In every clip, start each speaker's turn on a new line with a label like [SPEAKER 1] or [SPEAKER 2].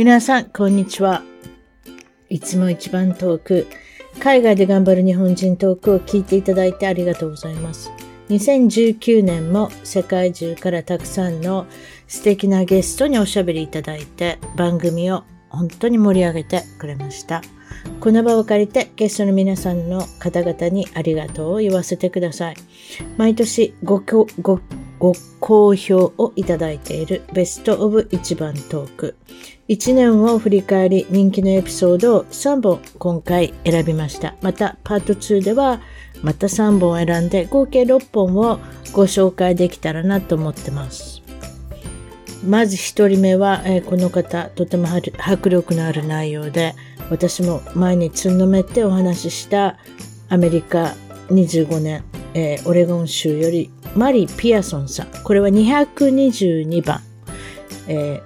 [SPEAKER 1] 皆さん、こんにちは。いつも一番遠く、海外で頑張る日本人トークを聞いていただいてありがとうございます。2019年も世界中からたくさんの素敵なゲストにおしゃべりいただいて番組を本当に盛り上げてくれました。この場を借りてゲストの皆さんの方々にありがとうを言わせてください。毎年ごごご好評をいただいているベストオブ一番トーク。1年を振り返り人気のエピソードを3本今回選びました。またパート2ではまた3本選んで合計6本をご紹介できたらなと思ってます。まず1人目は、え、この方とても迫力のある内容で私も前につんのめってお話ししたアメリカ25年、えー、オレゴン州よりマリ・ピアソンさん。これは222番。え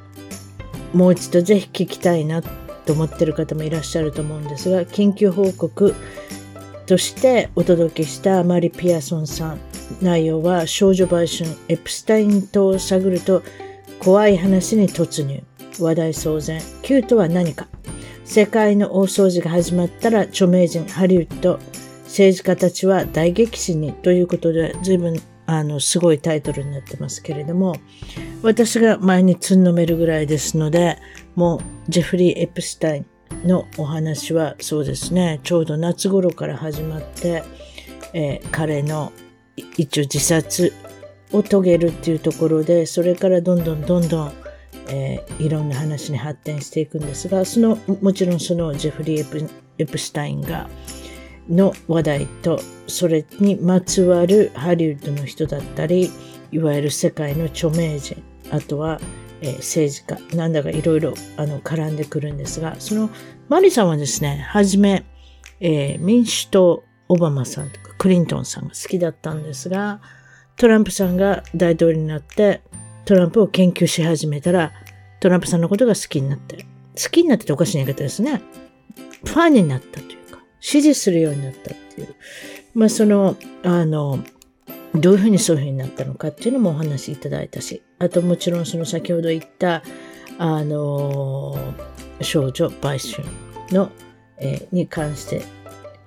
[SPEAKER 1] ー、もう一度ぜひ聞きたいなと思ってる方もいらっしゃると思うんですが、緊急報告としてお届けしたマリ・ピアソンさん。内容は少女売春エプスタイン島を探ると怖い話に突入。話題騒然。Q とは何か世界の大掃除が始まったら著名人ハリウッド政治家たちは大激震にということで随分あのすごいタイトルになってますけれども私が前につんのめるぐらいですのでもうジェフリー・エプスタインのお話はそうですねちょうど夏頃から始まって、えー、彼の一応自殺を遂げるっていうところでそれからどんどんどんどんえー、いろんな話に発展していくんですがそのもちろんそのジェフリー・エプエプスタインがの話題とそれにまつわるハリウッドの人だったりいわゆる世界の著名人あとは、えー、政治家なんだかいろいろ絡んでくるんですがそのマリさんはですねはじめ、えー、民主党オバマさんとかクリントンさんが好きだったんですがトランプさんが大統領になってトランプを研究し始めたら、トランプさんのことが好きになって、好きになってておかしい言い方ですね。ファンになったと、支持するようになったっていう。まあその、あの、どういうふうにそういうふうになったのかっていうのもお話しいただいたし、あともちろんその先ほど言った、あの、少女売春の、えー、に関して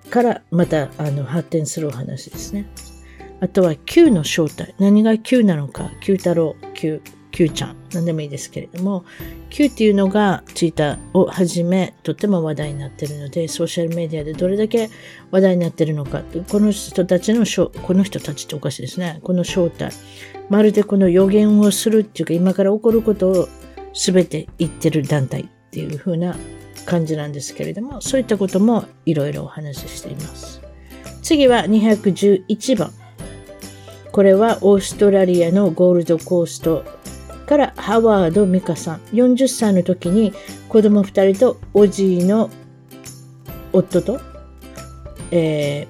[SPEAKER 1] からまたあの発展するお話ですね。あとは Q の正体。何が Q なのか。Q 太郎、Q、Q ちゃん。何でもいいですけれども、Q っていうのがツイッターをはじめ、とっても話題になってるので、ソーシャルメディアでどれだけ話題になってるのか。この人たちの、この人たちっておかしいですね。この正体。まるでこの予言をするっていうか、今から起こることを全て言ってる団体っていう風な感じなんですけれども、そういったこともいろいろお話ししています。次は211番。これはオーストラリアのゴールドコーストからハワード・ミカさん。40歳の時に子供2人とおじいの夫と、え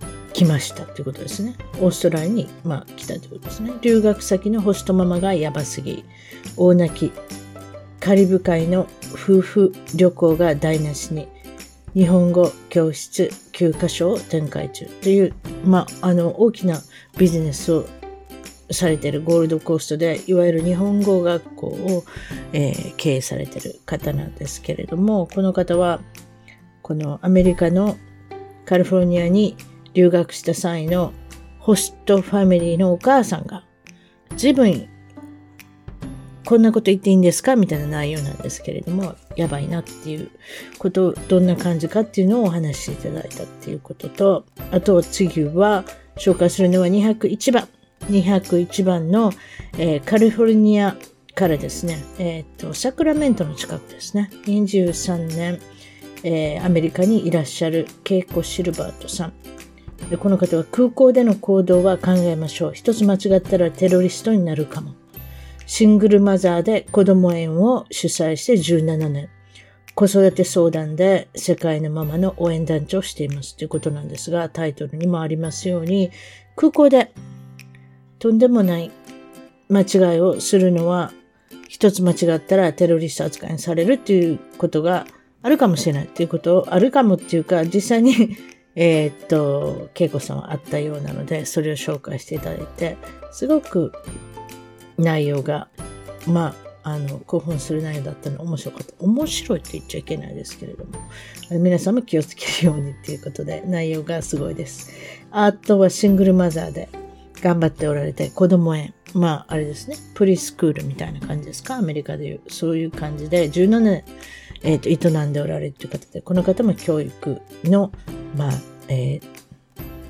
[SPEAKER 1] ー、来ましたということですね。オーストラリアに、まあ、来たということですね。留学先のホストママがやばすぎ、大泣き、カリブ海の夫婦旅行が台無しに、日本語教室9カ所を展開中。という、まあ、あの大きなビジネスをされてるゴールドコーストでいわゆる日本語学校を、えー、経営されてる方なんですけれどもこの方はこのアメリカのカリフォルニアに留学した際のホストファミリーのお母さんが随分こんなこと言っていいんですか？みたいな内容なんですけれども、やばいなっていうこと、どんな感じかっていうのをお話しいただいたっていうことと、あと次は紹介するのは201番。201番の、えー、カリフォルニアからですね、えっ、ー、と、サクラメントの近くですね、23年、えー、アメリカにいらっしゃるケイコ・シルバートさん。でこの方は空港での行動は考えましょう。一つ間違ったらテロリストになるかも。シングルマザーで子供園を主催して17年。子育て相談で世界のママの応援団長をしていますということなんですが、タイトルにもありますように、空港でとんでもない間違いをするのは、一つ間違ったらテロリスト扱いにされるっていうことがあるかもしれないっていうことを、あるかもっていうか、実際に えっと、恵子さんはあったようなので、それを紹介していただいて、すごく内容が、まあ、あの、興奮する内容だったの面白かった。面白いって言っちゃいけないですけれども、皆さんも気をつけるようにっていうことで、内容がすごいです。あとはシングルマザーで頑張っておられて、子供園。まあ、あれですね、プリスクールみたいな感じですか？アメリカでいう。そういう感じで、17年、えっ、ー、と、営んでおられるという方で、この方も教育の、まあ、えー、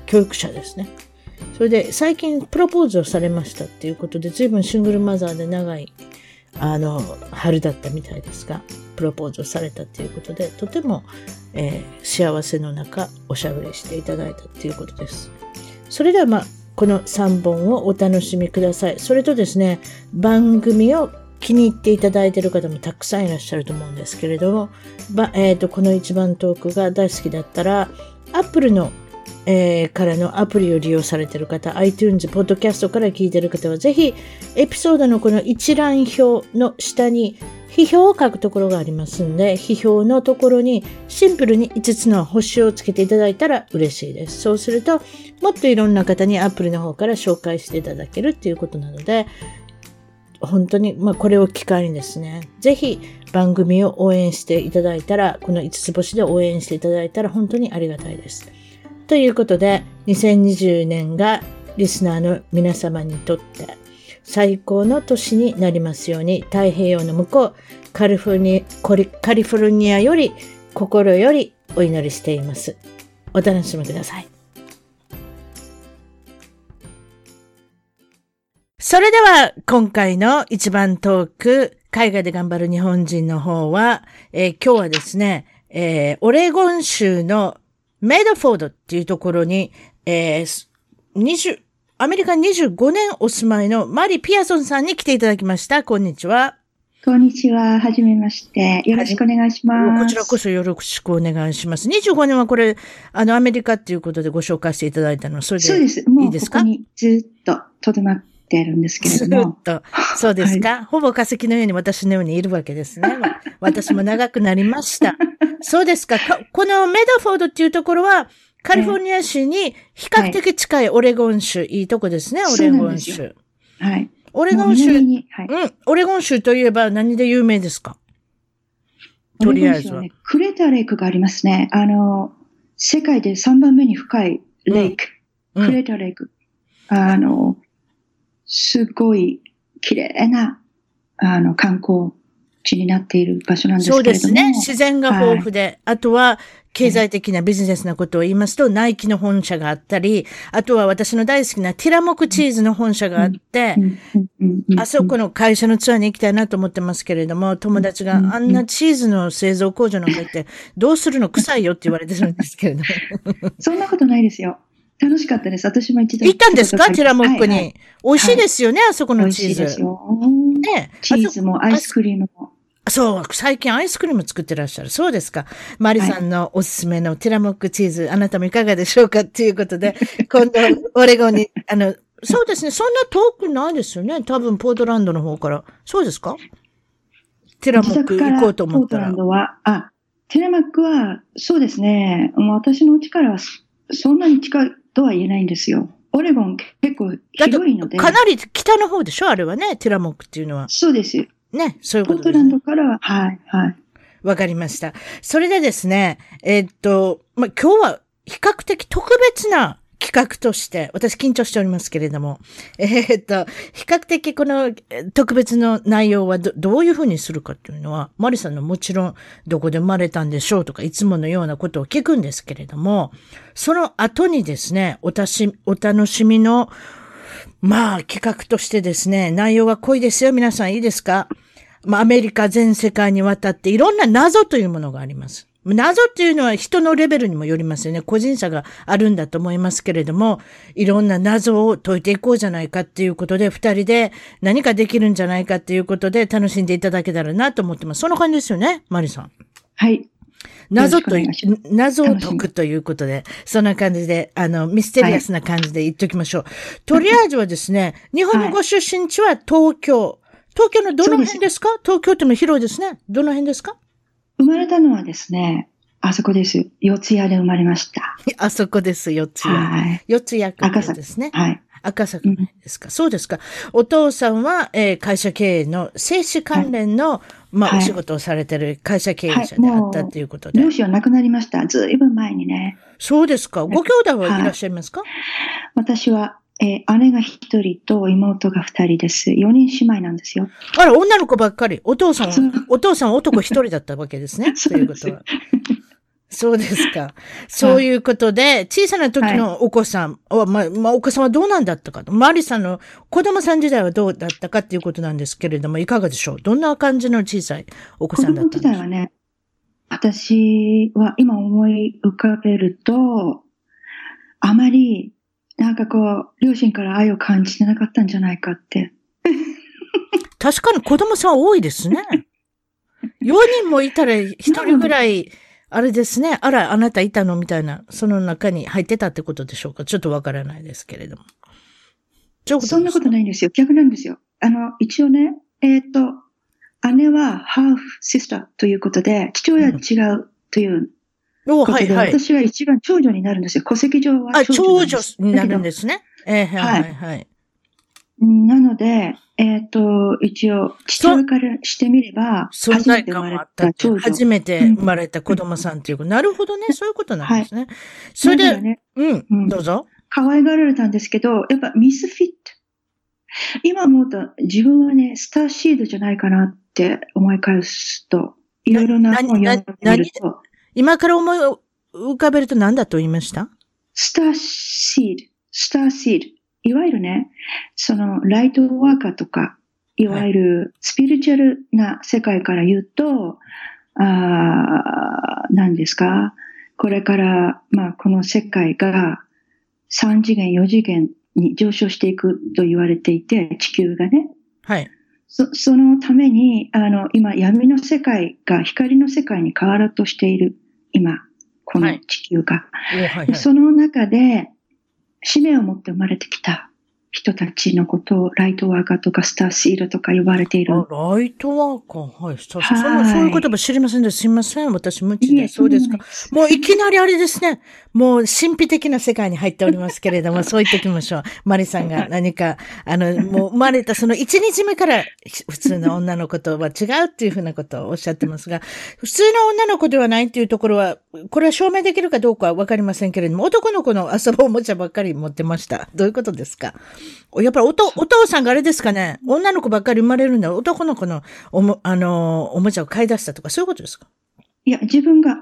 [SPEAKER 1] 教育者ですね。それで最近プロポーズをされましたっていうことで、随分シングルマザーで長い、あの、春だったみたいですが、プロポーズをされたっていうことで、とても、えー、幸せの中、おしゃべりしていただいたっていうことです。それではまあ、この3本をお楽しみください。それとですね、番組を気に入っていただいている方もたくさんいらっしゃると思うんですけれども、えーと、この一番トークが大好きだったら、Apple のえー、からのアプリを利用されている方、iTunes、ポッドキャストから聞いている方は、ぜひ、エピソードのこの一覧表の下に、批評を書くところがありますんで、批評のところにシンプルに5つの星をつけていただいたら嬉しいです。そうすると、もっといろんな方にアプリの方から紹介していただけるっていうことなので、本当に、まあ、これを機会にですね、ぜひ番組を応援していただいたら、この5つ星で応援していただいたら本当にありがたいです。ということで、2020年がリスナーの皆様にとって最高の年になりますように、太平洋の向こう、カリフォルニアカリフォルニアより心よりお祈りしています。お楽しみください。それでは、今回の一番トーク、海外で頑張る日本人の方は、えー、今日はですね、えー、オレゴン州のメイドフォードっていうところに、えー、20、アメリカ25年お住まいのマリ・ピアソンさんに来ていただきました。こんにちは。
[SPEAKER 2] こんにちは。はじめまして。よろしくお願いしま
[SPEAKER 1] す。こちらこそよろしくお願いします。25年はこれ、あの、アメリカっていうことでご紹介していただいたの、それでいいですか？もうこ
[SPEAKER 2] こにずっととどまってるんですけれども。
[SPEAKER 1] ずっと。そうですか、はい、ほぼ化石のように私のようにいるわけですね。私も長くなりました。そうですか？このメドフォードっていうところは、カリフォルニア州に比較的近いオレゴン州、はい、いいとこですね、オレゴン州。
[SPEAKER 2] はい。
[SPEAKER 1] オレゴン州、はい、うん、オレゴン州といえば何で有名ですか？とりあえずは、ね。
[SPEAKER 2] クレタレイクがありますね。あの、世界で3番目に深いレイク。うん、クレタレイク。あの、すごい綺麗な、あの、観光地になっている場所なんですけれども。そうですね。
[SPEAKER 1] 自然が豊富で、はい、あとは経済的なビジネスなことを言いますと、ナイキの本社があったり、あとは私の大好きなティラモクチーズの本社があって、あそこの会社のツアーに行きたいなと思ってますけれども、友達があんなチーズの製造工場なんか行って、どうするの臭いよって言われてるんですけれど
[SPEAKER 2] も。そんなことないですよ。楽しかったです。私も一度
[SPEAKER 1] 行ったんですか？ティラモックに、はいはい。美味しいですよね、はい、あそこのチーズ。美味しいですよ。
[SPEAKER 2] ねチーズもアイスクリームも。
[SPEAKER 1] そう、最近アイスクリーム作ってらっしゃる。そうですか。マリさんのおすすめのティラモックチーズ、あなたもいかがでしょうかっていうことで、今度、オレゴンに、あの、そうですね。そんな遠くないですよね。多分、ポートランドの方から。そうですか？ティラモック行こうと思ったら。ポートランド
[SPEAKER 2] は、あ、ティラモックは、そうですね。もう私の家からはそんなに近いとは言えないんですよ。オレゴン結構広いので。
[SPEAKER 1] かなり北の方でしょ？あれはね、ティラモックっていうのは。
[SPEAKER 2] そうです。
[SPEAKER 1] ね、そういうこと
[SPEAKER 2] ね。ポートランドからは、はい、はい。
[SPEAKER 1] わかりました。それでですね、えー、っと、まあ、今日は比較的特別な企画として、私緊張しておりますけれども、えー、っと、比較的この特別の内容はどどういうふうにするかっていうのは、マリさんのもちろんどこで生まれたんでしょうとか、いつものようなことを聞くんですけれども、その後にですね、おたし、お楽しみの、まあ企画としてですね、内容が濃いですよ。皆さんいいですか？まあアメリカ全世界にわたっていろんな謎というものがあります。謎っていうのは人のレベルにもよりますよね。個人差があるんだと思いますけれども、いろんな謎を解いていこうじゃないかっていうことで、二人で何かできるんじゃないかっていうことで楽しんでいただけたらなと思ってます。その感じですよね、マリさん。
[SPEAKER 2] はい。
[SPEAKER 1] 謎という、謎を解くということで、そんな感じで、あの、ミステリアスな感じで言っておきましょう。はい、とりあえずはですね、日本のご出身地は東京。東京のどの辺ですか？東京っても広いですね。どの辺ですか？
[SPEAKER 2] 生まれたのはですね、あそこです。四谷で生まれました。
[SPEAKER 1] あそこです、四谷。はい。四谷区ですね。
[SPEAKER 2] はい。
[SPEAKER 1] 赤坂ですか、うん、そうですか。お父さんは、えー、会社経営の、製紙関連の、はい、まあ、お仕事をされてる会社経営者であったということで。
[SPEAKER 2] 両親は亡くなりました。ずいぶん前にね。
[SPEAKER 1] そうですか。ご兄弟はいらっしゃいますか、
[SPEAKER 2] 私は、えー、姉が一人と妹が二人です。四人姉妹なんですよ。
[SPEAKER 1] あら、女の子ばっかり。お父さん、お父さん男一人だったわけですね。ということは。そうですか。そういうことで、小さな時のお子さん、はい、まあ、まあ、お子さんはどうなんだったかと。マリさんの子供さん時代はどうだったかっていうことなんですけれども、いかがでしょう？どんな感じの小さいお子さんだったんですか時代はね、
[SPEAKER 2] 私は今思い浮かべると、あまり、なんかこう、両親から愛を感じてなかったんじゃないかって。
[SPEAKER 1] 確かに子供さん多いですね。4人もいたら1人ぐらい、あれですね。あら、あなたいたのみたいな、その中に入ってたってことでしょうか？ちょっとわからないですけれども。
[SPEAKER 2] そんなことないんですよ。逆なんですよ。あの、一応ね、えっ、ー、と、姉はハーフシスターということで、父親は違うということで、うんはいはい、私は一番長女になるんですよ。戸籍上は
[SPEAKER 1] 長女あ、長女になるんですね。えー、はい、はい、はい。
[SPEAKER 2] なので、えっ、ー、と、一応、父親からしてみれば、
[SPEAKER 1] 存在感もあった初めて生まれた子供さんっていう、うん、なるほどね、そういうことなんですね。はい、それで、ね、うん、うん、どうぞ。
[SPEAKER 2] 可愛がられたんですけど、やっぱミスフィット。今思うと、自分はね、スターシードじゃないかなって思い返すと、いろいろな本を読んでみると。
[SPEAKER 1] 今から思い浮かべると何だと言いました？
[SPEAKER 2] スターシード。スターシード。いわゆるね、そのライトワーカーとか、いわゆるスピリチュアルな世界から言うと、あ何ですか？これから、まあ、この世界が3次元、4次元に上昇していくと言われていて、地球がね。
[SPEAKER 1] はい。
[SPEAKER 2] そそのために、あの、今、闇の世界が光の世界に変わろうとしている、今、この地球が。はいはいはい、その中で、使命を持って生まれてきた。人たちのことをライトワーカーとかスターシールとか呼ばれている。
[SPEAKER 1] ライトワーカー？はい。そはい、そういう言葉知りませんで、すみません。私無知で。そうですか。もういきなりあれですね。もう神秘的な世界に入っておりますけれども、そう言っておきましょう。マリさんが何か、あの、もう生まれたその1日目から普通の女の子とは違うっていうふうなことをおっしゃってますが、普通の女の子ではないっていうところは、これは証明できるかどうかはわかりませんけれども、男の子の遊ぶおもちゃばっかり持ってました。どういうことですか？やっぱりおと、お父さんがあれですかね、女の子ばっかり生まれるんだ男の子のおも、あの、おもちゃを買い出したとか、そういうことですか？
[SPEAKER 2] いや、自分が、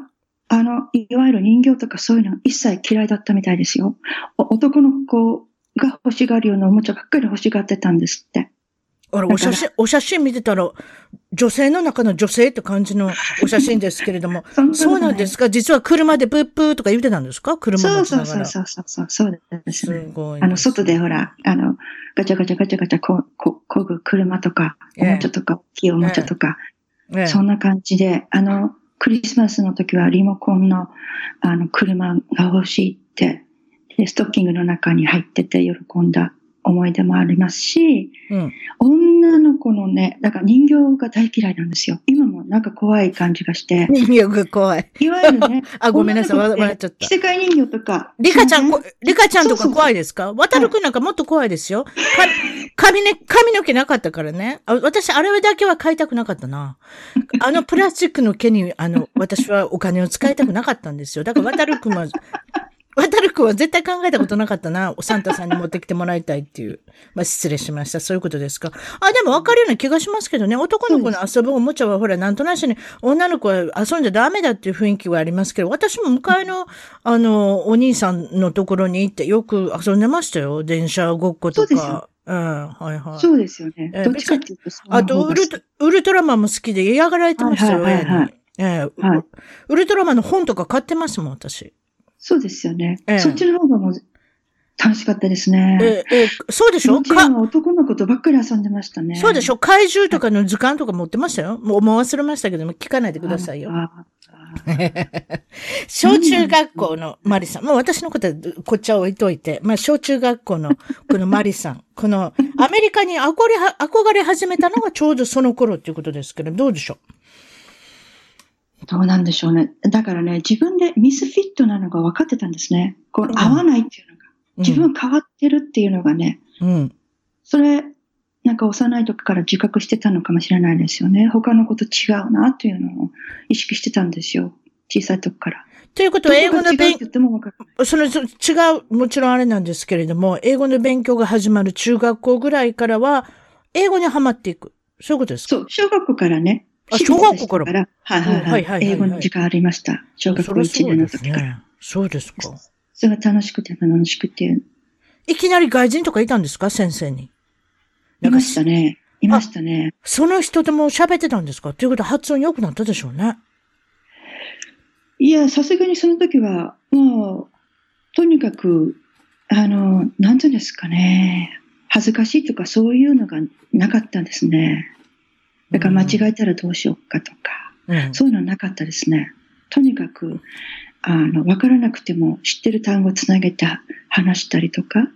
[SPEAKER 2] あの、いわゆる人形とかそういうの一切嫌いだったみたいですよ。男の子が欲しがるようなおもちゃばっかり欲しがってたんですって。
[SPEAKER 1] あら、お写真、お写真見てたら、女性の中の女性って感じのお写真ですけれども、そうなんですか？実は車でブップーとか言ってたんですか？車
[SPEAKER 2] 持ちながら。そうそう。そうそう、そうですね。すごい。あの、外でほら、あの、ガチャガチャガチャガチャこ、こ、こぐ車とか、おもちゃとか、大きいおもちゃとか、ええ、そんな感じで、あの、クリスマスの時はリモコンの、あの、車が欲しいって、で、ストッキングの中に入ってて喜んだ思い出もありますし、うん、女の子のね、だから人形が大嫌いなんですよ。今もなんか怖い感じがして。
[SPEAKER 1] 人形が怖い。
[SPEAKER 2] いわゆるね。
[SPEAKER 1] あ、ごめんなさい、笑っちゃった。
[SPEAKER 2] 着せ替え人形とか。
[SPEAKER 1] リカちゃん、リカちゃんとか怖いですか？渡るくんなんかもっと怖いですよ。髪ね、髪の毛なかったからね。私、あれだけは買いたくなかったな。あのプラスチックの毛に、あの、私はお金を使いたくなかったんですよ。だから渡るくんは、渡るくんは絶対考えたことなかったな。おサンタさんに持ってきてもらいたいっていう。まあ、失礼しました。そういうことですか。あ、でも分かるような気がしますけどね。男の子の遊ぶおもちゃはほら、なんとなしに女の子は遊んじゃダメだっていう雰囲気はありますけど、私も向かいの、あの、お兄さんのところに行ってよく遊んでましたよ。電車ごっことか。うん、はいはい。
[SPEAKER 2] そうですよね。どっちかっていうと
[SPEAKER 1] あとウルト、ウルトラマンも好きで嫌がられてましたよ、はいはいはい、えーはい、ウルトラマンの本とか買ってますもん、私。
[SPEAKER 2] そうですよね。ええ、そっちの方がもう楽しかったですね。
[SPEAKER 1] ええ、そうでしょ？
[SPEAKER 2] か？男の子とばっかり遊んでましたね。
[SPEAKER 1] そうでしょ？怪獣とかの図鑑とか持ってましたよ？もう忘れましたけども、聞かないでくださいよ。小中学校のマリさん。もう私のことはこっちは置いといて、まあ小中学校のこのマリさん。このアメリカに憧れ、憧れ始めたのがちょうどその頃っていうことですけど、どうでしょう？
[SPEAKER 2] どうなんでしょうね。だからね、自分でミスフィットなのが分かってたんですね。こう合わないっていうのが。自分は変わってるっていうのがね、
[SPEAKER 1] うん。
[SPEAKER 2] それ、なんか幼い時から自覚してたのかもしれないですよね。他のこと違うなっていうのを意識してたんですよ。小さい時から。
[SPEAKER 1] ということは、英語の勉
[SPEAKER 2] どこが違うって言ってもわからない。
[SPEAKER 1] その、そ違う、もちろんあれなんですけれども、英語の勉強が始まる中学校ぐらいからは、英語にはまっていく。そういうことですか？
[SPEAKER 2] そう、小学校からね。
[SPEAKER 1] あ小学校から
[SPEAKER 2] はいはいはい英語の時間ありました。小学校1
[SPEAKER 1] それすごい
[SPEAKER 2] 年の時から。
[SPEAKER 1] ね。そうですか。
[SPEAKER 2] それが楽しくて楽しくて。
[SPEAKER 1] いきなり外人とかいたんですか先生に。
[SPEAKER 2] いましたね。いましたね。
[SPEAKER 1] その人とも喋ってたんですか？ということは発音良くなったでしょうね。
[SPEAKER 2] いや、さすがにその時は、もう、とにかく、あの、なんていうんですかね。恥ずかしいとかそういうのがなかったんですね。だから間違えたらどうしようかとか、
[SPEAKER 1] うん。
[SPEAKER 2] そういうのはなかったですね。とにかく、あの、わからなくても知ってる単語をつなげて話したりとか。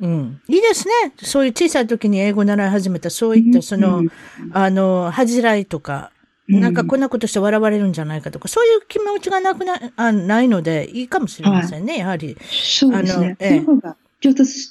[SPEAKER 1] うん。いいですね。そういう小さい時に英語習い始めた、そういったその、
[SPEAKER 2] うん
[SPEAKER 1] あの、恥じらいとか、なんかこんなことして笑われるんじゃないかとか、そういう気持ちがなくな、あないので、いいかもしれませんね、やはり。
[SPEAKER 2] そうですね。
[SPEAKER 1] あのえ
[SPEAKER 2] が上達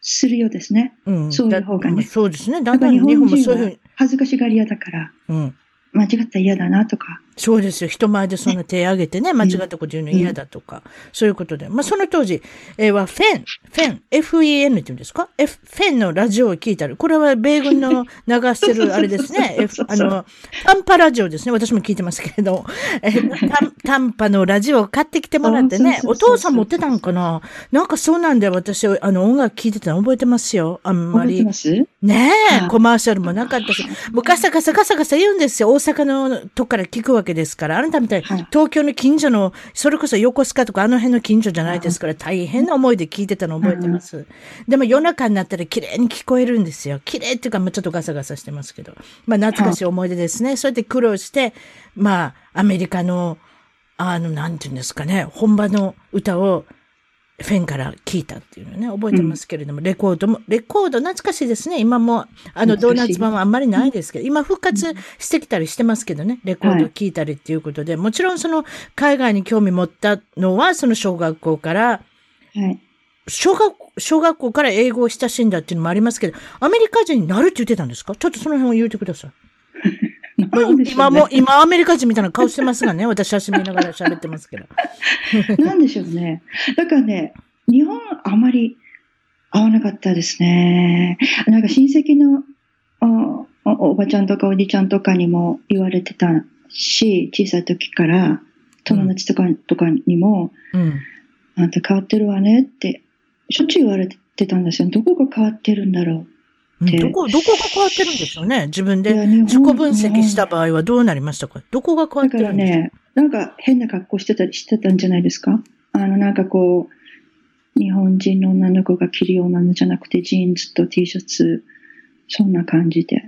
[SPEAKER 2] するようですね。
[SPEAKER 1] うん。
[SPEAKER 2] そういう方がね
[SPEAKER 1] だそうですね。だんだん日本もそういうふうに、
[SPEAKER 2] 恥ずかしがり屋だから、
[SPEAKER 1] うん。
[SPEAKER 2] 間違ったら嫌だなとか。
[SPEAKER 1] そうですよ。人前でそんな手挙げてね、間違ったこと言うの嫌だとか、そういうことで。まあ、その当時、えーは、フェン、フェン、FEN って言うんですか ?F、フェンのラジオを聞いたり、これは米軍の 流してるあれですね。F あの、短波ラジオですね。私も聞いてますけれど、えー短短波のラジオを買ってきてもらってね、お父さん持ってたんかな？なんかそうなんで私、あの、音楽聞いてたの覚えてますよ。あんまりねえ、
[SPEAKER 2] はい
[SPEAKER 1] コマーシャルもなかったし、もうガサガサガサガサ言うんですよ。大阪のとこから聞くわけですから。あなたみたいに、
[SPEAKER 2] はい
[SPEAKER 1] 東京の近所の、それこそ横須賀とかあの辺の近所じゃないですから、大変な思いで聞いてたの覚えてます。でも夜中になったら綺麗に聞こえるんですよ。綺麗っていうか、まあちょっとガサガサしてますけど。まあ懐かしい思い出ですね。そうやって苦労して、まあアメリカの、あの、なんていうんですかね、本場の歌を、フェンから聞いたっていうのね、覚えてますけれども、レコードも、レコード懐かしいですね。今も、あの、ドーナツ版はあんまりないですけど、今復活してきたりしてますけどね、レコード聞いたりっていうことで、もちろんその、海外に興味持ったのは、その小学校から、
[SPEAKER 2] はい。
[SPEAKER 1] 小学、小学校から英語を親しんだっていうのもありますけど、アメリカ人になるって言ってたんですか？ちょっとその辺を言うてください。今も、今アメリカ人みたいな顔してますがね、私写真見ながら喋ってますけど。
[SPEAKER 2] なんでしょうね。だからね、日本あまり合わなかったですね。なんか親戚のおおおばちゃんとかおじちゃんとかにも言われてたし、小さい時から友達とか,、とかにも、
[SPEAKER 1] うん。
[SPEAKER 2] あんた変わってるわねって、しょっちゅう言われてたんですよ。どこが変わってるんだろで
[SPEAKER 1] うんどこ、どこが変わってるんでしょうね。自分
[SPEAKER 2] う。
[SPEAKER 1] で自己分析した場合はどうなりましたか？どこが変わっ
[SPEAKER 2] だから
[SPEAKER 1] てるんですか
[SPEAKER 2] ね、なんか変な格好してたりしてたんじゃないですか？あの、なんかこう、日本人の女の子が着るようなのじゃなくて、ジーンズと T シャツ、そんな感じで。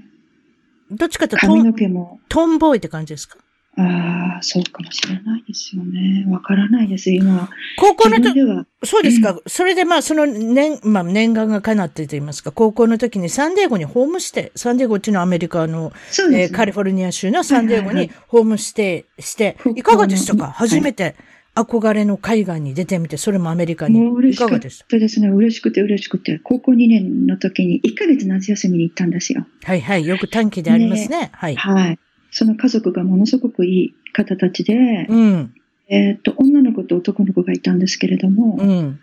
[SPEAKER 1] どっちかというとト
[SPEAKER 2] 髪
[SPEAKER 1] ン
[SPEAKER 2] の毛も、
[SPEAKER 1] トンボーイって感じですか？
[SPEAKER 2] ああ、そうかもしれないですよね。わからないです、今。
[SPEAKER 1] 高校の時、そうですか。それでまあ、その念、まあ、念願が叶ってと言いますか、高校の時にサンディエゴにホームステイ、サンディエゴっていうのはアメリカの、
[SPEAKER 2] そうです、
[SPEAKER 1] えーカリフォルニア州のサンディエゴに
[SPEAKER 2] はいはい
[SPEAKER 1] ホームステイして
[SPEAKER 2] 高校、の
[SPEAKER 1] いかがでしたか？
[SPEAKER 2] はい
[SPEAKER 1] 初めて憧れの海外に出てみて、それもアメリカに。
[SPEAKER 2] もう嬉しかっ
[SPEAKER 1] いかがでした？
[SPEAKER 2] たですね。嬉しくて嬉しくて。高校2年の時に1ヶ月夏休みに行ったんですよ。
[SPEAKER 1] はいはい。よく短期でありますね。はい。
[SPEAKER 2] はい。その家族がものすごくいい方たちで、
[SPEAKER 1] うん。
[SPEAKER 2] えーっと、女の子と男の子がいたんですけれども、
[SPEAKER 1] うん。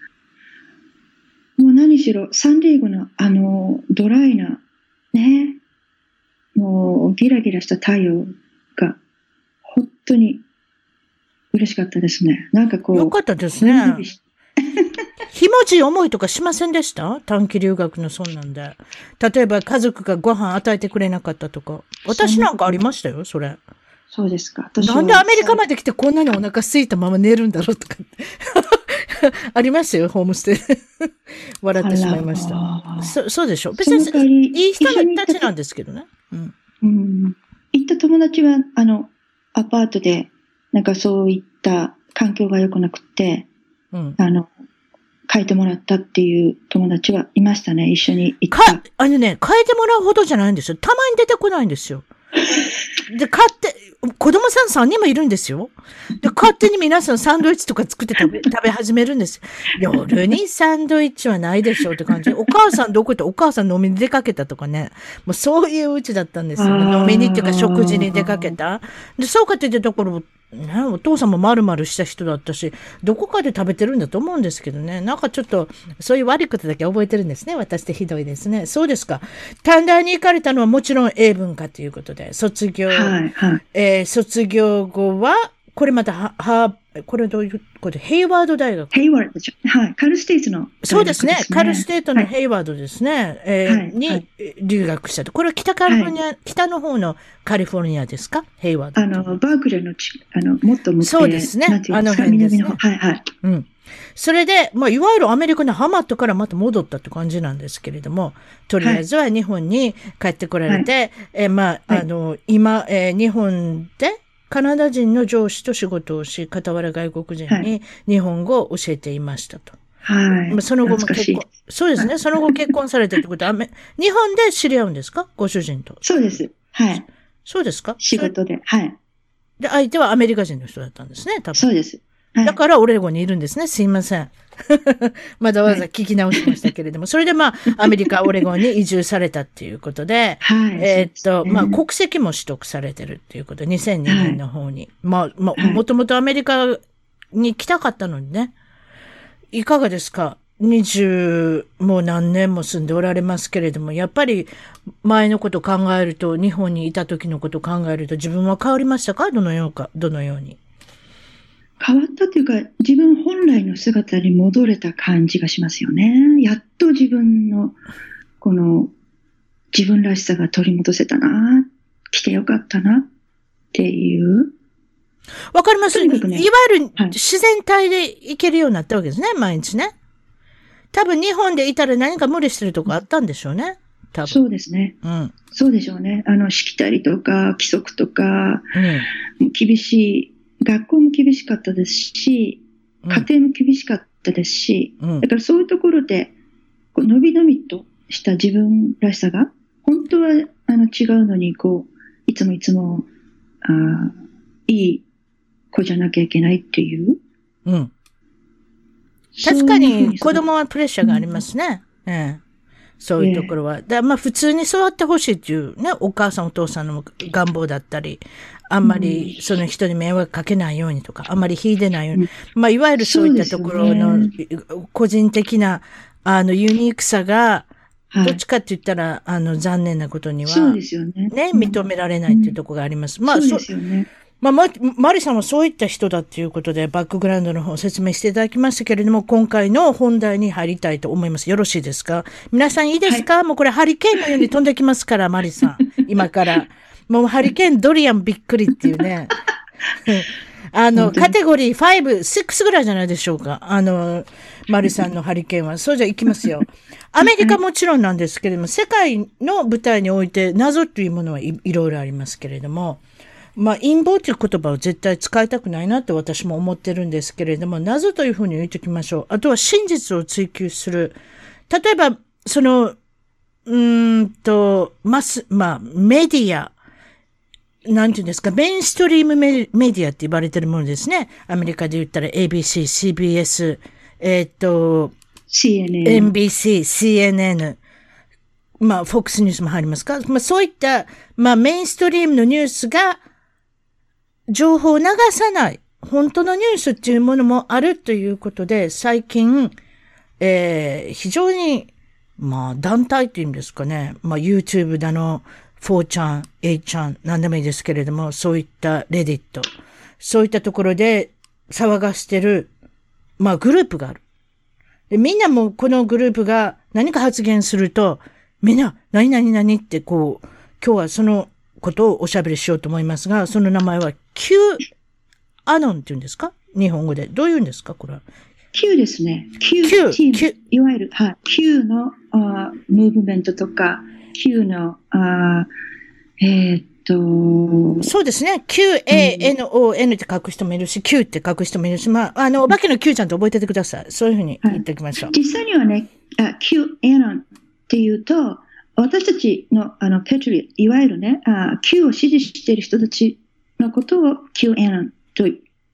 [SPEAKER 2] もう何しろ、サンディエゴのあの、ドライな、ね、もうギラギラした太陽が、本当に嬉しかったですね。なんかこう、
[SPEAKER 1] よかったですねひもじい思いとかしませんでした？短期留学のそんなんで。例えば家族がご飯与えてくれなかったとか。私なんかありましたよ、それ。
[SPEAKER 2] そうですか。
[SPEAKER 1] なんでアメリカまで来てこんなにお腹空いたまま寝るんだろうとか。ありましたよ、ホームステイ。笑ってしまいました。そそうでしょ？別に
[SPEAKER 2] り
[SPEAKER 1] いい人
[SPEAKER 2] た
[SPEAKER 1] ちなんですけどね。うん。
[SPEAKER 2] うん。行った友達は、あの、アパートで、なんかそういった環境が良くなくて、
[SPEAKER 1] うん。
[SPEAKER 2] あの、書いてもらったっていう友達はいましたね、一緒に行っ
[SPEAKER 1] か
[SPEAKER 2] た。、
[SPEAKER 1] あのね、変えてもらうほどじゃないんですよ。たまに出てこないんですよ。で、買って、子供さん3人もいるんですよ。で、勝手に皆さんサンドイッチとか作って食べ、食べ始めるんですよ。夜にサンドイッチはないでしょうって感じ。お母さんどこ行った？お母さん飲みに出かけたとかね。もうそういううちだったんですよ、ね。飲みにっていうか食事に出かけた。で、そうかって言ってところ、ね、お父さんも丸々した人だったし、どこかで食べてるんだと思うんですけどね。なんかちょっと、そういう悪いことだけ覚えてるんですね。私ってひどいですね。そうですか。短大に行かれたのはもちろん英文化ということで、卒業、はいはい、えー、卒業後は、これまたは、は、これどういうこと？ヘイワード大学？
[SPEAKER 2] ヘイワードでしょ。はい。カルステートの、
[SPEAKER 1] ね、そうですね。カルステートのヘイワードですね。はい、えーはい、に留学したと。これは北カリフォルニア、はい、北の方のカリフォルニアですか？ヘイワード。
[SPEAKER 2] あの、バークレーのち、あの、もっと向
[SPEAKER 1] そうですね。あの辺ですね。
[SPEAKER 2] はいはい。
[SPEAKER 1] うん。それで、まあ、いわゆるアメリカにハマったからまた戻ったって感じなんですけれども、とりあえずは日本に帰ってこられて、はい、えー、まあ、あの、今、えー、日本で、カナダ人の上司と仕事をし、傍ら外国人に日本語を教えていましたと。
[SPEAKER 2] はい。
[SPEAKER 1] その後も結婚、そうですね。その後結婚されてってことは、日本で知り合うんですか？ご主人と。
[SPEAKER 2] そうです。はい。
[SPEAKER 1] そうですか？
[SPEAKER 2] 仕事で。はい。
[SPEAKER 1] で、相手はアメリカ人の人だったんですね、多分。
[SPEAKER 2] そうです。
[SPEAKER 1] だからオレゴンにいるんですね。すいません。まだわざ聞き直しましたけれども、それでまあ、アメリカ、オレゴンに移住されたっていうことで、
[SPEAKER 2] はい、
[SPEAKER 1] えっと、まあ、国籍も取得されてるっていうこと、2002年の方に。まあ、まあ、もともとアメリカに来たかったのにね。いかがですか？二十、もう何年も住んでおられますけれども、やっぱり前のこと考えると、日本にいた時のこと考えると自分は変わりましたか？どのようか、どのように？
[SPEAKER 2] 変わったというか、自分本来の姿に戻れた感じがしますよね。やっと自分の、この、自分らしさが取り戻せたな、来てよかったなっていう。
[SPEAKER 1] わかります、ね、いわゆる自然体でいけるようになったわけですね、毎日ね。多分日本でいたら何か無理してるとこあったんでしょうね。多分
[SPEAKER 2] そうですね。
[SPEAKER 1] うん。
[SPEAKER 2] そうでしょうね。あの、しきたりとか、規則とか、うん、厳しい学校も厳しかったですし、家庭も厳しかったですし、うん、だからそういうところで、こうのびのびとした自分らしさが、本当はあの違うのに、こう、いつもいつも、あいい子じゃなきゃいけないっていう。
[SPEAKER 1] うん。確かに子供はプレッシャーがありますね。うん、ええそういうところは。だまあ普通に育ってほしいっていうね、お母さんお父さんの願望だったり、あんまりその人に迷惑かけないようにとか、あんまり引いてないように。まあいわゆるそういったところの個人的な、あのユニークさが、どっちかって言ったら、あの残念なことには。
[SPEAKER 2] ね、
[SPEAKER 1] 認められないっていうところがあります。まあ
[SPEAKER 2] そうですよね。
[SPEAKER 1] まあ、ま、マリさんはそういった人だっていうことで、バックグラウンドの方を説明していただきましたけれども、今回の本題に入りたいと思います。よろしいですか？皆さんいいですか、はい、もうこれハリケーンのように飛んできますから、マリさん。今から。もうハリケーンドリアンびっくりっていうね。あの、カテゴリー5、6ぐらいじゃないでしょうか？あの、マリさんのハリケーンは。そうじゃいきますよ。アメリカもちろんなんですけれども、世界の舞台において謎というものはいいろいろありますけれども、まあ、陰謀という言葉を絶対使いたくないなって私も思ってるんですけれども、謎というふうに言っておきましょう。あとは真実を追求する。例えば、その、うんと、マス、まあ、メディア、なんていうんですか、メインストリームメディアって言われてるものですね。アメリカで言ったら ABC、CBS、えっ、ー、と、
[SPEAKER 2] CNN、
[SPEAKER 1] NBC、CNN、まあ、FOX ニュースも入りますか。まあ、そういった、まあ、メインストリームのニュースが、情報を流さない、本当のニュースっていうものもあるということで、最近、えー、非常に、まあ、団体っていうんですかね、まあ、YouTube だの、4ちゃん、8ちゃん、何でもいいですけれども、そういったレディット、そういったところで騒がしてる、まあ、グループがある。でみんなもこのグループが何か発言すると、みんな、何々何ってこう、今日はそのことをおしゃべりしようと思いますが、その名前は Q アノンって言うんですか？日本語で。どう言うんですか？これは。
[SPEAKER 2] Q ですね。Q,
[SPEAKER 1] Q,
[SPEAKER 2] Q いわゆる、はい、Q のあムーブメントとか、Q の、あえー、っと、
[SPEAKER 1] そうですね。Q-A-N-O-N って書く人もいるし、Q って書く人もいるし、まあ、あの、お化けの Q ちゃんと覚えててください。そういうふうに言っておきましょう。
[SPEAKER 2] はい、実際にはね、Q アノンっていうと、私たちのあのペトリ、いわゆるね、あ Q を支持している人たちのことを QN と、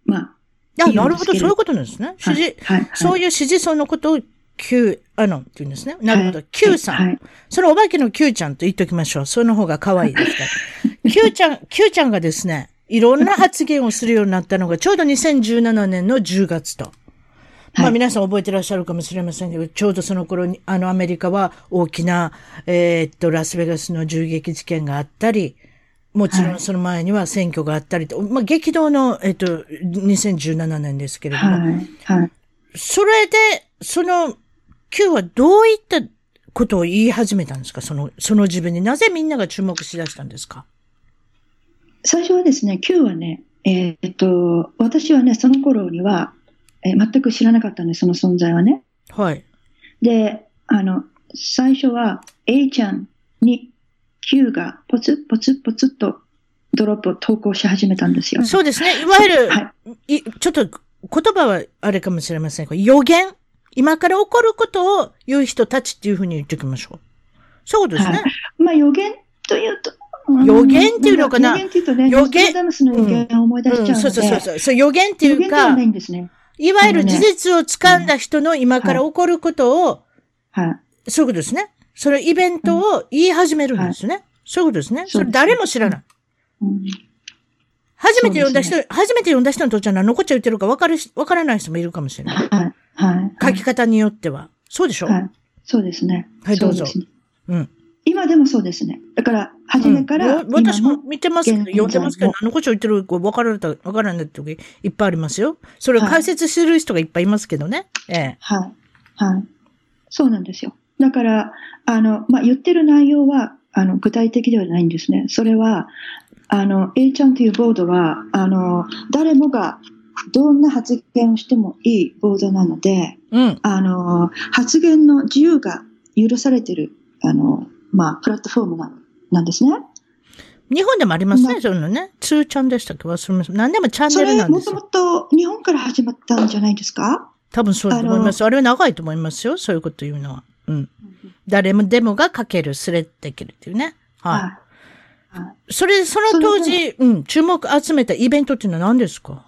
[SPEAKER 2] まあ、
[SPEAKER 1] あ、なるほど、そういうことなんですね。指示、
[SPEAKER 2] はいはい、
[SPEAKER 1] そういう指示層のことを Q、あの、って言うんですね。なるほど。Q さん。
[SPEAKER 2] はい
[SPEAKER 1] それお化けの Q ちゃんと言っときましょう。その方が可愛いですから。Q ちゃん、Q ちゃんがですね、いろんな発言をするようになったのが、ちょうど2017年の10月と。まあ
[SPEAKER 2] はい
[SPEAKER 1] 皆さん覚えてらっしゃるかもしれませんけど、ちょうどその頃に、あのアメリカは大きな、えーっと、ラスベガスの銃撃事件があったり、もちろんその前には選挙があったりと、まあ激動の、えーっと、2017年ですけれども、
[SPEAKER 2] はい。はい。
[SPEAKER 1] それで、その、Q はどういったことを言い始めたんですか？その、その自分に。なぜみんなが注目しだしたんですか？
[SPEAKER 2] 最初はですね、Q はね、えーっと、私はね、その頃には、えー全く知らなかったんです、その存在はね。
[SPEAKER 1] はい。
[SPEAKER 2] で、あの、最初は A ちゃんに Q がポツポツポツっとドロップを投稿し始めたんですよ。
[SPEAKER 1] そうですね。いわゆる、、
[SPEAKER 2] はい
[SPEAKER 1] ちょっと言葉はあれかもしれませんが、予言？今から起こることを言う人たちっていうふうに言っておきましょう。そうですね。
[SPEAKER 2] はいまあ予言というと、うん
[SPEAKER 1] 予言っていうのかな？
[SPEAKER 2] 予言っていうとね、
[SPEAKER 1] 予言？
[SPEAKER 2] 予言を思い出しちゃうので、
[SPEAKER 1] うん、そうそうそうそう。そう予言っていうか
[SPEAKER 2] 予言ではな、いんですね。
[SPEAKER 1] いわゆる事実を掴んだ人の今から起こることを、
[SPEAKER 2] はい。
[SPEAKER 1] そういうことですね。それイベントを言い始めるんですね。そういうことですね。それ誰も知らない。
[SPEAKER 2] うん
[SPEAKER 1] 初めて読んだ人、
[SPEAKER 2] そう
[SPEAKER 1] 初めて読んだ人にとっては何のこっちゃ言ってるか分かるし、分からない人もいるかもしれない。
[SPEAKER 2] はい。はい。
[SPEAKER 1] 書き方によっては。そうでしょ、
[SPEAKER 2] はい。そうですね。
[SPEAKER 1] はいどうぞ
[SPEAKER 2] そですね
[SPEAKER 1] うん。
[SPEAKER 2] 今でもそうですね。だから、初めから
[SPEAKER 1] うん私
[SPEAKER 2] 今
[SPEAKER 1] も見てますけど、読んでますけど、何のこっちゃ言ってるか分からない、分からない時いっぱいありますよ。それを解説してる人がいっぱいいますけどね。ええ。
[SPEAKER 2] はい。はい。そうなんですよ。だから、あの、まあ、言ってる内容は、あの、具体的ではないんですね。それは、あの、A ちゃんというボードは、あの、誰もがどんな発言をしてもいいボードなので、
[SPEAKER 1] うん。
[SPEAKER 2] あの、発言の自由が許されてる、あの、まあ、プラットフォームななんですね。
[SPEAKER 1] 日本でもありますね、
[SPEAKER 2] ま
[SPEAKER 1] そういうのね。2ちゃんでしたっけ？忘れました。何でもチャン
[SPEAKER 2] そ
[SPEAKER 1] ネルなんですよ。
[SPEAKER 2] と日本から始まったんじゃないですか？
[SPEAKER 1] 多分そうだと思います。あれは長いと思いますよ、そういうこと言うのは。うん。誰もでもが書ける、スレできるっていうね。はい。
[SPEAKER 2] はい。はい
[SPEAKER 1] それ、その当時、うん、注目集めたイベントっていうのは何ですか？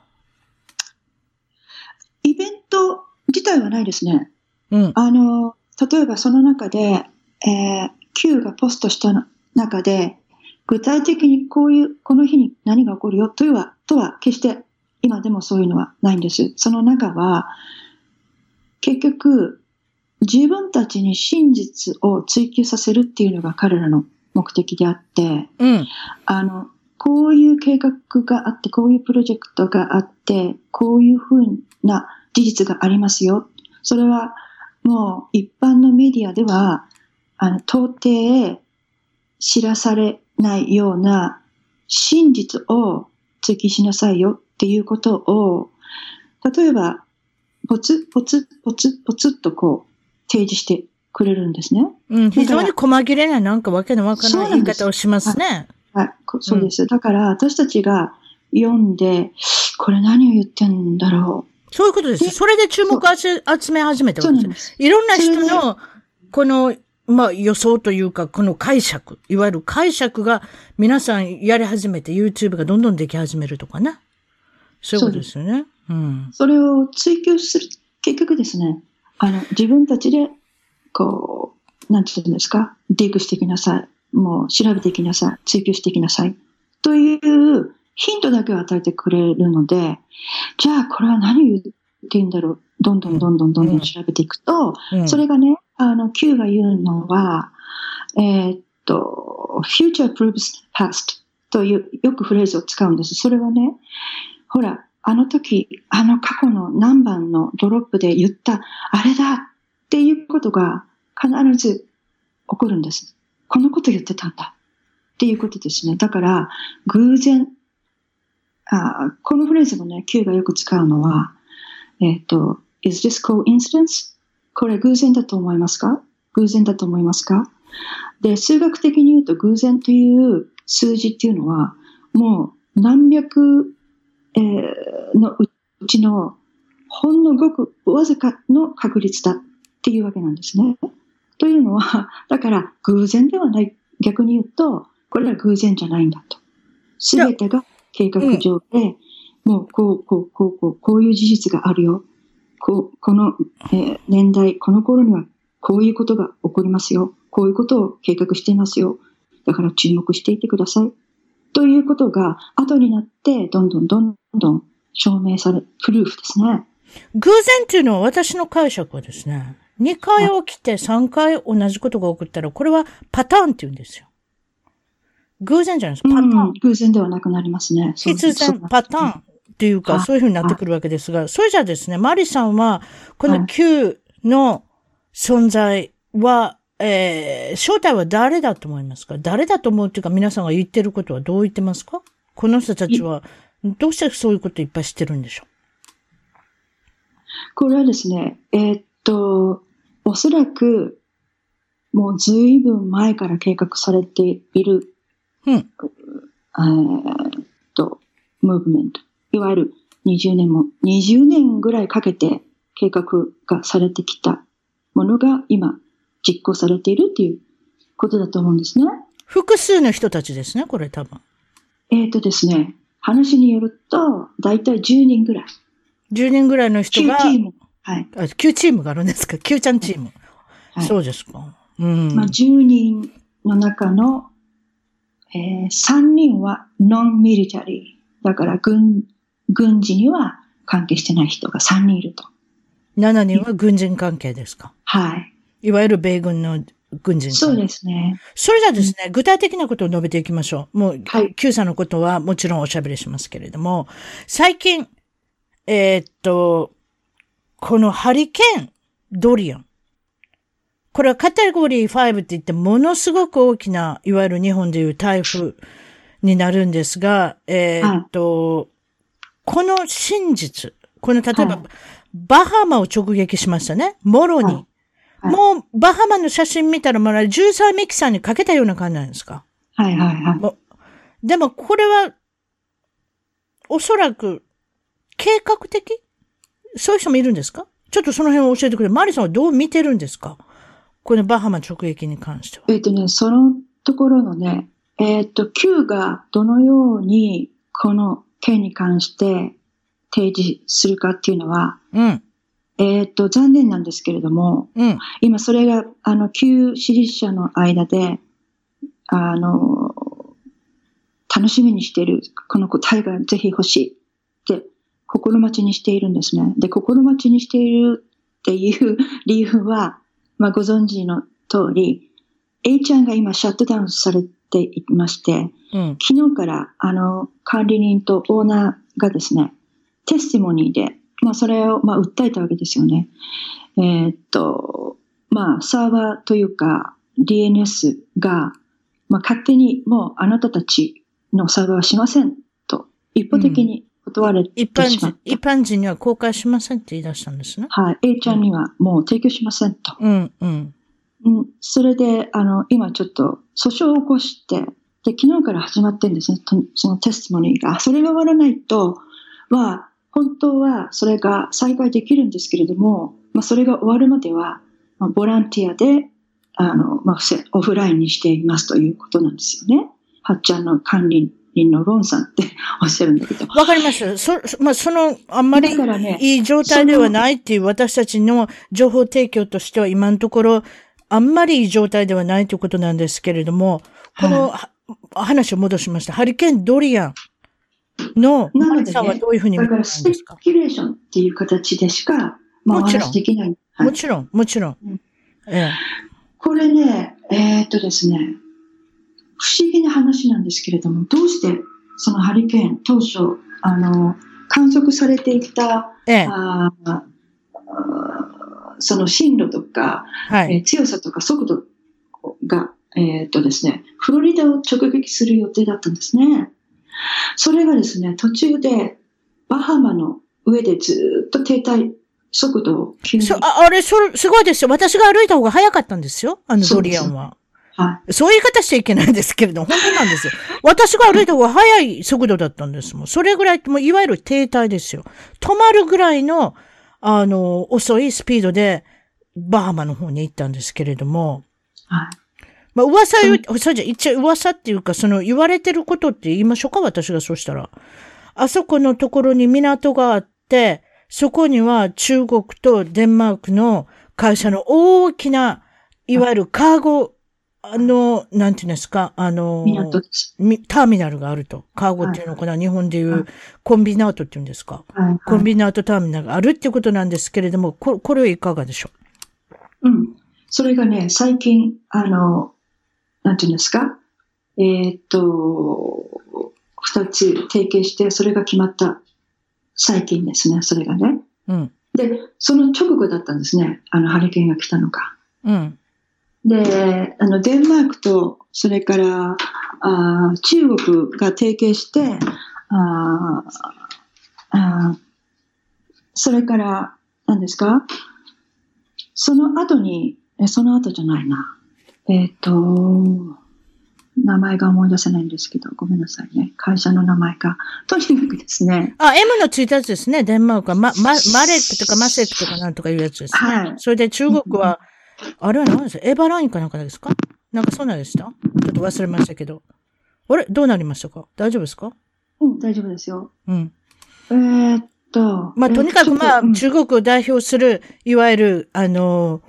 [SPEAKER 2] イベント自体はないですね。
[SPEAKER 1] うん。
[SPEAKER 2] あの、例えばその中で、えー、Q がポストした中で、具体的にこういう、この日に何が起こるよというは、とは決して今でもそういうのはないんです。その中は、結局、自分たちに真実を追求させるっていうのが彼らの目的であって、
[SPEAKER 1] うん。
[SPEAKER 2] あの、こういう計画があって、こういうプロジェクトがあって、こういうふうな事実がありますよ。それはもう一般のメディアでは、あの、到底知らされないような真実を追求しなさいよっていうことを、例えば、ポツポツポツポツっとこう提示してくれるんですね。
[SPEAKER 1] うん。非常に細切れな、なんかわけのわからない言い方をしますね。
[SPEAKER 2] はい、こそうです。だから、私たちが読んで、これ何を言ってんだろ
[SPEAKER 1] そういうことです。
[SPEAKER 2] で
[SPEAKER 1] それで注目を集集め始め
[SPEAKER 2] う。
[SPEAKER 1] たわけです。
[SPEAKER 2] そうなんです。
[SPEAKER 1] いろんな人の、この、まあ予想というか、この解釈、いわゆる解釈が皆さんやり始めて YouTube がどんどんでき始めるとかね。そういうことですよね。うん。
[SPEAKER 2] それを追求する、結局ですね、あの、自分たちで、こう、なんて言うんですか、ディグしてきなさい。もう調べていきなさい。追求していきなさい。というヒントだけを与えてくれるので、じゃあこれは何を言っていいんだろう？どんどんどんどんどんどん調べていくと、
[SPEAKER 1] うん、
[SPEAKER 2] それがね、あの、Q が言うのは、えーっと、future proves past という、よくフレーズを使うんです。それはね、ほら、あの時、あの過去の何番のドロップで言った、あれだっていうことが必ず起こるんです。このこと言ってたんだっていうことですね。だから、偶然、あこのフレーズもね、Q がよく使うのは、えっ、と、is this coincidence? これ偶然だと思いますか？偶然だと思いますか？で、数学的に言うと偶然という数字っていうのは、もう何百、えーのうちのほんのごくわずかの確率だっていうわけなんですね。というのは、だから偶然ではない。逆に言うと、これは偶然じゃないんだと。すべてが計画上で、もうこう、こう、こう、こう、こういう事実があるよ。こう、この、えー年代、この頃にはこういうことが起こりますよ。こういうことを計画していますよ。だから注目していてください。ということが、後になって、どんどんどんどん証明され、プルーフですね。
[SPEAKER 1] 偶然っていうのは私の解釈はですね、2回起きて3回同じことが起こったら、これはパターンって言うんですよ。偶然じゃないですか。パターン。
[SPEAKER 2] うん、偶然ではなくなりますね。
[SPEAKER 1] 必然パターンっていうか、
[SPEAKER 2] あ
[SPEAKER 1] そういうふうになってくるわけですが、それじゃあですね、マリさんは、この
[SPEAKER 2] はい
[SPEAKER 1] Q の存在は、えー、正体は誰だと思いますか？誰だと思うっていうか、皆さんが言ってることはどう言ってますか？この人たちは、どうしてそういうこといっぱい知ってるんでしょ
[SPEAKER 2] これはですね、えーっと、おそらく、もうずいぶん前から計画されている、
[SPEAKER 1] うん。
[SPEAKER 2] えーっと、ムーブメント。いわゆる20年も、20年ぐらいかけて計画がされてきたものが今実行されているっていうことだと思うんですね。
[SPEAKER 1] 複数の人たちですね、これ多分。
[SPEAKER 2] えーっとですね、話によると、だいたい10人ぐらい。
[SPEAKER 1] 10人ぐらいの人
[SPEAKER 2] 9
[SPEAKER 1] が、
[SPEAKER 2] チーム。はい。
[SPEAKER 1] あ9チームがあるんですか ?9 ちゃんチーム。
[SPEAKER 2] はい
[SPEAKER 1] そうですか。うん。
[SPEAKER 2] まあ、10人の中の、えー3人はノンミリタリー。だから軍、軍事には関係してない人が3人いると。
[SPEAKER 1] 7人は軍人関係ですか？
[SPEAKER 2] はい。
[SPEAKER 1] いわゆる米軍の軍人。
[SPEAKER 2] そうですね。
[SPEAKER 1] それじゃあですね、具体的なことを述べていきましょう。もう、
[SPEAKER 2] はい
[SPEAKER 1] Q さんのことはもちろんおしゃべりしますけれども、最近、えーっと、このハリケーン、ドリアン。これはカテゴリー5って言ってものすごく大きな、いわゆる日本でいう台風になるんですが、えーっと、この真実、この例えば、
[SPEAKER 2] はい
[SPEAKER 1] バハマを直撃しましたね。もろに。
[SPEAKER 2] はいはい
[SPEAKER 1] もう、バハマの写真見たら、まだ13ミキサーにかけたような感じなんですか？
[SPEAKER 2] はいはいはい。
[SPEAKER 1] でも、これは、おそらく、計画的？そういう人もいるんですか？ちょっとその辺を教えてくれ。マリさんはどう見てるんですか？このバハマ直撃に関しては。
[SPEAKER 2] えっ、とね、そのところのね、えっ、と、Q がどのようにこの件に関して提示するかっていうのは、
[SPEAKER 1] うん、
[SPEAKER 2] えっ、と、残念なんですけれども、
[SPEAKER 1] うん、
[SPEAKER 2] 今それが、あの、旧支持者の間で、あの、楽しみにしている、この答えがぜひ欲しいって、心待ちにしているんですね。で、心待ちにしているっていう 理由は、まあ、ご存知の通り、A ちゃんが今シャットダウンされていまして、
[SPEAKER 1] うん、
[SPEAKER 2] 昨日から、あの、管理人とオーナーがですね、テスティモニーで、まあ、それを、まあ、訴えたわけですよね。えーっと、まあ、サーバーというか、DNS が、まあ、勝手にもうあなたたちのサーバーはしませんと、一方的に断れ
[SPEAKER 1] 一般
[SPEAKER 2] てしまった。、
[SPEAKER 1] 人一般人には公開しませんって言い出したんですね。
[SPEAKER 2] はい。A ちゃんにはもう提供しませんと。
[SPEAKER 1] うん、うん。
[SPEAKER 2] うん、それで、あの、今ちょっと訴訟を起こして、で、昨日から始まってるんですね、とそのテスティモニーが。それが終わらないと、は、本当はそれが再開できるんですけれども、まあ、それが終わるまでは、まあ、ボランティアで、あの、まあ、せオフラインにしていますということなんですよね。はっちゃんの管理人のロンさんって おっしゃるんだけど。
[SPEAKER 1] わかります。そ、そまあ、その、あんまりいい状態ではないっていう私たちの情報提供としては今のところ、あんまりいい状態ではないということなんですけれども、この、は話を戻しました。ハリケーンドリアンの、
[SPEAKER 2] なのでね
[SPEAKER 1] さんはどういうふうに見てるんで
[SPEAKER 2] だからスペ
[SPEAKER 1] すか
[SPEAKER 2] キュレーションっていう形でしか、まあ、お
[SPEAKER 1] もちろ
[SPEAKER 2] できない。はい
[SPEAKER 1] もちろん、もちろん
[SPEAKER 2] うん。
[SPEAKER 1] ええ。
[SPEAKER 2] これね、えーっとですね、不思議な話なんですけれども、どうしてそのハリケーン当初、あの、観測されていた、
[SPEAKER 1] ええ。
[SPEAKER 2] あその進路とか、
[SPEAKER 1] はい。
[SPEAKER 2] えー強さとか速度が、えーっとですね、フロリダを直撃する予定だったんですね。それがですね、途中でバハマの上でずーっと停滞、速度を急に、
[SPEAKER 1] そああれ、それ、すごいですよ。私が歩いた方が早かったんですよ。あのドリアンは。
[SPEAKER 2] はい、
[SPEAKER 1] そういう言い方しちゃいけないんですけれども、本当なんですよ。私が歩いた方が速い速度だったんですもん。それぐらい、もういわゆる停滞ですよ。止まるぐらいの、あの、遅いスピードで、バハマの方に行ったんですけれども、
[SPEAKER 2] はい。
[SPEAKER 1] まあ、噂言う、そうじゃ、一応噂っていうか、その言われてることって言いましょうか私がそうしたら。あそこのところに港があって、そこには中国とデンマークの会社の大きな、いわゆるカーゴ、あの、なんていうんですか、あの、ターミナルがあると。カーゴっていうのかな、はい、日本でいうコンビナートっていうんですか、はいはい、コンビナートターミナルがあるっていうことなんですけれども、ここれはいかがでしょ
[SPEAKER 2] う？うん。それがね、最近、あの、なんていうんですか、えー、っと、二つ提携して、それが決まった最近ですね、それがね。うん。で、その直後だったんですね、あの、ハリケーンが来たのが。うん。で、あの、デンマークと、それから、あ中国が提携して、ああそれから、何ですか？その後に、え、その後じゃないな。えっ、ー、と、名前が思い出せないんですけど、ごめんなさいね。会社の名前が。とにかくですね。
[SPEAKER 1] あ、M のついたやつですね。デンマークは。ま、ま、マレックとかマセックとかなんとかいうやつですね。はい。それで中国は、あれは何ですか？エヴァラインかなんかですか？なんかそうなんでしたちょっと忘れましたけど。あれ？どうなりましたか？大丈夫ですか？
[SPEAKER 2] うん、大丈夫ですよ。うん。えー、っと。
[SPEAKER 1] まあ、とにかくまあ、中国を代表する、いわゆる、あのー、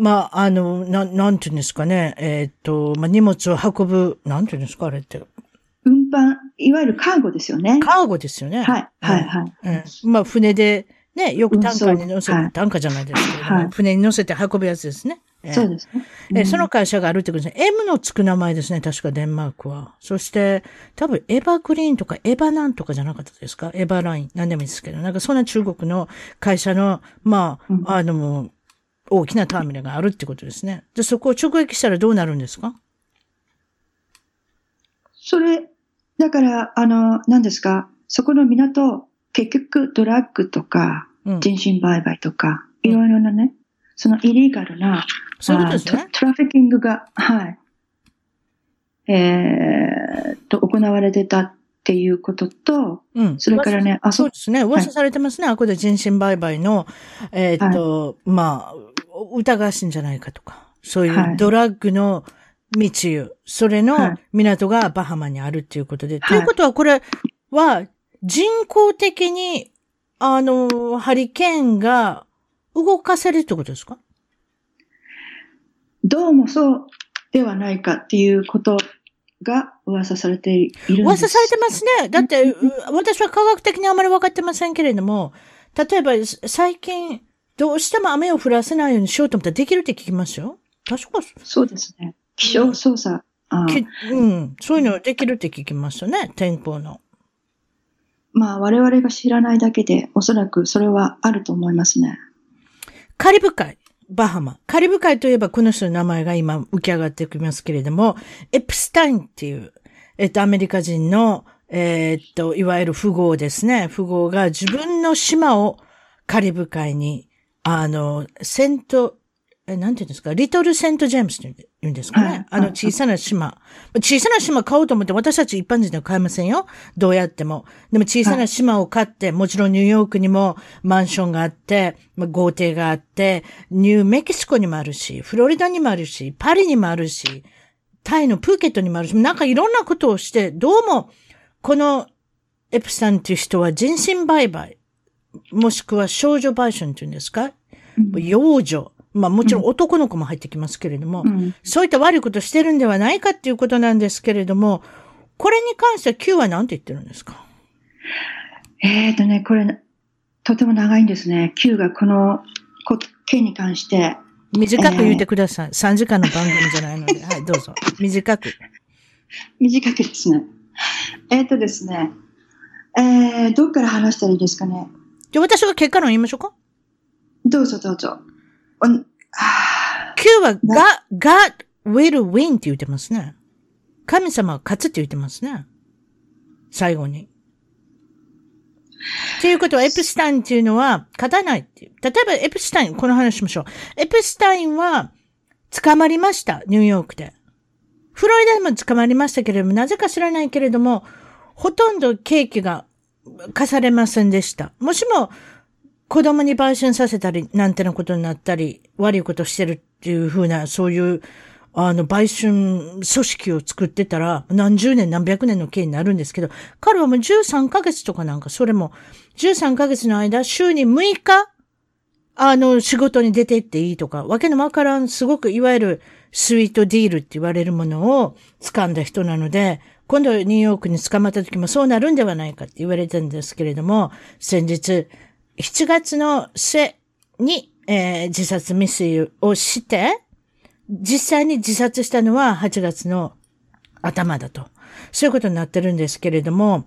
[SPEAKER 1] まあ、あの、ななんていうんですかね。えー、っと、まあ、荷物を運ぶ、なんていうんですか、あれって。
[SPEAKER 2] 運搬、いわゆるカーゴですよね。
[SPEAKER 1] カーゴですよね。
[SPEAKER 2] はい、はい、はい。
[SPEAKER 1] うん。まあ、船で、ね、よくタンカーに乗せはい、タンカーじゃないですけど、はい、船に乗せて運ぶやつですね。
[SPEAKER 2] そうですね。
[SPEAKER 1] え、その会社があるってことですね。M のつく名前ですね。確かデンマークは。そして、多分エヴァグリーンとかエヴァなんとかじゃなかったですか？エヴァライン。なんでもいいですけど。なんかそんな中国の会社の、まあ、うん、あの、大きなターミナルがあるってことですね。で、そこを直撃したらどうなるんですか？
[SPEAKER 2] それ、だから、あの、何ですか、そこの港、結局ドラッグとか、人身売買とか、うん、いろいろなね、そのイリーガルな、
[SPEAKER 1] そういうことですね。
[SPEAKER 2] トラフィキングが、はい、えー、と、行われてたっていうことと、うん、それからね、
[SPEAKER 1] あ、そうですね。噂されてますね。はい、あこで人身売買の、えー、っと、はい、まあ、疑わしいんじゃないかとか、そういうドラッグの密輸、それの港がバハマにあるっていうことで。ということは、これは人工的に、あの、ハリケーンが動かせるってことですか？
[SPEAKER 2] どうもそうではないかっていうことが噂されているんです。
[SPEAKER 1] 噂されてますね。だって、私は科学的にあまり分かってませんけれども、例えば最近、どうしても雨を降らせないようにしようと思ったらできるって聞きますよ。確か
[SPEAKER 2] そうですね。気象操作。
[SPEAKER 1] うん。そういうのできるって聞きますよね。天候の。
[SPEAKER 2] まあ、我々が知らないだけで、おそらくそれはあると思いますね。
[SPEAKER 1] カリブ海、バハマ。カリブ海といえばこの人の名前が今浮き上がってきますけれども、エプスタインっていう、えっと、アメリカ人の、えー、っと、いわゆる富豪ですね。富豪が自分の島をカリブ海にあの、セント、え、なんて言うんですか？リトルセントジェームスって言うんですかね、はい、あの小さな島。小さな島買おうと思って私たち一般人では買えませんよ。どうやっても。でも小さな島を買って、もちろんニューヨークにもマンションがあって、豪邸があって、ニューメキシコにもあるし、フロリダにもあるし、パリにもあるし、タイのプーケットにもあるし、なんかいろんなことをして、どうも、このエプさんっていう人は人身売買、もしくは少女売春っていうんですか、うん、幼女。まあもちろん男の子も入ってきますけれども、うん、そういった悪いことしてるんではないかっていうことなんですけれども、これに関しては Q は何て言ってるんですか？
[SPEAKER 2] えっ、ー、とね、これ、とても長いんですね。Q がこの件に関して。
[SPEAKER 1] 短く言ってください。えー、3時間の番組じゃないので。はい、どうぞ。短く。
[SPEAKER 2] 短くですね。えっ、ー、とですね。えー、どっから話したらいいですかね？
[SPEAKER 1] じゃあ私が結果論言いましょうか？
[SPEAKER 2] どうぞどうぞ。
[SPEAKER 1] Q は God, God will win って言ってますね。神様は勝つって言ってますね。最後に。ということは、エプスタインっていうのは、勝たないっていう。例えば、エプスタイン、この話しましょう。エプスタインは、捕まりました。ニューヨークで。フロリダでも捕まりましたけれども、なぜか知らないけれども、ほとんど刑期が課されませんでした。もしも、子供に売春させたり、なんてなことになったり、悪いことしてるっていうふうな、そういう、あの、売春組織を作ってたら、何十年何百年の刑になるんですけど、彼はもう13ヶ月とかなんか、それも、13ヶ月の間、週に6日、あの、仕事に出て行っていいとか、わけのわからん、すごく、いわゆる、スイートディールって言われるものを掴んだ人なので、今度ニューヨークに捕まった時もそうなるんではないかって言われてるんですけれども、先日、7月の末に、えー、自殺未遂をして、実際に自殺したのは8月の頭だと。そういうことになってるんですけれども、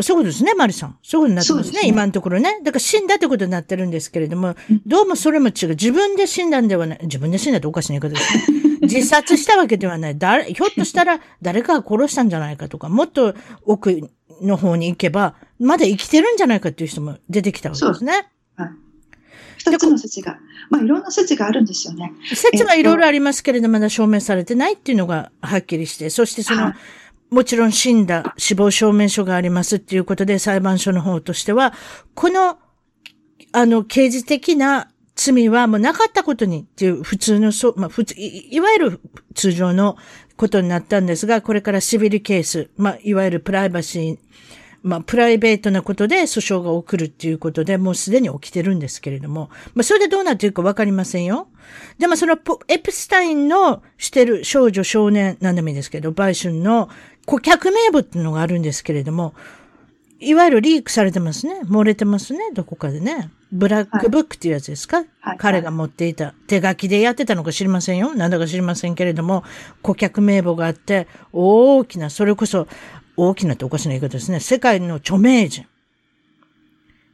[SPEAKER 1] そうですね、マリさん。そういうことになってますね、すね今のところね。だから死んだってことになってるんですけれども、どうもそれも違う。自分で死んだんではない。自分で死んだっておかしな言い方ですね。自殺したわけではない。誰、ひょっとしたら誰かが殺したんじゃないかとか、もっと奥の方に行けば、まだ生きてるんじゃないかっていう人も出てきたわけですね。はい。
[SPEAKER 2] 二つの説が。まあ、いろんな説があるんですよね。
[SPEAKER 1] 説はいろいろありますけれど、まだ証明されてないっていうのがはっきりして、そしてその、もちろん死んだ死亡証明書がありますっていうことで、裁判所の方としては、この、あの、刑事的な罪はもうなかったことにっていう普通の、そまあ普通い、いわゆる通常のことになったんですが、これからシビルケース、まあ、いわゆるプライバシー、まあ、プライベートなことで訴訟が起きるっていうことで、もうすでに起きてるんですけれども、まあ、それでどうなっていくかわかりませんよ。でもそのエプスタインのしてる少女少年、なんでもいいですけど、売春の顧客名簿っていうのがあるんですけれども、いわゆるリークされてますね。漏れてますね。どこかでね。ブラックブックっていうやつですか、はい、彼が持っていた。手書きでやってたのか知りませんよ。なんだか知りませんけれども、顧客名簿があって、大きな、それこそ、大きなっておかしな言い方ですね。世界の著名人、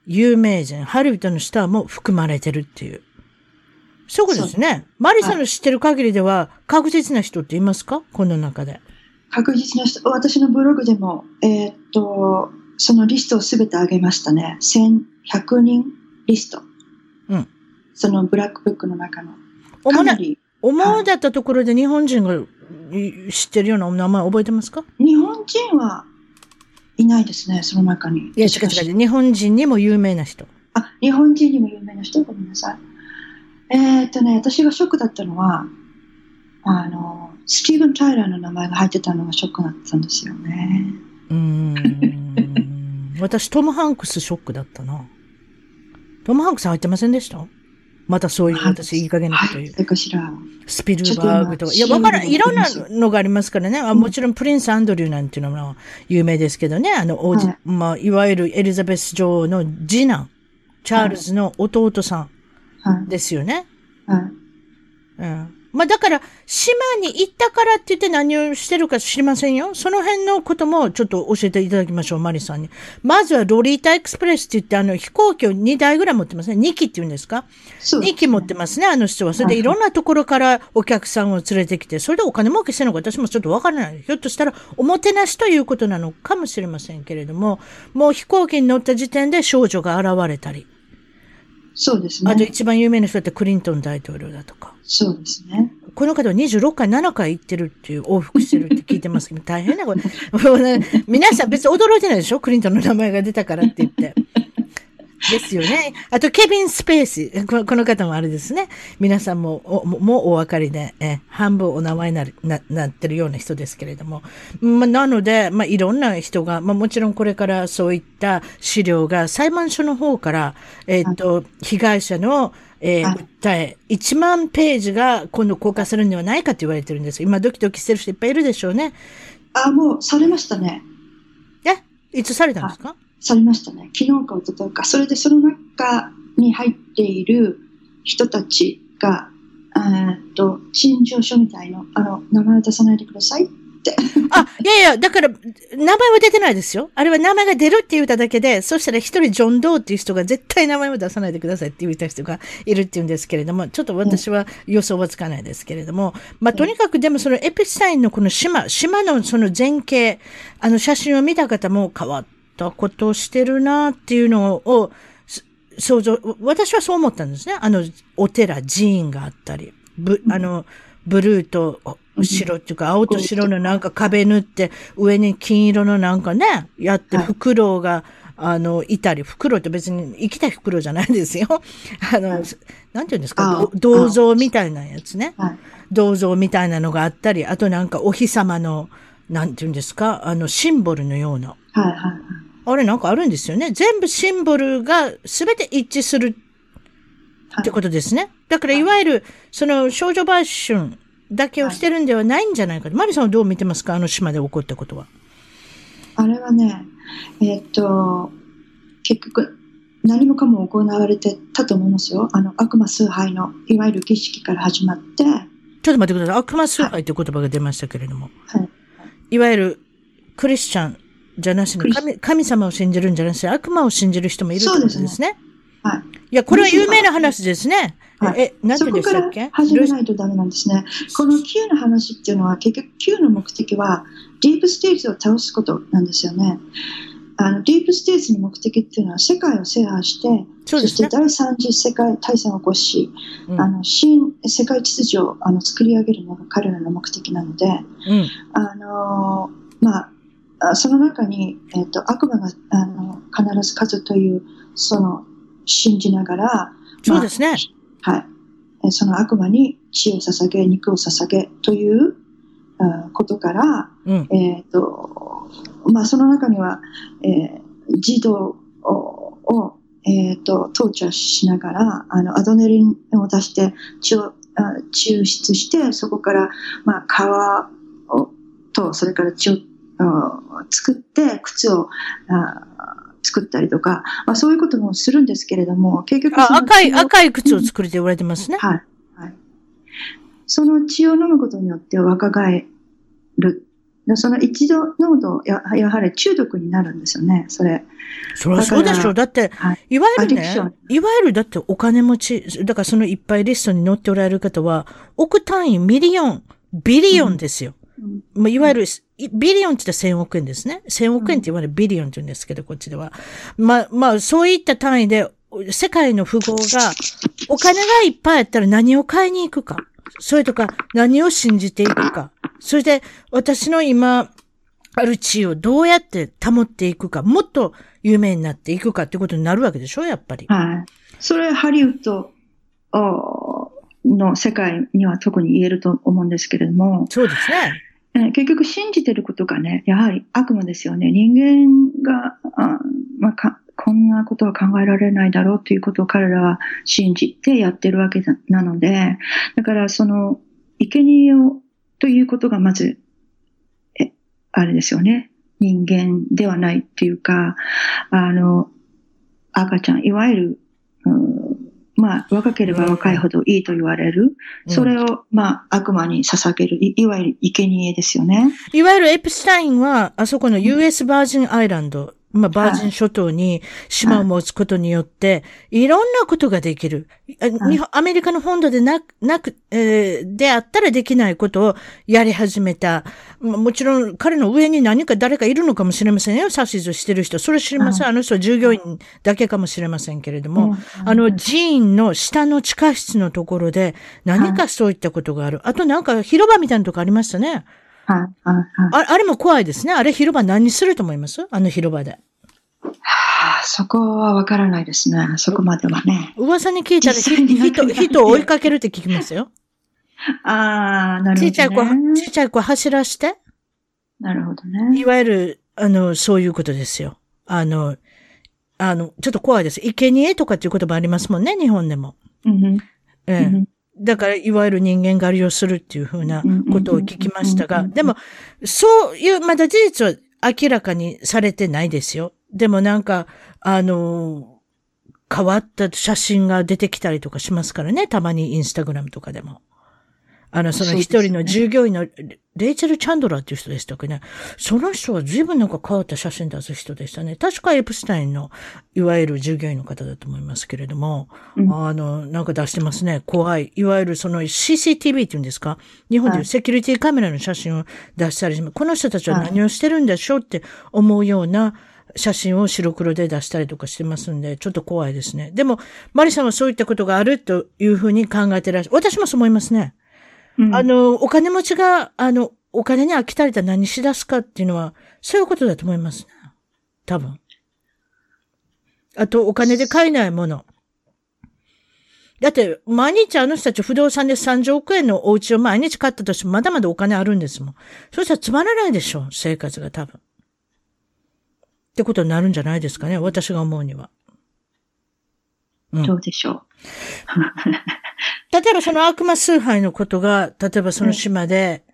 [SPEAKER 1] 有名人、ハリウッドのスターも含まれてるっていう。そうですね。マリさんの知ってる限りでは、確実な人っていますか？この中で。
[SPEAKER 2] 確実な人、私のブログでも、えー、っと、そのリストをすべてあげましたね。1100人リスト。うん。そのブラックブックの中の。
[SPEAKER 1] かなり。思うだったところで日本人が知ってるようなお名前覚えてますか？
[SPEAKER 2] 日本人はいないですね、その中に。
[SPEAKER 1] いや、違う違う。日本人にも有名な人。
[SPEAKER 2] あ、日本人にも有名な人？ごめんなさい。えー、っとね、私がショックだったのは、あの、スティーブン・タイラーの名前が入ってたのがショックだったんですよね。うん。
[SPEAKER 1] 私、トム・ハンクスショックだったな。トム・ハンクス入ってませんでした？またそういう私、いい加減なこと言う。スピルバーグとか。いや、わからん。いろんなのがありますからね。あもちろんプリンス・アンドリューなんていうのも有名ですけどね。あの、王子、はい、まあ、いわゆるエリザベス女王の次男、チャールズの弟さんですよね。はい。はい、うん。まあだから、島に行ったからって言って何をしてるか知りませんよ。その辺のこともちょっと教えていただきましょう、マリさんに。まずはロリータエクスプレスって言ってあの飛行機を2台ぐらい持ってますね。2機って言うんですか？す、ね、?2 機持ってますね、あの人は。それでいろんなところからお客さんを連れてきて、それでお金儲けしてるのか私もちょっとわからない。ひょっとしたらおもてなしということなのかもしれませんけれども、もう飛行機に乗った時点で少女が現れたり。
[SPEAKER 2] そうですね。
[SPEAKER 1] あと一番有名な人ってクリントン大統領だとか。
[SPEAKER 2] そうですね。
[SPEAKER 1] この方は26回、7回行ってるっていう、往復してるって聞いてますけど、大変なこれ。皆さん別に驚いてないでしょ？クリントンの名前が出たからって言って。ですよね。あと、ケビン・スペース。この方もあれですね。皆さんも、おもうお分かりで、え半分お名前になななってるような人ですけれども。まあ、なので、まあ、いろんな人が、まあ、もちろんこれからそういった資料が裁判所の方から、えっ、ー、と、被害者の、えー、訴え、1万ページが今度公開するんではないかと言われてるんです。今ドキドキしてる人いっぱいいるでしょうね。
[SPEAKER 2] あ、もうされましたね。
[SPEAKER 1] え？いつされたんですか？
[SPEAKER 2] されましたね。昨日か一昨日か。それでその中に入っている人たちが、えっと、陳情書みたいの、あの、名前を出さないでくださいって。
[SPEAKER 1] あ、いやいや、だから、名前は出てないですよ。あれは名前が出るって言っただけで、そしたら一人ジョン・ドーっていう人が絶対名前を出さないでくださいって言った人がいるって言うんですけれども、ちょっと私は予想はつかないですけれども、まあ、とにかくでもそのエピスタインのこの島、島のその前景、あの写真を見た方も変わったことをしてるなっていうのを、想像、私はそう思ったんですね。あの、お寺、寺院があったり、ぶ、あの、ブルーと白っていうか、青と白のなんか壁塗って、上に金色のなんかね、やって、フクロウが、あの、いたり、袋って別に生きた袋じゃないですよ。あの、なんて言うんですか、銅像みたいなやつね。銅像みたいなのがあったり、あとなんかお日様の、なんて言うんですか、あの、シンボルのような。
[SPEAKER 2] はいはいはい。
[SPEAKER 1] あれなんかあるんですよね。全部シンボルが全て一致するってことですね。だからいわゆる、その少女バーションだけをしてるんではないんじゃないか。マリさんはどう見てますか？あの島で起こったことは。
[SPEAKER 2] あれはね、えー、っと、結局、何もかも行われてたと思いますよ。あの、悪魔崇拝の、いわゆる儀式から始まって。ちょっ
[SPEAKER 1] と待ってください。悪魔崇拝という言葉が出ましたけれども。はい。いわゆる、クリスチャンじゃなしに神、神様を信じるんじゃなしに悪魔を信じる人もいるってことですね。はい。いや、これは有名な話ですね。
[SPEAKER 2] はい、え、何てでしたっけ？始めないとダメなんですね。この Q の話っていうのは、結局 Q の目的は、ディープステージを倒すことなんですよね。あのディープステージの目的っていうのは世界を制覇して、そ、ね,、して第三次世界大戦を起こし、うん、あの新世界秩序をあの作り上げるのが彼らの目的なので、うん、あのまあ、その中に、えーと、悪魔があの必ず数というその信じながら、
[SPEAKER 1] そうですね、
[SPEAKER 2] まあ、はい、その悪魔に血を捧げ肉を捧げということから、うん、えっ、ー、とまあ、その中には、えー、児童を、えーと、とトーチャーしながらあのアドネリンを出して血を抽出してそこから、まあ、皮をとそれから血を作って靴を作ったりとか、まあ、そういうこともするんですけれども、結局
[SPEAKER 1] 赤い、赤い靴を作るって言われてますね。
[SPEAKER 2] はい。はい。その血を飲むことによって若返る。その一度飲むとや、やはり中毒になるんですよね、それ。
[SPEAKER 1] そりゃそうでしょ。だって、はい、いわゆるね、いわゆるだってお金持ち、だからそのいっぱいリストに載っておられる方は、億単位、 million、billion ですよ。うん、いわゆる billion って言ったら1000億円ですね。1000億円って言われる billion って言うんですけど、こっちでは。まあ、まあ、そういった単位で、世界の富豪が、お金がいっぱいあったら何を買いに行くか。それとか、何を信じていくか。それで、私の今、ある地位をどうやって保っていくか、もっと有名になっていくかってことになるわけでしょ、やっぱり。
[SPEAKER 2] はい。それ、ハリウッドの世界には特に言えると思うんですけれども。
[SPEAKER 1] そうですね。
[SPEAKER 2] 結局信じてることがね、やはり悪魔ですよね。人間が、あまあ、かこんなことは考えられないだろうということを彼らは信じてやってるわけなので、だからその、生贄をということがまず、え、あれですよね。人間ではないっていうか、あの、赤ちゃん、いわゆる、まあ、若ければ若いほどいいと言われる。それを、まあ、悪魔に捧げるい、いわゆる生贄ですよね。
[SPEAKER 1] いわゆるエプスタインは、あそこの US バージンアイランドまあ、バージン諸島に島を持つことによって、いろんなことができる。アメリカの本土でなく、なく、えー、であったらできないことをやり始めた。もちろん彼の上に何か誰かいるのかもしれませんよ。指図してる人。それ知りません。あの人は従業員だけかもしれませんけれども、あの寺院の下の地下室のところで何かそういったことがある。あとなんか広場みたいなとこありましたね。ああれも怖いですね。あれ広場何すると思います？あの広場で。
[SPEAKER 2] はあ、そこはわからないですね。そこまではね。
[SPEAKER 1] 噂に聞いたら人、人を追いかけるって聞きますよ。
[SPEAKER 2] ああ、なるほど、ね。
[SPEAKER 1] ちっちゃい子、ちっちゃい子走らして。
[SPEAKER 2] なるほどね。
[SPEAKER 1] いわゆる、あの、そういうことですよ。あの、あの、ちょっと怖いです。生贄とかっていう言葉ありますもんね、日本でも。うん、ええ、だから、いわゆる人間狩りをするっていうふうなことを聞きましたが、でも、そういう、まだ事実は明らかにされてないですよ。でもなんか、あの、変わった写真が出てきたりとかしますからね。たまにインスタグラムとかでも。あの、その一人の従業員の、レイチェル・チャンドラーっていう人でしたっけね。その人は随分なんか変わった写真出す人でしたね。確かエプスタインの、いわゆる従業員の方だと思いますけれども、うん、あの、なんか出してますね。怖い。いわゆるその CCTV っていうんですか？日本でいうセキュリティカメラの写真を出したりします。この人たちは何をしてるんでしょうって思うような、写真を白黒で出したりとかしてますんで、ちょっと怖いですね。でも、マリさんはそういったことがあるというふうに考えてらっしゃる。私もそう思いますね。あの、お金持ちが、あの、お金に飽きたりたら何し出すかっていうのは、そういうことだと思いますね。多分。あと、お金で買えないもの。だって、毎日あの人たち不動産で30億円のお家を毎日買ったとしてもまだまだお金あるんですもん。そしたらつまらないでしょ生活が多分。ってことになるんじゃないですかね私が思うには。うん
[SPEAKER 2] どうでしょう？
[SPEAKER 1] 例えばその悪魔崇拝のことが、例えばその島で、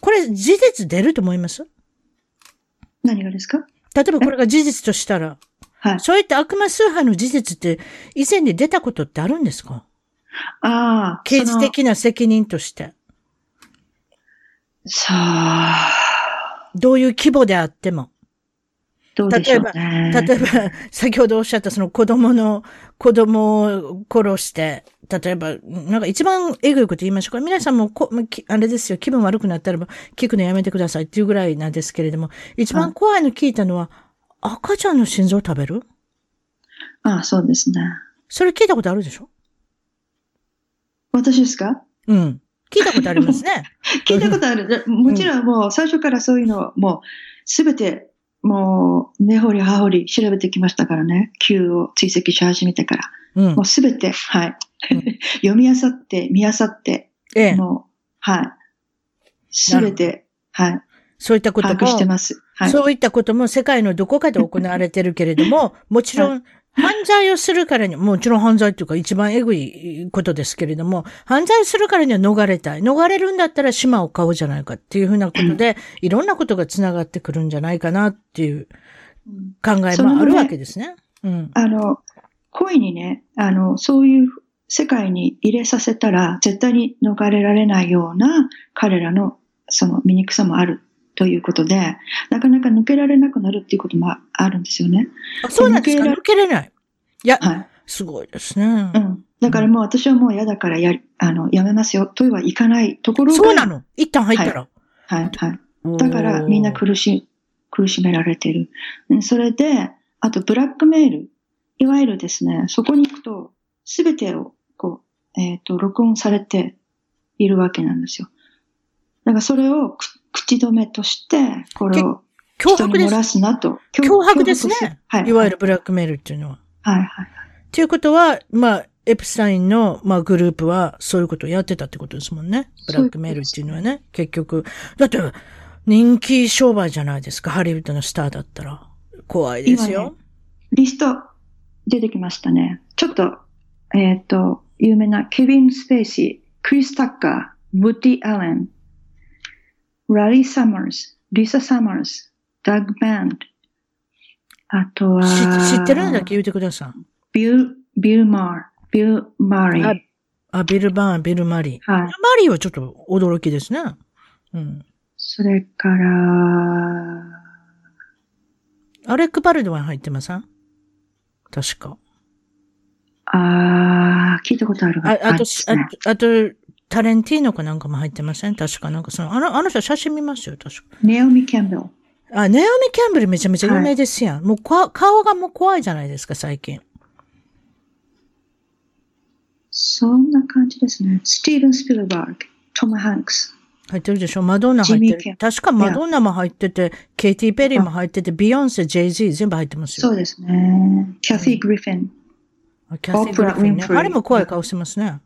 [SPEAKER 1] これ事実出ると思います？
[SPEAKER 2] 何がですか？
[SPEAKER 1] 例えばこれが事実としたら、
[SPEAKER 2] はい。
[SPEAKER 1] そういった悪魔崇拝の事実って以前に出たことってあるんですか？
[SPEAKER 2] ああ、
[SPEAKER 1] 刑事的な責任として。
[SPEAKER 2] さあ、
[SPEAKER 1] どういう規模であっても。
[SPEAKER 2] どうでしょうね。
[SPEAKER 1] 例えば、先ほどおっしゃったその子供の、子供を殺して、例えば、なんか一番えぐいこと言いましょうか。皆さんもこ、きあれですよ、気分悪くなったらば聞くのやめてくださいっていうぐらいなんですけれども、一番怖いの聞いたのは、赤ちゃんの心臓を食べる？
[SPEAKER 2] ああ、そうですね。
[SPEAKER 1] それ聞いたことあるでしょ？
[SPEAKER 2] 私ですか？
[SPEAKER 1] うん。聞いたことありますね。
[SPEAKER 2] 聞いたことある。もちろんもう最初からそういうのをもうすべてもう根掘り葉掘り調べてきましたからね。Q を追跡し始めてから。
[SPEAKER 1] うん
[SPEAKER 2] もう。すべて、はい
[SPEAKER 1] うん。
[SPEAKER 2] 読み漁って、見漁って、
[SPEAKER 1] ええ。
[SPEAKER 2] もう、はい。すべて、はい。
[SPEAKER 1] そういったことも。そういったことも世界のどこかで行われてるけれども、もちろん、犯罪をするからに、もちろん犯罪っていうか一番エグいことですけれども、犯罪をするからには逃れたい。逃れるんだったら島を買おうじゃないかっていうふうなことで、いろんなことが繋がってくるんじゃないかなっていう
[SPEAKER 2] うん
[SPEAKER 1] 考えもあるわけですね。うん。
[SPEAKER 2] あの、恋にね、あの、そういう世界に入れさせたら、絶対に逃れられないような彼らのその醜さもあるということで、なかなか抜けられなくなるっていうこともあるんですよね。
[SPEAKER 1] あそうなんですか？
[SPEAKER 2] 抜け
[SPEAKER 1] れない。いや、
[SPEAKER 2] はい。
[SPEAKER 1] すごいですね
[SPEAKER 2] う。ん。だからもう私はもう嫌だからやり、あの、やめますよとはいかないところが。
[SPEAKER 1] そうなの一旦入ったら。
[SPEAKER 2] はい、はい。だからみんな苦し、苦しめられてる。うんそれで、あとブラックメール。いわゆるですね、そこに行くと、すべてを、こう、えっ、と、録音されているわけなんですよ。だからそれをく口止めとして、これを
[SPEAKER 1] 脅迫です。
[SPEAKER 2] 漏らすなと。
[SPEAKER 1] 脅迫ですね。
[SPEAKER 2] はい。
[SPEAKER 1] いわゆるブラックメールっていうのは。
[SPEAKER 2] はい、はい。
[SPEAKER 1] っていうことは、まあ、エプスタインの、まあ、グループはそういうことをやってたってことですもんね。ブラックメールっていうのはね、結局。だって、人気商売じゃないですか。ハリウッドのスターだったら。怖いです
[SPEAKER 2] 今
[SPEAKER 1] よ。
[SPEAKER 2] リスト出てきましたね。ちょっと、えっ、と、有名なケビン・スペイシー、クリス・タッカー、ウッディ・アレン、ラリー・サマーズ、リサ・サマーズ、ダッグ・バンド、あとは、
[SPEAKER 1] 知知ってるんだけ言うてください。
[SPEAKER 2] ビル、ビル・マー、ビル・マリー。
[SPEAKER 1] あ
[SPEAKER 2] はい。
[SPEAKER 1] あ、ビル・バーン、ビル・マリー。ビル・マリーはちょっと驚きですね。うん。
[SPEAKER 2] それから、
[SPEAKER 1] アレック・ボールドウィン入ってません？確か。
[SPEAKER 2] あー、聞いたことあるわ
[SPEAKER 1] あ、あと、あと、あと、タレンティーノかなんかも入ってません？確かなんかその、あの、あの人写真見ますよ、確か。
[SPEAKER 2] ナオミ・キャンベル。
[SPEAKER 1] あ、ナオミ・キャンベルめちゃめちゃ有名ですやん。もうこ顔がもう怖いじゃないですか、最近。
[SPEAKER 2] そんな感じですね。スティーブン・スピルバーグ、トム・ハンクス。
[SPEAKER 1] 入ってるでしょ？マドンナ入ってる。確かマドンナも入ってて、ケイティ・ペリーも入ってて、ビヨンセ、ジェイ・ジー全部入ってますよ。
[SPEAKER 2] そうですね。キャフィー・グリフィン。
[SPEAKER 1] あキャシー・グリフィンね。あれも怖い顔してますね。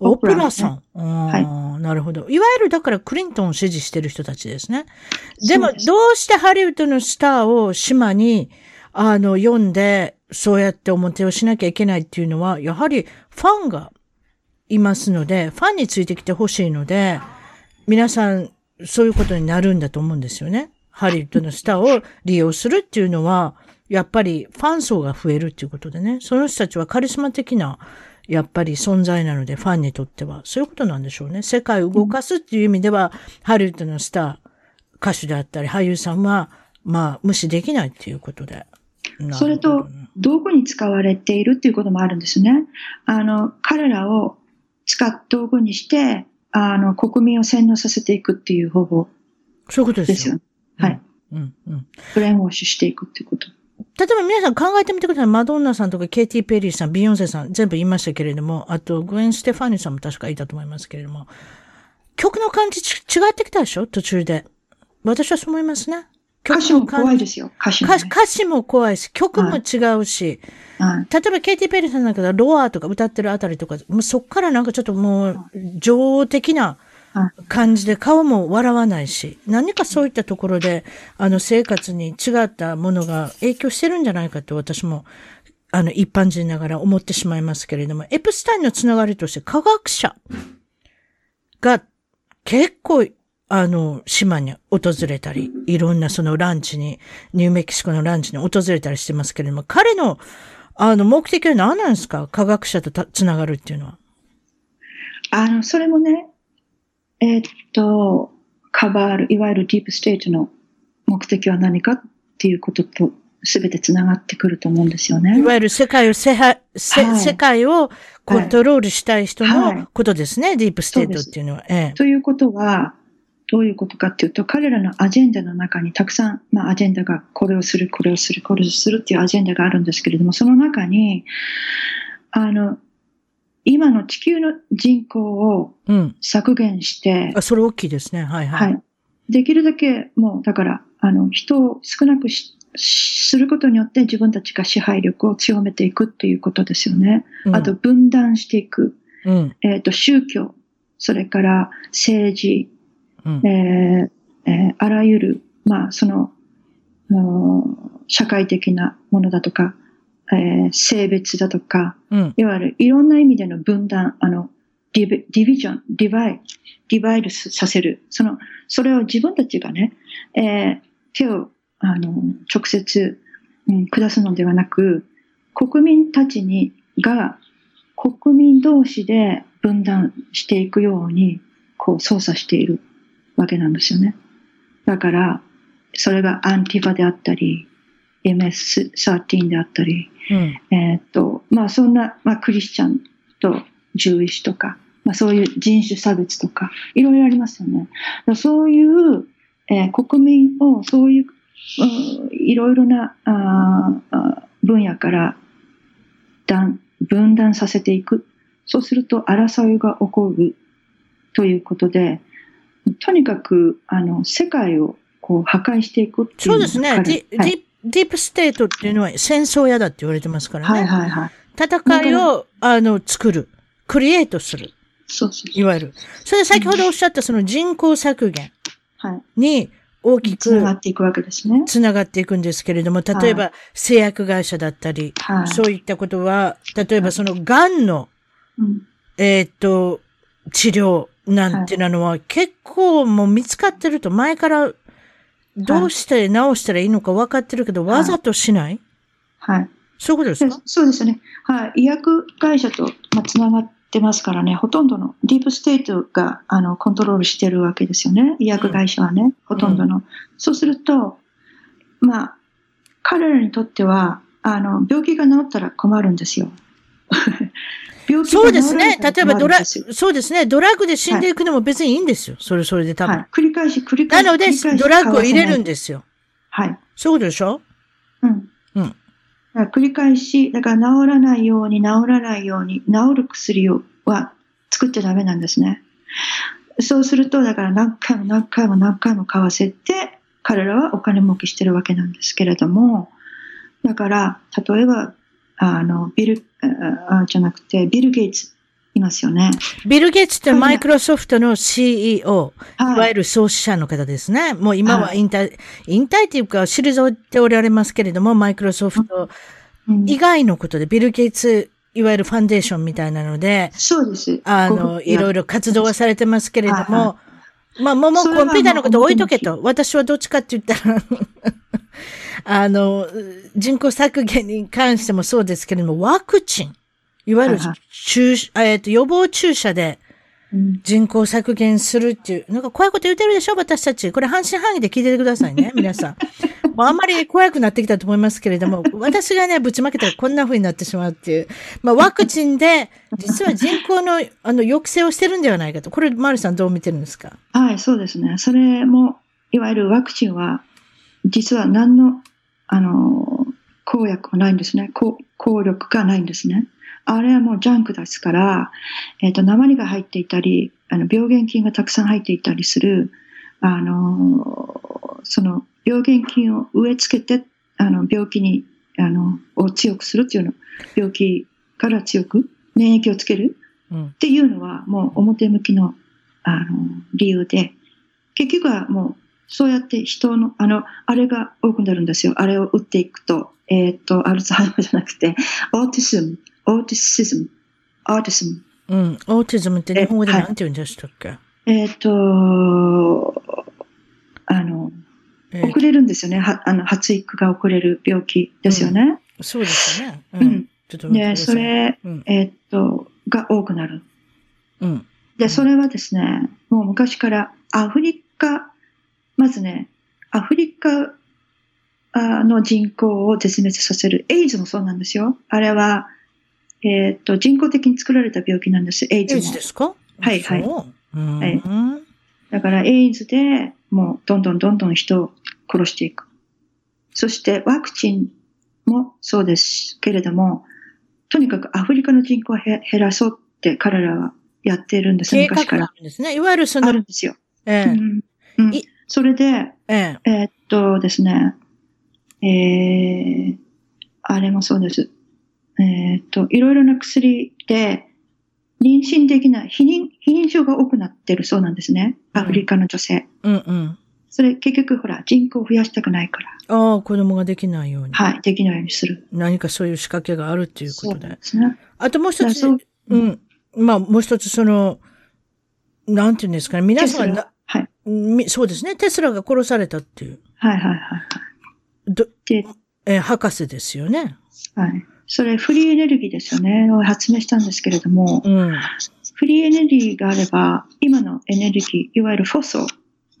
[SPEAKER 1] オプ
[SPEAKER 2] ラ
[SPEAKER 1] ラさん。なるほど。いわゆるだからクリントンを支持してる人たちですね。でも、どうしてハリウッドのスターを島に、あの、読んで、そうやって表をしなきゃいけないっていうのは、やはりファンがいますので、ファンについてきてほしいので、皆さん、そういうことになるんだと思うんですよね。ハリウッドのスターを利用するっていうのは、やっぱりファン層が増えるっていうことでね、その人たちはカリスマ的な、やっぱり存在なので、ファンにとっては、そういうことなんでしょうね。世界を動かすっていう意味では、ハリウッドのスター、歌手であったり、俳優さんは、まあ、無視できないっていうことで。
[SPEAKER 2] それと、道具に使われているっていうこともあるんですね。あの、彼らを使っ道具にして、あの、国民を洗脳させていくっていう方法
[SPEAKER 1] そういうことでよ。
[SPEAKER 2] ですすよ。はい。
[SPEAKER 1] うん、うん。
[SPEAKER 2] brainwash していくっていうこと。
[SPEAKER 1] 例えば皆さん考えてみてください。マドンナさんとかケイティ・ペリーさん、ビヨンセさん、全部言いましたけれども、あと、グウェン・ステファニーさんも確かいたと思いますけれども、曲の感じち違ってきたでしょ？途中で。私はそう思いますね。
[SPEAKER 2] 歌詞も怖いですよ、歌詞も、ね、
[SPEAKER 1] 歌詞も怖いし、曲も違うし、はい、例えばケイティ・ペリーさんなんか Roar とか歌ってるあたりとか、もうそっからなんかちょっともう、情的な感じで顔も笑わないし、何かそういったところで、あの生活に違ったものが影響してるんじゃないかと私も、あの一般人ながら思ってしまいますけれども、エプスタインのつながりとして科学者が結構あの、島に訪れたり、いろんなそのランチに、ニューメキシコのランチに訪れたりしてますけれども、彼の、あの、目的は何なんですか？科学者とつながるっていうのは。
[SPEAKER 2] あの、それもね、えー、っと、 cabal、いわゆるディープステートの目的は何かっていうことと、すべてつながってくると思うんですよね。
[SPEAKER 1] いわゆる世界をせは、せ、はい、世界をコントロールしたい人のことですね、はい、ディープステートっていうのは。え
[SPEAKER 2] え、ということは、どういうことかっていうと、彼らのアジェンダの中にたくさん、まあ、アジェンダがこれをする、これをする、これをするっていうアジェンダがあるんですけれども、その中に、あの、今の地球の人口を削減して、
[SPEAKER 1] うん、あ、それ大きいですね。はいはい。はい。
[SPEAKER 2] できるだけ、もう、だから、あの、人を少なくしすることによって自分たちが支配力を強めていくっていうことですよね。うん、あと、分断していく。うん、えっ、と、宗教、それから政治、うん、えー、えー、あらゆる、まあ、その、社会的なものだとか、えー、性別だとか、うん、いわゆるいろんな意味での分断、あの、ディビディビジョン、ディバイ、ディバイドさせる。その、それを自分たちがね、えー、手を、あの、直接、うん、下すのではなく、国民たちに、が、国民同士で分断していくように、こう操作している。わけなんですよね。だから、それがアンティファであったり、MS13 であったり、うん、えっと、まあそんな、まあクリスチャンとジューイッシュとか、まあそういう人種差別とか、いろいろありますよね。そういう、えー、国民をそういう、うん、いろいろなあ分野から分断させていく。そうすると争いが起こるということで、とにかく、あの、世界をこう破壊していくっていう。
[SPEAKER 1] そうですね。はい、ディープステートっていうのは戦争屋だって言われてますからね。はいはいはい。戦いを、あの、作る。クリエイトする。
[SPEAKER 2] そうそう
[SPEAKER 1] いわゆる。それで先ほどおっしゃったその人口削減に大きく、つ
[SPEAKER 2] ながっていくわけですね。
[SPEAKER 1] つながっていくんですけれども、例えば製薬会社だったり、はい、そういったことは、例えばその癌の、うん、えっと、治療、なんてなのは結構もう見つかってると前からどうして直したらいいのか分かってるけど、わざとしない？
[SPEAKER 2] はい。
[SPEAKER 1] そういうことですか？
[SPEAKER 2] そうですね。はい。医薬会社と、まあ、つながってますからね、ほとんどのディープステートがあのコントロールしてるわけですよね。医薬会社はね、うん、ほとんどの。うん、そうすると、まあ、彼らにとっては、あの、病気が治ったら困るんですよ。
[SPEAKER 1] 病気そうですね。例えばドラ、そうですね。ドラッグで死んでいくのも別にいいんですよ。それ、それで多分。はい、
[SPEAKER 2] 繰り返し、繰り返し。
[SPEAKER 1] なので、ドラッグを入れるんですよ。
[SPEAKER 2] はい。
[SPEAKER 1] そういうことでし
[SPEAKER 2] ょ？うん。うん。繰り返し、だから治らないように、治らないように、治る薬をは作っちゃダメなんですね。そうすると、だから何回も何回も何回も買わせて、彼らはお金儲けしてるわけなんですけれども、だから、例えば、あの、ビル、あじゃなくて、ビル・ゲイツいますよね。
[SPEAKER 1] ビル・ゲイツってマイクロソフトの CEO、はい、いわゆる創始者の方ですね。もう今は引退、はい、引退っていうか退っておられますけれども、マイクロソフト以外のことで、ビル・ゲイツいわゆるファンデーションみたいなので、
[SPEAKER 2] そうです。
[SPEAKER 1] あの、いろいろ活動はされてますけれども、はいはい、まあ、もうコンピューターのこと置いとけと。私はどっちかって言ったらあの、人口削減に関してもそうですけれども、ワクチン、いわゆる注、えっ、と、予防注射で人口削減するっていう、なんか怖いこと言ってるでしょ私たち。これ半信半疑で聞いててくださいね、皆さん。もうあんまり怖くなってきたと思いますけれども、私がね、ぶちまけたらこんな風になってしまうっていう。まあ、ワクチンで、実は人口の、あの、抑制をしてるんではないかと。これ、マリさんどう見てるんですか？
[SPEAKER 2] はい、そうですね。それも、いわゆるワクチンは、実は何のあの、効薬がないんですね。効効力がないんですね。あれはもうジャンクですから、えっ、ー、と、鉛が入っていたり、あの、病原菌がたくさん入っていたりする、あの、その病原菌を植え付けて、あの、病気に、あの、を強くするっていうの、病気から強く免疫をつける
[SPEAKER 1] うん。
[SPEAKER 2] っていうのは、もう表向きの、あの、理由で、結局はもう、そうやって人の、あの、あれが多くなるんですよ。あれを打っていくと、えっ、と、アルツハイマーじゃなくて、 autism、autism、autism。
[SPEAKER 1] うん。 autism って日本語で
[SPEAKER 2] えはい
[SPEAKER 1] なんて言うんでしたっけ？
[SPEAKER 2] えっ、と、あの、
[SPEAKER 1] えー
[SPEAKER 2] 遅れるんですよね。はあの発育が遅れる病気ですよね。
[SPEAKER 1] そうですよね。う
[SPEAKER 2] うん。
[SPEAKER 1] ちょっと待って
[SPEAKER 2] で。それ、
[SPEAKER 1] うん。
[SPEAKER 2] えっ、と、が多くなる。
[SPEAKER 1] うん。
[SPEAKER 2] で、それはですね、もう昔からアフリカ、まずね、アフリカあの人口を絶滅させる。エイズもそうなんですよ。あれは、えっ、と、人工的に作られた病気なんです。エイズも
[SPEAKER 1] エイズ。ですか？
[SPEAKER 2] はいはい。はいだからエイズでもうどんどんどんどん人を殺していく。そしてワクチンもそうですけれども、とにかくアフリカの人口をへ減らそうって彼らはやっているんです、昔から。
[SPEAKER 1] ですね。いわゆるその
[SPEAKER 2] ある、んですよ。
[SPEAKER 1] ええ
[SPEAKER 2] うんうん
[SPEAKER 1] い
[SPEAKER 2] それで、
[SPEAKER 1] ええ
[SPEAKER 2] えーっとですね、えー、あれもそうです。えーっと、いろいろな薬で、妊娠できない、避妊、避妊症が多くなってるそうなんですね。アフリカの女性。
[SPEAKER 1] うんうん。
[SPEAKER 2] それ結局ほら、人口を増やしたくないから、
[SPEAKER 1] ああ、子供ができないように。
[SPEAKER 2] はい、できないようにする。
[SPEAKER 1] 何かそういう仕掛けがあるっていうことで
[SPEAKER 2] そう。ですね。
[SPEAKER 1] あともう一つ、
[SPEAKER 2] う
[SPEAKER 1] うん。まあ、もう一つ、その、なんていうんですかね。皆さんそうですね。テスラが殺されたっていう。
[SPEAKER 2] はい、はい、はい。
[SPEAKER 1] ど
[SPEAKER 2] で、
[SPEAKER 1] えー博士ですよね。
[SPEAKER 2] はい。それ、フリーエネルギーですよね。を発明したんですけれども、
[SPEAKER 1] うん。
[SPEAKER 2] フリーエネルギーがあれば、今のエネルギー、いわゆるフォソ、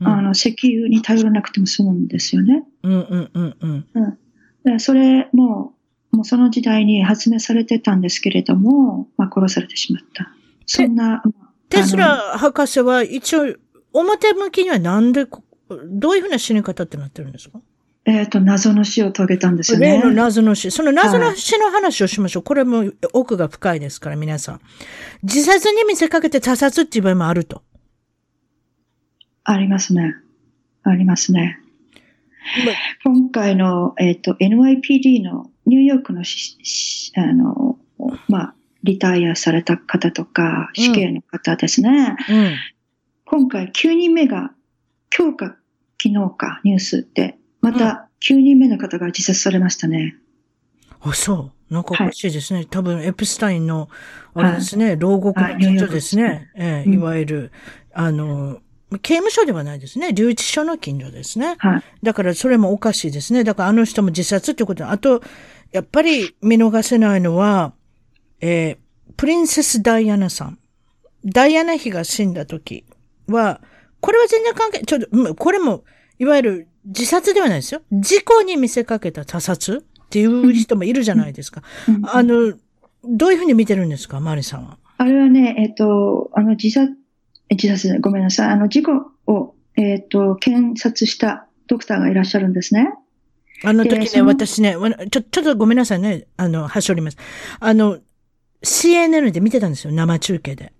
[SPEAKER 1] うん
[SPEAKER 2] あの、石油に頼らなくても済むんですよね。
[SPEAKER 1] うんうんうんうん。
[SPEAKER 2] でそれも、もうその時代に発明されてたんですけれども、まあ、殺されてしまった。そんな、
[SPEAKER 1] テスラ博士は一応、表向きにはなんでこ、どういうふうな死に方ってなってるんですか？
[SPEAKER 2] えっ、と、謎の死を遂げたんですよ
[SPEAKER 1] 例の
[SPEAKER 2] ね。
[SPEAKER 1] 謎の死。その謎の死の話をしましょう。これも奥が深いですから、皆さん。自殺に見せかけて他殺っていう場合もあると。
[SPEAKER 2] ありますね。ありますね。
[SPEAKER 1] ま
[SPEAKER 2] 今回の、えっ、と、NYPD のニューヨークのあの、まあ、リタイアされた方とか、死刑の方ですね。
[SPEAKER 1] うん。
[SPEAKER 2] 今回9人目が、今日か昨日かニュースで、また9人目の方が自殺されましたね。
[SPEAKER 1] あ、そう。なんかおかしいですね。多分、エプスタインの、あれですね、牢獄
[SPEAKER 2] はい
[SPEAKER 1] の近所ですね。ええ
[SPEAKER 2] うん
[SPEAKER 1] いわゆる、あの、刑務所ではないですね。留置所の近所ですね。
[SPEAKER 2] はい。
[SPEAKER 1] だからそれもおかしいですね。だからあの人も自殺ってことあと、やっぱり見逃せないのは、えープリンセス・ダイアナさん。ダイアナ妃が死んだ時は、これは全然関係、ちょっと、うんこれも、いわゆる自殺ではないですよ。事故に見せかけた他殺っていう人もいるじゃないですか。
[SPEAKER 2] うん
[SPEAKER 1] あの、どういうふうに見てるんですか、マリさんは？
[SPEAKER 2] あれはね、えっ、と、あの、自殺、え自殺、ごめんなさい。あの、事故を、えっ、と、検察したドクターがいらっしゃるんですね。
[SPEAKER 1] あの時ね、私ね、わちょ、ちょっとごめんなさいね。あの、はしょります。あの、CNN で見てたんですよ、生中継で。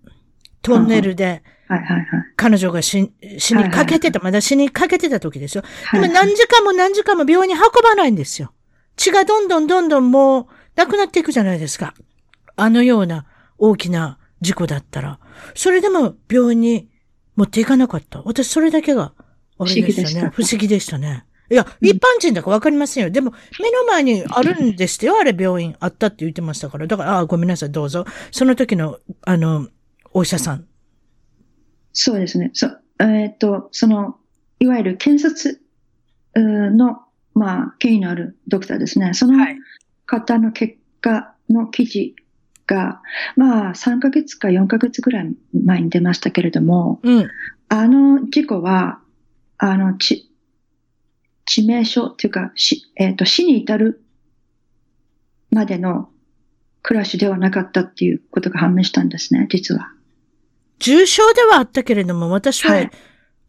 [SPEAKER 1] トンネルで、
[SPEAKER 2] はいはいはい。
[SPEAKER 1] 彼女が死死にかけてた、まだ死にかけてた時ですよ。で
[SPEAKER 2] はい
[SPEAKER 1] も何時間も何時間も病院に運ばないんですよ。血がどんどんどんどんもう、なくなっていくじゃないですか。あのような大きな事故だったら。それでも病院に持っていかなかった。私それだけが、あれでしたね。不
[SPEAKER 2] 不
[SPEAKER 1] 思議でしたね。いや、一般人だかわかりませんよ。でも、目の前にあるんですよ。あれ病院あったって言ってましたから。だから、あごめんなさい、どうぞ。その時の、あの、お医者さん。
[SPEAKER 2] そうですね。そえっ、と、その、いわゆる検察の、まあ、権威のあるドクターですね。その
[SPEAKER 1] はい
[SPEAKER 2] 方の結果の記事が、まあ、3ヶ月か4ヶ月ぐらい前に出ましたけれども、
[SPEAKER 1] うん。
[SPEAKER 2] あの事故は、あの、致致命傷っていうか、しえっ、と、死に至るまでのクラッシュではなかったっていうことが判明したんですね、実は。
[SPEAKER 1] 重症ではあったけれども、私は、
[SPEAKER 2] はい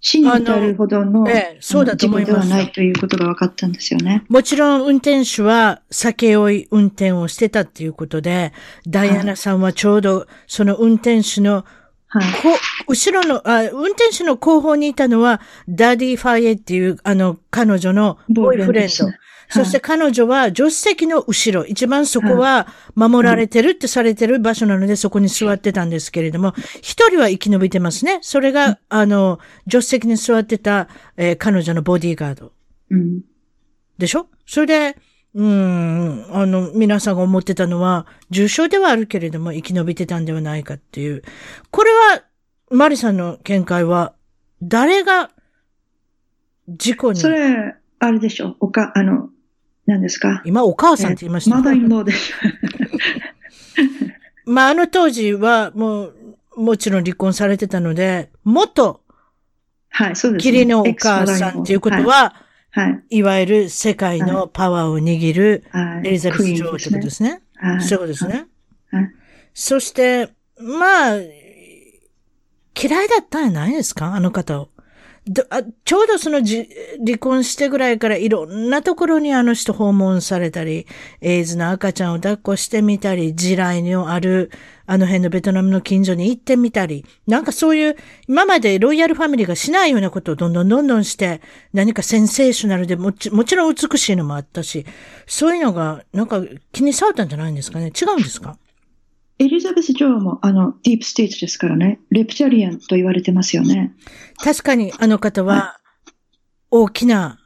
[SPEAKER 2] 死に至るほどの
[SPEAKER 1] ええそうだと思います
[SPEAKER 2] ではないということが分かったんですよね。
[SPEAKER 1] もちろん運転手は酒酔い運転をしてたっていうことで、ダイアナさんはちょうどその運転手の
[SPEAKER 2] はい。
[SPEAKER 1] こ後ろのあ、運転手の後方にいたのは、ドディ・ファイエっていう、あの、彼女のボーイフレンド。そして彼女は助手席の後ろ、一番そこは守られてるってされてる場所なので、そこに座ってたんですけれども、一人は生き延びてますね。それが、あの、助手席に座ってた、えー彼女のボディーガード。
[SPEAKER 2] うん。
[SPEAKER 1] でしょ？それで、うーん、あの、皆さんが思ってたのは、重症ではあるけれども、生き延びてたんではないかっていう。これは、マリさんの見解は、誰が、事故に、
[SPEAKER 2] それ、あれでしょ？おか、あの、何ですか？
[SPEAKER 1] 今お母さんって言いました？
[SPEAKER 2] マダインローでしょ
[SPEAKER 1] まあ、あの当時は、もう、もちろん離婚されてたので、元、
[SPEAKER 2] はい、そうです、ね。
[SPEAKER 1] 義理のお母さんっていうことは、
[SPEAKER 2] はい、はい。
[SPEAKER 1] いわゆる世界のパワーを握る
[SPEAKER 2] はい。
[SPEAKER 1] エリザベス女王ってことですね。
[SPEAKER 2] はい。
[SPEAKER 1] そういうことですね。
[SPEAKER 2] はい。
[SPEAKER 1] そして、まあ、嫌いだったんじゃないですか？あの方を。ちょうどそのじ離婚してぐらいからいろんなところにあの人訪問されたり、エイズの赤ちゃんを抱っこしてみたり、地雷のあるあの辺のベトナムの近所に行ってみたり、なんかそういう今までロイヤルファミリーがしないようなことをどんどんどんどんして、何かセンセーショナルでもちもちろん美しいのもあったし、そういうのがなんか気に障ったんじゃないんですかね？違うんですか？
[SPEAKER 2] エリザベス女王も、あの、ディープステートですからね。レプティリアンと言われてますよね。
[SPEAKER 1] 確かにあの方は大きな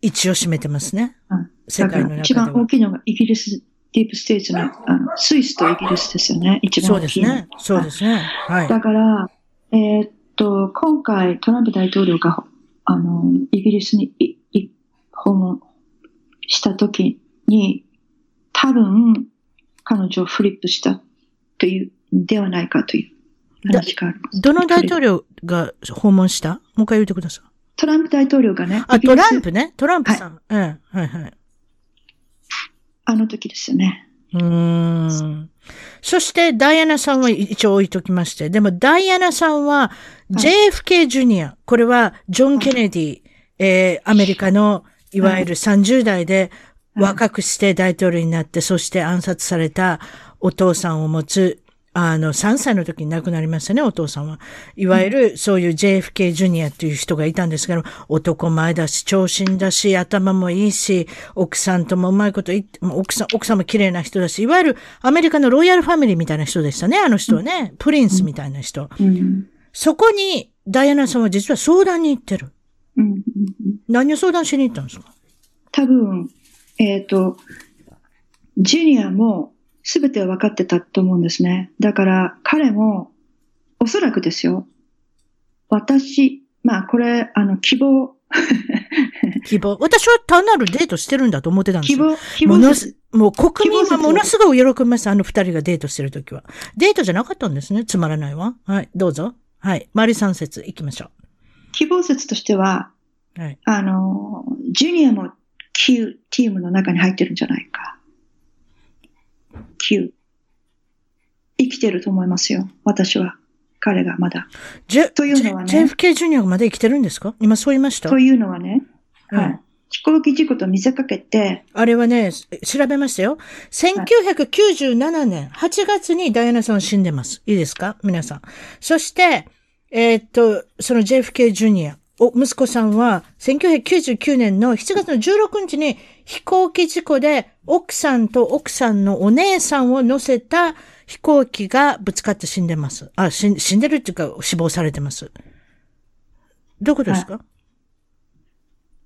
[SPEAKER 1] 位置を占めてますね。
[SPEAKER 2] うん
[SPEAKER 1] 世界の中で
[SPEAKER 2] 一番大
[SPEAKER 1] は。
[SPEAKER 2] きいのがイギリス、ディープステートの、あのスイスとイギリスですよね。一
[SPEAKER 1] そう
[SPEAKER 2] 番大きいの。
[SPEAKER 1] ですね。そうですね。はい。
[SPEAKER 2] だから、えーっと、今回トランプ大統領が、あの、イギリスにいい訪問した時に、多分、彼女をフリップしたという、ではないかという話があります。
[SPEAKER 1] どの大統領が訪問した？もう一回言ってください。
[SPEAKER 2] トランプ大統領がね、
[SPEAKER 1] あ、トランプね。トランプさん。うん。はいはい。
[SPEAKER 2] あの時ですよね。
[SPEAKER 1] うーん。そして、ダイアナさんは一応置いときまして。でも、ダイアナさんは、JFK ジュニア。これは、ジョン・ケネディ、えー、アメリカの、いわゆる30代で若くして大統領になって、そして暗殺されたお父さんを持つ、あの、3歳の時に亡くなりましたね、お父さんは。いわゆる、そういう JFK ジュニアっていう人がいたんですけど、男前だし、長身だし、頭もいいし、奥さんともうまいこと言って、奥さん、奥さんも綺麗な人だし、いわゆるアメリカのロイヤルファミリーみたいな人でしたね、あの人はね。プリンスみたいな人。
[SPEAKER 2] うん。
[SPEAKER 1] そこに、ダイアナさんは実は相談に行ってる。
[SPEAKER 2] うんうんうん
[SPEAKER 1] 何を相談しに行ったんですか？
[SPEAKER 2] 多分、えっ、と、ジュニアも全ては分かってたと思うんですね。だから彼も、おそらくですよ。私、まあこれ、あの、希望、
[SPEAKER 1] 希望。私は単なるデートしてるんだと思ってたんですよ。
[SPEAKER 2] 希望、希望
[SPEAKER 1] ものす、もう国民はものすごい喜びます。あの二人がデートしてるときは。デートじゃなかったんですね。つまらないわ。はい、どうぞ。はい。マリ三節行きましょ
[SPEAKER 2] 希望説としては、
[SPEAKER 1] う。はい。
[SPEAKER 2] あの、ジュニアも Q チームの中に入ってるんじゃないか。生きてると思いますよ。私は。彼がまだ。
[SPEAKER 1] ジェ、
[SPEAKER 2] というのはね
[SPEAKER 1] J- JFK ジュニアがまだ生きてるんですか？今そう言いました？
[SPEAKER 2] というのはね、
[SPEAKER 1] うん
[SPEAKER 2] はい。飛行機事故と見せかけて、
[SPEAKER 1] あれはね、調べましたよ。1997年8月にダイアナさんは死んでます。いいですか？皆さん。そして、えーっと、その JFK ジュニア、お、息子さんは、1999年の7月の16日に飛行機事故で奥さんと奥さんのお姉さんを乗せた飛行機がぶつかって死んでます。あ、死ん死んでるっていうか死亡されてます。どういうことですか、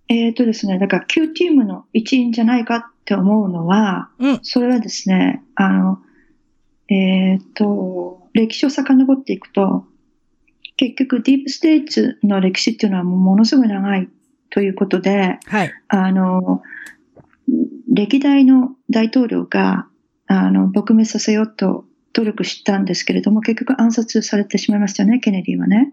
[SPEAKER 2] えっ、とですね、だから Q チームの一員じゃないかって思うのは、
[SPEAKER 1] うん。
[SPEAKER 2] それはですね、あの、えっ、と、歴史を遡っていくと、結局ディープステーツの歴史っていうのはもうものすごい長いということで、
[SPEAKER 1] はい。
[SPEAKER 2] あの、歴代の大統領が、あの、撲滅させようと努力したんですけれども、結局暗殺されてしまいましたよね、ケネディはね。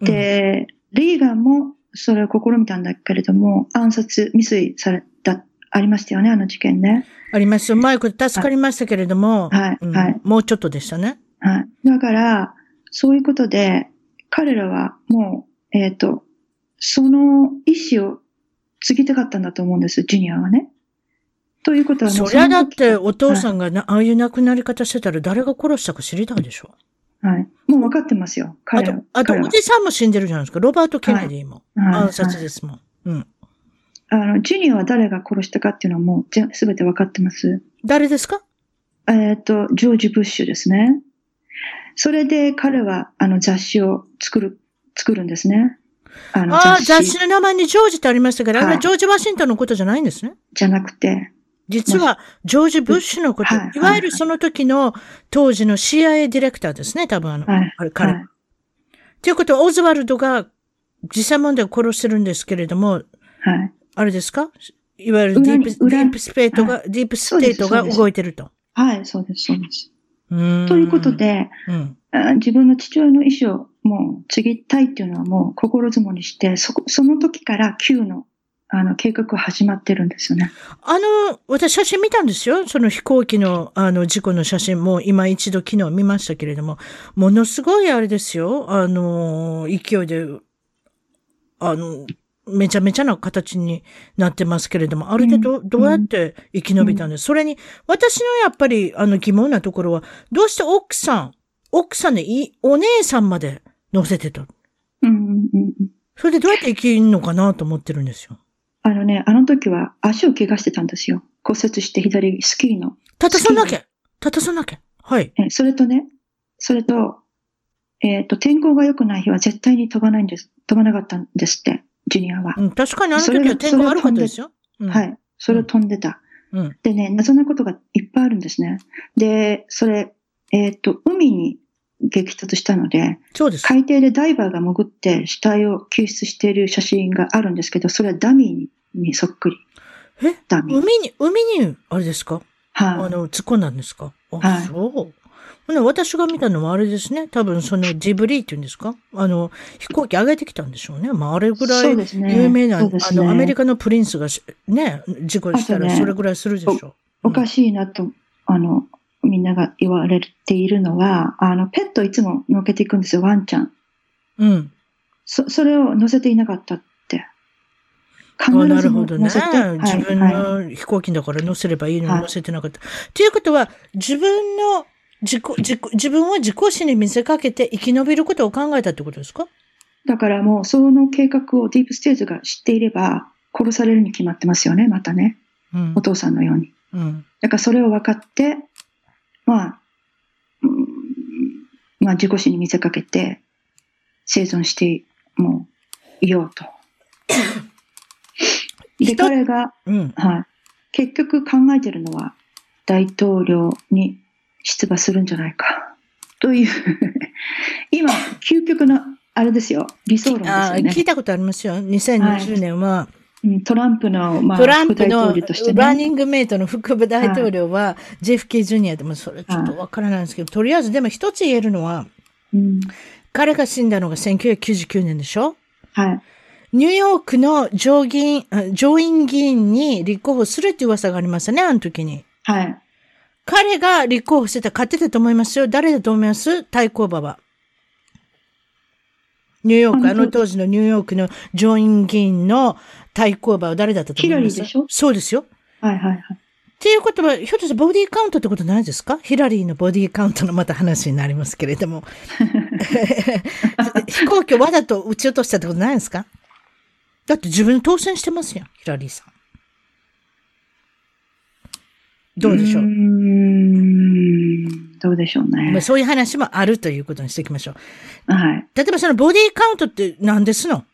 [SPEAKER 2] で、リーガンもそれを試みたんだけれども、暗殺未遂された、ありましたよね、あの事件ね。
[SPEAKER 1] あります。うまいこと助かりましたけれども、
[SPEAKER 2] はい
[SPEAKER 1] うん
[SPEAKER 2] はい
[SPEAKER 1] もうちょっとでしたね。
[SPEAKER 2] はい。だから、そういうことで、彼らはもう、えっ、と、その意思を継ぎたかったんだと思うんです、ジュニアはね。ということはも
[SPEAKER 1] そうりゃだってお父
[SPEAKER 2] ん、
[SPEAKER 1] さんがな、ああいう亡くなり方してたら誰が殺したか知りたいでしょ？
[SPEAKER 2] はい。もう分かってますよ。
[SPEAKER 1] あと
[SPEAKER 2] 彼は。、
[SPEAKER 1] あと、
[SPEAKER 2] 彼は
[SPEAKER 1] おじさんも死んでるじゃないですか？ロバート・ケネディも。
[SPEAKER 2] はい
[SPEAKER 1] 暗殺ですもん。うん。
[SPEAKER 2] あの、ジュニアは誰が殺したかっていうのはもうぜ全て分かってます。
[SPEAKER 1] 誰ですか？
[SPEAKER 2] えっ、と、ジョージ・ブッシュですね。それで彼は、あの、雑誌を作る、作るんですね。あの、雑誌
[SPEAKER 1] 雑誌の名前にジョージってありましたけど、あれ
[SPEAKER 2] は
[SPEAKER 1] はいジョージ・ワシントンのことじゃないんですね。
[SPEAKER 2] じゃなくて、
[SPEAKER 1] 実は、ジョージ・ブッシュのこと、
[SPEAKER 2] はい
[SPEAKER 1] いわゆるその時の当時の CIA ディレクターですね、多分あの、
[SPEAKER 2] はい
[SPEAKER 1] あれ彼。
[SPEAKER 2] はい
[SPEAKER 1] ということは、オズワルドが実際問題を殺してるんですけれども、
[SPEAKER 2] はい。
[SPEAKER 1] あれですか？いわゆるディープスペートが、ディープステートが動いてると。
[SPEAKER 2] はい、そうです、そうです。ということ、で、
[SPEAKER 1] うん。
[SPEAKER 2] あ自分の父親の意思をもう継ぎたいっていうのはもう心積もりして、そこ、その時から Q の、あの、計画は始まってるんですよね。
[SPEAKER 1] あの、私写真見たんですよ。その飛行機の、あの、事故の写真も今一度昨日見ましたけれども、ものすごいあれですよ。あの、勢いで、あの、めちゃめちゃな形になってますけれども、あれでど、
[SPEAKER 2] うん
[SPEAKER 1] どうやって生き延びたんです、それに、私のやっぱり、あの、疑問なところは、どうして奥さん、奥さんでいい、お姉さんまで乗せてた？
[SPEAKER 2] うんうんうんうん。
[SPEAKER 1] それでどうやって生きるのかなと思ってるんですよ。
[SPEAKER 2] あのね、あの時は足を怪我してたんですよ。骨折して左スキーの。
[SPEAKER 1] たたそんだけたたそんだけはい。
[SPEAKER 2] えそれとね、それと、えっ、と、天候が良くない日は絶対に飛ばないんです。飛ばなかったんですって、ジュニアは。
[SPEAKER 1] うん、確かにあの時は天候悪かったですよ。うん
[SPEAKER 2] はい。それを飛んでた。
[SPEAKER 1] うん。
[SPEAKER 2] でね、謎なことがいっぱいあるんですね。で、それ、えっ、と、海に激突したので、
[SPEAKER 1] そうです。
[SPEAKER 2] 海底でダイバーが潜って死体を救出している写真があるんですけど、それはダミーにそっくり。
[SPEAKER 1] え？
[SPEAKER 2] ダミー。
[SPEAKER 1] 海に、海に、あれですか？あ
[SPEAKER 2] はい、
[SPEAKER 1] の、突っ込んだんですか？あ、
[SPEAKER 2] はい
[SPEAKER 1] そう。ほな私が見たのはあれですね。多分そのジブリっていうんですか？あの、飛行機上げてきたんでしょうね。まあ、あれぐらい有名な、
[SPEAKER 2] そうですね
[SPEAKER 1] あの、アメリカのプリンスがしね、事故したらそれぐらいするでしょう。
[SPEAKER 2] おかしいなと、あの、みんなが言われているのは、あの、ペットいつも乗っけていくんですよ、ワンちゃん。
[SPEAKER 1] うん。
[SPEAKER 2] そ、それを乗せていなかったって。必
[SPEAKER 1] あなる
[SPEAKER 2] ず
[SPEAKER 1] ほどね。
[SPEAKER 2] はい
[SPEAKER 1] 自分
[SPEAKER 2] はい
[SPEAKER 1] の飛行機だから乗せればいいのに
[SPEAKER 2] はい
[SPEAKER 1] 乗せてなかった。ということは、自分の自己、自己、自分は自己死に見せかけて生き延びることを考えたってことですか？
[SPEAKER 2] だからもう、その計画をディープステージが知っていれば、殺されるに決まってますよね、またね。
[SPEAKER 1] うん
[SPEAKER 2] お。父さんのように。
[SPEAKER 1] うん。
[SPEAKER 2] だからそれを分かって、まあ、うんまあ自己死に見せかけて、生存してもういようと。で、
[SPEAKER 1] 人
[SPEAKER 2] 彼が、
[SPEAKER 1] うん。
[SPEAKER 2] はい、結局考えてるのは、大統領に出馬するんじゃないか。という、今、究極の、あれですよ、理想論です
[SPEAKER 1] あ
[SPEAKER 2] よね
[SPEAKER 1] 聞い。たことありますよ。2020年は、
[SPEAKER 2] うんトランプの、まあ、
[SPEAKER 1] トランプの
[SPEAKER 2] ね。
[SPEAKER 1] ランニングメイトの副部大統領は、ジェフ・ケイ・ジュニアでもそれちょっとわからないんですけど、とりあえずでも一つ言えるのは、
[SPEAKER 2] うん
[SPEAKER 1] 彼が死んだのが1999年でしょ？
[SPEAKER 2] はい。
[SPEAKER 1] ニューヨークの上議員、あ上院議員に立候補するって噂がありましたね、あの時に。
[SPEAKER 2] はい。
[SPEAKER 1] 彼が立候補してた、勝ってたと思いますよ。誰だと思います？対抗馬は。ニューヨーク、
[SPEAKER 2] あの
[SPEAKER 1] 当時のニューヨークの上院議員の対抗馬は誰だったと思います？
[SPEAKER 2] ヒラリーでしょ？
[SPEAKER 1] そうですよ。
[SPEAKER 2] はいはいはい。
[SPEAKER 1] っていうことは、ひょっとしてボディカウントってことないですか？ヒラリーのボディカウントのまた話になりますけれども。飛行機をわざと撃ち落としたってことないですか？だって自分当選してますよ、ヒラリーさん。どうでしょう？
[SPEAKER 2] どうでしょう
[SPEAKER 1] まあ
[SPEAKER 2] ね。
[SPEAKER 1] そういう話もあるということにしていきましょう。
[SPEAKER 2] はい。
[SPEAKER 1] 例えばそのボディカウントって何ですの？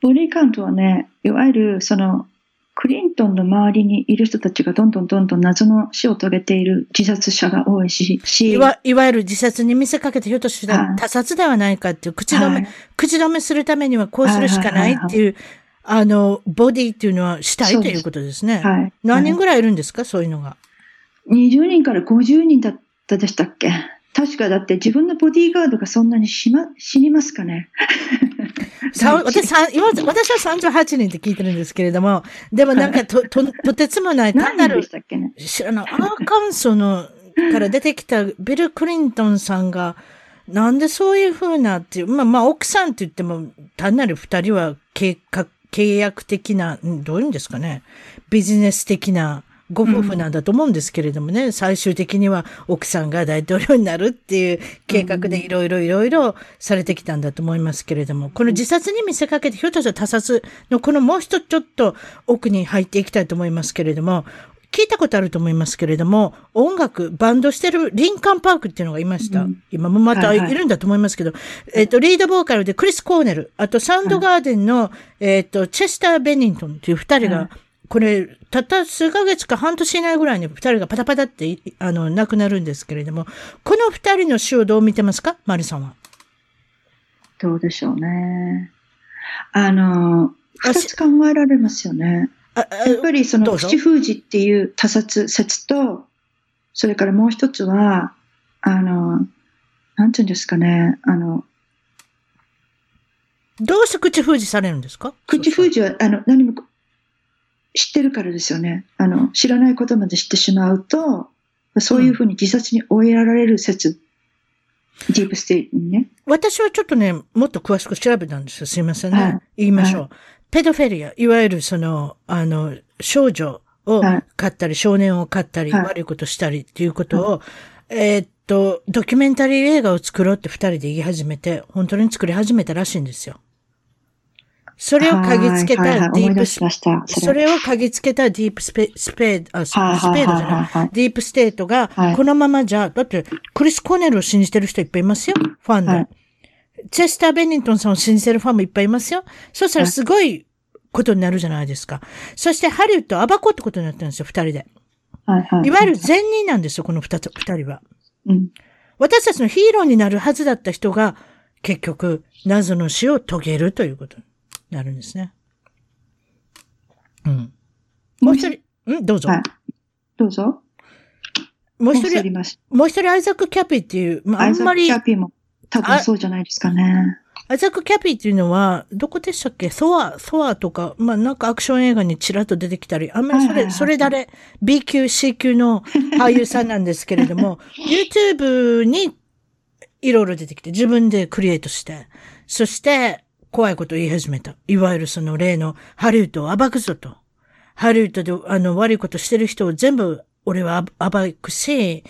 [SPEAKER 2] ボディカウントはね、いわゆるその、クリントンの周りにいる人たちがどんどんどんどん謎の死を遂げている自殺者が多いし、し
[SPEAKER 1] いわいわゆる自殺に見せかけてひょっとしたら
[SPEAKER 2] はい。
[SPEAKER 1] 他殺ではないかっていう口止め、
[SPEAKER 2] はい
[SPEAKER 1] 口止めするためにはこうするしかないっていう、あの、ボディっていうのはしたい
[SPEAKER 2] そうです。
[SPEAKER 1] ということですね。
[SPEAKER 2] はい。
[SPEAKER 1] 何人
[SPEAKER 2] はい
[SPEAKER 1] ぐらいいるんですか？そういうのが。
[SPEAKER 2] 20人から50人だったでしたっけ？確かだって自分のボディーガードがそんなにしま、死にますかね？
[SPEAKER 1] さ 私私は38人って聞いてるんですけれども、でもなんかと、と、とてつもない、単なる知らない、アーカンソの、から出てきたビル・クリントンさんが、なんでそういう風なっていう、まあまあ奥さんって言っても、単なる二人は計画、契約的な、んどういうんですかね、ビジネス的なご夫婦なんだと思うんですけれどもね、うん、最終的には奥さんが大統領になるっていう計画でいろいろいろいろされてきたんだと思いますけれども、この自殺に見せかけて、ひょっとしたら他殺のこのもう一つちょっと奥に入っていきたいと思いますけれども、聞いたことあると思いますけれども、音楽、バンドしてるリンカンパークっていうのがいました。うん、今もまたいるんだと思いますけど、はいはい、えっ、ー、と、リードボーカルでクリス・コーネル、あとサウンドガーデンの、はい、えっ、ー、と、チェスター・ベニントンっていう二人が、はいこれ、たった数ヶ月か半年以内ぐらいに二人がパタパタって、あの、亡くなるんですけれども、この二人の死をどう見てますか？マリさんは。
[SPEAKER 2] どうでしょうね。あの、二つ考えられますよね。やっぱりその口封じっていう他殺説と、それからもう一つは、あの、なんていうんですかね、あの、
[SPEAKER 1] どうして口封じされるんですか？
[SPEAKER 2] 口封じは、あの、何も知ってるからですよね。あの、知らないことまで知ってしまうと、そういうふうに自殺に追いやられる説、うん、ディープステートにね。
[SPEAKER 1] 私はちょっとね、もっと詳しく調べたんですよ。すいませんね。はい、言いましょう。はい、ペドフィリア、いわゆるその、あの、少女を飼ったり、少年を飼ったり、悪いことしたりっていうことを、えー、っと、ドキュメンタリー映画を作ろうって二人で言い始めて、本当に作り始めたらしいんですよ。それを嗅ぎつけたディープス、それ。を嗅ぎつけたディープスペスペード、あ、スペードじゃない、ディープステートが、このままじゃ、だって、クリス・コーネルを信じてる人いっぱいいますよ、ファンで。チェスター・ベニントンさんを信じてるファンもいっぱいいますよ。そしたらすごいことになるじゃないですか。そしてハリウッドを暴こうってことになってるんですよ、二人で。いわゆる善人なんですよ、この二つ、二人は。うん、私たちのヒーローになるはずだった人が、結局、謎の死を遂げるということ。なるんですね。うん。もう一人、うんどうぞ。はい。
[SPEAKER 2] どうぞ。
[SPEAKER 1] もう一人、もう一人アイザック・キャピーっていう、まあ、あんまり。
[SPEAKER 2] アイザック・キャピーも多分そうじゃないですかね。
[SPEAKER 1] アイザック・キャピーっていうのは、どこでしたっけ？ソア、ソアとか、まあなんかアクション映画にちらっと出てきたり、あんまりそれ、それ誰、B 級、C 級の俳優さんなんですけれども、YouTube にいろいろ出てきて、自分でクリエイトして、そして、怖いことを言い始めた。いわゆるその例のハリウッドを暴くぞと。ハリウッドであの悪いことしてる人を全部俺は暴くし、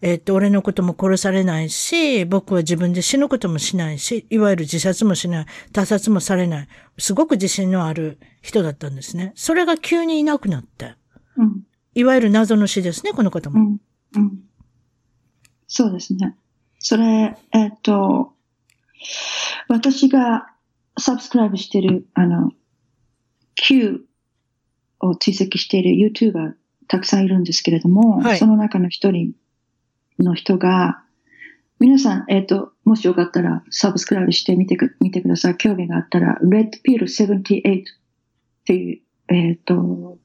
[SPEAKER 1] えっと、俺のことも殺されないし、僕は自分で死ぬこともしないし、いわゆる自殺もしない、他殺もされない。すごく自信のある人だったんですね。それが急にいなくなって。うん、いわゆる謎の死ですね、この方も。うん。うん、
[SPEAKER 2] そうですね。それ、えっと、私がサブスクライブしてる、あの、Q を追跡している YouTuber たくさんいるんですけれども、はい、その中の一人の人が、皆さん、えっ、ー、と、もしよかったらサブスクライブしてみてく、見てください。興味があったら、Red Pill 78っていう、えっ、ー、と、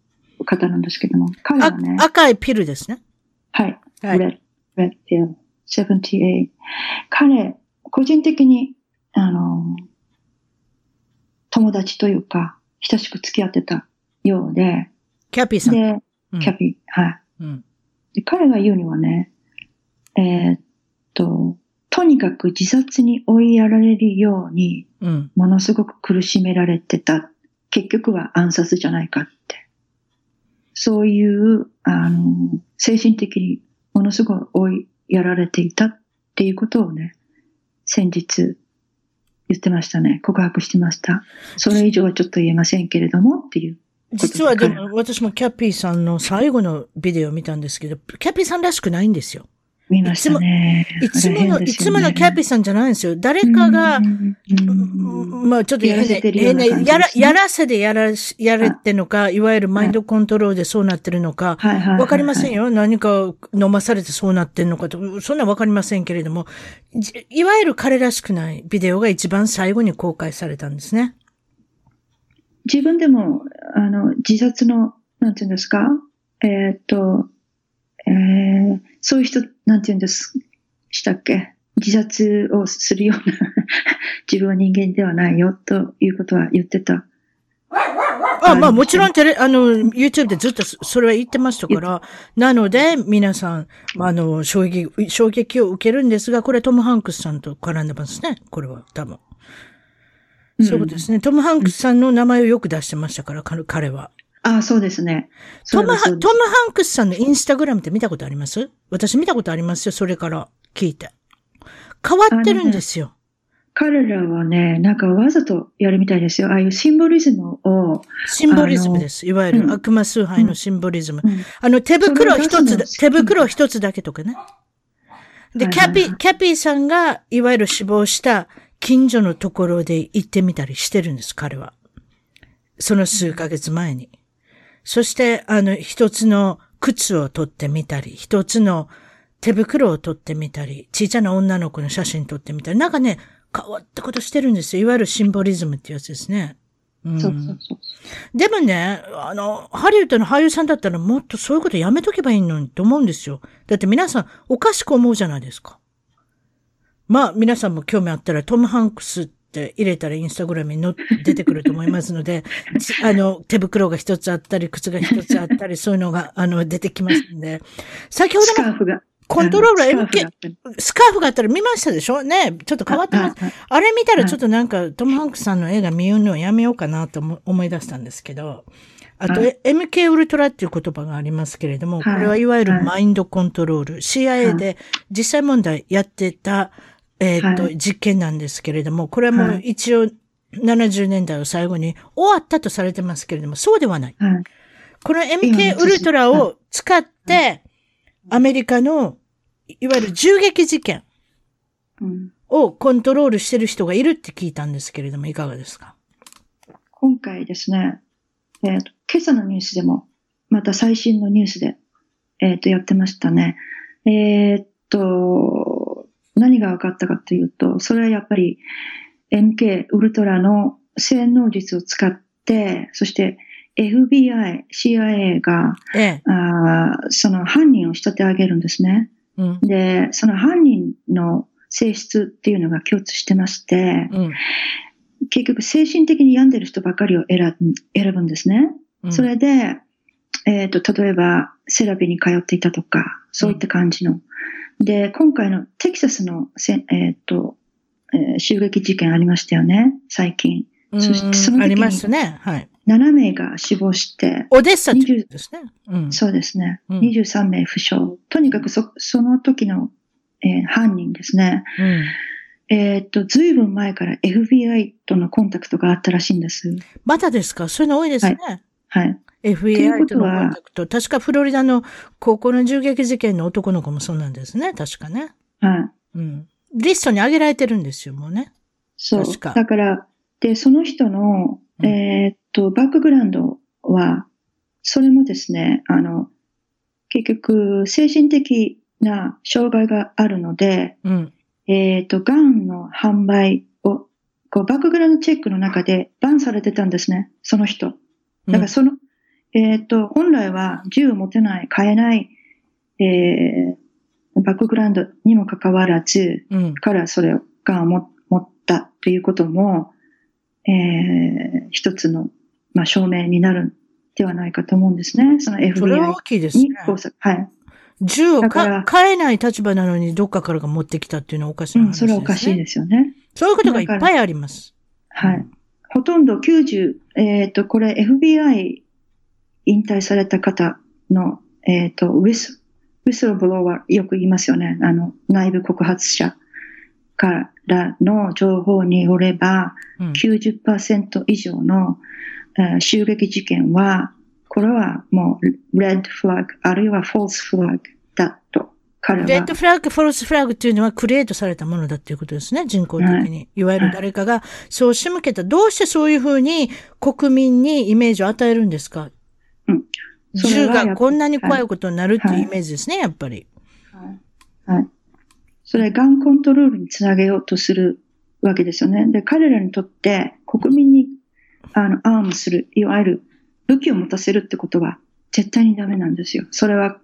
[SPEAKER 2] 方なんですけども、彼はね。
[SPEAKER 1] 赤いピルですね。
[SPEAKER 2] はい。はい、Red, Red Pill 78。彼、個人的に、あの、友達というか、親しく付き合ってたようで。
[SPEAKER 1] キャピーさん。
[SPEAKER 2] で、キャピー、はい。うん、で彼が言うにはね、えー、っと、とにかく自殺に追いやられるように、ものすごく苦しめられてた。結局は暗殺じゃないかって。そういう、あの、精神的にものすごい追いやられていたっていうことをね、先日言ってましたね。告白してました。それ以上はちょっと言えませんけれどもっていう。
[SPEAKER 1] 実はでも私もキャッピーさんの最後のビデオを見たんですけど、キャッピーさんらしくないんですよ。
[SPEAKER 2] 見ましたね。
[SPEAKER 1] いつも、いつもの、いつものキャピーさんじゃないんですよ。誰かが、まあちょっとやらせてるやら、やらせでやら、やれてのか、いわゆるマインドコントロールでそうなってるのか、わかりませんよ。何か飲まされてそうなってんのかと、そんなわかりませんけれども、いわゆる彼らしくないビデオが一番最後に公開されたんですね。
[SPEAKER 2] 自分でも、あの、自殺の、なんていうんですか？えー、っと、えー、そういう人、なんて言うんですしたっけ？自殺をするような自分は人間ではないよということは言ってた。
[SPEAKER 1] あ、まあもちろんテレ、あの、YouTube でずっとそれは言ってましたから、なので皆さん、あの、衝撃、衝撃を受けるんですが、これトム・ハンクスさんと絡んでますね。これは多分。そうですね。トム・ハンクスさんの名前をよく出してましたから、彼は。
[SPEAKER 2] ああ、そうですね。
[SPEAKER 1] トムハ、トム・ハンクスさんのインスタグラムって見たことあります？私見たことありますよ。それから聞いて。変わってるんですよ。
[SPEAKER 2] 彼らはね、なんかわざとやるみたいですよ。ああいうシンボリズムを。
[SPEAKER 1] シンボリズムです。いわゆる悪魔崇拝のシンボリズム。うんうん、あの、手袋一つ、手袋一つだけとかね。で、キャピー、キャピーさんが、いわゆる死亡した近所のところで行ってみたりしてるんです、彼は。その数ヶ月前に。そして、あの、一つの靴を取ってみたり、一つの手袋を取ってみたり、小さな女の子の写真撮ってみたり、なんかね、変わったことしてるんですよ。いわゆるシンボリズムってやつですね。うん、そうそうそう。でもね、あの、ハリウッドの俳優さんだったらもっとそういうことやめとけばいいのにと思うんですよ。だって皆さんおかしく思うじゃないですか。まあ、皆さんも興味あったらトム・ハンクスって入れたらインスタグラムにの出てくると思いますので、あの、手袋が一つあったり、靴が一つあったり、そういうのが、あの、出てきますんで。先ほど
[SPEAKER 2] スカーフが。
[SPEAKER 1] コントローラー MK、スカーフがあったら見ましたでしょ？ねちょっと変わってます。あれ見たらちょっとなんか、トム・ハンクスさんの映画見るのをやめようかなと思い出したんですけど、あと、MK ウルトラっていう言葉がありますけれども、これはいわゆるマインドコントロール、CIA で実際問題やってた、えっと、実験なんですけれども、これはもう一応70年代を最後に終わったとされてますけれども、そうではない。この MK ウルトラを使って、アメリカのいわゆる銃撃事件をコントロールしてる人がいるって聞いたんですけれども、いかがですか？
[SPEAKER 2] 今回ですね、えーと、今朝のニュースでも、また最新のニュースで、えっ、ー、と、やってましたね。えっ、と、何が分かったかというと、それはやっぱり MK ウルトラの洗脳術を使って、そして FBI、CIA が、ええ、あその犯人を仕立て上げるんですね。うん、で、その犯人の性質っていうのが共通してまして、うん、結局精神的に病んでる人ばかりを選ぶんですね。うん、それで、えっ、ー、と、例えば、セラピーに通っていたとか、そういった感じの。で、今回のテキサスのせ、えっ、ー、と、えー、襲撃事件ありましたよね、最近。
[SPEAKER 1] そしてその時に、ありますね。はい。
[SPEAKER 2] 7名が死亡して、
[SPEAKER 1] オデッサですね。
[SPEAKER 2] うん、そうですね。うん、23名負傷。とにかくそその時の、えー、犯人ですね。うん、えっと、ずいぶん前から FBI とのコンタクトがあったらしいんです。
[SPEAKER 1] まだですか？そういうの多いですね。
[SPEAKER 2] はい。はい、
[SPEAKER 1] FBI とのコンタクト。確かフロリダの高校の銃撃事件の男の子もそうなんですね。確かね。
[SPEAKER 2] は
[SPEAKER 1] い。うん。リストに上げられてるんですよ、もうね。
[SPEAKER 2] そう。だから、で、その人の、えー、っと、バックグラウンドは、それもですね、あの、結局、精神的な障害があるので、うん、えっと、ガンの販売を、こう、バックグラウンドチェックの中でバンされてたんですね、その人。だからその、うん、えっと、本来は銃を持てない、買えない、えー、バックグラウンドにもかかわらず、うん、彼はそれを、ガンを持ったということも、えー、一つの、まあ、証明になるではないかと思うんですね。その FBI に。それは大きいですね。はい。
[SPEAKER 1] 銃を買えない立場なのにどっかからが持ってきたっていうのはおかしい話ですね。うん、
[SPEAKER 2] それはおかしいですよね。
[SPEAKER 1] そういうことがいっぱいあります。
[SPEAKER 2] はい。ほとんど90、えっ、ー、と、これ FBI 引退された方の、えっ、ー、と、ウィス、ウィスロブローはよく言いますよね。あの、内部告発者。からの情報によれば、うん、90%以上の、uh, 襲撃事件は、これはもう、レッドフラッグ、あるいはフォースフラッグだと。彼は。
[SPEAKER 1] レッドフラッグ、フォースフラッグっていうのはクリエイトされたものだっていうことですね、人工的に。はい、いわゆる誰かがそう仕向けた。どうしてそういうふうに国民にイメージを与えるんですか、うん、銃がこんなに怖いことになるっていうイメージですね、やっぱり。
[SPEAKER 2] はい。はいそれがんコントロールにつなげようとするわけですよね。で、彼らにとって国民にあのアームする、いわゆる武器を持たせるってことは絶対にダメなんですよ。それは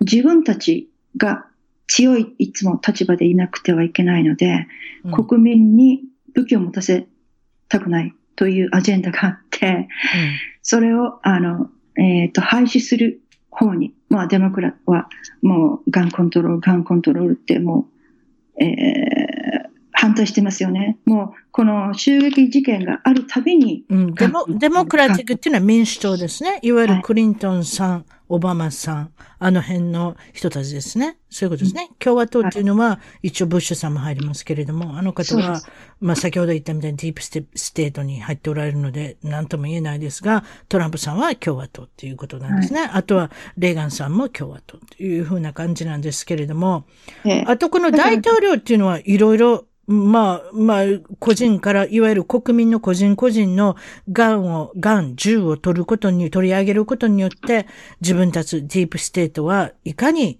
[SPEAKER 2] 自分たちが強いいつも立場でいなくてはいけないので、うん、国民に武器を持たせたくないというアジェンダがあって、うん、それを、あの、えっ、ー、と、廃止する方に、まあ、デモクラは、もう、ガンコントロール、ガンコントロールってもう、えー、反対してますよね。もう、この襲撃事件があるたびに。
[SPEAKER 1] うん、デモ、デモクラティックっていうのは民主党ですね。いわゆるクリントンさん、オバマさん、あの辺の人たちですね。そういうことですね。うん、共和党っていうのは、一応ブッシュさんも入りますけれども、あの方は、まあ先ほど言ったみたいにディープステステートに入っておられるので、何とも言えないですが、トランプさんは共和党っていうことなんですね。はい、あとは、レーガンさんも共和党というふうな感じなんですけれども、ええ、あとこの大統領っていうのはいろいろまあ、まあ、個人から、いわゆる国民の個人個人の癌を、癌、銃を取ることに、取り上げることによって、自分たちディープステートはいかに、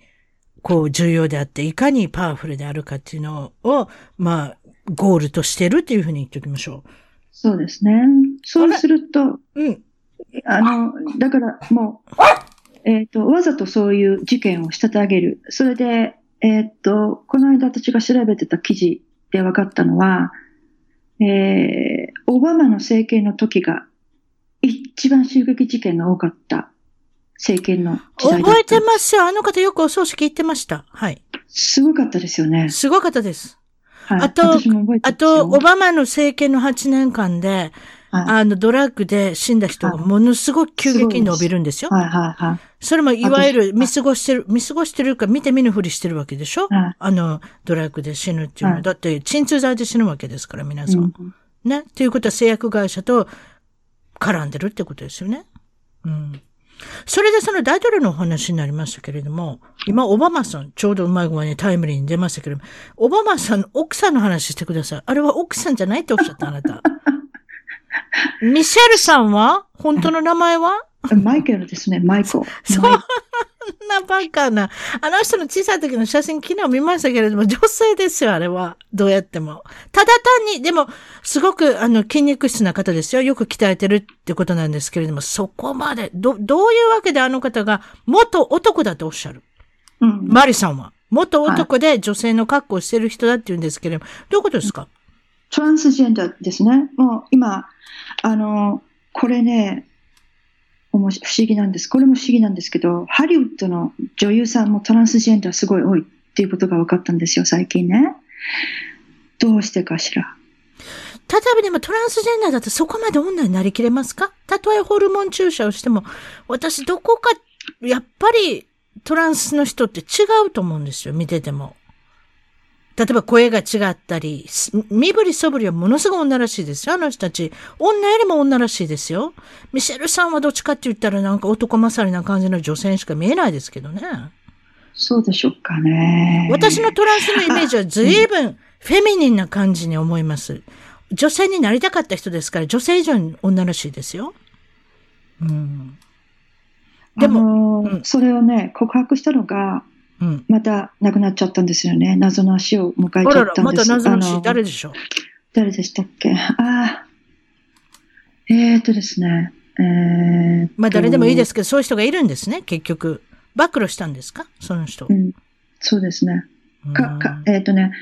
[SPEAKER 1] こう、重要であって、いかにパワフルであるかっていうのを、まあ、ゴールとしてるっていうふうに言っておきましょう。
[SPEAKER 2] そうですね。そうすると、うん。あの、だからもう、えっ、ー、と、わざとそういう事件を仕立て上げる。それで、えっ、ー、と、この間私が調べてた記事で分かったのは、えー、オバマの政権の時が一番襲撃事件が多かった政権の時代
[SPEAKER 1] 覚えてますよ。あの方よくお葬式行ってました。はい。
[SPEAKER 2] すごかったですよね。
[SPEAKER 1] すごかったです。はい、あと、あと、オバマの政権の8年間で、あの、ドラッグで死んだ人がものすごく急激に伸びるんですよ。はいはいはい。それもいわゆる見過ごしてる、見過ごしてるか見て見ぬふりしてるわけでしょ、はい、あの、ドラッグで死ぬっていうのは。だって、鎮痛剤で死ぬわけですから、皆さん。うん、ね？っていうことは製薬会社と絡んでるってことですよね。うん。それでその大統領のお話になりましたけれども、今、オバマさん、ちょうどうまい具合にタイムリーに出ましたけれども、オバマさんの奥さんの話してください。あれは奥さんじゃないっておっしゃった、あなた。ミシェルさんは？本当の名前は？
[SPEAKER 2] マイケルですね、マイコ。
[SPEAKER 1] そんなバカな。あの人の小さい時の写真昨日見ましたけれども、女性ですよ、あれは。どうやっても。ただ単に、でも、すごく、あの、筋肉質な方ですよ。よく鍛えてるってことなんですけれども、そこまで、ど、どういうわけであの方が、元男だとおっしゃる？うん。マリさんは。元男で女性の格好をしてる人だって言うんですけれども、どういうことですか、
[SPEAKER 2] トランスジェンダーですね。もう今、あの、これね、不思議なんです。これも不思議なんですけど、ハリウッドの女優さんもトランスジェンダーすごい多いっていうことが分かったんですよ、最近ね。どうしてかしら？
[SPEAKER 1] 例えばでもトランスジェンダーだとそこまで女になりきれますか？たとえホルモン注射をしても、私どこか、やっぱりトランスの人って違うと思うんですよ、見てても。例えば声が違ったり、身振りそぶりはものすごい女らしいですよ、あの人たち。女よりも女らしいですよ。ミシェルさんはどっちかって言ったらなんか男勝りな感じの女性しか見えないですけどね。
[SPEAKER 2] そうでしょうかね。
[SPEAKER 1] 私のトランスのイメージは随分フェミニンな感じに思います。女性になりたかった人ですから、女性以上に女らしいですよ。
[SPEAKER 2] うん。でも、うん、それをね、告白したのが、うん、また亡くなっちゃったんですよね。謎の死を迎えちゃったんです。
[SPEAKER 1] また謎の死、誰でしょう？
[SPEAKER 2] 誰でしたっけ？ああ。えー、っとですね。えー、
[SPEAKER 1] まあ誰でもいいですけど、そういう人がいるんですね、結局。暴露したんですか？その人。
[SPEAKER 2] うん、そうですね。か、か、えー、っとね、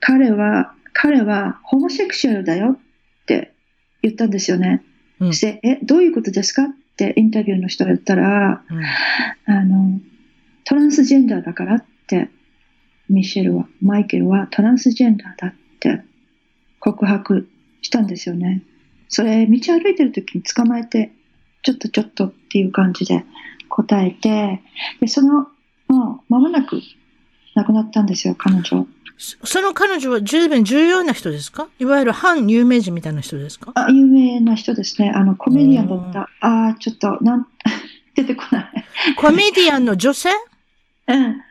[SPEAKER 2] 彼は、彼はホモセクシュアルだよって言ったんですよね。うん、して、え、どういうことですか？ってインタビューの人が言ったら、うん、あの、トランスジェンダーだからって、ミシェルは、マイケルはトランスジェンダーだって告白したんですよね。それ、道歩いてる時に捕まえて、ちょっとちょっとっていう感じで答えて、で、その、もう間もなく亡くなったんですよ、彼女。
[SPEAKER 1] その彼女は十分重要な人ですか？いわゆる反有名人みたいな人ですか？
[SPEAKER 2] あ有名な人ですね。あの、コメディアンだった。ああ、ちょっと、なん、出てこない。
[SPEAKER 1] コメディアンの女性？
[SPEAKER 2] うん。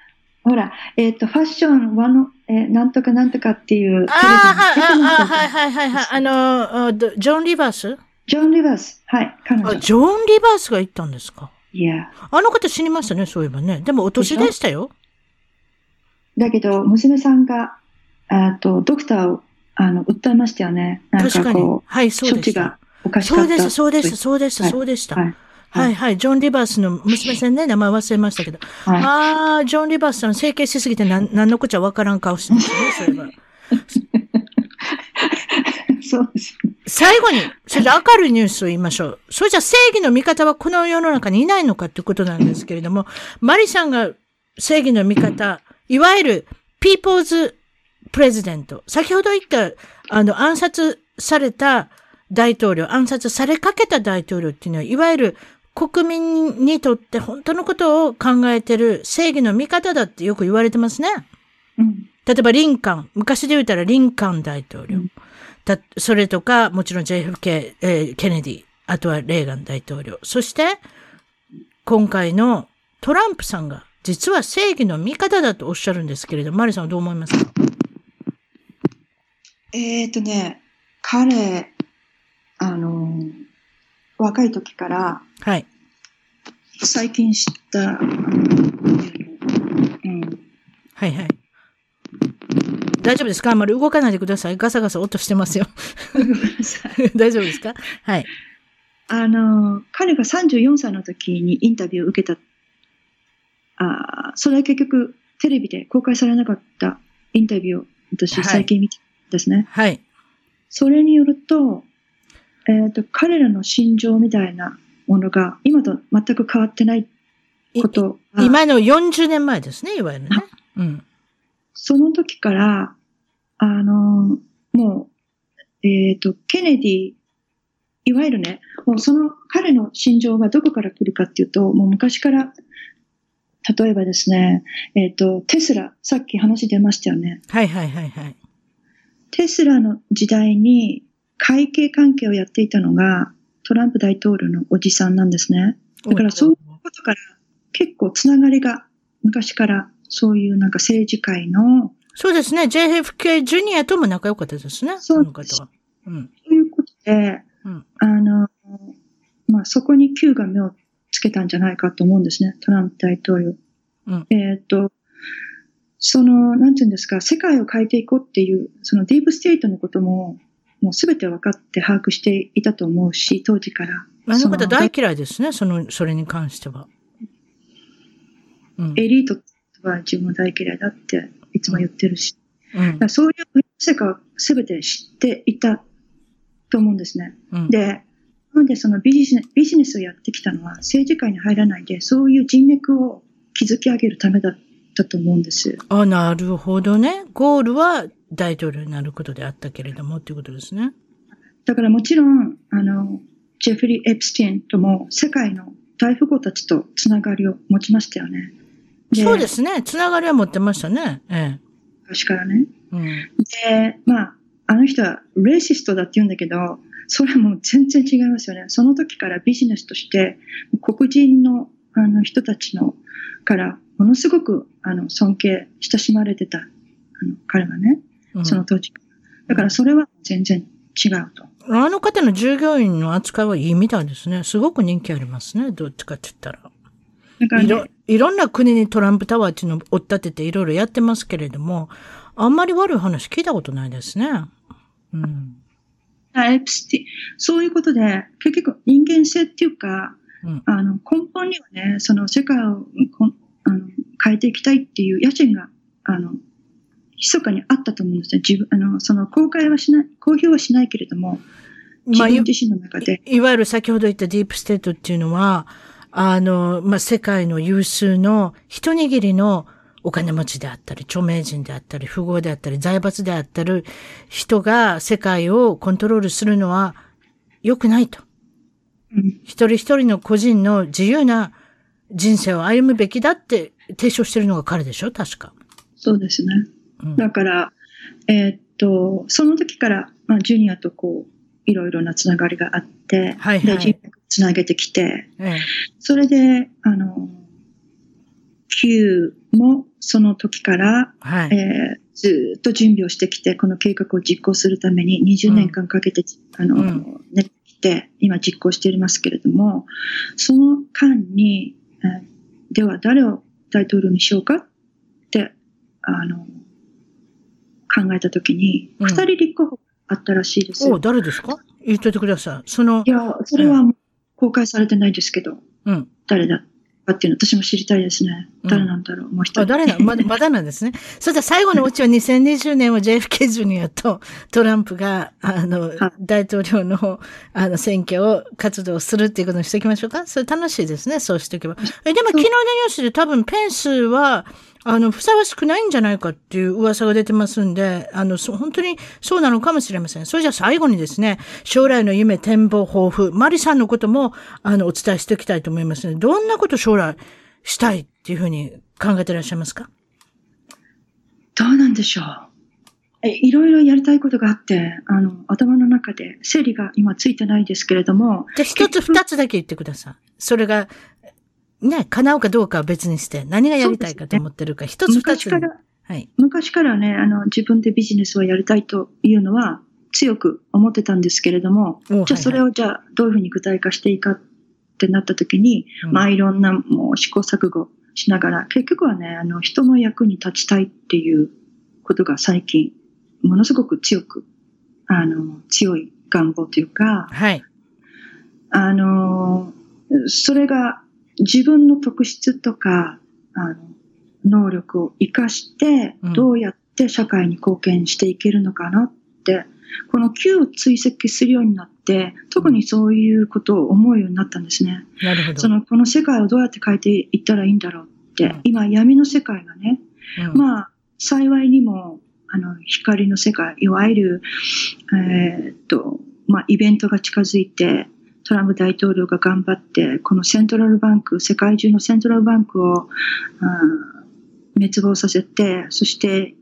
[SPEAKER 2] ほら、えっ、ー、と、ファッション、ワの、えー、なんとかなんとかっていう。
[SPEAKER 1] ああ、はいはいはいはい。あの、ジョン・リバース？
[SPEAKER 2] ジョン・リバース。はい、
[SPEAKER 1] 彼女。ジョン・リバースが行ったんですか？
[SPEAKER 2] いや。
[SPEAKER 1] あの方死にましたね、そういえばね。でもお年でしたよ。
[SPEAKER 2] だけど、娘さんが、あと、ドクターを、あの、訴えましたよね。なんかこう、
[SPEAKER 1] はい、そうで
[SPEAKER 2] した。処置がおかしかった。そう
[SPEAKER 1] です、そうです、そうです、そうでした。はいはいはい。ジョン・リバースの娘さんね、名前忘れましたけど。はい、ああ、ジョン・リバースさん、整形しすぎて何何のこっちゃわからん顔してますね、そういえば。
[SPEAKER 2] そうです、ね。
[SPEAKER 1] 最後に、それで明るいニュースを言いましょう。それじゃ正義の味方はこの世の中にいないのかってことなんですけれども、マリさんが正義の味方、いわゆる、ピーポーズプレジデント。先ほど言った、あの、暗殺された大統領、暗殺されかけた大統領っていうのは、いわゆる国民にとって本当のことを考えてる正義の味方だってよく言われてますね。
[SPEAKER 2] うん、
[SPEAKER 1] 例えばリンカン、昔で言ったらリンカン大統領。うん、それとか、もちろん JFK、えー、ケネディ、あとはレーガン大統領。そして、今回のトランプさんが実は正義の味方だとおっしゃるんですけれど、マリさんはどう思いますか？
[SPEAKER 2] えっ、とね、彼、あの、若い時から、
[SPEAKER 1] はい。
[SPEAKER 2] 最近知った、うん、
[SPEAKER 1] はいはい。大丈夫ですか？あんまり動かないでください。ガサガサ音してますよ。大丈夫ですか？はい。
[SPEAKER 2] あの、彼が34歳の時にインタビューを受けた、あそれは結局テレビで公開されなかったインタビューを私最近見てですね。
[SPEAKER 1] はい。
[SPEAKER 2] それによると、えっ、ー、と、彼らの心情みたいなものが今と全く変わってないこと
[SPEAKER 1] 今の40年前ですね、いわゆるね。うん。
[SPEAKER 2] その時から、あの、もう、えっ、ー、と、ケネディ、いわゆるね、もうその彼の心情がどこから来るかっていうと、もう昔から、例えばですね、えっ、ー、と、テスラ、さっき話出ましたよね。
[SPEAKER 1] はいはいはいはい。
[SPEAKER 2] テスラの時代に会計関係をやっていたのがトランプ大統領のおじさんなんですね。だからそういうことから結構つながりが昔からそういうなんか政治界の
[SPEAKER 1] そうですね。JFK ジュニアとも仲良かったですね。
[SPEAKER 2] そうの方は。うん。ということで、うん、あの、まあ、そこに Q が目をつけたんじゃないかと思うんですね。トランプ大統領。
[SPEAKER 1] うん、
[SPEAKER 2] えっ、と、その、なんていうんですか、世界を変えていこうっていう、そのディープステートのことも、もうすべて分かって把握していたと思うし、当時から。
[SPEAKER 1] あの方大嫌いですね、その、それに関しては。
[SPEAKER 2] うん、エリートは自分も大嫌いだっていつも言ってるし。
[SPEAKER 1] うん、
[SPEAKER 2] そういう世界をすべて知っていたと思うんですね。
[SPEAKER 1] うん、
[SPEAKER 2] で、なんでそのビジネスビジネスをやってきたのは政治界に入らないで、そういう人脈を築き上げるためだったと思うんです。
[SPEAKER 1] あ、なるほどね。ゴールは大統領になることであったけれどもっていうことですね。
[SPEAKER 2] だからもちろん、あの、ジェフリー・エプスティンとも世界の大富豪たちとつながりを持ちましたよね。
[SPEAKER 1] そうですね。つながりは持ってましたね。ええ。
[SPEAKER 2] 昔からね。
[SPEAKER 1] うん、
[SPEAKER 2] で、まあ、あの人はレーシストだって言うんだけど、それはもう全然違いますよね。その時からビジネスとして、黒人のあの人たちのからものすごくあの尊敬、親しまれてた、あの彼はね、その当時。だからそれは全然違うと。
[SPEAKER 1] あの方の従業員の扱いはいいみたいですね。すごく人気ありますね。どっちかって言ったら。ね、いろいろんな国にトランプタワーっていうのを追っ立てていろいろやってますけれども、あんまり悪い話聞いたことないですね。うん。
[SPEAKER 2] エプスティそういうことで、結局人間性っていうか、うん、あの根本にはね、その世界をあの変えていきたいっていう野心が、あの、密かにあったと思うんですね。自分、あの、その公開はしない、公表はしないけれども、自分自身の中で、
[SPEAKER 1] まあ、い。いわゆる先ほど言ったディープステートっていうのは、あの、まあ、世界の有数の一握りのお金持ちであったり、著名人であったり、富豪であったり、財閥であったり、人が世界をコントロールするのは良くないと。
[SPEAKER 2] うん、
[SPEAKER 1] 一人一人の個人の自由な人生を歩むべきだって提唱してるのが彼でしょ確か。
[SPEAKER 2] そうですね。うん、だから、えー、っと、その時から、まあ、ジュニアとこう、いろいろなつながりがあって、
[SPEAKER 1] はいはい、
[SPEAKER 2] で、つなげてきて、
[SPEAKER 1] ええ、
[SPEAKER 2] それで、あの、Q もその時から、
[SPEAKER 1] はい、
[SPEAKER 2] えー、ずっと準備をしてきて、この計画を実行するために20年間かけて、うん、あの、うん、練ってきて、今実行していますけれども、その間に、えー、では誰を大統領にしようかって、あの、考えたときに、二、人立候補あったらしいです
[SPEAKER 1] お誰ですか？言っといてください。その。
[SPEAKER 2] いや、それは公開されてないんですけど、
[SPEAKER 1] うん。
[SPEAKER 2] 誰だかっていうの私も知りたいですね。誰なんだろう、うん、もう一人。
[SPEAKER 1] 誰な、まだ、まだなんですね。それじゃ最後のうちは2020年は JFK ジュニアとトランプが、あの、大統領の、あの、選挙を活動するっていうことにしておきましょうか？それ楽しいですね。そうしておけば。え、でも昨日のニュースで多分ペンスは、あの、ふさわしくないんじゃないかっていう噂が出てますんで、あの、本当にそうなのかもしれません。それじゃあ最後にですね、将来の夢、展望、抱負、マリさんのことも、あの、お伝えしておきたいと思いますので、どんなこと将来したいっていうふうに考えていらっしゃいますか？
[SPEAKER 2] どうなんでしょう。えいろいろやりたいことがあって、あの、頭の中で整理が今ついてないですけれども。
[SPEAKER 1] じゃあ一つ二つだけ言ってください。それが、ね、叶うかどうかは別にして、何がやりたいかと思ってるか、一、ね、つ二つ。昔から、
[SPEAKER 2] はい。昔からね、あの、自分でビジネスをやりたいというのは強く思ってたんですけれども、じゃあそれをじゃあどういうふうに具体化していいかってなった時に、うん、まあいろんなもう試行錯誤しながら、結局はね、あの、人の役に立ちたいっていうことが最近、ものすごく強く、あの、強い願望というか、
[SPEAKER 1] はい。
[SPEAKER 2] あの、それが自分の特質とか、あの、能力を活かして、どうやって社会に貢献していけるのかなって、うん、この Q を追跡するようになって、特にそういうことを思うようになったんですね。
[SPEAKER 1] なるほど。
[SPEAKER 2] その、この世界をどうやって変えていったらいいんだろうって、うん、今闇の世界がね、うん、まあ、幸いにも、あの、光の世界、いわゆる、えー、っと、まあ、イベントが近づいて、トランプ大統領が頑張って、このセントラルバンク、世界中のセントラルバンクを、滅亡させて、そして、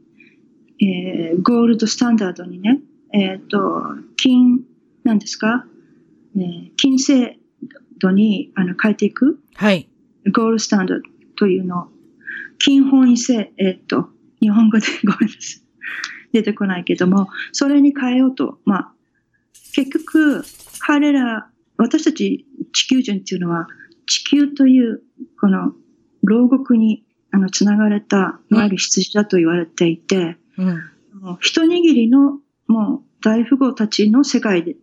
[SPEAKER 2] えー、ゴールドスタンダードにね、えっ、ー、と、金、なんですか、えー、金制度にあの変えていく。
[SPEAKER 1] はい。
[SPEAKER 2] ゴールドスタンダードというのを、金本位制、えっ、ー、と、日本語で ごめんなさい。出てこないけども、それに変えようと、まあ、結局、彼ら、私たち地球人っていうのは、地球という、この、牢獄に、あの、つながれた、いわゆる羊だと言われていて、うん、一握りの、もう、大富豪たちの世界で、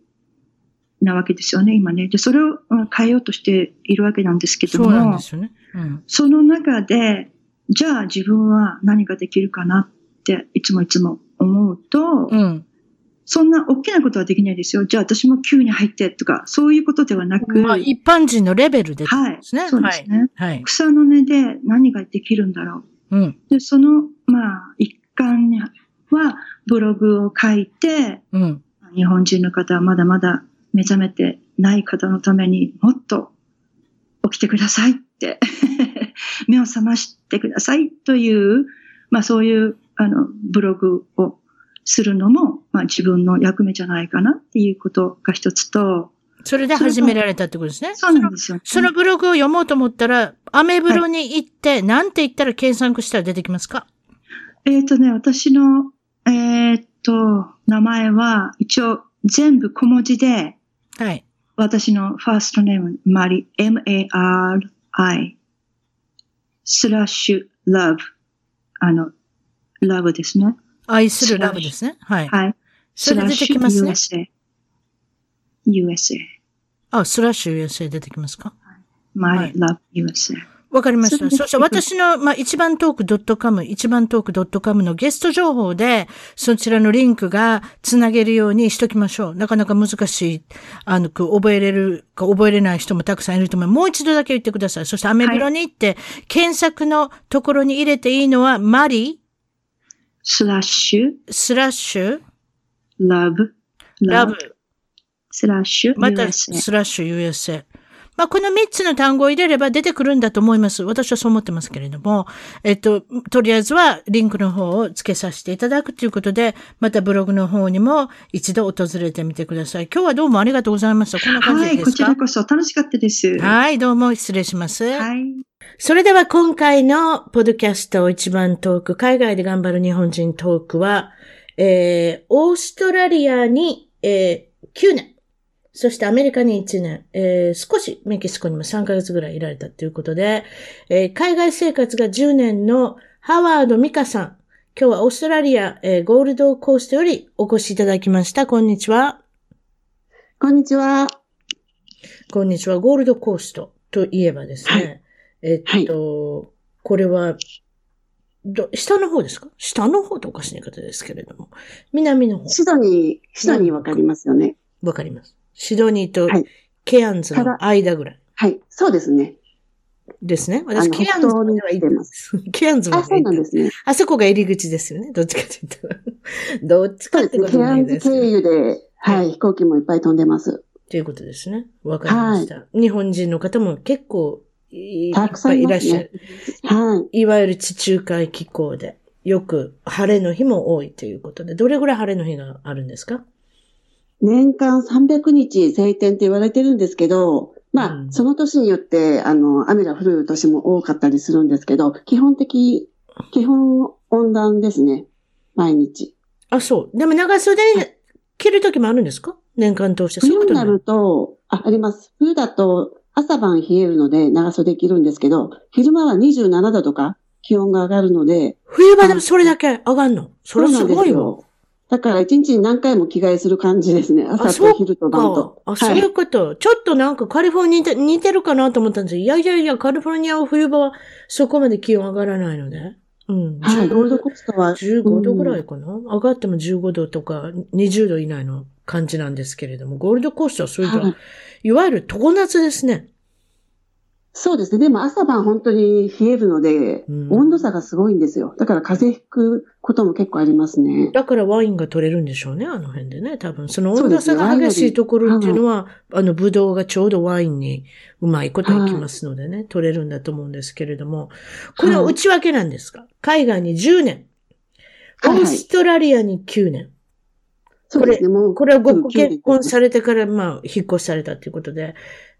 [SPEAKER 2] なわけですよね、今ね。で、それを変えようとしているわけなんですけども、
[SPEAKER 1] そね。うん、
[SPEAKER 2] その中で、じゃあ自分は何ができるかなっていつもいつも思うと、うん、そんな大きなことはできないですよ。じゃあ私も急に入ってとか、そういうことではなく。
[SPEAKER 1] まあ一般人のレベルで
[SPEAKER 2] ですね。はい。そうですね。はい。草の根で何ができるんだろう。うん。で、その、まあ、一環にはブログを書いて、うん。日本人の方はまだまだ目覚めてない方のためにもっと起きてくださいって 目を覚ましてくださいという、まあそういうあのブログをするのも、まあ自分の役目じゃないかなっていうことが一つと、
[SPEAKER 1] それで始められたってことですね。
[SPEAKER 2] そうなんですよ。
[SPEAKER 1] そのブログを読もうと思ったら、アメブロに行って、はい、なんて言ったら検索したら出てきますか？
[SPEAKER 2] えっ、ー、とね、私の、えー、っと、名前は一応全部小文字で、
[SPEAKER 1] はい。
[SPEAKER 2] 私のファーストネーム、マリ、M-A-R-I、スラッシュ、love。あの、love ですね。
[SPEAKER 1] 愛するラブですね。はい。
[SPEAKER 2] はい。
[SPEAKER 1] それ出てきますね。
[SPEAKER 2] USA。USA。
[SPEAKER 1] あ、スラッシュ USA 出てきますか
[SPEAKER 2] ?My love USA。
[SPEAKER 1] わかりました。そして私の、まあ、一番トーク .com、一番トーク .com のゲスト情報で、そちらのリンクがつなげるようにしときましょう。なかなか難しい、あの、覚えれるか覚えれない人もたくさんいると思う。もう一度だけ言ってください。そしてアメブロに行って、はい、検索のところに入れていいのは、マリ
[SPEAKER 2] スラッシュ
[SPEAKER 1] スラッシュ
[SPEAKER 2] ラブ
[SPEAKER 1] ラブ
[SPEAKER 2] スラッシュ
[SPEAKER 1] またスラッシュ USA。まあ、この3つの単語を入れれば出てくるんだと思います。私はそう思ってますけれども、えっと、とりあえずはリンクの方を付けさせていただくということで、またブログの方にも一度訪れてみてください。今日はどうもありがとうございました。こんな感じですか
[SPEAKER 2] はい、こちらこそ楽しかったです。
[SPEAKER 1] はい、どうも失礼します。
[SPEAKER 2] はい。
[SPEAKER 1] それでは今回のポッドキャスト一番トーク、海外で頑張る日本人トークは、えー、オーストラリアに、えー、9年。そしてアメリカに1年、えー、少しメキシコにも3ヶ月ぐらいいられたということで、えー、海外生活が10年のハワード・ミカさん。今日はオーストラリア、えー、ゴールドコーストよりお越しいただきました。こんにちは。
[SPEAKER 3] こんにちは。
[SPEAKER 1] こんにちは。ゴールドコーストといえばですね。はい、えっと、はい、これは、ど、下の方ですか？下の方とおかしい言い方ですけれども。南の方。
[SPEAKER 3] シドニー、シドニーわかりますよね。
[SPEAKER 1] わかります。シドニーとケアンズの間ぐらい。
[SPEAKER 3] はい、はい、そうですね。
[SPEAKER 1] ですね。私、ケアンズまでは行ってま。
[SPEAKER 3] す
[SPEAKER 1] ケアンズま
[SPEAKER 3] あ、そう。なんですね。
[SPEAKER 1] あそこが入り口ですよね。どっちかというと。どっちかって
[SPEAKER 3] そうですね。
[SPEAKER 1] ことない
[SPEAKER 3] ケアンズ経。由で、はい、飛行機もいっぱい飛んでます。
[SPEAKER 1] ということですね。わかりました。日本人の方も結構い
[SPEAKER 3] たくさんい
[SPEAKER 1] らっしゃる。
[SPEAKER 3] はい。
[SPEAKER 1] いわゆる地中海気候で、よく晴れの日も多いということで、どれぐらい晴れの日があるんですか？
[SPEAKER 3] 年間300日晴天って言われてるんですけど、まあ、
[SPEAKER 1] うん
[SPEAKER 3] その年によって、あの、雨が降る年も多かったりするんですけど、基本的、基本温暖ですね。毎日。
[SPEAKER 1] あ、そう。でも長袖着る時もあるんですか？年間通して。
[SPEAKER 3] 冬になると、あ、あります。冬だと朝晩冷えるので長袖着るんですけど、昼間は27度とか気温が上がるので、
[SPEAKER 1] 冬場でもそれだけ上がんの？それすごい
[SPEAKER 3] よ。だから一日に何回も着替えする感じですね。朝
[SPEAKER 1] そう
[SPEAKER 3] と昼と晩と。
[SPEAKER 1] あ、そういうこと。ちょっとなんかカリフォルニアに似てるかなと思ったんですよ。いやいやいや、カリフォルニアは冬場はそこまで気温上がらないので。うん。
[SPEAKER 3] はい、ゴールドコーストは、
[SPEAKER 1] 15度ぐら
[SPEAKER 3] うん
[SPEAKER 1] いかな、上がっても15度とか20度以内の感じなんですけれども、ゴールドコーストはそういうと、
[SPEAKER 3] はい
[SPEAKER 1] い、わゆる常夏ですね。
[SPEAKER 3] そうですね。でも朝晩本当に冷えるので、
[SPEAKER 1] うん
[SPEAKER 3] 温度差がすごいんですよ。だから風邪ひくことも結構ありますね。
[SPEAKER 1] だからワインが取れるんでしょうね、あの辺でね、多分。その温度差が激しいところっていうのは、あの、ブドウがちょうどワインにうまいこといきますのでね、取れるんだと思うんですけれども、これは内訳なんですか、海外に10年、オーストラリアに9年。
[SPEAKER 3] そうですね。もう、
[SPEAKER 1] これはご結婚さ
[SPEAKER 3] れ
[SPEAKER 1] れてから、まあ、引っ越しされたということで、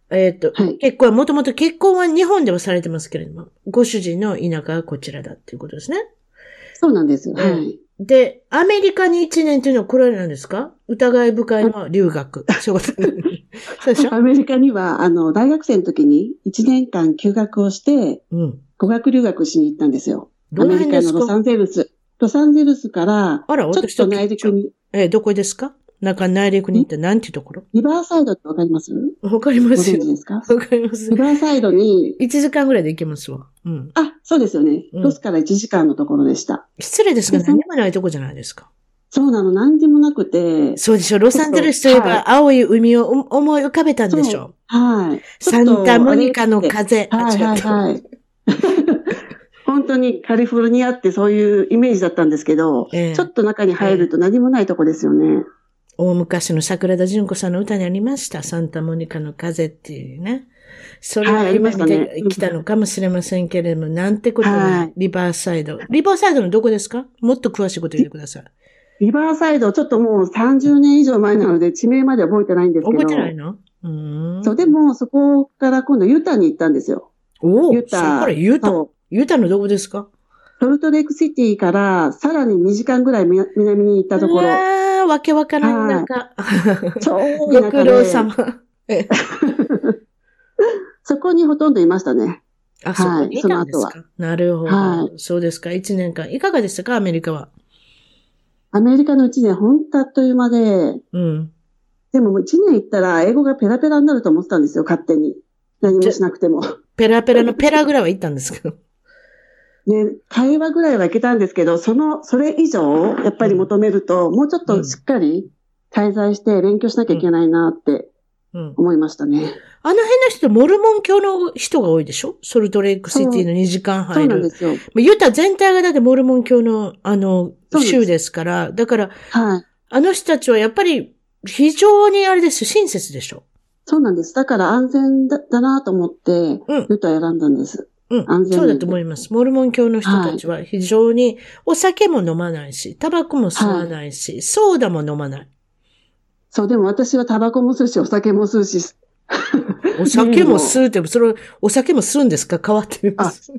[SPEAKER 1] えっ、と、
[SPEAKER 3] はい
[SPEAKER 1] 結婚は、もともと結婚は日本ではされてますけれども、ご主人の田舎はこちらだっていうことですね。
[SPEAKER 3] そうなんです。
[SPEAKER 1] ん
[SPEAKER 3] はい。
[SPEAKER 1] で、アメリカに1年というのはこれは何ですか？疑い深いのは留学。そうでしょ？
[SPEAKER 3] アメリカには、あの、大学生の時に1年間休学をして、
[SPEAKER 1] うん。
[SPEAKER 3] 語学留学しに行ったんですよ。アメリカのロサンゼルス。ロサンゼルスから、
[SPEAKER 1] あら、
[SPEAKER 3] ちょっ
[SPEAKER 1] 私
[SPEAKER 3] と内陸に、
[SPEAKER 1] えーどこですか？中内陸に行って何ていうところ？
[SPEAKER 3] リバーサイドってわかります？
[SPEAKER 1] わかりま
[SPEAKER 3] ご
[SPEAKER 1] すよ。
[SPEAKER 3] ですか？
[SPEAKER 1] わかります
[SPEAKER 3] リ。バーサイドに、
[SPEAKER 1] 1時間ぐらいで行けますわ。うん。
[SPEAKER 3] あ、そうですよね。
[SPEAKER 1] うん
[SPEAKER 3] ロスから1時間のところでした。
[SPEAKER 1] 失礼ですが
[SPEAKER 3] で
[SPEAKER 1] 何もないとこじゃないですか？
[SPEAKER 3] そうなの、何にもなくて、
[SPEAKER 1] そうでしょ。ロサンゼルスといえ
[SPEAKER 3] はい
[SPEAKER 1] ば青い海を思思い浮かべたんでしょ。
[SPEAKER 3] はい。
[SPEAKER 1] サンタモニカの風。あ
[SPEAKER 3] はいはいはい。本当にカリフォルニアってそういうイメージだったんですけど、
[SPEAKER 1] ええ
[SPEAKER 3] ちょっと中に入ると何もないとこですよね。
[SPEAKER 1] 大昔の桜田淳子さんの歌にありました。サンタモニカの風っていうね。それ
[SPEAKER 3] はいあり
[SPEAKER 1] が今に
[SPEAKER 3] ましたね
[SPEAKER 1] できたのかもしれませんけれども、なんてこと
[SPEAKER 3] は
[SPEAKER 1] ないい。リバーサイド。リバーサイドのどこですか？もっと詳しいこと言ってください。
[SPEAKER 3] リバーサイド、ちょっともう30年以上前なので地名まで覚えてないんですけど。
[SPEAKER 1] 覚えてないの？うーん。
[SPEAKER 3] そう、でもそこから今度ユタに行ったんですよ。
[SPEAKER 1] おお、
[SPEAKER 3] ユタ
[SPEAKER 1] それからユタ？ユタのどこですか？
[SPEAKER 3] ソルトレイクシティからさらに2時間ぐらいみ南に行ったところ。
[SPEAKER 1] ああ、わけわからん中。
[SPEAKER 3] 超
[SPEAKER 1] ご苦労様。え
[SPEAKER 3] そこにほとんどいましたね。
[SPEAKER 1] あ、そこ
[SPEAKER 3] はい
[SPEAKER 1] にいたんです
[SPEAKER 3] その
[SPEAKER 1] か。なるほど、
[SPEAKER 3] は
[SPEAKER 1] そうですか。一年間。いかがでしたか？アメリカは。
[SPEAKER 3] アメリカの1年、本当あっという間で、
[SPEAKER 1] うん。
[SPEAKER 3] でももう1年行ったら英語がペラペラになると思ってたんですよ、勝手に。何もしなくても。
[SPEAKER 1] ペラペラのペラぐらいは行ったんですけど。
[SPEAKER 3] ね、会話ぐらいはいけたんですけど、その、それ以上、やっぱり求めると、もうちょっとしっかり滞在して勉強しなきゃいけないなって
[SPEAKER 1] うん。
[SPEAKER 3] 思いましたね。
[SPEAKER 1] あの辺の人、モルモン教の人が多いでしょ？ソルトレイクシティの2時間
[SPEAKER 3] そう。なんですよ。
[SPEAKER 1] まあユタ全体がだってモルモン教の、あの、州ですから、だから、
[SPEAKER 3] はい。
[SPEAKER 1] あの人たちはやっぱり、非常にあれですよ、親切でしょ？
[SPEAKER 3] そうなんです。だから安全だだなと思って、
[SPEAKER 1] うん
[SPEAKER 3] ルタ選んだんです。
[SPEAKER 1] うん。
[SPEAKER 3] 安全面
[SPEAKER 1] そうだと思います。モルモン教の人たちは非常にお酒も飲まないし、タバコも吸わないし、ソーダも飲まない。
[SPEAKER 3] そう、でも私はタバコも吸うし、お酒も吸うし、
[SPEAKER 1] お酒も吸うって、それ、お酒も吸うんですか？変わってみます。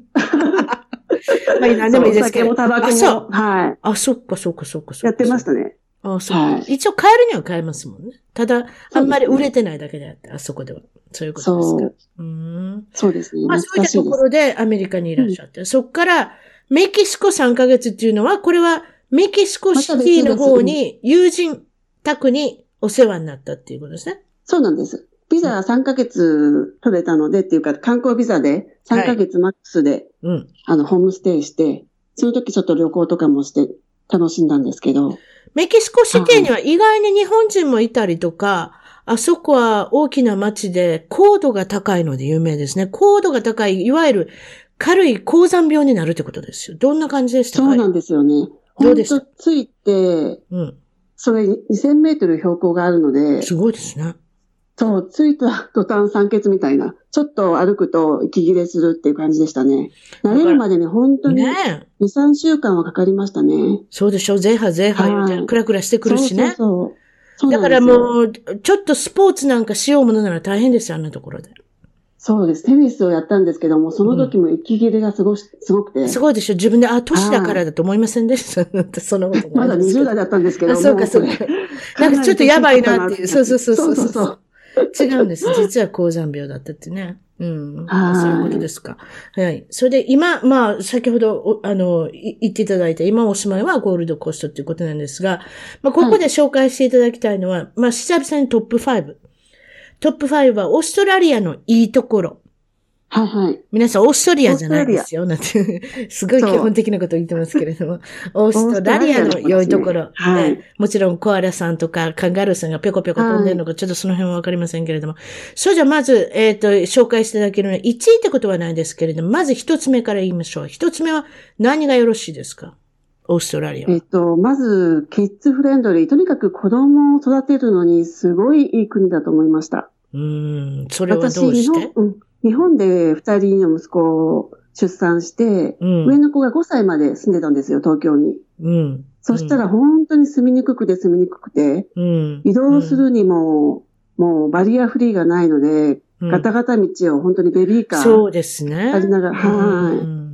[SPEAKER 1] まあ、何でもいいですけど。
[SPEAKER 3] お酒もタバコ
[SPEAKER 1] あ、そう。
[SPEAKER 3] も、はい。
[SPEAKER 1] あ、そっかそっかそっかそっか。
[SPEAKER 3] やってましたね。
[SPEAKER 1] あ、そうか。
[SPEAKER 3] はい
[SPEAKER 1] 一応買えるには買えますもんね。ただ、あんまり売れてないだけであって、あそこでは。そういうことですか？
[SPEAKER 3] そう
[SPEAKER 1] ん。
[SPEAKER 3] そうですね。
[SPEAKER 1] まあ、そういった。ところでアメリカにいらっしゃって、そこからメキシコ3ヶ月っていうのは、これはメキシコシティの方に友人宅にお世話になったっていうことですね。
[SPEAKER 3] そうなんです。ビザ3ヶ月取れたのでっていうか、観光ビザで3ヶ月マックスで、
[SPEAKER 1] うん。
[SPEAKER 3] あの、ホームステイして、その時ちょっと旅行とかもして楽しんだんですけど、
[SPEAKER 1] メキシコシティには意外に日本人もいたりとか、あそこは大きな町で高度が高いので有名ですね。高度が高い、いわゆる軽い高山病になるってことですよ。どんな感じでしたか？
[SPEAKER 3] そうなんですよね。
[SPEAKER 1] どうでした？
[SPEAKER 3] ついて、
[SPEAKER 1] うん。
[SPEAKER 3] それ2000メートル標高があるので、
[SPEAKER 1] すごいですね。
[SPEAKER 3] そう、ついた途端酸欠みたいな。ちょっと歩くと息切れするっていう感じでしたね。慣れるまでに本当に2、
[SPEAKER 1] ねえ。
[SPEAKER 3] 3週間はかかりましたね。
[SPEAKER 1] そうでしょ。ゼーハゼーハ言うて、
[SPEAKER 3] はい
[SPEAKER 1] クラクラしてくるしね。
[SPEAKER 3] そうそうそう
[SPEAKER 1] だからもう、ちょっとスポーツなんかしようものなら大変ですよ、あんなところで。
[SPEAKER 3] そうです。テニスをやったんですけども、その時も息切れがすごしすごくて。
[SPEAKER 1] すごいでしょ。自分で、あ、年だからだと思いませんでした。その
[SPEAKER 3] まだ20代
[SPEAKER 1] だ。
[SPEAKER 3] だったんですけど
[SPEAKER 1] あ、
[SPEAKER 3] も。
[SPEAKER 1] そうか、そうか。なんかちょっとやばいなっていうそうそうそうそう
[SPEAKER 3] そう
[SPEAKER 1] 違うんです。実は高山病だったってね。うん。
[SPEAKER 3] はい
[SPEAKER 1] そういうことですか。はい。それで今、まあ、先ほど、おあの、い言っていただいた、今お住まいはゴールドコーストっていうことなんですが、まあ、ここで紹介していただきたいのは、まあ、久々にトップ5。トップ5はオーストラリアのいいところ。
[SPEAKER 3] はいはい。
[SPEAKER 1] 皆さん、オーストリアじゃないですよ。なんて、すごい基本的なことを言ってますけれども、オーストラリアの良いところ。
[SPEAKER 3] はい
[SPEAKER 1] ねもちろん、コアラさんとかカンガルーさんがぴょこぴょこ飛んでるのか、ちょっとその辺はわかりませんけれども。それじゃあ、まず、えっ、と、紹介していただけるのは、1位ってことはないですけれども、まず一つ目から言いましょう。一つ目は何がよろしいですか？オーストラリアは。
[SPEAKER 3] えっと、まず、キッズフレンドリー。とにかく子供を育てるのにすごいいい国だと思いました。
[SPEAKER 1] うーん、それは
[SPEAKER 3] 私、
[SPEAKER 1] どうし
[SPEAKER 3] 日本
[SPEAKER 1] て、
[SPEAKER 3] うん、日本で二人の息子を出産して、
[SPEAKER 1] うん
[SPEAKER 3] 上の子が5歳まで住んでたんですよ、東京に。
[SPEAKER 1] うん。
[SPEAKER 3] そしたら本当に住みにくくて住みにくくて、
[SPEAKER 1] うん、
[SPEAKER 3] 移動するにも、もうバリアフリーがないので、
[SPEAKER 1] うん、
[SPEAKER 3] ガタガタ道を本当にベビーカー
[SPEAKER 1] そうですね。
[SPEAKER 3] ありながら、はい。
[SPEAKER 1] うん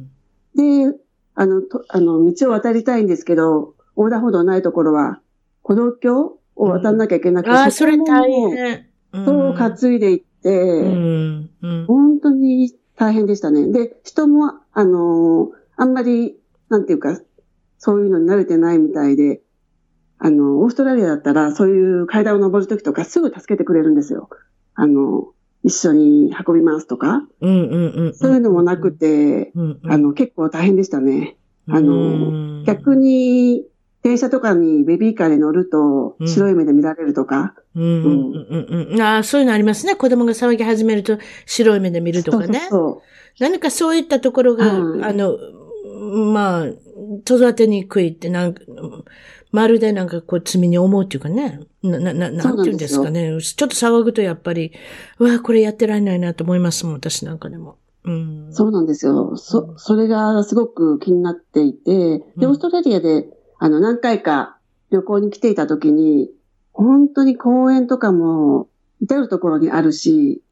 [SPEAKER 3] で、あの、とあの、道を渡りたいんですけど、横断歩道ないところは、歩道橋を渡んなきゃいけなくて、
[SPEAKER 1] ああ、それ大変。
[SPEAKER 3] そう担いでいって、
[SPEAKER 1] うん。うん。
[SPEAKER 3] 本当に大変でしたね。で、人も、あのーあんまり、なんていうか、そういうのに慣れてないみたいで、あの、オーストラリアだったら、そういう階段を登るときとかすぐ助けてくれるんですよ。あの、一緒に運びますとか、
[SPEAKER 1] うんうんうん。
[SPEAKER 3] そういうのもなくて、
[SPEAKER 1] うんうん、
[SPEAKER 3] あの、結構大変でしたね。あの
[SPEAKER 1] うん
[SPEAKER 3] 逆に、電車とかにベビーカーで乗ると
[SPEAKER 1] うん、
[SPEAKER 3] 白い目で見られるとか、
[SPEAKER 1] うんうんうんうん。ああ、そういうのありますね。子供が騒ぎ始めると白い目で見るとかね。
[SPEAKER 3] そうそう
[SPEAKER 1] 何かそういったところが、
[SPEAKER 3] うん
[SPEAKER 1] あの、まあ、育てにくいって、なんか、まるでなんかこう罪に思うっていうかね。な、な、ななんていうんですかね。ちょっと騒ぐとやっぱり、うわ、これやってられないなと思いますもん、私なんかでも。うん。
[SPEAKER 3] そうなんですよ。そ、それがすごく気になっていて、
[SPEAKER 1] うん
[SPEAKER 3] で、オーストラリアで、あの、何回か旅行に来ていた時に、本当に公園とかも、至るところにあるし、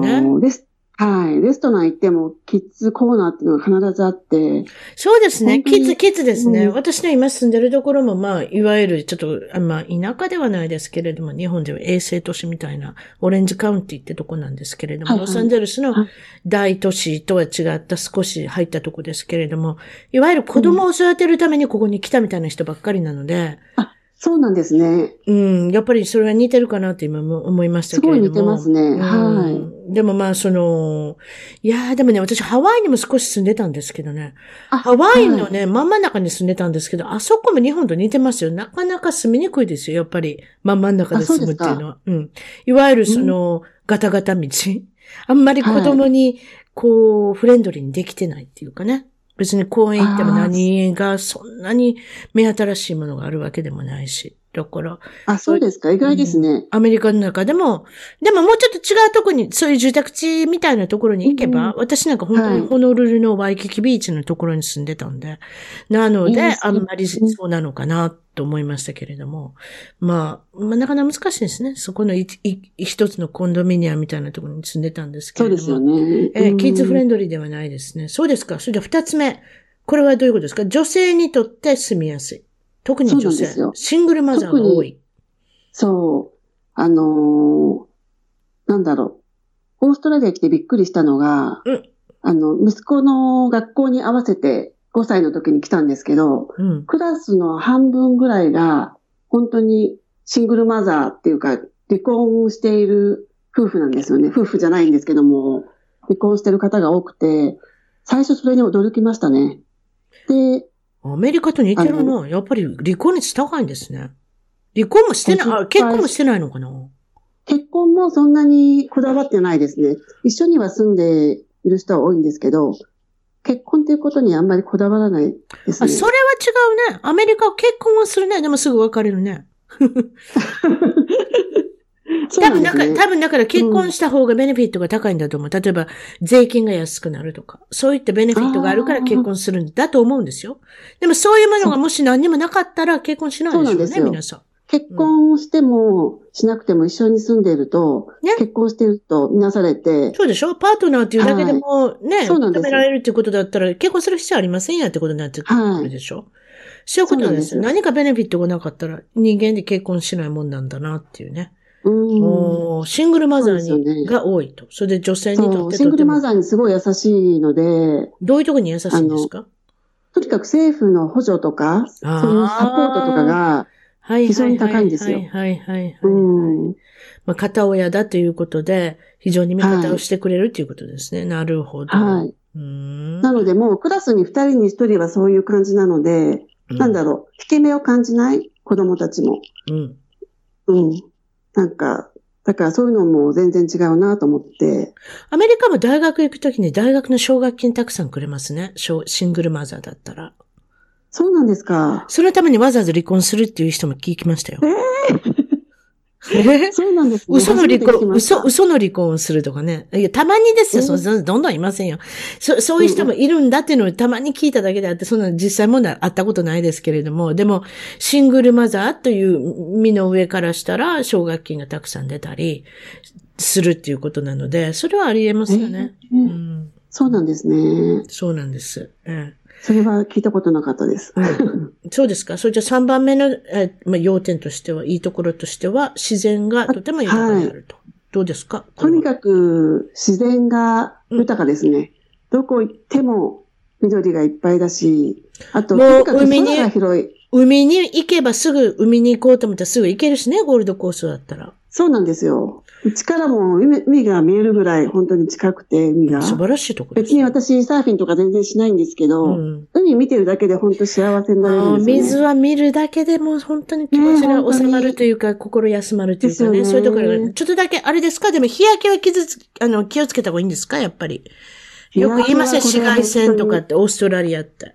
[SPEAKER 1] ね。
[SPEAKER 3] の、レス、はい、レストラン行っても、キッズコーナーっていうのが必ずあって、
[SPEAKER 1] そうですね。キッズ、キッズですね。
[SPEAKER 3] うん。
[SPEAKER 1] 私の今住んでるところも、まあ、いわゆる、ちょっと、あまあ、田舎ではないですけれども、日本では衛星都市みたいな、オレンジカウンティってとこなんですけれども、
[SPEAKER 3] はいはい。
[SPEAKER 1] ロサンゼルスの
[SPEAKER 3] はい。
[SPEAKER 1] 大都市とは違った少し入ったとこですけれども、いわゆる子供を育てるためにここに来たみたいな人ばっかりなので、
[SPEAKER 3] そうなんですね。
[SPEAKER 1] うん、やっぱりそれは似てるかなって今も思いましたけれども。
[SPEAKER 3] すごい似てますね
[SPEAKER 1] うん
[SPEAKER 3] はい
[SPEAKER 1] でもまあ、その、いやーでもね、私ハワイにも少し住んでたんですけどね。
[SPEAKER 3] あ
[SPEAKER 1] ハワイの
[SPEAKER 3] はい
[SPEAKER 1] ね、真ん中に住んでたんですけど、あそこも日本と似てますよ。なかなか住みにくいですよ、やっぱり。真ん真ん中で住むっていうのは。うん。いわゆるその、ガタガタ道。あんまり子供に、こう、フレンドリーにできてないっていうかね。別に公園行っても何がそんなに目新しいものがあるわけでもないし。だから、
[SPEAKER 3] あ、そうですか？意外ですね。
[SPEAKER 1] アメリカの中でも、でももうちょっと違うとこに、そういう住宅地みたいなところに行けば、
[SPEAKER 3] うんうん
[SPEAKER 1] 私なんか本当に
[SPEAKER 3] はい
[SPEAKER 1] ホノルルのワイキキビーチのところに住んでたんで、なので、
[SPEAKER 3] いいですね
[SPEAKER 1] あんまりそうなのかなと思いましたけれども、まあ、まあ、なかなか難しいですね。そこの一つのコンドミニアムみたいなところに住んでたんですけれども。
[SPEAKER 3] そうですよね。
[SPEAKER 1] えーキッズフレ
[SPEAKER 3] ン
[SPEAKER 1] ンドリーではないですね。そうですか。それでは二つ目。これはどういうことですか？女性にとって住みやすい。特に女性
[SPEAKER 3] そうなんですよ。
[SPEAKER 1] シングルマザーが多い。
[SPEAKER 3] そう。あのーなんだろう。オーストラリア来てびっくりしたのが、
[SPEAKER 1] うん
[SPEAKER 3] あの、息子の学校に合わせて5歳の時に来たんですけど、
[SPEAKER 1] うん。
[SPEAKER 3] クラスの半分ぐらいが、本当にシングルマザーっていうか、離婚している夫婦なんですよね。夫婦じゃないんですけども、離婚してる方が多くて、最初それに驚きましたね。で、
[SPEAKER 1] アメリカと似てる
[SPEAKER 3] あ
[SPEAKER 1] な。やっぱり離婚率高いんですね。離婚もしてない、あ、
[SPEAKER 3] 50
[SPEAKER 1] 結婚もしてないのかな？
[SPEAKER 3] 結婚もそんなにこだわってないですね。一緒には住んでいる人は多いんですけど、結婚っていうことにあんまりこだわらないです
[SPEAKER 1] あ、
[SPEAKER 3] ね。
[SPEAKER 1] それは違うね。アメリカは結婚はするね。でもすぐ別れるね。多分だから。多分だから結婚した方がベネフィットが高いんだと思う。例えば、税金が安くなるとか。そういったベネフィットがあるから結婚するんだと思うんですよ。でもそういうものがもし何にもなかったら結婚しないでしょうね、
[SPEAKER 3] そうなんですよ
[SPEAKER 1] 皆さん。
[SPEAKER 3] 結婚しても、しなくても一緒に住んでいると、
[SPEAKER 1] ね
[SPEAKER 3] 結婚しているとみなされて、
[SPEAKER 1] そうでしょ？パートナーっていうだけでもね、
[SPEAKER 3] そうなんです
[SPEAKER 1] 認められるっていうことだったら結婚する必要ありませんやってことになってくるでしょ、そういうことなんです何かベネフィットがなかったら人間で結婚しないもんなんだなっていうね。
[SPEAKER 3] うん。
[SPEAKER 1] シングルマザーに、
[SPEAKER 3] ね
[SPEAKER 1] が多いと。それで女性にとってとても
[SPEAKER 3] シングルマザーにすごい優しいので、
[SPEAKER 1] どういうところに優しいんですか？
[SPEAKER 3] とにかく政府の補助とか、そういうサポートとかが、
[SPEAKER 1] はい
[SPEAKER 3] 非常に高いんですよ
[SPEAKER 1] はいはいはいはい、
[SPEAKER 3] うん。
[SPEAKER 1] まあ、片親だということで、非常に味方をしてくれるということですね。なるほど。
[SPEAKER 3] はい。
[SPEAKER 1] うーん。
[SPEAKER 3] なのでもうクラスに二人に一人はそういう感じなので、なんだろう、引け目を感じない子供たちも。
[SPEAKER 1] うん。
[SPEAKER 3] うん。なんか、だからそういうのも全然違うなと思って。
[SPEAKER 1] アメリカも大学行くときに大学の奨学金たくさんくれますね。シングルマザーだったら。
[SPEAKER 3] そうなんですか。
[SPEAKER 1] そのためにわざわざ離婚するっていう人も聞きましたよ。えー
[SPEAKER 3] そうなんですね。
[SPEAKER 1] 嘘の離婚、嘘、嘘の離婚をするとかね。いや、たまにですよ。そそどんどんいませんよ。そ、そういう人もいるんだっていうのをたまに聞いただけであって、そんな実際問題あったことないですけれども、でも、シングルマザーという身の上からしたら、奨学金がたくさん出たり、するっていうことなので、それはあり得ますよね。
[SPEAKER 3] えー
[SPEAKER 1] うん。
[SPEAKER 3] そうなんですね。
[SPEAKER 1] そうなんです。ええ
[SPEAKER 3] それは聞いたことなかったです。
[SPEAKER 1] そうですか。それじゃ3番目の、えーまあ、要点としては、いいところとしては、自然がとても豊かであると。どうですか？
[SPEAKER 3] とにかく自然が豊かですね。どこ行っても緑がいっぱいだし、あと、
[SPEAKER 1] もう海に。海に行けばすぐ海に行こうと思ったらすぐ行けるしね、ゴールドコーストだったら。
[SPEAKER 3] そうなんですよ。うちからも海海が見えるぐらい本当に近くて、海が。
[SPEAKER 1] 素晴らしいところです。
[SPEAKER 3] 別に私サーフィンとか全然しないんですけど、
[SPEAKER 1] うん
[SPEAKER 3] 海見てるだけで本当幸せになれるんですよ、ね。
[SPEAKER 1] 水は見るだけでも本当に気持ちが収まるというか、心休まるというかね、
[SPEAKER 3] ね
[SPEAKER 1] そういうところが、ちょっとだけ、あれですか？でも日焼けは傷つ、あの、気をつけた方がいいんですか？やっぱり。よく言いません、紫外線とかって、オーストラリアって。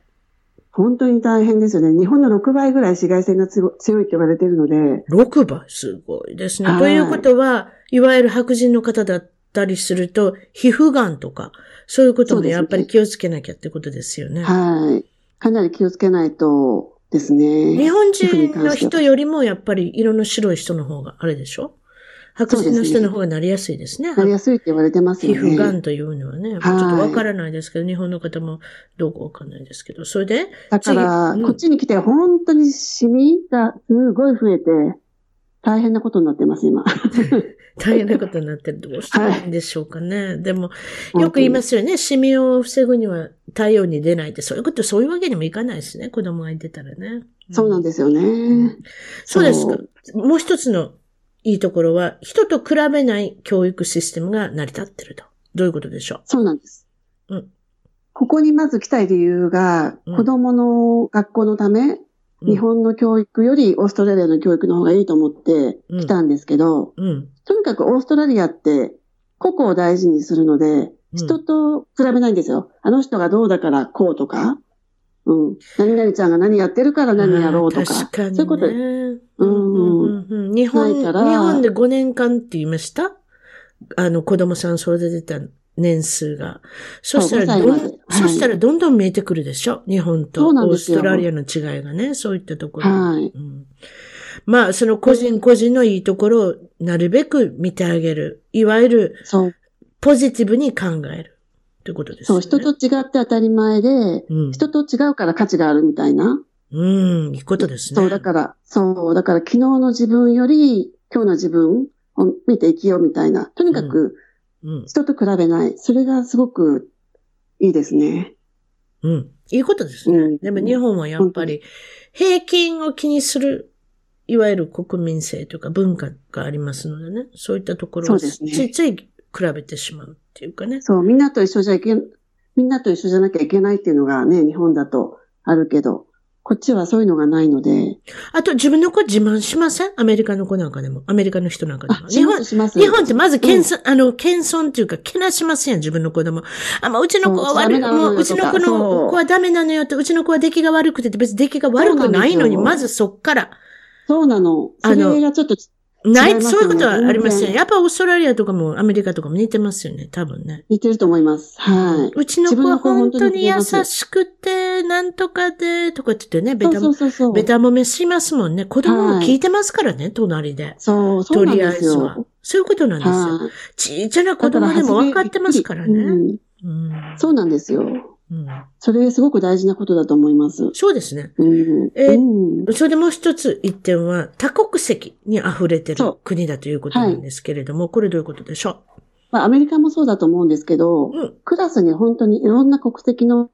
[SPEAKER 3] 本当に大変ですよね。日本の6倍ぐらい紫外線が強強いって言われてるので、
[SPEAKER 1] 6倍、すごいですね。
[SPEAKER 3] はい
[SPEAKER 1] ということは、いわゆる白人の方だったりすると、皮膚がんとか、そういうこともやっぱり気をつけなきゃってことですよね。
[SPEAKER 3] はい。かなり気をつけないとですね。
[SPEAKER 1] 日本人の人よりもやっぱり色の白い人の方があれでしょ？白人の人の方がなりやすいですね。
[SPEAKER 3] なりやすいって言われてます
[SPEAKER 1] 皮
[SPEAKER 3] よね。
[SPEAKER 1] 膚がんというのはね、ちょっとわからないですけど、日本の方もどうかわかんないですけど、それで、
[SPEAKER 3] だから、こっちに来て本当にシミがすごい増えて、大変なことになってます、今。
[SPEAKER 1] 大変なことになってる。どうしたらいいんでしょうかね。でも、よく言いますよね。シミを防ぐには太陽に出ないって、そういうこと、そういうわけにもいかないですね。子供が出たらね。
[SPEAKER 3] そうなん
[SPEAKER 1] で
[SPEAKER 3] ですよね。
[SPEAKER 1] そうですか
[SPEAKER 3] そ。
[SPEAKER 1] もう一つのいいところは、人と比べない教育システムが成り立ってると。どういうことでしょ
[SPEAKER 3] そうなんです。
[SPEAKER 1] うん
[SPEAKER 3] ここにまず来たい理由が、
[SPEAKER 1] うん
[SPEAKER 3] 子供の学校のため、
[SPEAKER 1] う。
[SPEAKER 3] 日本の教育よりオーストラリアの教育の方がいいと思って来たんですけど、
[SPEAKER 1] うん。うん。
[SPEAKER 3] とにかくオーストラリアって個々を大事にするので、
[SPEAKER 1] うん
[SPEAKER 3] 人と比べないんですよ。あの人がどうだからこうとか、うん。何々ちゃんが何やってるから何やろうとか。
[SPEAKER 1] 確かにね。
[SPEAKER 3] そういうこと
[SPEAKER 1] うん
[SPEAKER 3] うん
[SPEAKER 1] 日本、日本で5年間って言いました？あの、子供さん育てた年数が。そしたらどん、
[SPEAKER 3] 5歳まで
[SPEAKER 1] そしたらどんどん見えてくるでしょ？日本とオーストラリアの違いがね。そういったところ。
[SPEAKER 3] はい。
[SPEAKER 1] うんまあ、その個人個人のいいところをなるべく見てあげる。いわゆる。ポジティブに考える。ということです
[SPEAKER 3] そう。人と違って当たり前で、
[SPEAKER 1] うん。
[SPEAKER 3] 人と違うから価値があるみたいな。
[SPEAKER 1] うん、いいことですね。
[SPEAKER 3] そう、だから、そう、だから昨日の自分より今日の自分を見て生きようみたいな。とにかく
[SPEAKER 1] うん。
[SPEAKER 3] 人と比べない。それがすごくいいですね。
[SPEAKER 1] うん。いいことですね。
[SPEAKER 3] うん
[SPEAKER 1] でも日本はやっぱり、平均を気にする、いわゆる国民性というか文化がありますのでね。そういったところをつ
[SPEAKER 3] そうですね
[SPEAKER 1] いつい比べてしまうっていうかね。
[SPEAKER 3] そう、みんなと一緒じゃいけん、みんなと一緒じゃなきゃいけないっていうのがね、日本だとあるけど、こっちはそういうのがないので。
[SPEAKER 1] あと、自分の子自慢しません？アメリカの子なんかでも。アメリカの人なんかでも。
[SPEAKER 3] あ、します、します。
[SPEAKER 1] 日本ってまず謙遜、あの、謙遜っていうか、けなしますやん、自分の子供。あ、まあ、うちの子は悪い、もう、うちの子の子はダメなのよって、うちの子は出来が悪くて、別に出来が悪くないのに、まずそっから。
[SPEAKER 3] そうなの。それがちょっと
[SPEAKER 1] ない、そういうことはありません。やっぱオーストラリアとかもアメリカとかも似てますよね、多分ね。
[SPEAKER 3] 似てると思います。はい。
[SPEAKER 1] うちの子は本当に優しくて、なんとかで、とかって言ってね、ベタも、ベタもめしますもんね。子供も聞いてますからね、隣で。
[SPEAKER 3] そう、そう。とりあえずは。
[SPEAKER 1] そういうことなんですよ。ちっちゃな子供でも分かってますからね。
[SPEAKER 3] そうなんですよ。うん、それすごく大事なことだと思います。
[SPEAKER 1] そうですね。うん、えー、それでもう一つ一点は、多国籍に溢れてる国だということなんですけれども、はい、これどういうことでしょう？
[SPEAKER 3] まあ、アメリカもそうだと思うんですけど、うん、クラスに本当にいろんな国籍の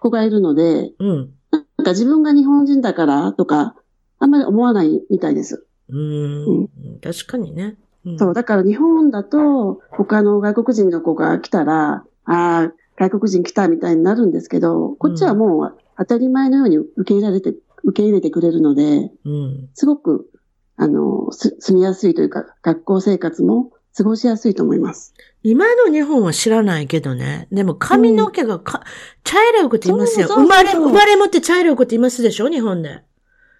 [SPEAKER 3] 子がいるので、うん、なんか自分が日本人だからとか、あんまり思わないみたいです。
[SPEAKER 1] うん、確かにね。
[SPEAKER 3] そう、だから日本だと、他の外国人の子が来たら、ああ、外国人来たみたいになるんですけど、こっちはもう当たり前のように受け入れられて、受け入れてくれるので、うん、すごく、あの、住みやすいというか、学校生活も過ごしやすいと思います。
[SPEAKER 1] 今の日本は知らないけどね。でも髪の毛がか、うん、茶色い子って言いますよ。生まれ、生まれ持って茶色い子って言いますでしょ？日本で。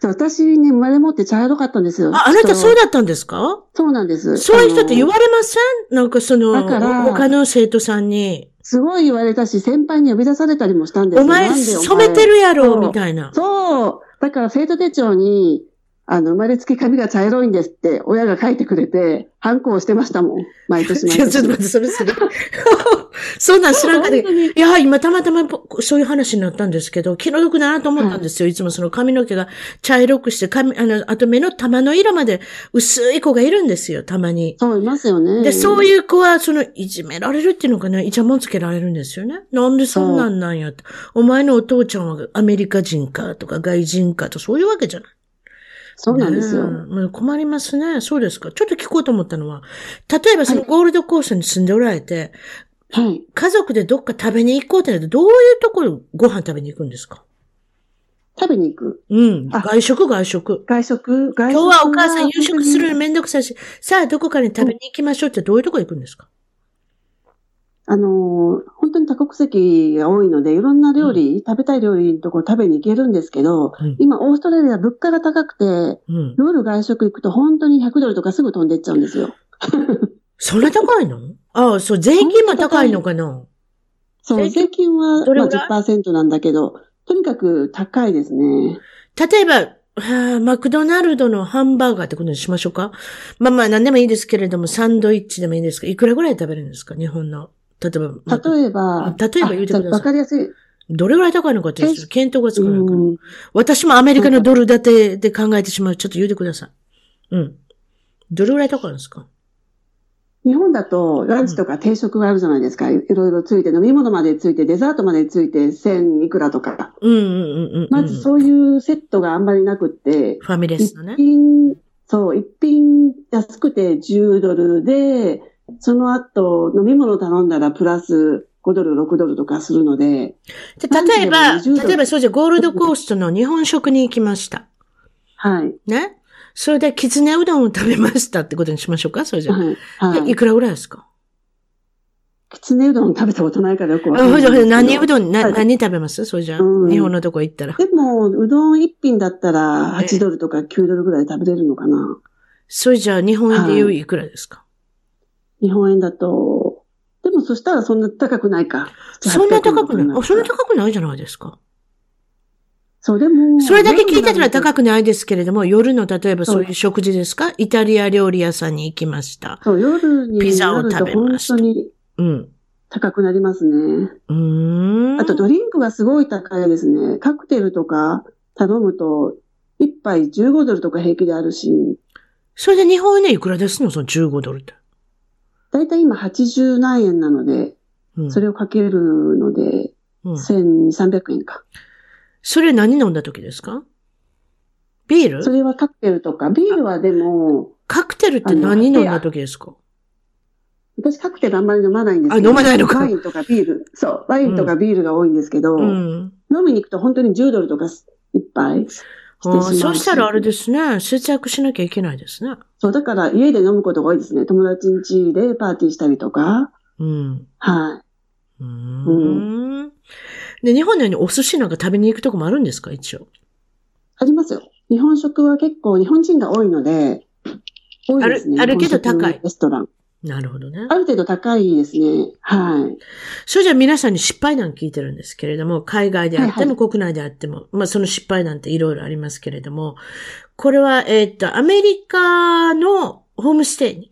[SPEAKER 3] 私ね、生まれ持って茶色かったんですよ。
[SPEAKER 1] あ、あなたそうだったんですか？
[SPEAKER 3] そうなんです。
[SPEAKER 1] そういう人って言われません？なんかその、他の生徒さんに。
[SPEAKER 3] すごい言われたし、先輩に呼び出されたりもしたんですよ。
[SPEAKER 1] お前、染めてるやろ、みたいな。
[SPEAKER 3] そう。だから生徒手帳に、あの、生まれつき髪が茶色いんですって親が書いてくれて、反抗してましたもん。毎年毎
[SPEAKER 1] 年。ちょっと待って、それする。そんなん知らんかった。いや、今たまたまそういう話になったんですけど、気の毒だなと思ったんですよ。はい、いつもその髪の毛が茶色くして、髪、あの、あと目の玉の色まで薄い子がいるんですよ、たまに。
[SPEAKER 3] そう、いますよね。
[SPEAKER 1] で、そういう子は、その、いじめられるっていうのかな、イチャモンつけられるんですよね。なんでそんなんなんやって。お前のお父ちゃんはアメリカ人かとか外人かと、そういうわけじゃない。
[SPEAKER 3] そうなんですよ。
[SPEAKER 1] ね、困りますね。そうですか。ちょっと聞こうと思ったのは、例えばそのゴールドコーストに住んでおられて、はい。家族でどっか食べに行こうってなると、どういうところご飯食べに行くんですか？
[SPEAKER 3] 食べに行く。
[SPEAKER 1] うん。外食、外食。
[SPEAKER 3] 外食、外食。
[SPEAKER 1] 今日はお母さん夕食するのめんどくさいし、さあどこかに食べに行きましょうってどういうとこ行くんですか？
[SPEAKER 3] あの、本当に多国籍が多いので、いろんな料理、うん、食べたい料理のところ食べに行けるんですけど、うん、今、オーストラリア物価が高くて、うん、夜外食行くと本当に100ドルとかすぐ飛んでっちゃうんですよ。
[SPEAKER 1] そんな高いの？ああ、そう、税金も高いのかな？
[SPEAKER 3] そう、税金はまあ10%なんだけど、とにかく高いですね。
[SPEAKER 1] 例えば、はあ、マクドナルドのハンバーガーってことにしましょうか？まあまあ何でもいいですけれども、サンドイッチでもいいですかいくらぐらい食べるんですか？日本の。例え
[SPEAKER 3] ば。例えば。
[SPEAKER 1] 例えば言うてください。
[SPEAKER 3] わかりやすい。
[SPEAKER 1] どれぐらい高いのかっていう検討がつかないから。私もアメリカのドル建てで考えてしまう。ちょっと言うてください。うん。どれぐらい高いんですか？
[SPEAKER 3] 日本だとランチとか定食があるじゃないですか。いろいろついて、飲み物までついて、デザートまでついて、千いくらとか。
[SPEAKER 1] うんうんうんうん、
[SPEAKER 3] まずそういうセットがあんまりなくって、
[SPEAKER 1] ファミレスのね。
[SPEAKER 3] 一品、そう、一品安くて10ドルで、その後、飲み物頼んだらプラス5ドル、6ドルとかするので。
[SPEAKER 1] で例えば、例えばそうじゃ、ゴールドコーストの日本食に行きました。
[SPEAKER 3] はい。
[SPEAKER 1] ね？それで、きつねうどんを食べましたってことにしましょうか？それじゃ。はい。はい、いくらぐらいですか？
[SPEAKER 3] きつねうどん食べたことないからよくわか
[SPEAKER 1] んない。何うどん、な、何食べます？それじゃ、うん、日本のとこ行ったら。
[SPEAKER 3] でも、うどん一品だったら8ドルとか9ドルぐらい食べれるのかな。
[SPEAKER 1] それじゃ日本円で言ういくらですか、は
[SPEAKER 3] い、日本円だと、でもそしたらそんな高くないか。
[SPEAKER 1] そんな高くない？あ、そんな高くないじゃないですか。
[SPEAKER 3] そう、でも。
[SPEAKER 1] それだけ聞いたら高くないですけれども、夜の例えばそういう食事ですか？イタリア料理屋さんに行きました。
[SPEAKER 3] そう、夜にピザを食べました。本当に。うん。高くなりますね。
[SPEAKER 1] うん。
[SPEAKER 3] あとドリンクがすごい高いですね。カクテルとか頼むと、一杯15ドルとか平気であるし。
[SPEAKER 1] それで日本円でいくらですの？その15ドルって。
[SPEAKER 3] だいたい今80何円なので、うん、それをかけるので、うん、1200円か。
[SPEAKER 1] それ何飲んだ時ですか？ビール？
[SPEAKER 3] それはカクテルとか、ビールはでも。
[SPEAKER 1] カクテルって何飲んだ時ですか？
[SPEAKER 3] 私カクテルあんまり飲まないんです
[SPEAKER 1] けど。あ、飲まないのか。
[SPEAKER 3] ワインとかビール。そう。ワインとかビールが多いんですけど、うん、飲みに行くと本当に10ドルとかいっぱいしてしま
[SPEAKER 1] あ
[SPEAKER 3] う
[SPEAKER 1] そうしたらあれですね。節約しなきゃいけないですね。
[SPEAKER 3] そう、だから家で飲むことが多いですね。友達ん家でパーティーしたりとか。
[SPEAKER 1] うん。
[SPEAKER 3] はい。
[SPEAKER 1] うーん。で、日本のようにお寿司なんか食べに行くとこもあるんですか？一応。
[SPEAKER 3] ありますよ。日本食は結構日本人が多いので、多いですね。
[SPEAKER 1] あるあるけど高い
[SPEAKER 3] レストラン。
[SPEAKER 1] なるほどね。
[SPEAKER 3] ある程度高いですね。はい。
[SPEAKER 1] それじゃあ皆さんに失敗談聞いてるんですけれども、海外であって
[SPEAKER 3] はい
[SPEAKER 1] も国内であっても、まあその失敗談っていろいろありますけれども、これは、えーっと、アメリカのホームステイに、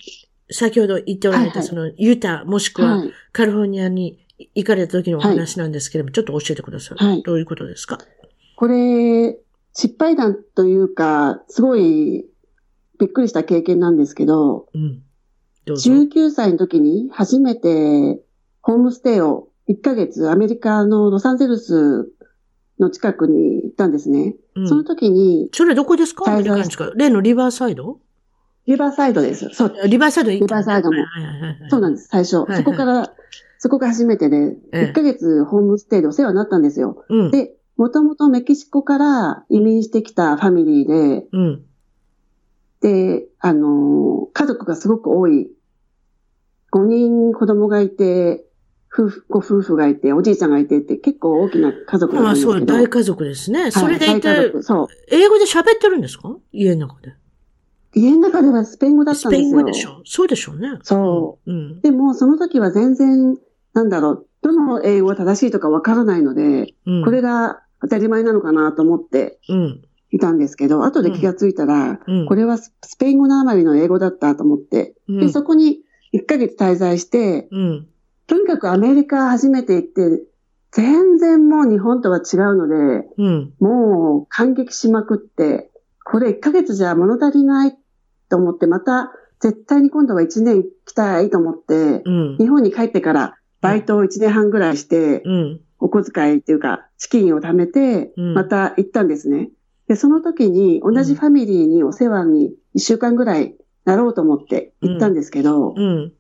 [SPEAKER 1] 先ほど言っておられた、
[SPEAKER 3] はいはい
[SPEAKER 1] そのユタもしくは
[SPEAKER 3] はい。
[SPEAKER 1] カリフォルニアに行かれた時のお話なんですけれども、ちょっと教えてください。
[SPEAKER 3] はい
[SPEAKER 1] どういうことですか？
[SPEAKER 3] これ、失敗談というか、すごいびっくりした経験なんですけど、
[SPEAKER 1] うん。どうぞ。
[SPEAKER 3] 19歳の時に初めてホームステイを1ヶ月アメリカのロサンゼルスの近くに行ったんですね。
[SPEAKER 1] うん
[SPEAKER 3] その時に
[SPEAKER 1] それどこですか？アメリカに近い例のリバーサイド？
[SPEAKER 3] リバーサイドです。そう、
[SPEAKER 1] リバーサイド
[SPEAKER 3] リバーサイドも
[SPEAKER 1] はいはいはいはい
[SPEAKER 3] そうなんです、最初。
[SPEAKER 1] はいはい
[SPEAKER 3] そこから、そこが初めてで、
[SPEAKER 1] ええ
[SPEAKER 3] 1ヶ月ホームステイでお世話になったんですよ。
[SPEAKER 1] うん。
[SPEAKER 3] で、もともとメキシコから移民してきたファミリーで、
[SPEAKER 1] うん。
[SPEAKER 3] で、あのー家族がすごく多い。5人子供がいて、夫婦、ご夫婦がいて、おじいちゃんがいてって結構大きな家族だった
[SPEAKER 1] まあそう、
[SPEAKER 3] んですけど。
[SPEAKER 1] 大家族ですね。それで
[SPEAKER 3] はい
[SPEAKER 1] いて、
[SPEAKER 3] そう。
[SPEAKER 1] 英語で喋ってるんですか？家の中で。
[SPEAKER 3] 家の中ではスペイン語だった
[SPEAKER 1] スペイ
[SPEAKER 3] んですよ。
[SPEAKER 1] ン語でしょ？そうでしょうね。。
[SPEAKER 3] そう
[SPEAKER 1] うん。
[SPEAKER 3] でも、その時は全然、なんだろう、どの英語が正しいとかわからないので、
[SPEAKER 1] うん。
[SPEAKER 3] これが当たり前なのかなと思って
[SPEAKER 1] うん。
[SPEAKER 3] いたんですけど、後で気がついたら、
[SPEAKER 1] うん。
[SPEAKER 3] これはススペイン語のあまりの英語だったと思って、
[SPEAKER 1] うん、
[SPEAKER 3] で、そこに1ヶ月滞在して、
[SPEAKER 1] うん。
[SPEAKER 3] とにかくアメリカ初めて行って、全然もう日本とは違うので、
[SPEAKER 1] うん。
[SPEAKER 3] もう感激しまくって、これ1ヶ月じゃ物足りないと思って、また絶対に今度は1年来たいと思って、
[SPEAKER 1] うん。
[SPEAKER 3] 日本に帰ってからバイトを1年半ぐらいして、
[SPEAKER 1] うん。
[SPEAKER 3] お小遣いっていうか、資金を貯めて
[SPEAKER 1] うん、
[SPEAKER 3] また行ったんですね。で、その時に同じファミリーにお世話に1週間ぐらいなろうと思って行ったんですけど、
[SPEAKER 1] うん。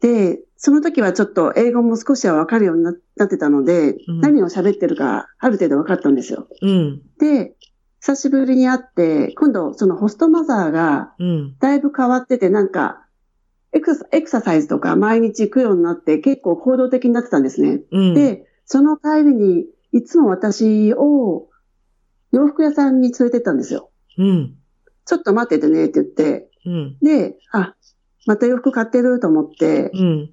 [SPEAKER 3] で、その時はちょっと英語も少しはわかるようにななってたので、
[SPEAKER 1] うん
[SPEAKER 3] 何を喋ってるかある程度分かったんですよ。
[SPEAKER 1] うん。
[SPEAKER 3] で、久しぶりに会って、今度そのホストマザーが
[SPEAKER 1] うん。
[SPEAKER 3] だいぶ変わってて、なんか、エクサエクササイズとか毎日行くようになって結構行動的になってたんですね。
[SPEAKER 1] うん。
[SPEAKER 3] で、その帰りにいつも私を洋服屋さんに連れてったんですよ。
[SPEAKER 1] うん。
[SPEAKER 3] ちょっと待っててねって言って、
[SPEAKER 1] うん。
[SPEAKER 3] で、あ、また洋服買ってると思って、
[SPEAKER 1] うん。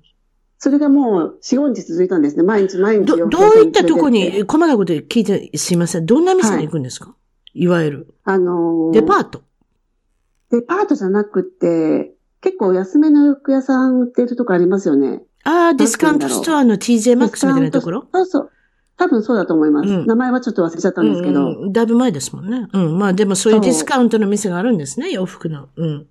[SPEAKER 3] それがもう4、5日続いたんですね。毎日毎日
[SPEAKER 1] ど、
[SPEAKER 3] 洋
[SPEAKER 1] どういったとこに、細かいこと聞いてすいません？どんな店に行くんですか、い、わゆる。
[SPEAKER 3] あのー
[SPEAKER 1] デパート。
[SPEAKER 3] デパートじゃなくって、結構安めの洋服屋さん売ってるとこありますよね。
[SPEAKER 1] ああ、ディスカウントストアの TJ マックスみたいなところ？
[SPEAKER 3] そうそう。多分そうだと思います。
[SPEAKER 1] うん
[SPEAKER 3] 名前はちょっと忘れちゃったんですけど。
[SPEAKER 1] うんうんだいぶ前ですもんね。うん。まあでもそういうディスカウントの店があるんですね、洋服の。うん。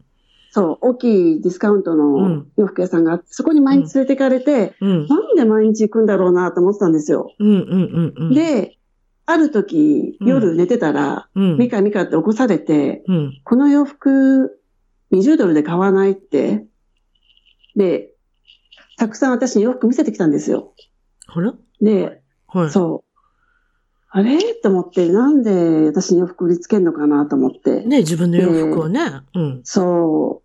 [SPEAKER 3] そう、大きいディスカウント
[SPEAKER 1] う
[SPEAKER 3] の
[SPEAKER 1] ん
[SPEAKER 3] 洋服屋さんがあって、そこに毎日連れてかれて、
[SPEAKER 1] うん。
[SPEAKER 3] なんで毎日行くんだろうなと思ってたんですよ。
[SPEAKER 1] うんうんうんうん。、
[SPEAKER 3] で、ある時、
[SPEAKER 1] うん
[SPEAKER 3] 夜寝てたら、
[SPEAKER 1] うん。
[SPEAKER 3] ミカミカって起こされて、
[SPEAKER 1] うん。
[SPEAKER 3] この洋服20ドルで買わないって。で、たくさん私に洋服見せてきたんですよ。
[SPEAKER 1] ほら？
[SPEAKER 3] で、
[SPEAKER 1] はい。
[SPEAKER 3] そう。あれ？と思って、なんで私に洋服売りつけんのかなと思って。
[SPEAKER 1] ね、自分の洋服をね。うん。
[SPEAKER 3] そう。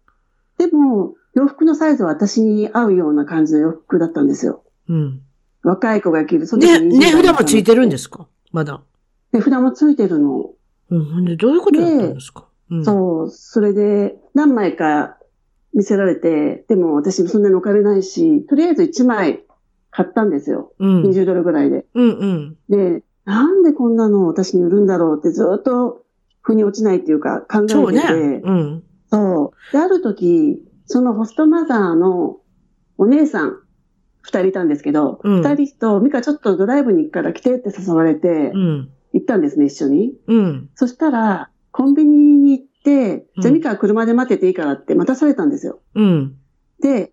[SPEAKER 3] でも、洋服のサイズは私に合うような感じの洋服だったんですよ。
[SPEAKER 1] うん。
[SPEAKER 3] 若い子が着る。その
[SPEAKER 1] ね、
[SPEAKER 3] 時20
[SPEAKER 1] 値
[SPEAKER 3] 代
[SPEAKER 1] 札もついてるんですか？まだ。
[SPEAKER 3] 値札もついてるの。
[SPEAKER 1] うん。で、どういうことだったんですか？うん。
[SPEAKER 3] そう。それで、何枚か見せられて、でも私そんなにお金ないし、とりあえず1枚買ったんですよ。
[SPEAKER 1] うん。
[SPEAKER 3] 20ドルぐらいで。
[SPEAKER 1] うんうん。
[SPEAKER 3] で、なんでこんなの私に売るんだろうってずっと腑に落ちないっていうか考えてて。
[SPEAKER 1] そうね。うん。
[SPEAKER 3] そう。で、ある時、そのホストマザーのお姉さん、二人いたんですけど、
[SPEAKER 1] うん
[SPEAKER 3] 二、人と、ミカちょっとドライブに行くから来てって誘われて
[SPEAKER 1] う、ん。
[SPEAKER 3] 行ったんですね、一緒に。
[SPEAKER 1] うん。
[SPEAKER 3] そしたら、コンビニに行って、
[SPEAKER 1] うん
[SPEAKER 3] じゃあミカは車で待ってていいからって待たされたんですよ。
[SPEAKER 1] うん。
[SPEAKER 3] で、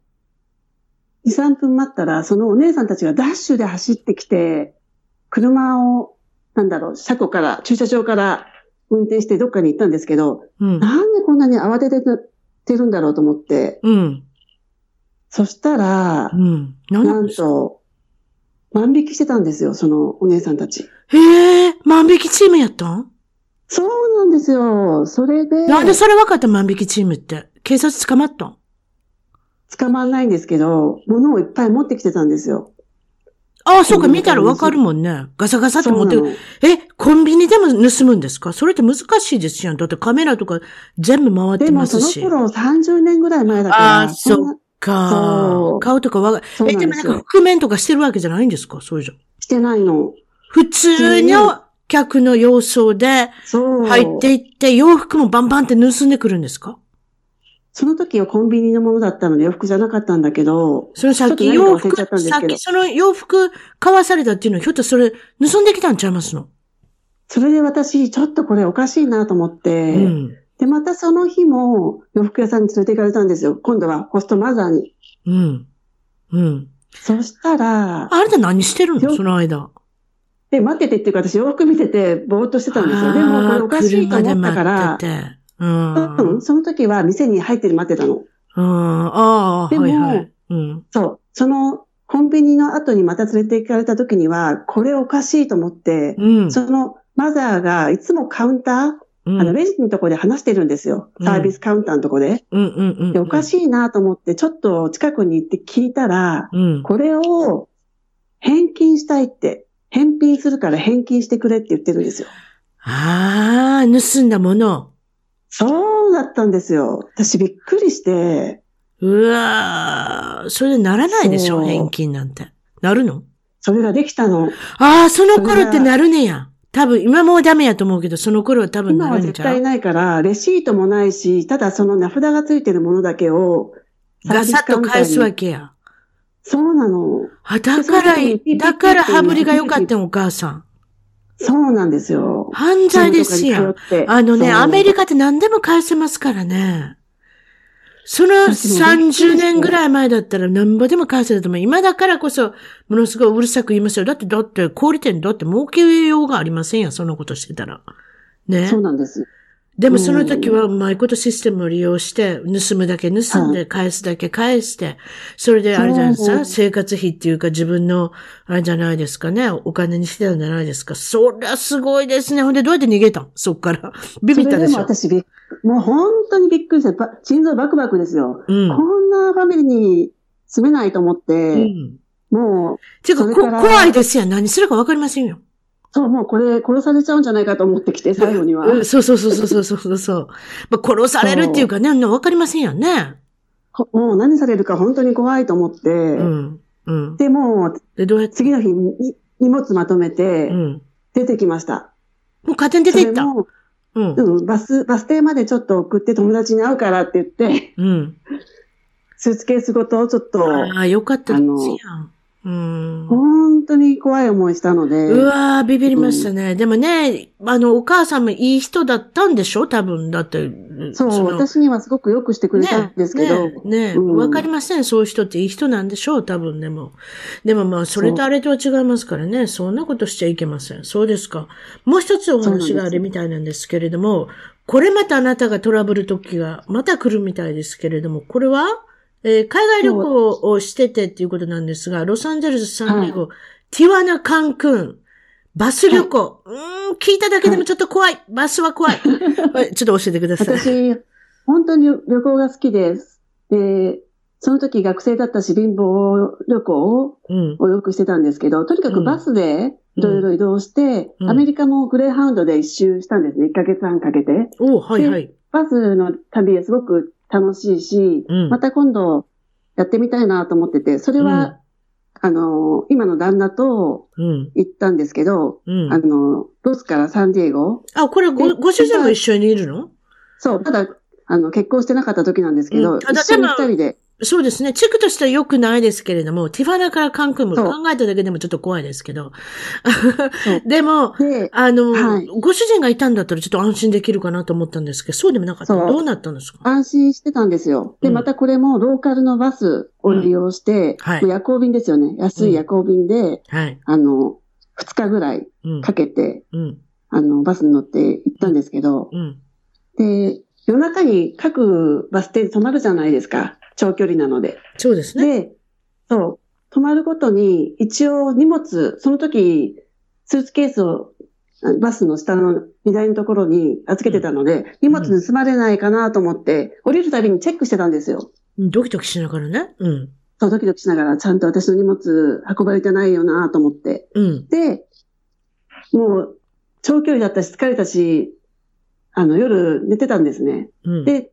[SPEAKER 3] 2、3分待ったら、そのお姉さんたちがダッシュで走ってきて、車を、なんだろう、車庫から、駐車場から運転してどっかに行ったんですけど、
[SPEAKER 1] うん。
[SPEAKER 3] なんでこんなに慌ててるんだろうと思って、
[SPEAKER 1] うん。
[SPEAKER 3] そしたら
[SPEAKER 1] う、ん。なん
[SPEAKER 3] と、万引きしてたんですよ、そのお姉さんたち。
[SPEAKER 1] へえ、万引きチームやったん？
[SPEAKER 3] そうなんですよ。それで、
[SPEAKER 1] なんでそれ分かった万引きチームって？警察捕まったん？
[SPEAKER 3] 捕まんないんですけど、物をいっぱい持ってきてたんですよ。
[SPEAKER 1] ああ、そうか、見たら分かるもんね。ガサガサって持ってえ、コンビニでも盗むんですか？それって難しいですよ。だってカメラとか全部回って
[SPEAKER 3] でも
[SPEAKER 1] ますし。
[SPEAKER 3] その頃30年ぐらい前だから。
[SPEAKER 1] ああ、そっか顔とかわか
[SPEAKER 3] そう
[SPEAKER 1] え、でもなんか覆面とかしてるわけじゃないんですか？そうじゃ。
[SPEAKER 3] してないの。
[SPEAKER 1] 普通の客の様相で。入っていって、洋服もバンバンって盗んでくるんですか？
[SPEAKER 3] その時はコンビニのものだったので洋服じゃなかったんだけど、
[SPEAKER 1] そのさっき洋服さっきその洋服買わされたっていうのはひょっとそれ盗んできたんちゃいますの？
[SPEAKER 3] それで私、ちょっとこれおかしいなと思って、
[SPEAKER 1] うん。
[SPEAKER 3] で、またその日も洋服屋さんに連れて行かれたんですよ。今度はホストマザーに。
[SPEAKER 1] うん。うん。
[SPEAKER 3] そしたら、
[SPEAKER 1] あなた何してるの？
[SPEAKER 3] よ
[SPEAKER 1] その間。
[SPEAKER 3] で、待っててっていうか私洋服見ててぼーっとしてたんですよ。でもこれおかしいと思ったから。
[SPEAKER 1] うん。
[SPEAKER 3] うん、その時は店に入ってる待ってたの。
[SPEAKER 1] うん。ああ、
[SPEAKER 3] でも
[SPEAKER 1] はいはい。うん。
[SPEAKER 3] そう。そのコンビニの後にまた連れて行かれた時には、これおかしいと思って、
[SPEAKER 1] うん。
[SPEAKER 3] そのマザーがいつもカウンター、
[SPEAKER 1] うん
[SPEAKER 3] あの、レジのとこで話してるんですよ。
[SPEAKER 1] うん
[SPEAKER 3] サービスカウンターのとこで。
[SPEAKER 1] うんうんうん。
[SPEAKER 3] で、おかしいなと思って、ちょっと近くに行って聞いたら、
[SPEAKER 1] うん。
[SPEAKER 3] これを返金したいって、返品するから返金してくれって言ってるんですよ。
[SPEAKER 1] ああ、盗んだもの。
[SPEAKER 3] そうだったんですよ。私びっくりして、
[SPEAKER 1] うわーそれでならないでしょ返金なんて。なるの？
[SPEAKER 3] それができたの。
[SPEAKER 1] ああ、その頃ってなるねや。多分、今もうダメやと思うけど、その頃は多分
[SPEAKER 3] 今は
[SPEAKER 1] なるんちゃう？
[SPEAKER 3] 絶対ないから、レシートもないし、ただその名札がついてるものだけを、
[SPEAKER 1] ガサッと返すわ
[SPEAKER 3] け。
[SPEAKER 1] けや。
[SPEAKER 3] そうなの。
[SPEAKER 1] あ、だからだから羽振りが良かったん、お母さん。
[SPEAKER 3] そうなんですよ。
[SPEAKER 1] 犯罪ですやん。あのね、アメリ
[SPEAKER 3] カ
[SPEAKER 1] カって何でも返せますからね。その
[SPEAKER 3] 私もびっくりして
[SPEAKER 1] 30年ぐらい前だったら何ぼでも返せたと思う。今だからこそ、ものすごいうるさく言いますよ。だって、だって、小売店だって儲けようがありませんやん、そんなことしてたら。ね
[SPEAKER 3] そう。なんです。
[SPEAKER 1] でもその時はうまいことシステムを利用して、盗むだけ盗んで、返すだけ返して、それであれじゃないですか、生活費っていうか自分の、あれじゃないですかね、お金にしてたんじゃないですか？そりゃすごいですね。ほんでどうやって逃げたん？そっから。ビビったでしょ？
[SPEAKER 3] それでも私びっもう本当にびっくりして、ば心臓バクバクですよ。
[SPEAKER 1] うん。
[SPEAKER 3] こんなファミリーに住めないと思って、
[SPEAKER 1] うん。
[SPEAKER 3] もう、
[SPEAKER 1] ていうか怖いですやん。何するかわかりませんよ。
[SPEAKER 3] そう、もうこれ殺されちゃうんじゃないかと思ってきて、最後には。
[SPEAKER 1] うんそうそうそうそうそうそうそう。まあ、殺されるっていうかね、わかりませんよね。
[SPEAKER 3] こもう何されるか本当に怖いと思って、
[SPEAKER 1] うん。うん。
[SPEAKER 3] で、もう
[SPEAKER 1] で、どうや
[SPEAKER 3] 次の日に荷物まとめて
[SPEAKER 1] うん。
[SPEAKER 3] 出てきました。
[SPEAKER 1] もう勝手に出ていった？うん。
[SPEAKER 3] うん、バス、バス停までちょっと送って友達に会うからって言って、
[SPEAKER 1] うん。
[SPEAKER 3] スーツケースごとちょっと、
[SPEAKER 1] ああ、よかったです。うん。
[SPEAKER 3] 本当に怖い思いしたので、
[SPEAKER 1] うわー、ビビりましたね。でもね、あの、お母さんもいい人だったんでしょ？多分。だって、
[SPEAKER 3] そう、
[SPEAKER 1] の
[SPEAKER 3] 私にはすごくよくしてくれたんですけど、
[SPEAKER 1] ねね
[SPEAKER 3] うん
[SPEAKER 1] わかりません。そういう人っていい人なんでしょ？う多分でも。でもまあ、それとあれとは違いますからね。そんなことしちゃいけません。そうですか。もう一つお話があるみたいなんですけれども、これまたあなたがトラブル時がまた来るみたいですけれども、これは、えー海外旅行をしててっていうことなんですが、ロサンゼルス、サンディエゴ、ティワナ、カンクン、バス旅行。うーん、聞いただけでもちょっと怖い。バスは怖い。はいちょっと教えてください。
[SPEAKER 3] 私、本当に旅行が好きです。で、その時学生だったし貧乏旅行
[SPEAKER 1] うん。
[SPEAKER 3] をよくしてたんですけど、とにかくバスでいろいろ移動して、
[SPEAKER 1] うん
[SPEAKER 3] アメリカもグレーハウンドで一周したんですね。1ヶ月半かけて。
[SPEAKER 1] おはいはい。
[SPEAKER 3] バスの旅すごく楽しいし、
[SPEAKER 1] うん
[SPEAKER 3] また今度やってみたいなと思ってて、それは、あの、今の旦那と
[SPEAKER 1] うん。
[SPEAKER 3] 行ったんですけど、
[SPEAKER 1] うん。
[SPEAKER 3] あの、ロスからサンディエゴ。
[SPEAKER 1] あ、これご、
[SPEAKER 3] で
[SPEAKER 1] ご主人も一緒にいるの？
[SPEAKER 3] そう、ただ、あの、結婚してなかった時なんですけど、一緒に二人で、
[SPEAKER 1] そうですね。地区としては良くないですけれども、ティファナからカンクンも考えただけでもちょっと怖いですけど。でも、
[SPEAKER 3] で、
[SPEAKER 1] あの、
[SPEAKER 3] はい
[SPEAKER 1] ご主人がいたんだったらちょっと安心できるかなと思ったんですけど、そうでもなかった。どうなったんですか？
[SPEAKER 3] 安心してたんですよ。で、
[SPEAKER 1] うん
[SPEAKER 3] またこれもローカルのバスを利用して、
[SPEAKER 1] はい
[SPEAKER 3] もう夜行便ですよね。安い夜行便で、
[SPEAKER 1] はい。
[SPEAKER 3] あの、二日ぐらい
[SPEAKER 1] うん。
[SPEAKER 3] かけて、
[SPEAKER 1] うん。
[SPEAKER 3] あの、バスに乗って行ったんですけど、
[SPEAKER 1] うん。
[SPEAKER 3] で、夜中に各バス停で止まるじゃないですか。長距離なので。
[SPEAKER 1] そうですね。
[SPEAKER 3] で、そう、泊まるごとに一応荷物、その時、スーツケースをバスの下の荷台のところに預けてたので、荷物盗まれないかなと思って、降りるたびにチェックしてたんですよ。
[SPEAKER 1] ドキドキしながらね。うん。
[SPEAKER 3] そう、ドキドキしながら、ちゃんと私の荷物運ばれてないよなと思って。
[SPEAKER 1] うん。
[SPEAKER 3] で、もう、長距離だったし疲れたし、あの、夜寝てたんですね。
[SPEAKER 1] うん。
[SPEAKER 3] で、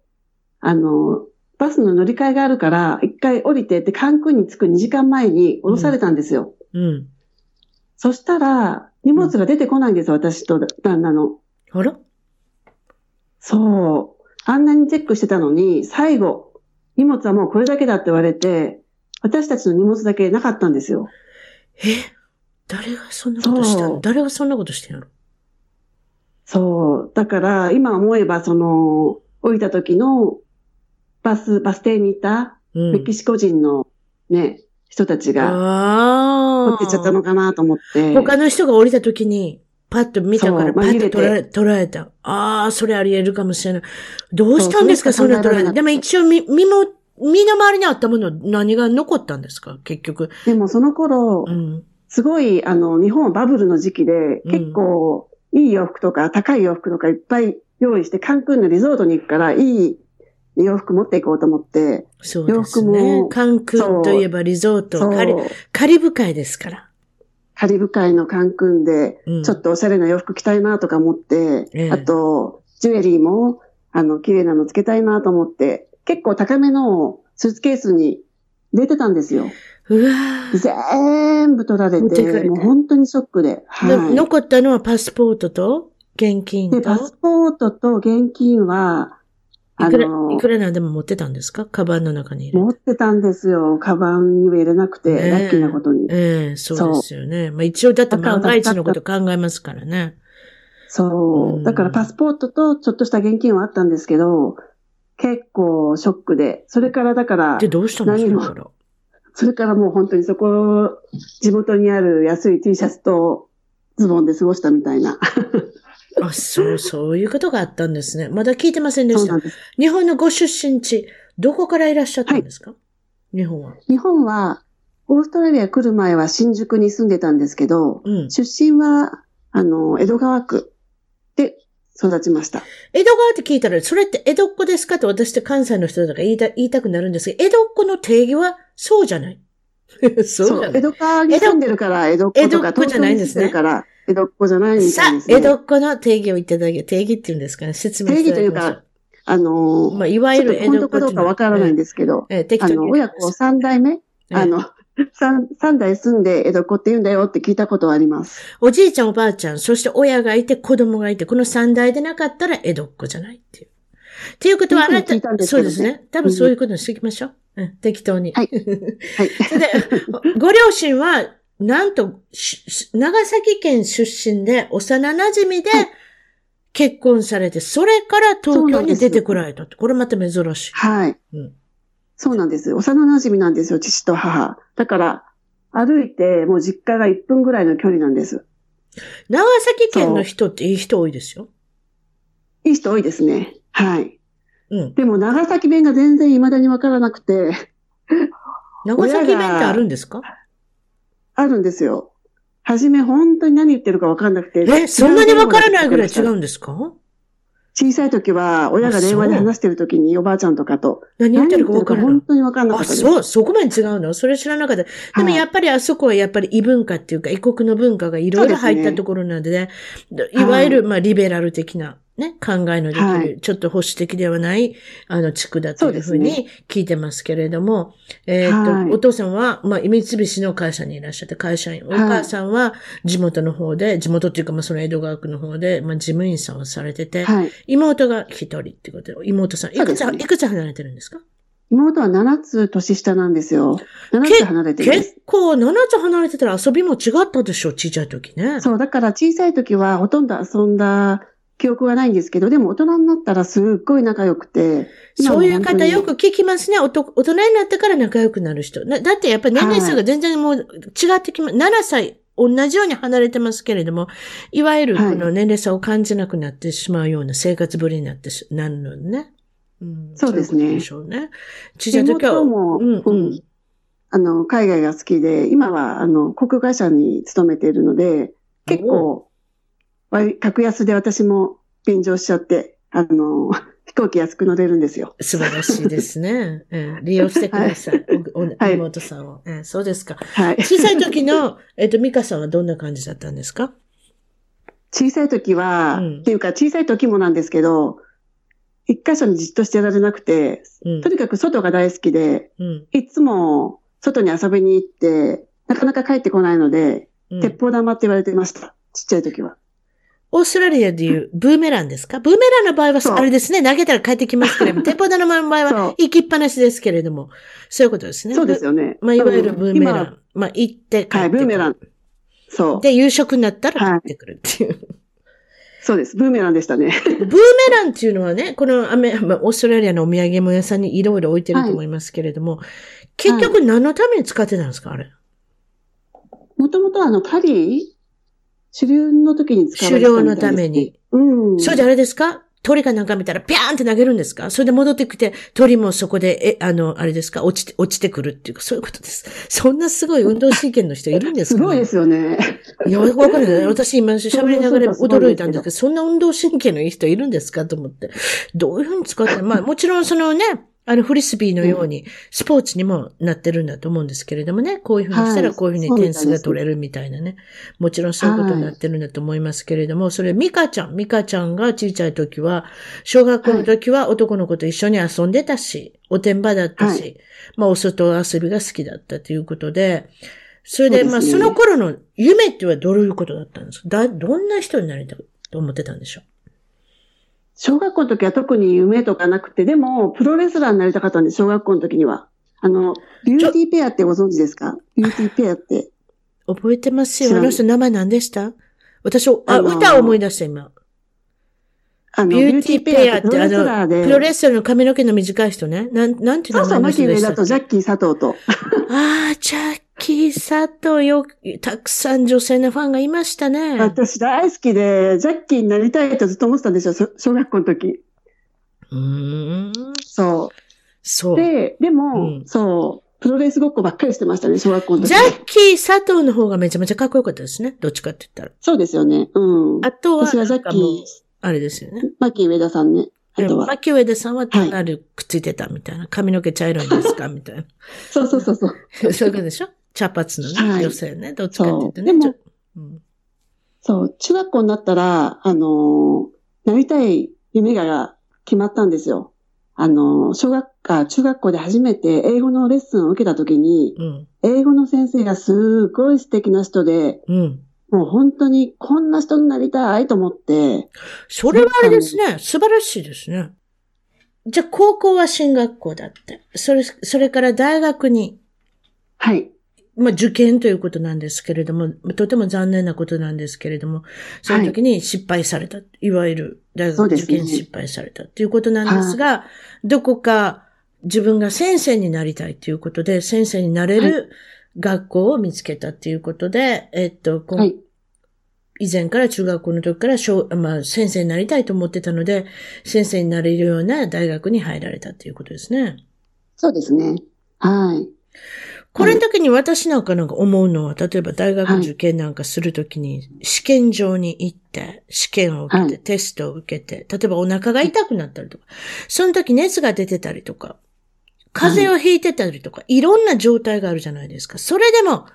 [SPEAKER 3] あの、バスの乗り換えがあるから、一回降りてって、カンクンに着く2時間前に降ろされたんですよ。
[SPEAKER 1] うん。
[SPEAKER 3] そしたら、荷物が出てこないんです、私と旦那の。
[SPEAKER 1] あら？
[SPEAKER 3] そう。あんなにチェックしてたのに、最後、荷物はもうこれだけだって言われて、私たちの荷物だけなかったんですよ。
[SPEAKER 1] え？誰がそんなことしたの？誰がそんなことしてんの？
[SPEAKER 3] そう。だから、今思えば、その、降りた時の、バス、バス停にいた、
[SPEAKER 1] うん。
[SPEAKER 3] メキシコ人のね、人たちが、
[SPEAKER 1] ああ。
[SPEAKER 3] 取ってっちゃったのかなと思って。
[SPEAKER 1] 他の人が降りた時に、パッと見たから、パッと捉え捉えた。ああ、それあり得るかもしれない。どうしたんですか、そ
[SPEAKER 3] ん
[SPEAKER 1] な捉えた。でも一応、み、身も、身の回りにあったもの、何が残ったんですか、結局。
[SPEAKER 3] でもその頃
[SPEAKER 1] う、ん。
[SPEAKER 3] すごい、あの、日本はバブルの時期で、
[SPEAKER 1] うん
[SPEAKER 3] 結構、いい洋服とか、高い洋服とかいっぱい用意して、カンクンのリゾートに行くから、いい洋服持っていこうと思って、
[SPEAKER 1] そうです
[SPEAKER 3] 洋服
[SPEAKER 1] ね。
[SPEAKER 3] も
[SPEAKER 1] カンクンといえばリゾート、カリカリブ海ですから。
[SPEAKER 3] カリブ海のカンクンで、
[SPEAKER 1] うん
[SPEAKER 3] ちょっとおしゃれな洋服着たいなとか思って、
[SPEAKER 1] ええ
[SPEAKER 3] あと、ジュエリーも、あの、綺麗なのつけたいなと思って、結構高めのスーツケースに入れてたんですよ。
[SPEAKER 1] うわー
[SPEAKER 3] 全部取られて、もう本当にショックで。
[SPEAKER 1] の
[SPEAKER 3] はい。
[SPEAKER 1] 残ったのはパスポートと現金
[SPEAKER 3] で、
[SPEAKER 1] と
[SPEAKER 3] パスポートと現金は、あ
[SPEAKER 1] いくら、
[SPEAKER 3] の
[SPEAKER 1] い、くらなんでも持ってたんですか？カバンの中に入れて。
[SPEAKER 3] 持ってたんですよ。カバンには入れなくて、ラッキーなことに。
[SPEAKER 1] ええそうですよね。まあ一応だって万が一のこと考えますからね。
[SPEAKER 3] そうう。
[SPEAKER 1] ん
[SPEAKER 3] だからパスポートとちょっとした現金はあったんですけど、結構ショックで、それからだから
[SPEAKER 1] で、、どうしたの？そ
[SPEAKER 3] 何も
[SPEAKER 1] れから。
[SPEAKER 3] それからもう本当にそこ、地元にある安い T シャツとズボンで過ごしたみたいな。
[SPEAKER 1] あ、そう、そういうことがあったんですね。まだ聞いてませんでした。日本のご出身地、どこからいらっしゃったんですか、日本は。
[SPEAKER 3] 日本は、オーストラリア来る前は新宿に住んでたんですけど、
[SPEAKER 1] うん。
[SPEAKER 3] 出身は、あの、江戸川区で育ちました。
[SPEAKER 1] 江戸川って聞いたら、それって江戸っ子ですか？って私って関西の人だから言いた言いたくなるんですけど、江戸っ子の定義はそうじゃない。そう。
[SPEAKER 3] 江戸川に住んでるから江戸っ子とか、
[SPEAKER 1] 江戸っ子じゃないんですね
[SPEAKER 3] 東京に住んでるから江戸っ子じゃないみたいです、ね。
[SPEAKER 1] 江戸っ子の定義をいただけ、定義っていうんですかね、説明
[SPEAKER 3] 定義というあのー
[SPEAKER 1] まあ、いわゆる江戸っ
[SPEAKER 3] 本当かどうかわからないんですけど、
[SPEAKER 1] ええ適
[SPEAKER 3] あの、親子三代目、あの、三、三代住んで江戸っ子って言うんだよって聞いたことはあります。
[SPEAKER 1] おじいちゃんおばあちゃん、そして親がいて子供がいて、この三代でなかったら江戸っ子じゃないっていう。っていうことはあなた
[SPEAKER 3] っていうふうに聞いたん、です
[SPEAKER 1] そうですね。多分そういうことにしていきましょう。うん、適当に。
[SPEAKER 3] はい はい。
[SPEAKER 1] それで、ご両親は、なんと、し長崎県出身で、幼馴染で
[SPEAKER 3] はい
[SPEAKER 1] 結婚されて、それから東京に出てこられたって。これまた珍しい。
[SPEAKER 3] はい。
[SPEAKER 1] うん
[SPEAKER 3] そうなんです。幼馴染なんですよ、父と母。だから、歩いてもう実家が1分ぐらいの距離なんです。
[SPEAKER 1] 長崎県の人っていい人多いですよ。
[SPEAKER 3] いい人多いですね。はい。
[SPEAKER 1] うん。
[SPEAKER 3] でも長崎弁が全然未だにわからなくて、
[SPEAKER 1] 長崎弁ってあるんですか？
[SPEAKER 3] あるんですよ。はじめ本当に何言ってるかわかんなくて。
[SPEAKER 1] え、そんなにわからないぐらい違
[SPEAKER 3] う。
[SPEAKER 1] うんですか？
[SPEAKER 3] 小さい時は、親が電話で話してる時におばあちゃんとかと、
[SPEAKER 1] 何言ってるかわからない
[SPEAKER 3] 本。当にわかんなか
[SPEAKER 1] あ、
[SPEAKER 3] ったです。
[SPEAKER 1] そう、そこまで違うの？それ知らなかった。でも
[SPEAKER 3] はい
[SPEAKER 1] やっぱりあそこはやっぱり異文化っていうか、異国の文化がいろいろ入ったところなのでね、いわゆる、まあ、リベラル的なね、考えのできる、
[SPEAKER 3] はい
[SPEAKER 1] ちょっと保守的ではない、あの、地区だというふうに聞いてますけれども、えっと、
[SPEAKER 3] はい
[SPEAKER 1] お父さんは、まあ、三菱の会社にいらっしゃって、会社員。お母さんは地元の方で、地元っていうか、まあ、その江戸川区の方で、まあ、事務員さんをされてて、
[SPEAKER 3] はい。
[SPEAKER 1] 妹が一人ってことで、妹さん、いくつ、
[SPEAKER 3] ね
[SPEAKER 1] いくつ離れてるんですか？
[SPEAKER 3] 妹は7つ年下なんですよ。7つ離れてる
[SPEAKER 1] 結。構、7つ離れてたら遊びも違ったでしょ、小さい時ね。
[SPEAKER 3] そう、だから小さい時はほとんど遊んだ記憶がないんですけど、でも大人になったらすっごい仲良くて。
[SPEAKER 1] そういう方よく聞きますね。大人になってから仲良くなる人。なだってやっぱり年齢差が全然もう違ってきま、7歳、同じように離れてますけれども、いわゆるこ
[SPEAKER 3] はい
[SPEAKER 1] の年齢差を感じなくなってしまうような生活ぶりになってしなるのね。うん、
[SPEAKER 3] そうですね
[SPEAKER 1] いことでしょうね。小さい時は、
[SPEAKER 3] 妹も、
[SPEAKER 1] うん、う
[SPEAKER 3] うん
[SPEAKER 1] ん。
[SPEAKER 3] あの、海外が好きで、今は、あの、航空会社に勤めているので、結構、割格安で私も便乗しちゃって、あの、飛行機安く乗れるんですよ。
[SPEAKER 1] 素晴らしいですね。えー利用してください。
[SPEAKER 3] はい
[SPEAKER 1] 妹さんを、えーそうですか。
[SPEAKER 3] はい。
[SPEAKER 1] 小さい時の、えっ、と、ミカさんはどんな感じだったんですか？
[SPEAKER 3] 小さい時は、
[SPEAKER 1] うん
[SPEAKER 3] っていうか小さい時もなんですけど、一箇所にじっとしてられなくて、
[SPEAKER 1] うん
[SPEAKER 3] と。にかく外が大好きで、
[SPEAKER 1] うん。
[SPEAKER 3] いつも外に遊びに行って、なかなか帰ってこないので、
[SPEAKER 1] うん
[SPEAKER 3] 鉄砲玉って言われてました。ちっちゃい時は。
[SPEAKER 1] オーストラリアでいうブーメランですか？ブーメランの場合は、あれですね、投げたら帰ってきますけれども、鉄砲玉の場合は行きっぱなしですけれども、そういうことですね。
[SPEAKER 3] そうですよね。
[SPEAKER 1] まあ、いわゆるブーメラ
[SPEAKER 3] 今
[SPEAKER 1] ン。まあ、行って帰ってくる。
[SPEAKER 3] はい、ブーメラン。そう。
[SPEAKER 1] で、夕食になったら帰ってくるっていう。
[SPEAKER 3] そうです。ブーメランでしたね。
[SPEAKER 1] ブーメランっていうのはね、このアメ、まあ、オーストラリアのお土産物屋さんにいろいろ置いてると思いますけれども、結局何のために使ってたんですかあれ？
[SPEAKER 3] もともとあの、パリ、狩猟の時に使われてた
[SPEAKER 1] 狩猟のために。
[SPEAKER 3] うん。
[SPEAKER 1] それであれですか？鳥かなんか見たらピャーンって投げるんですか？それで戻ってきて、鳥もそこで、え、あの、あれですか？落ちて、落ちてくるっていうか、そういうことです。そんなすごい運動神経の人いるんですか、ね、
[SPEAKER 3] すごいですよね。
[SPEAKER 1] いや、わかるね。私今喋りながら驚いたんですけど、そんな運動神経のいい人いるんですか？と思って。どういうふうに使って、まあもちろんそのね、あのフリスビーのようにスポーツにもなってるんだと思うんですけれどもね、こういうふうにしたら
[SPEAKER 3] はい。
[SPEAKER 1] こういうふうに点数が取れるみたいなね。もちろんそういうことになってるんだと思いますけれども、それミカちゃん、ミカちゃんが小さい時は、小学校の時は男の子と一緒に遊んでたし、おてんばだったし、
[SPEAKER 3] はい。
[SPEAKER 1] まあお外遊びが好きだったということで、それで、まあその頃の夢ってはどういうことだったんですか？だ、どんな人になりたいと思ってたんでしょ
[SPEAKER 3] 小学校の時は特に夢とかなくて、でも、プロレスラーになりたかったんです、小学校の時には。あの、ビューティーペアってご存知ですか？ビューティーペアって。
[SPEAKER 1] う覚えてますよ。あの人名前何でした？私、あ、
[SPEAKER 3] あのー
[SPEAKER 1] 歌を思い出した今。
[SPEAKER 3] あの、
[SPEAKER 1] ビューティーペアって、
[SPEAKER 3] プロ
[SPEAKER 1] あ
[SPEAKER 3] レスラーで。
[SPEAKER 1] の、プロレスラーの髪の毛の短い人ね。なん、なんていう名
[SPEAKER 3] そうそう、マキ上
[SPEAKER 1] 人でした
[SPEAKER 3] 田とジャッキー佐藤と。
[SPEAKER 1] ああ、ジャッキー佐藤よ、たくさん女性のファンがいましたね。
[SPEAKER 3] 私大好きで、ジャッキーになりたいとずっと思ってたんですよ、そ小学校の時。
[SPEAKER 1] うーん。
[SPEAKER 3] そ。
[SPEAKER 1] そうう。
[SPEAKER 3] で、でも、
[SPEAKER 1] うん
[SPEAKER 3] そう、プロレスごっこばっかりしてましたね、小学校の時。
[SPEAKER 1] ジャッキー佐藤の方がめちゃめちゃかっこよかったですね。どっちかって言ったら。
[SPEAKER 3] そうですよね。うん。
[SPEAKER 1] あとは、
[SPEAKER 3] 私はジャッキー
[SPEAKER 1] あれですよね。
[SPEAKER 3] マキ上田さんね。あとは。
[SPEAKER 1] マキウエデさんは隣くっついてたみたいな。髪の毛茶色いんですか みたいな。
[SPEAKER 3] そうそうそうそう。
[SPEAKER 1] そういうことでしょ？茶髪のね、
[SPEAKER 3] はい
[SPEAKER 1] 女性ね。どっちかって言ってね。
[SPEAKER 3] そうでも
[SPEAKER 1] うん
[SPEAKER 3] そう、中学校になったら、あのーなりたい夢が決まったんですよ。あのー小学科、中学校で初めて英語のレッスンを受けた時に、
[SPEAKER 1] うん。
[SPEAKER 3] 英語の先生がすごい素敵な人で、
[SPEAKER 1] うん。
[SPEAKER 3] もう本当にこんな人になりたいと思って、
[SPEAKER 1] それはあれですね。素晴らしいですね。じゃあ、高校は進学校だって。それ、それから大学に、
[SPEAKER 3] はい。
[SPEAKER 1] まあ、受験ということなんですけれども、とても残念なことなんですけれども、その時に失敗された。い、わゆる大学受験失敗されたということなんですが、どこか自分が先生になりたいということで、先生になれる学校を見つけたということで、えっと。以前から中学校の時から小、まあ、先生になりたいと思ってたので、先生になれるような大学に入られたということですね。
[SPEAKER 3] そうですね。はい。
[SPEAKER 1] これの時に私なんかなんか思うのは、例えば大学受験なんかするときに、試験場に行って、試験を受けて、
[SPEAKER 3] はい
[SPEAKER 1] テストを受けて、例えばお腹が痛くなったりとか、その時熱が出てたりとか、風邪をひいてたりとか、いろんな状態があるじゃないですか。それでも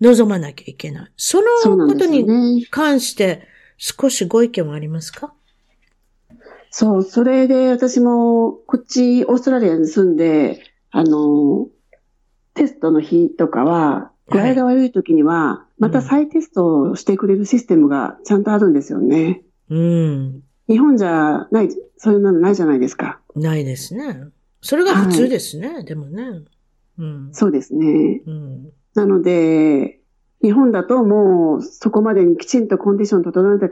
[SPEAKER 1] 望まなきゃいけない。そのことに。関して少しご意見はありますか？
[SPEAKER 3] そう、それで私もこっちオーストラリアに住んで、あの、テストの日とかは、具合が悪い時には、また再テストをしてくれるシステムがちゃんとあるんですよね。
[SPEAKER 1] うん。
[SPEAKER 3] 日本じゃない、そういうのないじゃないですか。
[SPEAKER 1] ないですね。それが普通ですね。でもね。うん。
[SPEAKER 3] そうですね。
[SPEAKER 1] うん。
[SPEAKER 3] なので、日本だともうそこまでにきちんとコンディション整えな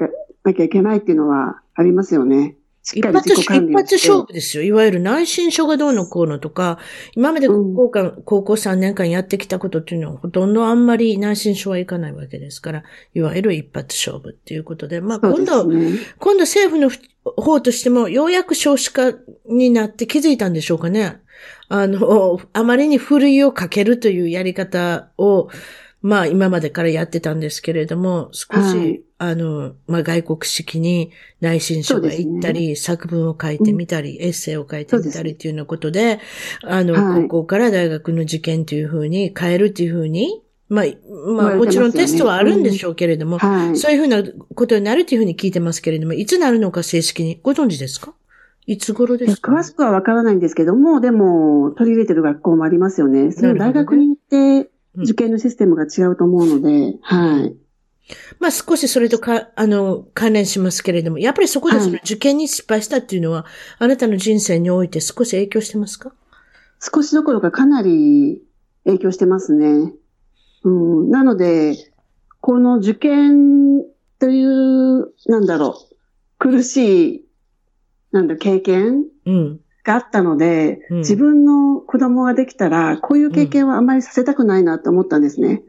[SPEAKER 3] きゃいけないっていうのはありますよね。
[SPEAKER 1] 一発。一発勝負ですよ。いわゆる内申書がどうのこうのとか、今まで高校間、高校3年間やってきたことっていうのはほとんどあんまり内申書はいかないわけですから、いわゆる一発勝負っていうことで、まあ今度、
[SPEAKER 3] ね。
[SPEAKER 1] 今度政府の方としてもようやく少子化になって気づいたんでしょうかね。あの、あまりにふるいをかけるというやり方を、まあ今までからやってたんですけれども、少し、
[SPEAKER 3] はい。
[SPEAKER 1] あの、まあ外国式に内申書が行ったり、作文を書いてみたり、エッセイを書いてみたりっていうようなことで、あの、
[SPEAKER 3] はい。
[SPEAKER 1] 高校から大学の受験というふうに変えるというふうに、まあ、まあもちろんテストはあるんでしょうけれども、
[SPEAKER 3] はい。
[SPEAKER 1] そういうふうなことになるというふうに聞いてますけれども、いつなるのか正式にご存知ですか？いつ頃ですか？
[SPEAKER 3] 詳しくはわからないんですけども、でも、取り入れてる学校もありますよね。その大学に行って、
[SPEAKER 1] うん
[SPEAKER 3] 受験のシステムが違うと思うので、はい。
[SPEAKER 1] まあ少しそれとか、あの、関連しますけれども、やっぱりそこでその
[SPEAKER 3] はい
[SPEAKER 1] 受験に失敗したっていうのは、あなたの人生において少し影響してますか？
[SPEAKER 3] 少しどころかかなり影響してますね。うん、なので、この受験という、なんだろう、苦しい、なんだ、経験
[SPEAKER 1] うん。
[SPEAKER 3] があったので、
[SPEAKER 1] うん
[SPEAKER 3] 自分の子供ができたら、こういう経験はあまりさせたくないなと思ったんですね。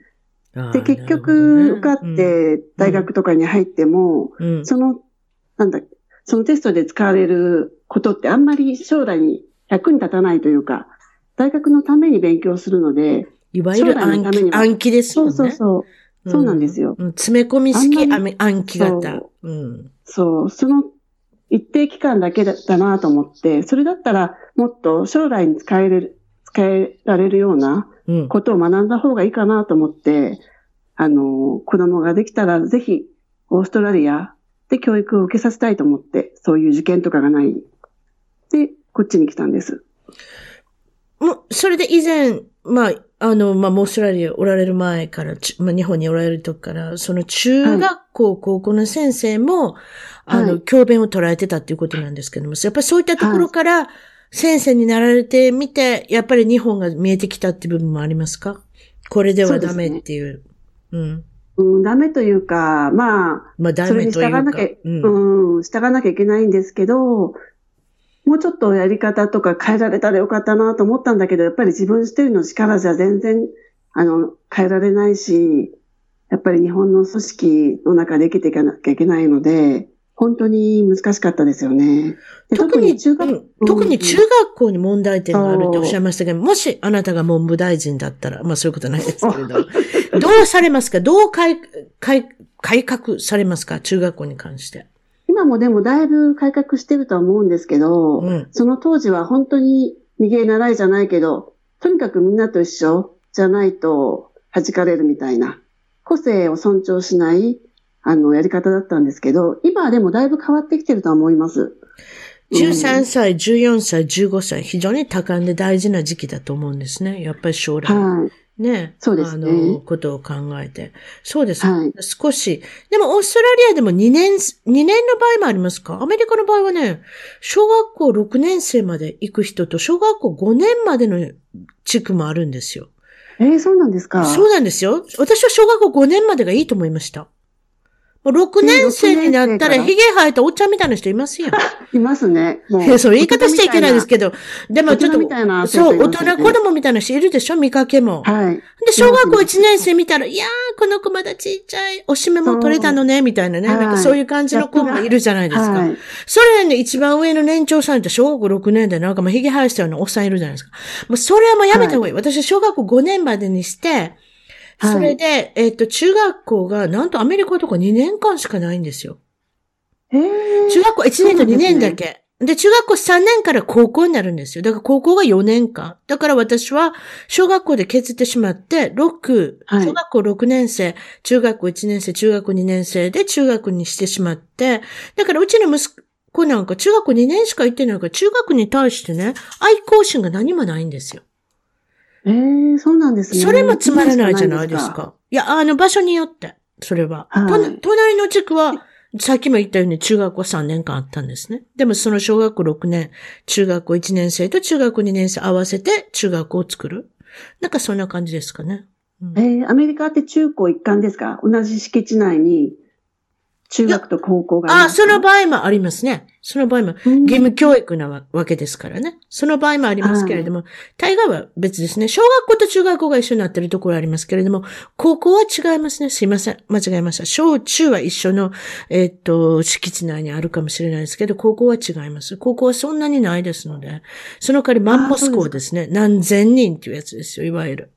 [SPEAKER 3] で、結局、受かっ、て大学とかに入っても、
[SPEAKER 1] うんうん
[SPEAKER 3] その、なんだ、そのテストで使われることってあんまり将来に役に立たないというか、大学のために勉強するので、
[SPEAKER 1] いわゆる
[SPEAKER 3] 将来の
[SPEAKER 1] 暗記
[SPEAKER 3] ためには
[SPEAKER 1] 暗記ですよ
[SPEAKER 3] そ
[SPEAKER 1] ね。
[SPEAKER 3] うそうそう。そうなんですよ
[SPEAKER 1] うん。詰め込み式暗記型
[SPEAKER 3] そ。
[SPEAKER 1] うん。
[SPEAKER 3] そう、その一定期間だけだなと思って、それだったらもっと将来に使える、使えられるような
[SPEAKER 1] うん。
[SPEAKER 3] ことを学んだ方がいいかなと思って、あの、子供ができたらぜひオーストラリアで教育を受けさせたいと思って、そういう受験とかがない。で、こっちに来たんです。
[SPEAKER 1] もう、それで以前、まあ、あの、まあ、オーストラリアおられる前から、ちまあ、日本におられる時から、その中学校、高校の先生も、あの、
[SPEAKER 3] はい
[SPEAKER 1] 教鞭を捉えてたっていうことなんですけども、やっぱりそういったところから、先生になられてみて、やっぱり日本が見えてきたっていう部分もありますか？これではダメっていう。うん。
[SPEAKER 3] うん、ダメというか、まあ、
[SPEAKER 1] まあ、ダ
[SPEAKER 3] それに
[SPEAKER 1] メというか。
[SPEAKER 3] 従わなきゃ、
[SPEAKER 1] うん。
[SPEAKER 3] うん、従わなきゃいけないんですけど、もうちょっとやり方とか変えられたらよかったなと思ったんだけど、やっぱり自分一人の力じゃ全然、あの、変えられないし、やっぱり日本の組織の中で生きていかなきゃいけないので、本当に難しかったですよね。で
[SPEAKER 1] 特に、
[SPEAKER 3] 中学、
[SPEAKER 1] うん特に中学校に問題点があるっておっしゃいましたけど、もしあなたが文部大臣だったら、まあそういうことないですけれど、どうされますか？どう改改改革されますか？中学校に関して。
[SPEAKER 3] 今もでもだいぶ改革してるとは思うんですけど、
[SPEAKER 1] うん。
[SPEAKER 3] その当時は本当に逃げ習いじゃないけど、とにかくみんなと一緒じゃないと弾かれるみたいな、個性を尊重しない、あの、やり方だったんですけど、今はでもだいぶ変わってきてるとは思います。
[SPEAKER 1] 13歳、14歳、15歳、非常に多感で大事な時期だと思うんですね。やっぱり将来。
[SPEAKER 3] はい。
[SPEAKER 1] ね。
[SPEAKER 3] そうですね
[SPEAKER 1] あの、ことを考えて。そうです。
[SPEAKER 3] はい
[SPEAKER 1] 少し。でも、オーストラリアでも2年、2年の場合もありますか？アメリカの場合はね、小学校6年生まで行く人と、小学校5年までの地区もあるんですよ。
[SPEAKER 3] えー、そうなんですか？
[SPEAKER 1] そうなんですよ。私は小学校5年までがいいと思いました。もう6年生になったら、
[SPEAKER 3] えー6年生から
[SPEAKER 1] 髭生えたおっちゃんみたいな人いますよ。
[SPEAKER 3] いますね。も
[SPEAKER 1] いやそう、言い方しちゃいけないですけど、でもちょっと
[SPEAKER 3] 大人みたいな、
[SPEAKER 1] そう、大人子供みたいな人いるでしょ？見かけも。
[SPEAKER 3] はい。
[SPEAKER 1] で、小学校1年生見たら、いやー、この子まだちっちゃい、おしめも取れたのね、みたいなね。
[SPEAKER 3] はい
[SPEAKER 1] なんかそういう感じの子もいるじゃないですか。
[SPEAKER 3] はい。
[SPEAKER 1] それね、一番上の年長さんって小学校6年でなんかもう髭生やしたようなおっさんいるじゃないですか。もうそれはもうやめた方がいい。私は小学校5年までにして、
[SPEAKER 3] はい
[SPEAKER 1] それで、えっと、中学校が、なんとアメリカとか2年間しかないんですよ。
[SPEAKER 3] えー、
[SPEAKER 1] 中学校1年と2年だけ。で中学校3年から高校になるんですよ。だから高校が4年間。だから私は小学校で削ってしまって、6、
[SPEAKER 3] はい
[SPEAKER 1] 小学校6年生、中学校1年生、中学校2年生で中学にしてしまって、だからうちの息子なんか中学校2年しか行ってないから、中学に対してね、愛好心が何もないんですよ。
[SPEAKER 3] えー、そうなんですね。
[SPEAKER 1] それもつまらないじゃないですか。いや、あの場所によって、それは。
[SPEAKER 3] はい
[SPEAKER 1] と隣の地区は、さっきも言ったように中学校3年間あったんですね。でもその小学校6年、中学校1年生と中学校2年生合わせて中学校を作る。なんかそんな感じですかね。うん
[SPEAKER 3] えー、アメリカって中高一貫ですか？同じ敷地内に中学と高校が
[SPEAKER 1] ああ、
[SPEAKER 3] りますか
[SPEAKER 1] その場合もありますね。その場合も、
[SPEAKER 3] うん
[SPEAKER 1] 義務教育なわわけですからね。その場合もありますけれども、大概は別ですね。小学校と中学校が一緒になってるところありますけれども、高校は違いますね。すいません。間違えました。小中は一緒の、えっと、敷地内にあるかもしれないですけど、高校は違います。高校はそんなにないですので、その代わりマンモス校ですね。何千人っていうやつですよ、いわゆる。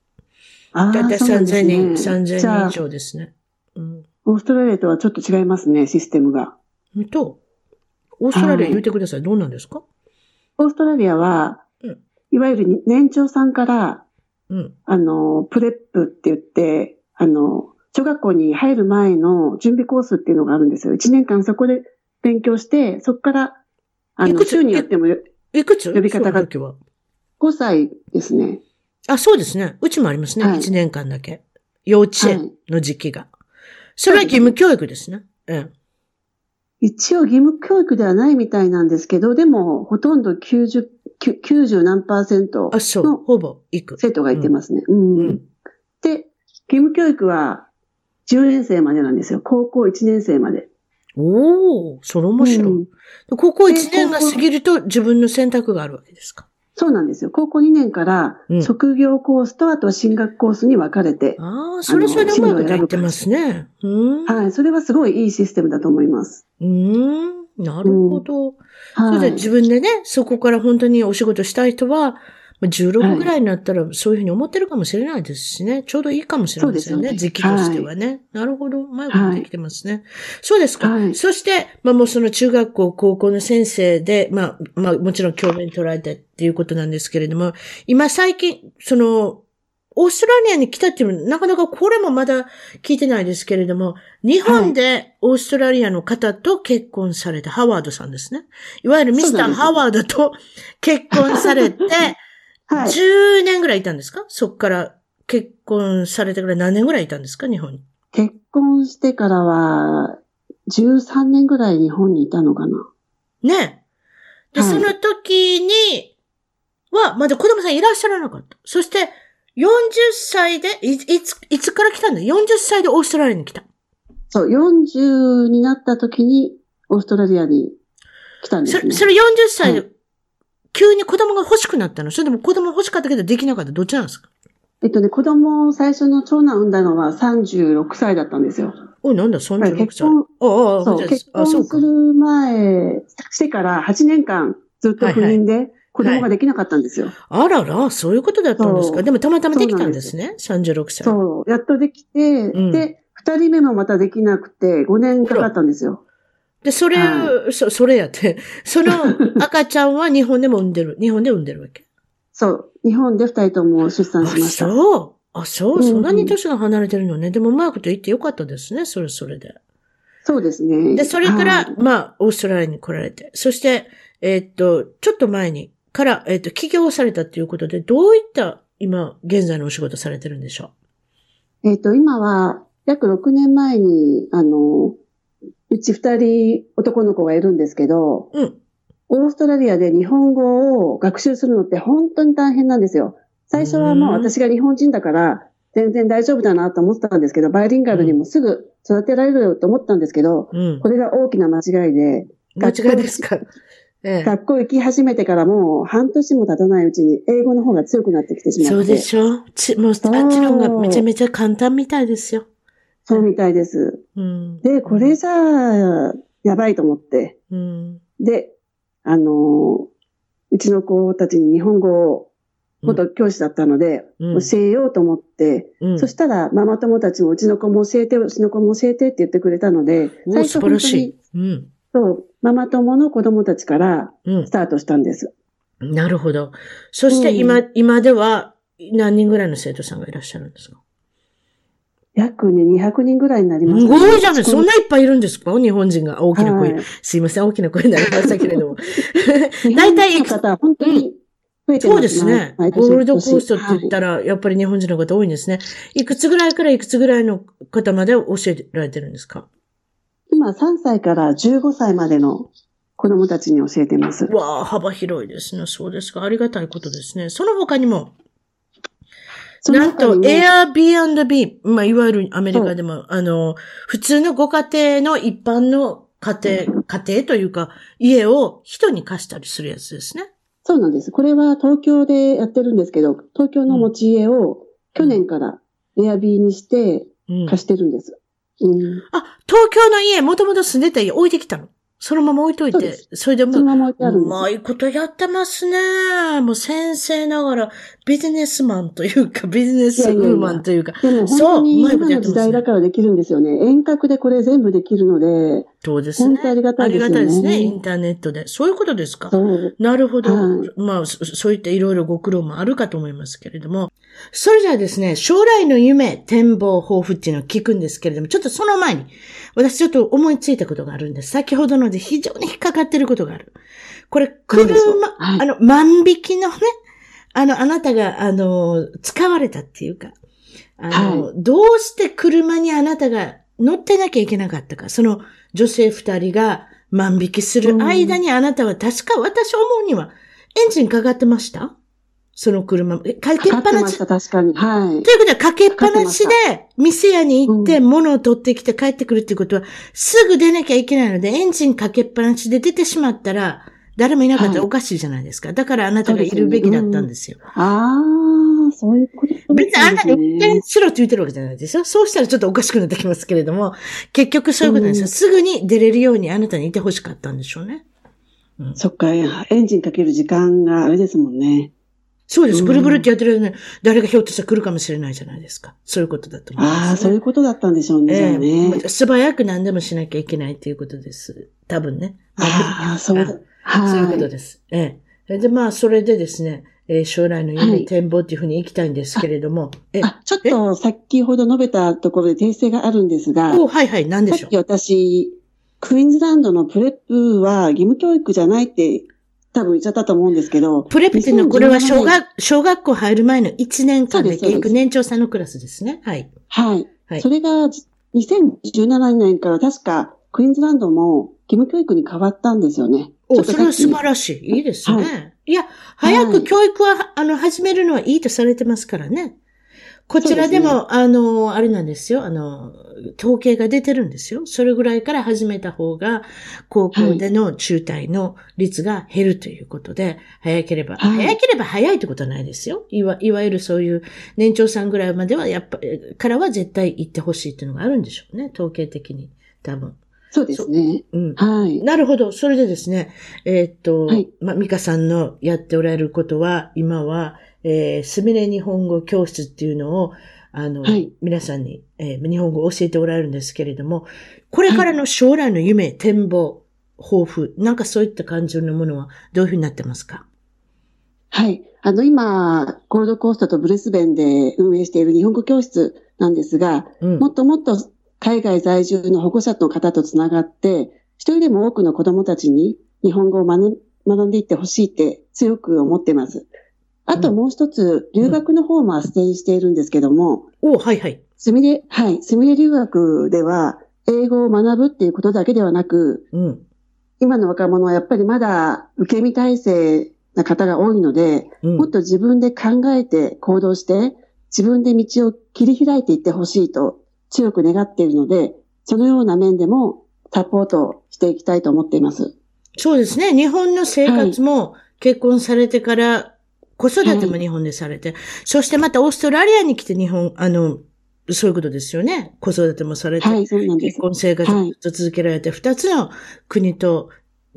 [SPEAKER 3] あ
[SPEAKER 1] だいたい
[SPEAKER 3] あ、そうなんです
[SPEAKER 1] 3000人、
[SPEAKER 3] ね。
[SPEAKER 1] 3000
[SPEAKER 3] じゃあ
[SPEAKER 1] 人以、上ですね。うん。
[SPEAKER 3] オーストラリアとはちょっと違いますね、システムが。
[SPEAKER 1] と、オーストラリア言うてください。どうなんですか？
[SPEAKER 3] オーストラリアは
[SPEAKER 1] うん、
[SPEAKER 3] いわゆる年長さんから、
[SPEAKER 1] うん。
[SPEAKER 3] あの、プレップって言って、あの、小学校に入る前の準備コースっていうのがあるんですよ。1年間そこで勉強して、そこから、あの、
[SPEAKER 1] いくつ？
[SPEAKER 3] 週によってもよ
[SPEAKER 1] いくつ？
[SPEAKER 3] 呼び方が
[SPEAKER 1] その時は。
[SPEAKER 3] 5歳ですね。
[SPEAKER 1] あ、そうですね。うちもありますね。
[SPEAKER 3] はい
[SPEAKER 1] 1年間だけ。幼稚園の時期が。それは義務教育ですね。え
[SPEAKER 3] 一応義務教育ではないみたいなんですけど、でも、ほとんど90、きゅ90何パーセント。の
[SPEAKER 1] ほぼ行く。
[SPEAKER 3] 生徒が行ってますね。うん。
[SPEAKER 1] うん
[SPEAKER 3] で、義務教育は10年生までなんですよ。高校1年生まで。
[SPEAKER 1] おおそれ面白い。
[SPEAKER 3] うん
[SPEAKER 1] で高校1年が過ぎると自分の選択があるわけですか？
[SPEAKER 3] そうなんですよ。高校2年から
[SPEAKER 1] うん
[SPEAKER 3] 職業コースとあとは進学コースに分かれて、
[SPEAKER 1] ああ、それそれでうまいこと言ってますね。うん。
[SPEAKER 3] はい、それはすごいいいシステムだと思います。
[SPEAKER 1] うん。なるほど。そ
[SPEAKER 3] はい。
[SPEAKER 1] れで自分でね、そこから本当にお仕事したい人は、まあ16ぐらいになったらそういうふうに思ってるかもしれないですしね。ちょうどいいかもしれませんね。
[SPEAKER 3] そうですよね
[SPEAKER 1] 時期としてはね。なるほど。うまいことできてますね。そうですか。
[SPEAKER 3] はい
[SPEAKER 1] そして、まあもうその中学校、高校の先生で、まあ、まあもちろん教鞭取られてっていうことなんですけれども、今最近、その、オーストラリアに来たっていうのは、なかなかこれもまだ聞いてないですけれども、日本でオーストラリアの方と結婚されたハワードさんですね。いわゆるミスターハワードと結婚されて、
[SPEAKER 3] はい。
[SPEAKER 1] 10年ぐらいいたんですか？そっから結婚されてから何年ぐらいいたんですか？日本に。
[SPEAKER 3] 結婚してからは、13年ぐらい日本にいたのかな。
[SPEAKER 1] ね。で、
[SPEAKER 3] はい
[SPEAKER 1] その時には、まだ子供さんいらっしゃらなかった。そして、40歳で、いいつ、いつから来たんだ ?40 歳でオーストラリアに来た。
[SPEAKER 3] そう、40になった時にオーストラリアに来たんですね。
[SPEAKER 1] それ、それ40歳で、
[SPEAKER 3] は
[SPEAKER 1] 急に子供が欲しくなったの？それでも子供欲しかったけどできなかったどっちなんですか？
[SPEAKER 3] えっとね、子供を最初の長男産んだのは36歳だったんですよ。
[SPEAKER 1] おい、なんだ、36歳。
[SPEAKER 3] 結婚、
[SPEAKER 1] ああ、
[SPEAKER 3] そう、結婚す。る前、してから8年間ずっと不妊で子供ができなかったんですよ。
[SPEAKER 1] あらら、そういうことだったんですか？でもたまたまできたんですね。36歳。
[SPEAKER 3] そう、やっとできて、
[SPEAKER 1] うん
[SPEAKER 3] で、二人目もまたできなくて5年かかったんですよ。
[SPEAKER 1] で、それ、
[SPEAKER 3] は
[SPEAKER 1] そ、それやって、その赤ちゃんは日本でも産んでる。日本で産んでるわけ？
[SPEAKER 3] そう、日本で二人とも出産しま
[SPEAKER 1] あ、
[SPEAKER 3] した。
[SPEAKER 1] そう。あ、そう。
[SPEAKER 3] うん
[SPEAKER 1] そんなに年が離れてるのね。でも、うまいこと言ってよかったですね。それ、それで。
[SPEAKER 3] そうですね。
[SPEAKER 1] で、それから、
[SPEAKER 3] はい
[SPEAKER 1] まあ、オーストラリアに来られて。そして、えーっと、ちょっと前に、から、えーっと、起業されたっていうことで、どういった、今、現在のお仕事されてるんでしょ
[SPEAKER 3] えっ、と、今は、約6年前に、あの、うち二人男の子がいるんですけど、
[SPEAKER 1] ううん。
[SPEAKER 3] オーストラリアで日本語を学習するのって本当に大変なんですよ。最初はもう私が日本人だから全然大丈夫だなと思ってたんですけど、バイリンガルにもすぐ育てられると思ったんですけど、
[SPEAKER 1] うん
[SPEAKER 3] こ。れが大きな間違いで、
[SPEAKER 1] 間違いですか？ええ。
[SPEAKER 3] 学校行き始めてからもう半年も経たないうちに英語の方が強くなってきてしまって。
[SPEAKER 1] そうでしょ？ち、もう、あっちの方がめちゃめちゃ簡単みたいですよ。
[SPEAKER 3] そうみたいです。
[SPEAKER 1] うん。
[SPEAKER 3] で、これじゃあ、やばいと思って。
[SPEAKER 1] うん。
[SPEAKER 3] で、あの、うちの子たちに日本語を元教師だったので、
[SPEAKER 1] うん
[SPEAKER 3] 教えようと思って、
[SPEAKER 1] うん。
[SPEAKER 3] そしたらママ友たちもうちの子も教えて、うちの子も教えてって言ってくれたので、
[SPEAKER 1] おー素晴らしい。うん。
[SPEAKER 3] そう、ママ友の子供たちから
[SPEAKER 1] うん
[SPEAKER 3] ス。タートしたんです。
[SPEAKER 1] なるほど。そして
[SPEAKER 3] うん
[SPEAKER 1] 今、今では何人ぐらいの生徒さんがいらっしゃるんですか？
[SPEAKER 3] 約ね、200人ぐらいになりますす、
[SPEAKER 1] ごいじゃない。そんないっぱいいるんですか？日本人が大きな声。
[SPEAKER 3] はい
[SPEAKER 1] すいません、大きな声になりましたけれども。大体いく
[SPEAKER 3] 人の方は本当に増えてます、
[SPEAKER 1] そうですね。ゴールドコーストって言っ
[SPEAKER 3] はい
[SPEAKER 1] たら、やっぱり日本人の方多いんですね。いくつぐらいからいくつぐらいの方まで教えられてるんですか？
[SPEAKER 3] 今3歳から15歳までの子供たちに教えてます。
[SPEAKER 1] わあ、幅広いですね。そうですか。ありがたいことですね。その他にも、なんと、Airbnb、まあ、いわゆるアメリカでも、あの、普通のご家庭の一般の家庭、家庭というか、家を人に貸したりするやつですね。
[SPEAKER 3] そうなんです。これは東京でやってるんですけど、東京の持ち家を去年からエアビーにして
[SPEAKER 1] うん。
[SPEAKER 3] 貸してるんです。うん。
[SPEAKER 1] あ、東京の家、もともと住んでた家置いてきたの。そのまま置いといて
[SPEAKER 3] そ
[SPEAKER 1] れでもう。うまいことやってますね。もう先生ながら、ビジネスマンというか、ビジネスウーマンというか、
[SPEAKER 3] でも
[SPEAKER 1] そう
[SPEAKER 3] 本当に
[SPEAKER 1] う
[SPEAKER 3] 今の時代だからできるんですよね。遠隔でこれ全部できるので、
[SPEAKER 1] そうですね。
[SPEAKER 3] 本当ありがたいですよね
[SPEAKER 1] ありがたいですね。インターネットで。そういうことですか？なるほど。
[SPEAKER 3] はい
[SPEAKER 1] まあ、そそういったいろいろご苦労もあるかと思いますけれども。それじゃあですね、将来の夢、展望、抱負っていうのを聞くんですけれども、ちょっとその前に、私ちょっと思いついたことがあるんです。先ほどので非常に引っかかってることがある。これ、車、
[SPEAKER 3] はい
[SPEAKER 1] あの、万引きのね、あの、あなたが、あの、使われたっていうか、あの、どうして車にあなたが乗ってなきゃいけなかったか、その女性二人が万引きする間にあなたは確か私思うにはエンジンかかってました？その車。えかけっ
[SPEAKER 3] かか
[SPEAKER 1] ぱなし？
[SPEAKER 3] ってました、確かに。はい
[SPEAKER 1] と。いうことは、かけっぱなし
[SPEAKER 3] かか
[SPEAKER 1] で、店屋に行って
[SPEAKER 3] う
[SPEAKER 1] 物を取ってきて帰ってくるっていうことは、すぐ出なきゃいけないので、エンジンかけっぱなしで出てしまったら、誰もいなかったら
[SPEAKER 3] はい
[SPEAKER 1] おかしいじゃないですか。だからあなたがいるべきだったんですよ。
[SPEAKER 3] ああ、そういうこと
[SPEAKER 1] 別にあなたに運転
[SPEAKER 3] ね。
[SPEAKER 1] しろって言ってるわけじゃないですよ。そうしたらちょっとおかしくなってきますけれども、結局そういうことなんですよ。
[SPEAKER 3] うん
[SPEAKER 1] すぐに出れるようにあなたにいてほしかったんでしょうね。
[SPEAKER 3] そっか、エンジンかける時間があれですもんね。
[SPEAKER 1] そうです。
[SPEAKER 3] うん
[SPEAKER 1] ブルブルってやってる間に誰がひょっとしたら来るかもしれないじゃないですか。そういうことだと思います、ね。
[SPEAKER 3] ああ、そういうことだったんでしょうね、
[SPEAKER 1] え
[SPEAKER 3] ね。
[SPEAKER 1] え素早く何でもしなきゃいけないっていうことです。多分ね。
[SPEAKER 3] ああ、そうだ。
[SPEAKER 1] そういうこと
[SPEAKER 3] はい。
[SPEAKER 1] です。ええ。で、まあ、それでですね、えー将来の夢、
[SPEAKER 3] はい
[SPEAKER 1] 展望っていうふうに行きたいんですけれども、え、
[SPEAKER 3] あ、ちょっと先ほど述べたところで訂正があるんですが、
[SPEAKER 1] おはいはい、何でしょう？
[SPEAKER 3] さっき私、クイーンズランドのプレップは義務教育じゃないって多分言っちゃったと思うんですけど、
[SPEAKER 1] プレプっていうのは、これは小
[SPEAKER 3] 2017年
[SPEAKER 1] 学、小学校入る前の1年間
[SPEAKER 3] ですそうです
[SPEAKER 1] 年長さんのクラスですね。はい。
[SPEAKER 3] はい。
[SPEAKER 1] はい
[SPEAKER 3] それが2017年から確かクイーンズランドも義務教育に変わったんですよね。
[SPEAKER 1] お、それは素晴らしい。いいですね。、
[SPEAKER 3] はい
[SPEAKER 1] や、早く教育は、あの、始めるのはいいとされてますからね。こちらでも、
[SPEAKER 3] です
[SPEAKER 1] あの、あれなんですよ。あの、統計が出てるんですよ。それぐらいから始めた方が、高校での中退の率が減るということで、早ければ、
[SPEAKER 3] はい
[SPEAKER 1] 早ければ早いってことはないですよ。いわ、いわゆるそういう年長さんぐらいまでは、やっぱ、からは絶対行ってほしいっていうのがあるんでしょうね。統計的に。多分。
[SPEAKER 3] そうですね。
[SPEAKER 1] うん。
[SPEAKER 3] はい。
[SPEAKER 1] なるほど。それでですね、えーっと、
[SPEAKER 3] はい
[SPEAKER 1] まあ、ミカさんのやっておられることは、今は、えー、すみれ日本語教室っていうのを、あの、
[SPEAKER 3] はい
[SPEAKER 1] 皆さんに、えー日本語を教えておられるんですけれども、これからの将来の夢、展望、抱負、なんかそういった感じのものはどういうふうになってますか？
[SPEAKER 3] はい。あの、今、ゴールドコーストとブレスベンで運営している日本語教室なんですが、
[SPEAKER 1] うん
[SPEAKER 3] も。っともっと海外在住の保護者の方とつながって、一人でも多くの子供たちに日本語を学学んでいってほしいって強く思ってます。あともう一つ、留学の方も斡旋しているんですけども、
[SPEAKER 1] おはいはい。
[SPEAKER 3] すみれ、はい、すみれ留学では、英語を学ぶっていうことだけではなく、
[SPEAKER 1] うん。
[SPEAKER 3] 今の若者はやっぱりまだ受け身体制な方が多いので、
[SPEAKER 1] うん。
[SPEAKER 3] もっと自分で考えて行動して、自分で道を切り開いていってほしいと強く願っているので、そのような面でもサポートしていきたいと思っています。
[SPEAKER 1] そうですね。日本の生活も結婚されてから、子育ても日本でされて、そしてまたオーストラリアに来て日本、あの、そういうことですよね。子育てもされて、
[SPEAKER 3] はい、そうなんです。
[SPEAKER 1] 結婚生活をずっと続けられて、二、つの国と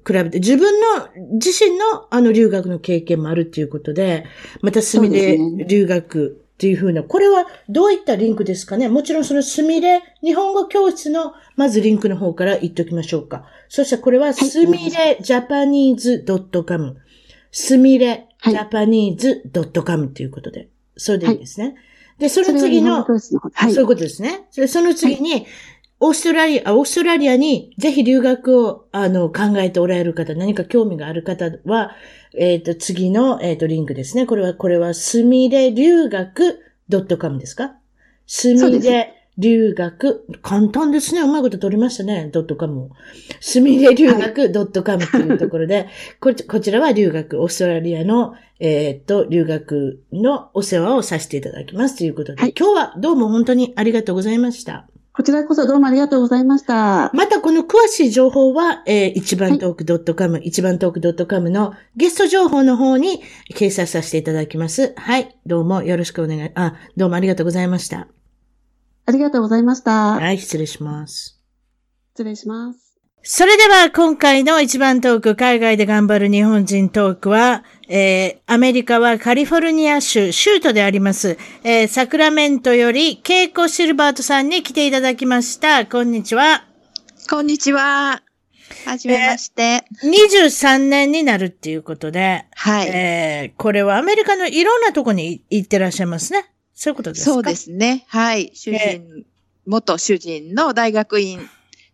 [SPEAKER 1] 比べて、自分の、自身のあの留学の経験もあるっていうことで、またスミレ
[SPEAKER 3] そうで
[SPEAKER 1] 留学っていうふうな、これはどういったリンクですかね？もちろんそのスミレ日本語教室のまずリンクの方から言っておきましょうか。そしてこれはスミレジャパニーズ .com。スミレジャパニーズ .com っていうことで。それでいいですね。で、そ
[SPEAKER 3] それは
[SPEAKER 1] の次の
[SPEAKER 3] 日本語、教室の方はい。
[SPEAKER 1] そういうことですね。それその次に、オーストラリア、あオーストラリアにぜひ留学を、あの、考えておられる方、何か興味がある方は、えっ、と、次の、えっ、と、リンクですね。これは、これは、すみれ留学 .com ですか？すみれ留学、簡単ですね。うまいこと取りましたね。ドットカムを。すみれ留学ドットカムというところで、こちこちらは留学、オーストラリアの、えーっと、留学のお世話をさせていただきますということで、
[SPEAKER 3] はい
[SPEAKER 1] 今日はどうも本当にありがとうございました。
[SPEAKER 3] こちらこそどうもありがとうございました。
[SPEAKER 1] またこの詳しい情報は、えー、一番トーク .com、一番トーク .com のゲスト情報の方に掲載させていただきます。はい。どうもよろしくお願い、あ、どうもありがとうございました。
[SPEAKER 3] ありがとうございました。
[SPEAKER 1] はい、失礼します。
[SPEAKER 3] 失礼します。
[SPEAKER 1] それでは今回の一番トーク、海外で頑張る日本人トークは、えー、アメリカはカリフォルニア州、州都であります、えー、サクラメントより、ケイコ・シルバートさんに来ていただきました。こんにちは。
[SPEAKER 4] こんにちは。はじめまして。
[SPEAKER 1] 23年になるっていうことで、
[SPEAKER 4] はい。
[SPEAKER 1] えー、これはアメリカのいろんなとこに行ってらっしゃいますね。そういうことですか？
[SPEAKER 4] そうで。すね。はい。主人、元主人の大学院、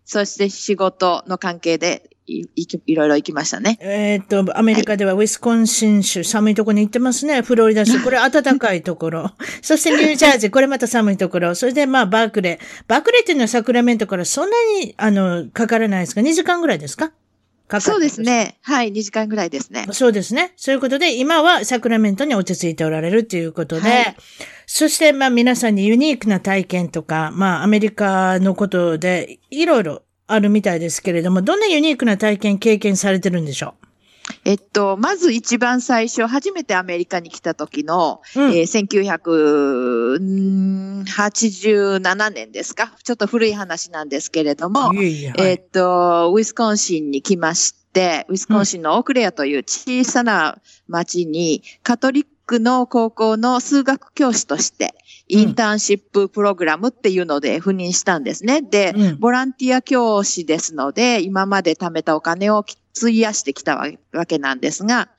[SPEAKER 4] そして仕事の関係でいいいろいろ行きましたね。
[SPEAKER 1] えっ、と、アメリカではウィスコンシン州、寒いところに行ってますね。フロリダ州、これ暖かいところ。そしてニュージャージー、これまた寒いところ。それでまあバークレー。バークレーっていうのはサクラメントからそんなに、あの、かからないですか ?2 時間ぐらいですか？かか
[SPEAKER 4] そうです。ね。はい。2時間ぐらいですね。
[SPEAKER 1] そうですね。そういうことで、今はサクラメントに落ち着いておられるということで、
[SPEAKER 4] はい
[SPEAKER 1] そしてまあ皆さんにユニークな体験とか、まあアメリカのことでいろいろあるみたいですけれども、どんなユニークな体験経験されてるんでしょ
[SPEAKER 4] えっと、まず一番最初、初めてアメリカに来た時の、
[SPEAKER 1] う、うん。
[SPEAKER 4] えー1987年ですか？ちょっと古い話なんですけれども、
[SPEAKER 1] いえいえ、はい。
[SPEAKER 4] えーっと、ウィスコンシンに来まして、ウィスコンシンのオークレアという小さな町に、カトリックの高校の数学教師として、インターンシッププログラムっていうので赴任したんですね。で、
[SPEAKER 1] うん。
[SPEAKER 4] ボランティア教師ですので、今まで貯めたお金を費やしてきたわわけなんですが、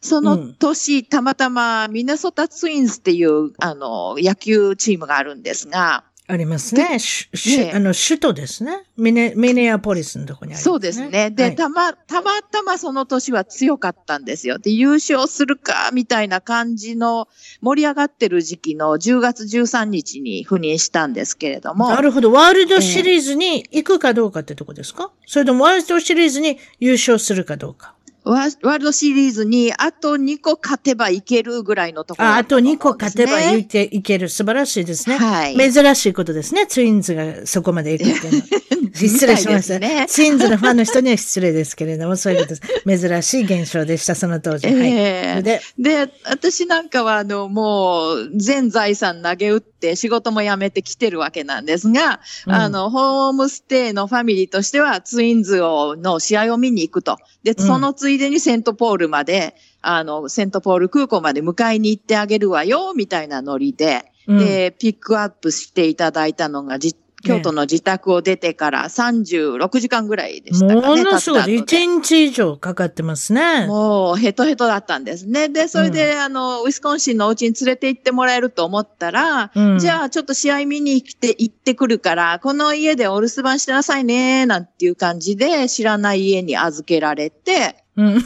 [SPEAKER 4] その年、たまたまミネソタツインズっていう、あの、野球チームがあるんですが、
[SPEAKER 1] ありますね。
[SPEAKER 4] ね
[SPEAKER 1] あの、首都ですね。ミネ、ミネアポリスのとこにありますね。
[SPEAKER 4] そうですね。で、
[SPEAKER 1] はい
[SPEAKER 4] たま、たまたまその年は強かったんですよ。で、優勝するか、みたいな感じの盛り上がってる時期の10月13日に赴任したんですけれども。
[SPEAKER 1] なるほど。ワールドシリーズに行くかどうかってとこですか、それともワールドシリーズに優勝するかどうか。
[SPEAKER 4] ワワールドシリーズにあと2個勝てばいけるぐらいのところ
[SPEAKER 1] あ、あと
[SPEAKER 4] だった思うん
[SPEAKER 1] 2個勝てばいけいける。素晴らしいですね。
[SPEAKER 4] はい
[SPEAKER 1] 珍しいことですね。ツインズがそこまで行くっていうのは。失礼しました。
[SPEAKER 4] ね
[SPEAKER 1] ツインズのファンの人には失礼ですけれども、そういうことです。珍しい現象でした、その当時。はい。
[SPEAKER 4] ええ
[SPEAKER 1] で、
[SPEAKER 4] で、私なんかは、あの、もう、全財産投げ打って仕事も辞めてきてるわけなんですが、
[SPEAKER 1] うん
[SPEAKER 4] あの、ホームステイのファミリーとしては、ツインズをの試合を見に行くと。で、
[SPEAKER 1] うん
[SPEAKER 4] そのついでにセントポールまで、あの、セントポール空港まで迎えに行ってあげるわよ、みたいなノリで、
[SPEAKER 1] うん
[SPEAKER 4] で、ピックアップしていただいたのが、じ京都の自宅を出てから36時間ぐらいでしたか
[SPEAKER 1] も
[SPEAKER 4] ね。
[SPEAKER 1] のすごい。
[SPEAKER 4] 経った後で
[SPEAKER 1] 1日以上かかってますね。
[SPEAKER 4] もうヘトヘトだったんですね。で、それで、あの、ウィスコンシンのお家に連れて行ってもらえると思ったら、
[SPEAKER 1] うん
[SPEAKER 4] じゃあちょっと試合見に来て、行ってくるから、この家でお留守番してなさいね、なんていう感じで、知らない家に預けられて、
[SPEAKER 1] うん。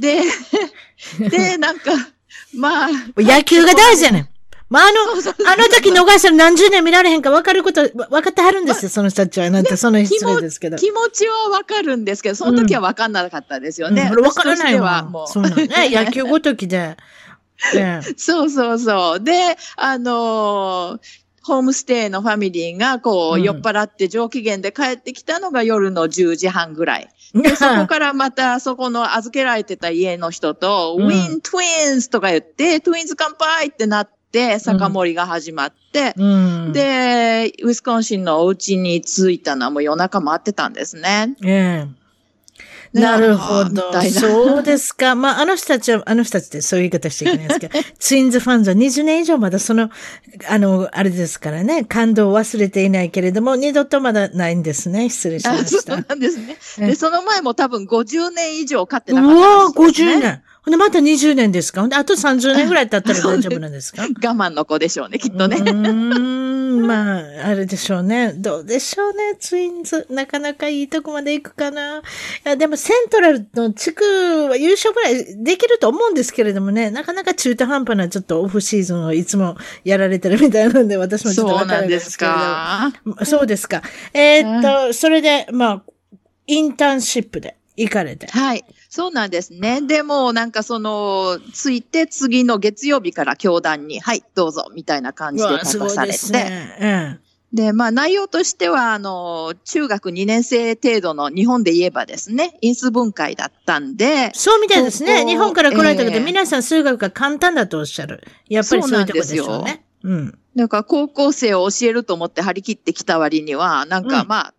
[SPEAKER 4] で、で、なんか、まあ、
[SPEAKER 1] 野球が大事やねん。まあ、あの、あの時逃したら何十年見られへんか分かること、わ分かってはるんですよ、その人たちは。なんて、その失礼ですけど。
[SPEAKER 4] 気持ちはわかるんですけど、その時はわかんなかったですよね。
[SPEAKER 1] うん、分からないわ。
[SPEAKER 4] もう
[SPEAKER 1] そうなんね。野球ごときで。ね
[SPEAKER 4] そうそうそう。で、あのーホームステイのファミリーが、こう、
[SPEAKER 1] うん
[SPEAKER 4] 酔っ払って上機嫌で帰ってきたのが夜の10時半ぐらい。で、そこからまた、そこの預けられてた家の人と、
[SPEAKER 1] うん
[SPEAKER 4] win Twins とか言って、 Twins 乾杯ってなって、酒盛りが始まって、
[SPEAKER 1] うん。
[SPEAKER 4] で、ウィスコンシンのお家に着いたのはもう夜中回ってたんですね。
[SPEAKER 1] なるほどそうですか。まあ、あの人たちは、あの人たちってそういう言い方しちゃいけないですけど、ツインズファンズは20年以上まだその、あの、あれですからね、感動を忘れていないけれども、二度とまだないんですね。失礼しま
[SPEAKER 4] あ
[SPEAKER 1] した。
[SPEAKER 4] そうなんですね。
[SPEAKER 1] え
[SPEAKER 4] で、その前も多分50年以上飼って
[SPEAKER 1] う
[SPEAKER 4] なかったですね
[SPEAKER 1] 50年。で、また20年ですか？あと30年ぐらい経ったら 大丈夫なんですか？
[SPEAKER 4] 我慢の子でしょうね、きっとね。
[SPEAKER 1] うーん、まあ、あれでしょうね。どうでしょうね、ツインズ。なかなかいいとこまで行くかな。いや、でもセントラルの地区は優勝ぐらいできると思うんですけれどもね、なかなか中途半端なちょっとオフシーズンをいつもやられてるみたいなので、私もちょっと
[SPEAKER 4] そう
[SPEAKER 1] わからなん
[SPEAKER 4] です
[SPEAKER 1] けれど。そうですか。えーっと、それで、まあ、インターンシップで行かれて。
[SPEAKER 4] はい。そうなんですね。でも、なんかその、ついて次の月曜日から教団に、はい、どうぞ、みたいな感じで立たされて。
[SPEAKER 1] すね。
[SPEAKER 4] で、まあ内容としては、あの、中学2年生程度の日本で言えばですね、因数分解だったんで、
[SPEAKER 1] そうみたいですね。日本から来られたけど、
[SPEAKER 4] ええ
[SPEAKER 1] 皆さん数学が簡単だとおっしゃる。やっぱりそういうとこでしょうね。うん。
[SPEAKER 4] なんか高校生を教えると思って張り切ってきた割には、なんか
[SPEAKER 1] うん
[SPEAKER 4] まあ、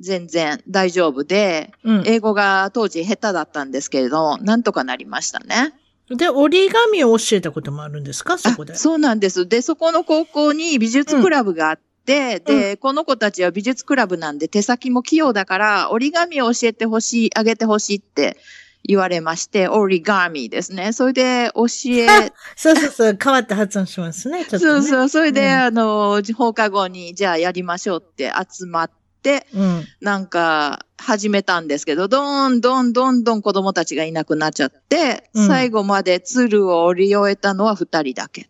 [SPEAKER 4] 全然大丈夫で、
[SPEAKER 1] うん。
[SPEAKER 4] 英語が当時下手だったんですけれど、なんとかなりましたね。
[SPEAKER 1] で、折り紙を教えたこともあるんですか？そこで
[SPEAKER 4] あ。そうなんです。で、そこの高校に美術クラブがあって、で、この子たちは美術クラブなんで手先も器用だから、折り紙を教えてほしい、あげてほしいって言われまして、折り紙ですね。それで教え、
[SPEAKER 1] そうそうそう、変わった発音しますね。ちょっと、ね。
[SPEAKER 4] そうそう、それで、
[SPEAKER 1] うん
[SPEAKER 4] あの、放課後に、じゃあやりましょうって集まって、
[SPEAKER 1] うん。
[SPEAKER 4] なんか、始めたんですけど、どんどんどんどん子供たちがいなくなっちゃって、
[SPEAKER 1] うん
[SPEAKER 4] 最後まで鶴を折り終えたのは二人だけ。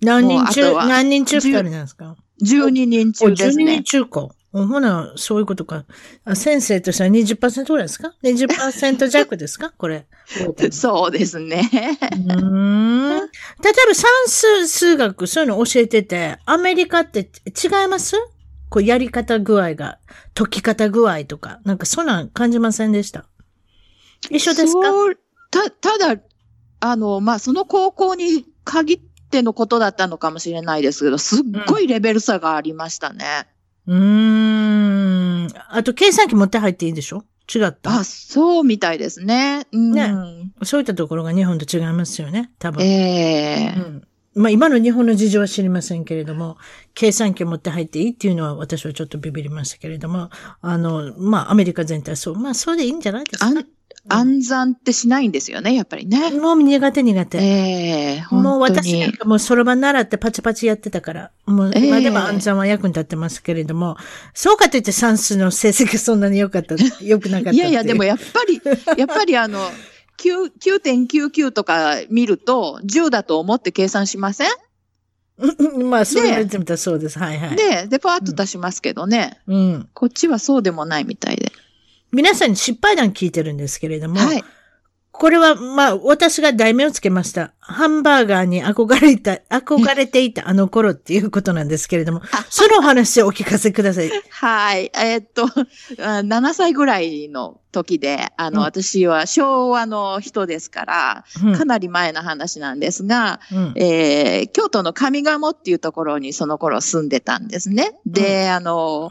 [SPEAKER 1] 何人中、何人中二人なんですか
[SPEAKER 4] ？12人
[SPEAKER 1] お、12
[SPEAKER 4] 中ですね
[SPEAKER 1] 人。中か。おほな、そういうことか。あ先生としては20%ぐらいですか ?20% 弱ですか？これ。
[SPEAKER 4] そうですね。
[SPEAKER 1] うーん。例えば算数、数学、そういうの教えてて、アメリカって違います？こうやり方具合が、解き方具合とか、なんかそんなん感じませんでした？一緒ですか？
[SPEAKER 4] た、ただ、あの、まあ、その高校に限ってのことだったのかもしれないですけど、すっごいレベル差がありましたね。
[SPEAKER 1] うーん。あと、計算機持って入っていいでしょ？違った？
[SPEAKER 4] あ、そうみたいですね。うん。
[SPEAKER 1] ねそういったところが日本と違いますよね、多分。
[SPEAKER 4] ええ
[SPEAKER 1] うんまあ今の日本の事情は知りませんけれども、計算機を持って入っていいっていうのは私はちょっとビビりましたけれども、あの、まあアメリカ全体そう、まあそれでいいんじゃないですか？
[SPEAKER 4] 暗算ってしないんですよね、やっぱりね。
[SPEAKER 1] もう苦手苦手。
[SPEAKER 4] ええ
[SPEAKER 1] もう私なん。かもうそろばん習ってパチパチやってたから、もう
[SPEAKER 4] ええ
[SPEAKER 1] 今でも暗算は役に立ってますけれども、そうかといって算数の成績そんなに良かった、良くなかったい
[SPEAKER 4] やいや、でもやっぱり、やっぱりあの、9 9.99とか見ると、10だと思って計算しません？
[SPEAKER 1] うんまあそう言われてみたらそうです。はいはい。
[SPEAKER 4] で、で、パーッと出しますけどね。
[SPEAKER 1] うん。
[SPEAKER 4] こっちはそうでもないみたいで。
[SPEAKER 1] 皆さんに失敗談聞いてるんですけれども、
[SPEAKER 4] はい。
[SPEAKER 1] これは、まあ、私が題名をつけました。ハンバーガーに憧れた、憧れていたあの頃っていうことなんですけれども、そのお話をお聞かせください。
[SPEAKER 4] はい。えーっと、あ7歳ぐらいの時で、あの、
[SPEAKER 1] うん
[SPEAKER 4] 私は昭和の人ですから、
[SPEAKER 1] うん
[SPEAKER 4] かなり前の話なんですが、
[SPEAKER 1] うん
[SPEAKER 4] えー京都の上賀茂っていうところにその頃住んでたんですね。で、あの、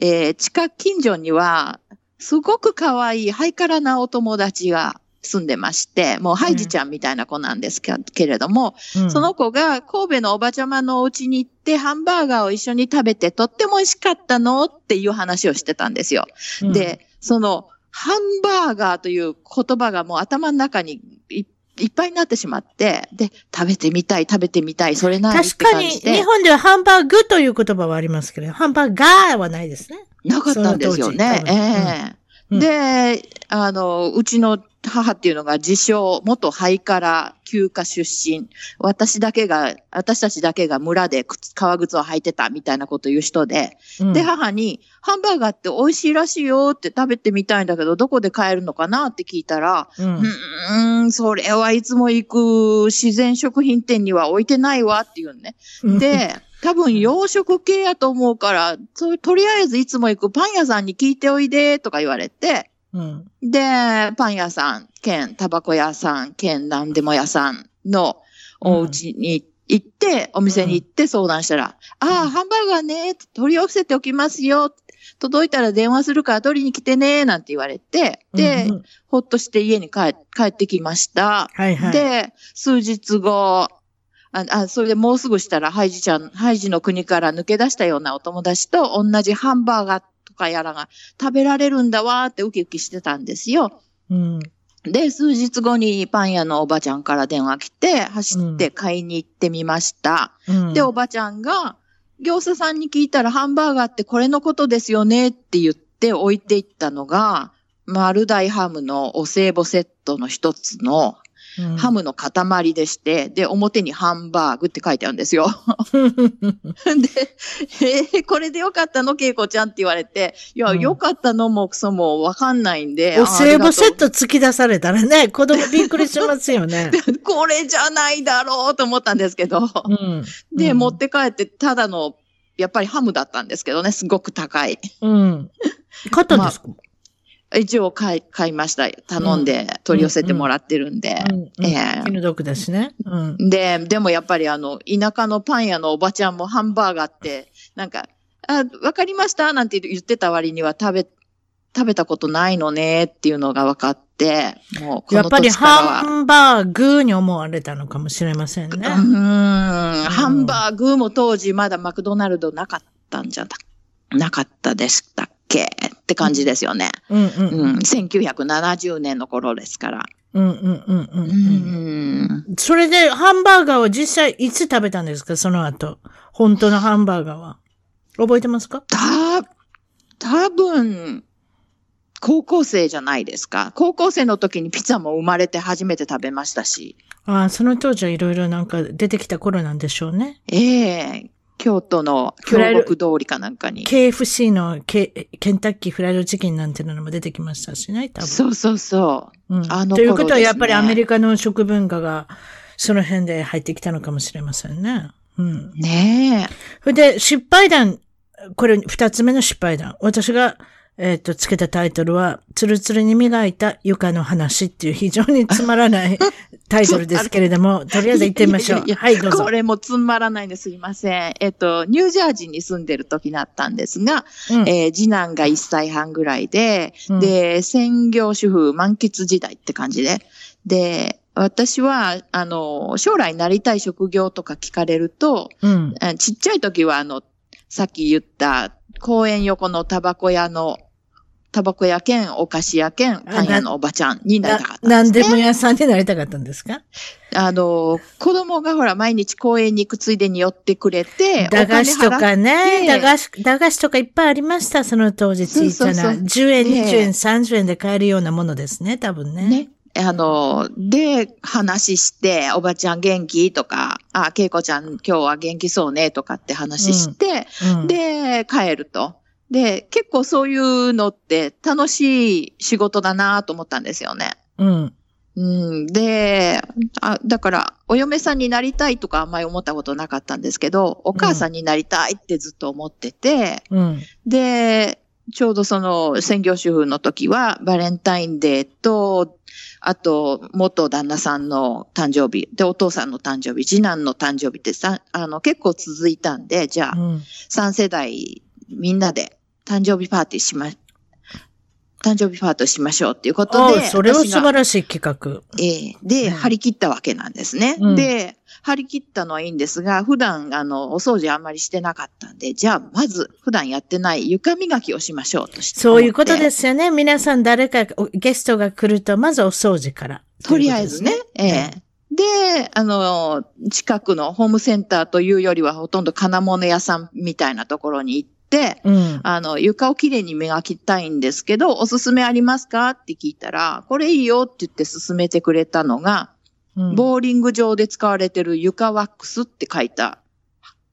[SPEAKER 4] えー近近所には、すごく可愛いハイカラなお友達が住んでまして、もうハイジちゃんみたいな子なんですけけれども、
[SPEAKER 1] うん。
[SPEAKER 4] その子が神戸のおばちゃまのお家に行ってハンバーガーを一緒に食べてとっても美味しかったのっていう話をしてたんですよ。
[SPEAKER 1] うん。
[SPEAKER 4] で、その、ハンバーガーという言葉がもう頭の中にいいっぱいになってしまって、で、食べてみたい、食べてみたい、それなにって
[SPEAKER 1] 確かに、日、本ではハンバーグという言葉はありますけど、ハンバーガーはないですね。
[SPEAKER 4] なかったんですよね。ええ。
[SPEAKER 1] うん。
[SPEAKER 4] で、あの、うちの母っていうのが自称、元ハイカラ休暇出身。私だけが、私たちだけが村で靴革靴を履いてたみたいなこと言う人で、
[SPEAKER 1] うん
[SPEAKER 4] で、母に、ハンバーガーって美味しいらしいよって食べてみたいんだけど、どこで買えるのかなって聞いたら、
[SPEAKER 1] うん
[SPEAKER 4] うーん、それはいつも行く自然食品店には置いてないわっていうね。で、多分洋食系やと思うから、そうとりあえずいつも行くパン屋さんに聞いておいでとか言われて、
[SPEAKER 1] うん
[SPEAKER 4] で、パン屋さん兼タバコ屋さん兼何でも屋さんのお家に行って、お店に行って相談したら、ああ、ハンバーガーね、取り寄せておきますよ。届いたら電話するから取りに来てね、なんて言われて、で、
[SPEAKER 1] うんうん
[SPEAKER 4] ほっとして家に帰帰ってきました。
[SPEAKER 1] はいはい。
[SPEAKER 4] で、数日後、あ、あそれでもうすぐしたら、ハイジちゃん、ハイジの国から抜け出したようなお友達と同じハンバーガーとかやらが食べられるんだわーってウキウキしてたんですよ。
[SPEAKER 1] うん
[SPEAKER 4] で、数日後にパン屋のおばちゃんから電話来て、走って買いに行ってみました。
[SPEAKER 1] うん
[SPEAKER 4] で、おばちゃんが、業者さんに聞いたらハンバーガーってこれのことですよねって言って置いていったのが、丸大ハムのお歳暮セットの一つの
[SPEAKER 1] うん
[SPEAKER 4] ハムの塊でして、で、表にハンバーグって書いてあるんですよ。で、えーこれでよかったの恵子ちゃんって言われて、いや、
[SPEAKER 1] うん
[SPEAKER 4] よかったのもクソもわかんないんで。
[SPEAKER 1] お歳暮セッ
[SPEAKER 4] ト
[SPEAKER 1] ト突き出されたらね、子供びっくりしますよね。
[SPEAKER 4] これじゃないだろうと思ったんですけど。
[SPEAKER 1] うん
[SPEAKER 4] で、
[SPEAKER 1] うん
[SPEAKER 4] 持って帰って、ただの、やっぱりハムだったんですけどね、すごく高い。
[SPEAKER 1] うん。買ったんですか、
[SPEAKER 4] 一応買い、買いました。頼んで取り寄せてもらってるんで。
[SPEAKER 1] 気の毒だしね。うん。
[SPEAKER 4] で、でもやっぱりあの、田舎のパン屋のおばちゃんもハンバーガーって、なんか、あ、わかりました？なんて言ってた割には食べ、食べたことないのねっていうのが分かって、もう
[SPEAKER 1] やっぱり。ハンバーグに思われたのかもしれませんね。
[SPEAKER 4] うーん、ハンバーグも当時まだマクドナルドなかったんじゃな、なかったでしたっけって感じですよね。
[SPEAKER 1] うんうん
[SPEAKER 4] うん、1970年の頃ですから。
[SPEAKER 1] うんうんうんうん
[SPEAKER 4] う
[SPEAKER 1] うん。
[SPEAKER 4] ん。
[SPEAKER 1] それでハンバーガーを実際いつ食べたんですか？その後。本当のハンバーガーは。覚えてますか？
[SPEAKER 4] た、多分、高校生じゃないですか。高校生の時にピザも生まれて初めて食べましたし。
[SPEAKER 1] ああ、その当時はいろいろなんか出てきた頃なんでしょうね。
[SPEAKER 4] ええ京都の京極通りかなんかに。
[SPEAKER 1] KFC のケケンタッキーフライドチキンなんていうのも出てきましたしね、多分。
[SPEAKER 4] そうそうそう。
[SPEAKER 1] うん
[SPEAKER 4] あの頃
[SPEAKER 1] ということはやっぱりアメリカの食文化がその辺で入ってきたのかもしれませんね。うん。
[SPEAKER 4] ねえ。
[SPEAKER 1] それで失敗談、これ二つ目の失敗談。私が、えっ、と、つけたタイトルは、つるつるに磨いた床の話っていう非常につまらない タイトルですけれども、とりあえず行ってみましょう。
[SPEAKER 4] いやいや
[SPEAKER 1] はい、どうぞ
[SPEAKER 4] こ。れもつまらないんですいません。えっと、ニュージャージーに住んでる時だったんですが、
[SPEAKER 1] うん
[SPEAKER 4] えー次男が1歳半ぐらいで、
[SPEAKER 1] うん
[SPEAKER 4] で、専業主婦満喫時代って感じで。で、私は、あの、将来なりたい職業とか聞かれると、
[SPEAKER 1] うん。
[SPEAKER 4] あちっちゃい時は、あの、さっき言った公園横のタバコ屋の、タバコ屋兼お菓子屋兼パン屋のおばちゃんになりたかったん
[SPEAKER 1] な
[SPEAKER 4] です、ね。
[SPEAKER 1] なんでも屋さんになりたかったんですか？
[SPEAKER 4] あの、子供がほら、毎日公園に行くついでに寄ってくれて、
[SPEAKER 1] 駄菓子とかね、
[SPEAKER 4] て
[SPEAKER 1] 駄菓子、駄菓子とかいっぱいありました、その当時小さな。
[SPEAKER 4] そうそうそう
[SPEAKER 1] 10円、
[SPEAKER 4] ね
[SPEAKER 1] 20円、30円で買えるようなものですね、多分ね。
[SPEAKER 4] ね。あの、で、話して、おばちゃん元気？とか、あ、けいこちゃん今日は元気そうね？とかって話して、
[SPEAKER 1] うん、
[SPEAKER 4] で、帰ると。で、結構そういうのって楽しい仕事だなと思ったんですよね。
[SPEAKER 1] うん。
[SPEAKER 4] うん、であ、だから、お嫁さんになりたいとかあんまり思ったことなかったんですけど、お母さんになりたいってずっと思ってて、
[SPEAKER 1] うん。
[SPEAKER 4] で、ちょうどその専業主婦の時は、バレンタインデーと、あと、元旦那さんの誕生日、で、お父さんの誕生日、次男の誕生日ってさ、あの、結構続いたんで、じゃあ、
[SPEAKER 1] うん。
[SPEAKER 4] 3世代みんなで誕生日パーティーしま、誕生日パーティーしましょうっていうことで、
[SPEAKER 1] あそれは素晴らしい企画。
[SPEAKER 4] ええで、
[SPEAKER 1] うん
[SPEAKER 4] 張り切ったわけなんですね。
[SPEAKER 1] うん
[SPEAKER 4] で、張り切ったのはいいんですが、普段、あの、お掃除あんまりしてなかったんで、じゃあ、まず、普段やってない床磨きをしましょうとして。。
[SPEAKER 1] そういうことですすよね。皆さん誰かおゲストが来ると、まずお掃除から。
[SPEAKER 4] とりあえずね。ええで、あの、近くのホームセンターというよりは、ほとんど金物屋さんみたいなところに行って、
[SPEAKER 1] うん。
[SPEAKER 4] あの、床をきれいに磨きたいんですけど、おすすめありますか？って聞いたら、これいいよって言って勧めてくれたのが、
[SPEAKER 1] うん
[SPEAKER 4] ボーリング場で使われてる床ワックスって書いた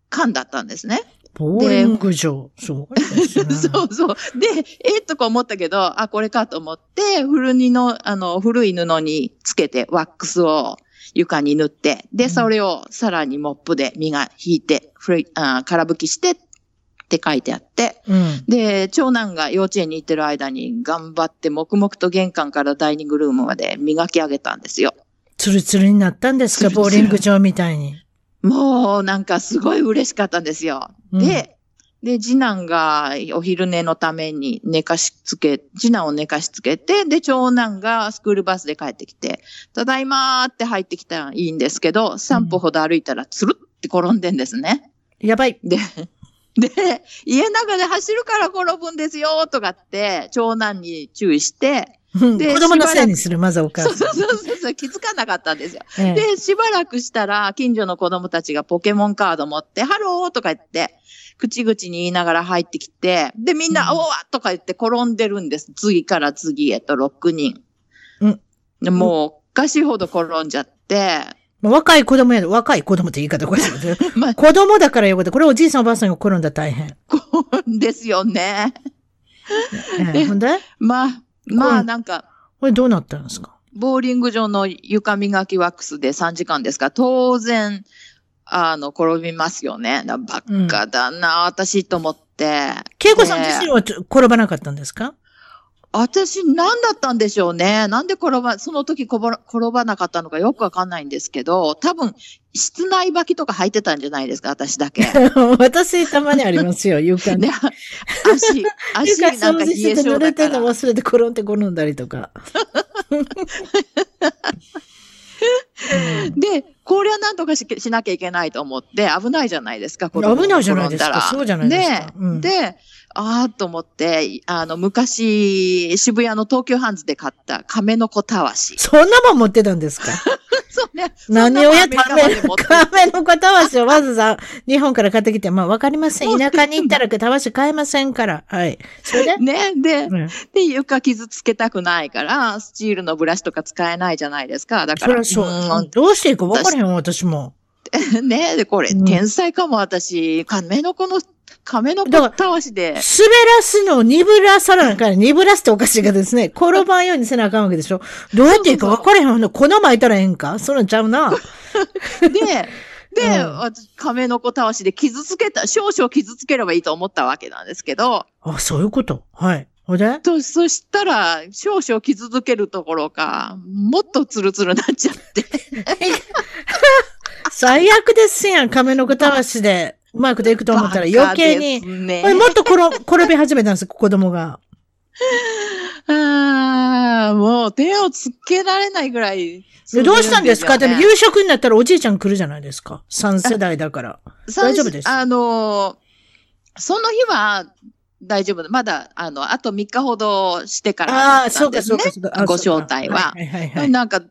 [SPEAKER 4] 缶だったんですね。
[SPEAKER 1] ボーリング場。すごいですね。
[SPEAKER 4] そうそう。で、えーとか思ったけど、あ、これかと思って、古着の、あの、古い布につけてワックスを床に塗って、で、
[SPEAKER 1] うん
[SPEAKER 4] それをさらにモップで身が引いて、ふるいあ空拭きしてって書いてあって、
[SPEAKER 1] うん。
[SPEAKER 4] で、長男が幼稚園に行ってる間に頑張って黙々と玄関からダイニングルームまで磨き上げたんですよ。
[SPEAKER 1] ツルツルになったんですか？ボーリング場みたいに。
[SPEAKER 4] もうなんかすごい嬉しかったんですよ。
[SPEAKER 1] うん
[SPEAKER 4] で、で、次男がお昼寝のために寝かしつけ、次男を寝かしつけて、で、長男がスクールバスで帰ってきて、ただいまーって入ってきたらいいんですけど、3歩ほど歩いたらつるって転んでんですね。
[SPEAKER 1] やばい。
[SPEAKER 4] で、で、家の中で走るから転ぶんですよとかって、長男に注意して、
[SPEAKER 1] うん
[SPEAKER 4] で
[SPEAKER 1] 子供のせいにする、まずお母
[SPEAKER 4] そう
[SPEAKER 1] さん。
[SPEAKER 4] そうそうそう、気づかなかったんですよ。
[SPEAKER 1] ええ
[SPEAKER 4] で、しばらくしたら、近所の子供たちがポケモンカード持って、ハローとか言って、口々に言いながら入ってきて、で、みんな、
[SPEAKER 1] うん
[SPEAKER 4] おわとか言って転んでるんです。次から次へと6人。
[SPEAKER 1] うん
[SPEAKER 4] でもう、おかしいほど転んじゃって、
[SPEAKER 1] もう若い子供やで、若い子供って言い方おかしいけど
[SPEAKER 4] まあ、
[SPEAKER 1] 子供だからよかった。これおじいさんおばあさんが転んだら大変。
[SPEAKER 4] ですよね。
[SPEAKER 1] ええほんで？
[SPEAKER 4] まあ、まあ、
[SPEAKER 1] うん
[SPEAKER 4] なんか、
[SPEAKER 1] これどうなったんですか？
[SPEAKER 4] ボーリング場の床磨きワックスで3時間ですから、当然、あの、転びますよね。なバカだな、私と思って。
[SPEAKER 1] 恵子さん
[SPEAKER 4] で
[SPEAKER 1] 自身はちょ転ばなかったんですか？
[SPEAKER 4] 私、何だったんでしょうね。なんで転ば、その時こぼら転ばなかったのかよくわかんないんですけど、多分、室内履きとか履いてたんじゃないですか、私だけ。
[SPEAKER 1] 私たまにありますよ、床に。
[SPEAKER 4] ね、足、足
[SPEAKER 1] 床
[SPEAKER 4] なんか冷え性
[SPEAKER 1] て濡れてんの
[SPEAKER 4] だから。
[SPEAKER 1] 忘れて転んで転んだりとか。
[SPEAKER 4] で、これは何とかししなきゃいけないと思って、危ないじゃないですか、子供が
[SPEAKER 1] 危ないじゃないですかそうじゃないですか
[SPEAKER 4] で、
[SPEAKER 1] うん
[SPEAKER 4] で、ああと思って、あの、昔、渋谷の東急ハンズで買った亀の子たわし。
[SPEAKER 1] そんなもん持ってたんですか？
[SPEAKER 4] そうね。
[SPEAKER 1] 何をやって亀の子たわしをわざわざ 日本から買ってきて、まあわかりません。田舎に行ったらたわし買えませんから。はい。それで、
[SPEAKER 4] ね、で、
[SPEAKER 1] うん
[SPEAKER 4] で、床傷つけたくないから、スチールのブラシとか使えないじゃないですか。だから、
[SPEAKER 1] そそう。どうしていいか分からへんわ、私も。
[SPEAKER 4] ね、で、これ、
[SPEAKER 1] うん
[SPEAKER 4] 天才かも、私。亀の子の、亀の子
[SPEAKER 1] だから
[SPEAKER 4] たわしで。
[SPEAKER 1] 滑らすのを鈍らさなあかん。鈍らすっておかしいがですね。転ばんようにせなあかんわけでしょ。どうやっていいか分からへんわ。粉巻いたらええんかそんなんちゃうな。
[SPEAKER 4] で、で、
[SPEAKER 1] うん
[SPEAKER 4] 私亀の子たわしで傷つけた、少々傷つければいいと思ったわけなんですけど、
[SPEAKER 1] あ、そういうこと。はい。ほんで
[SPEAKER 4] と、そしたら、少々傷つけるところか、もっとツルツルなっちゃって。
[SPEAKER 1] 最悪ですやん。亀の子たわしでうまくでいくと思ったら余計に。
[SPEAKER 4] ね
[SPEAKER 1] もっと転転び始めたんです、子供が。
[SPEAKER 4] ああ、もう手をつけられないぐらい、
[SPEAKER 1] でどうしたんですか？でも
[SPEAKER 4] ね
[SPEAKER 1] 夕食になったらおじいちゃん来るじゃないですか。3世代だから。大丈夫です
[SPEAKER 4] あのー、その日は大丈夫。まだ、あの、あと3日ほどしてから
[SPEAKER 1] ああ、
[SPEAKER 4] だった
[SPEAKER 1] そうか、
[SPEAKER 4] んですね
[SPEAKER 1] そうか、そうか。あ
[SPEAKER 4] ご招待は。
[SPEAKER 1] はいはいはい。
[SPEAKER 4] なんか、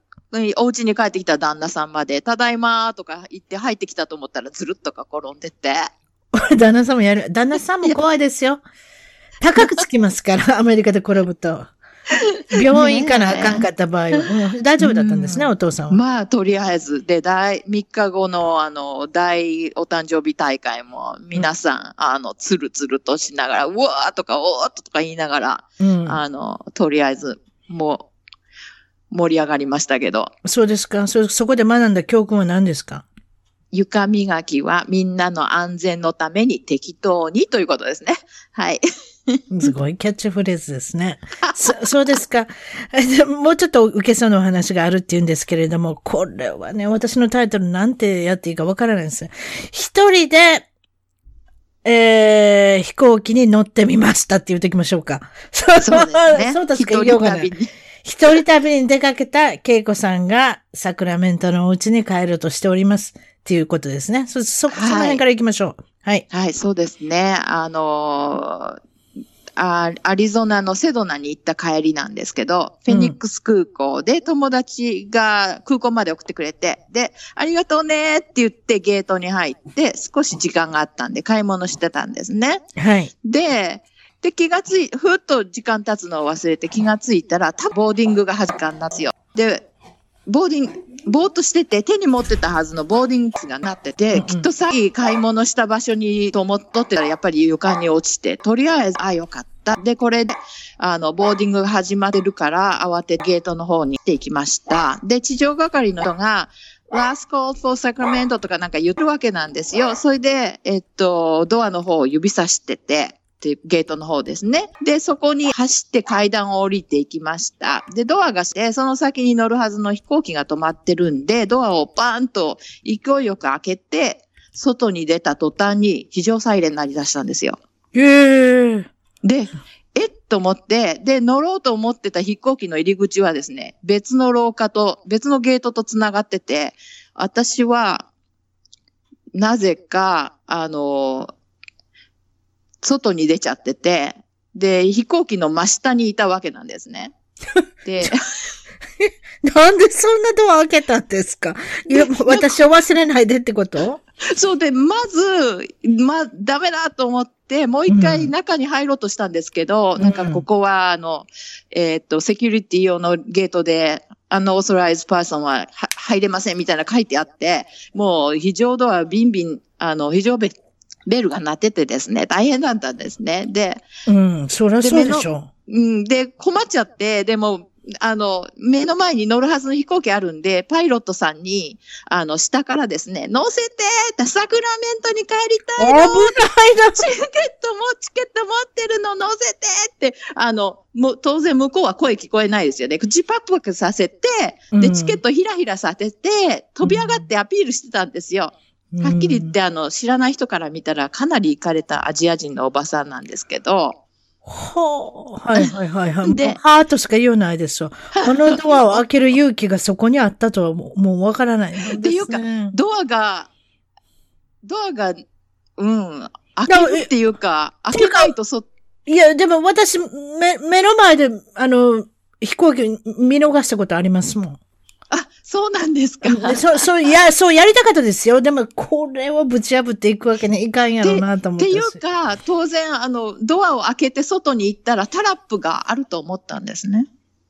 [SPEAKER 4] お家に帰ってきた旦那さんまで、ただいまーとか言って入ってきたと思ったらずるっとか転んでて。
[SPEAKER 1] 旦那さんもやる。旦那さんも怖いですよ。高くつきますから、アメリカで転ぶと。病院行かなあかんかった場合は。うん大丈夫だったんですね、
[SPEAKER 4] うん
[SPEAKER 1] お父さんは。
[SPEAKER 4] まあ、とりあえず、で、大、3日後の、あの、大お誕生日大会も、皆さん、あの、つるつるとしながら、うわーとか、おーっととか言いながら、
[SPEAKER 1] うん。
[SPEAKER 4] あの、とりあえず、もう、盛り上がりましたけど、
[SPEAKER 1] そうですかそ。そこで学んだ教訓は何ですか？
[SPEAKER 4] 床磨きはみんなの安全のために適当にということですね。はい。
[SPEAKER 1] すごいキャッチフレーズですね。そそうですか。で もうちょっと受けそうなお話があるって言うんですけれども、これはね、私のタイトルなんてやっていいかわからないんですよ。一人で、えー、飛行機に乗ってみましたって言うときましょうか。そう
[SPEAKER 4] そうですね。
[SPEAKER 1] そう確か
[SPEAKER 4] 一
[SPEAKER 1] 言いようがない。
[SPEAKER 4] 人旅に。
[SPEAKER 1] 一人旅に出かけた恵子さんがサクラメントのお家に帰るとしております。っていうことですね。そ、そ、その辺から行きましょう。はい。
[SPEAKER 4] はい、そうですね。あのーあアリゾナのセドナに行った帰りなんですけど、フェニックス空港で友達が空港まで送ってくれて、で、ありがとうねって言ってゲートに入って少し時間があったんで買い物してたんですね。
[SPEAKER 1] はい。
[SPEAKER 4] で、で、気がつい、ふっと時間経つのを忘れて気がついたら、多分ボーディングが始まったんですよ。で、ボーディング、ぼーっとしてて、手に持ってたはずのボーディングがなってて、きっとさっき買い物した場所にと思っとってたら、やっぱり床に落ちて、とりあえず、あ、よかった。で、これで、あの、ボーディングが始まってるから、慌ててゲートの方に行っていきました。で、地上係の人が、last call for Sacramento とかなんか言ってるわけなんですよ。それで、えっと、ドアの方を指さしてて、でゲートの方ですね。で、そこに走って階段を降りていきました。で、ドアがして、その先に乗るはずの飛行機が止まってるんで、ドアをバーンと勢いよく開けて、外に出た途端に非常サイレン鳴り出したんですよ。
[SPEAKER 1] へー。
[SPEAKER 4] で、えっと思って、で、乗ろうと思ってた飛行機の入り口はですね、別の廊下と、別のゲートと繋がってて、私は、なぜか、あの、外に出ちゃってて、で、飛行機の真下にいたわけなんですね。で、
[SPEAKER 1] なんでそんなドア開けたんですか？いや、私を忘れないでってこと？
[SPEAKER 4] そうで、まず、ま、ダメだと思って、もう一回中に入ろうとしたんですけど、
[SPEAKER 1] うん。
[SPEAKER 4] なんかここは、あの、えーっと、セキュリティ用のゲートで、あの、オーソライズパーソンはは入れませんみたいな書いてあって、もう非常ドアビンビン、あの、非常ベベルが鳴っててですね、大変だったんですね。で、
[SPEAKER 1] うん、そりゃそうでしょ。
[SPEAKER 4] うん、で、困っちゃって、でも、あの、目の前に乗るはずの飛行機あるんで、パイロットさんに、あの、下からですね、乗せてってサクラメントに帰りたいの
[SPEAKER 1] 危ないな。
[SPEAKER 4] チケットも、チケット持ってるの乗せてって、あの、もう当然向こうは声聞こえないですよね。口パクパクさせて、で、
[SPEAKER 1] うん
[SPEAKER 4] チケットひらひらさせて、飛び上がってアピールしてたんですよ。はっきり言って、あの、知らない人から見たらかなり行かれたアジア人のおばさんなんですけど、
[SPEAKER 1] ほう。はいはいはいはい。
[SPEAKER 4] で
[SPEAKER 1] ハートしか言わないですよ。このドアを開ける勇気がそこにあったとはもうもうわからないね。
[SPEAKER 4] っていうかドアが、ドアが、うん、開けるっていうか、開けないとそ、
[SPEAKER 1] いや、でも私、目、目の前で、あの、飛行機見逃したことありますもん。
[SPEAKER 4] あ、そうなんですか。
[SPEAKER 1] でそう、そう、いや、そうやりたかったですよ。でも、これをぶち破っていくわけにいかんやろうなと思っ
[SPEAKER 4] っててい
[SPEAKER 1] し。
[SPEAKER 4] うか、当然、あの、ドアを開けて外に行ったらタラップがあると思ったんですね。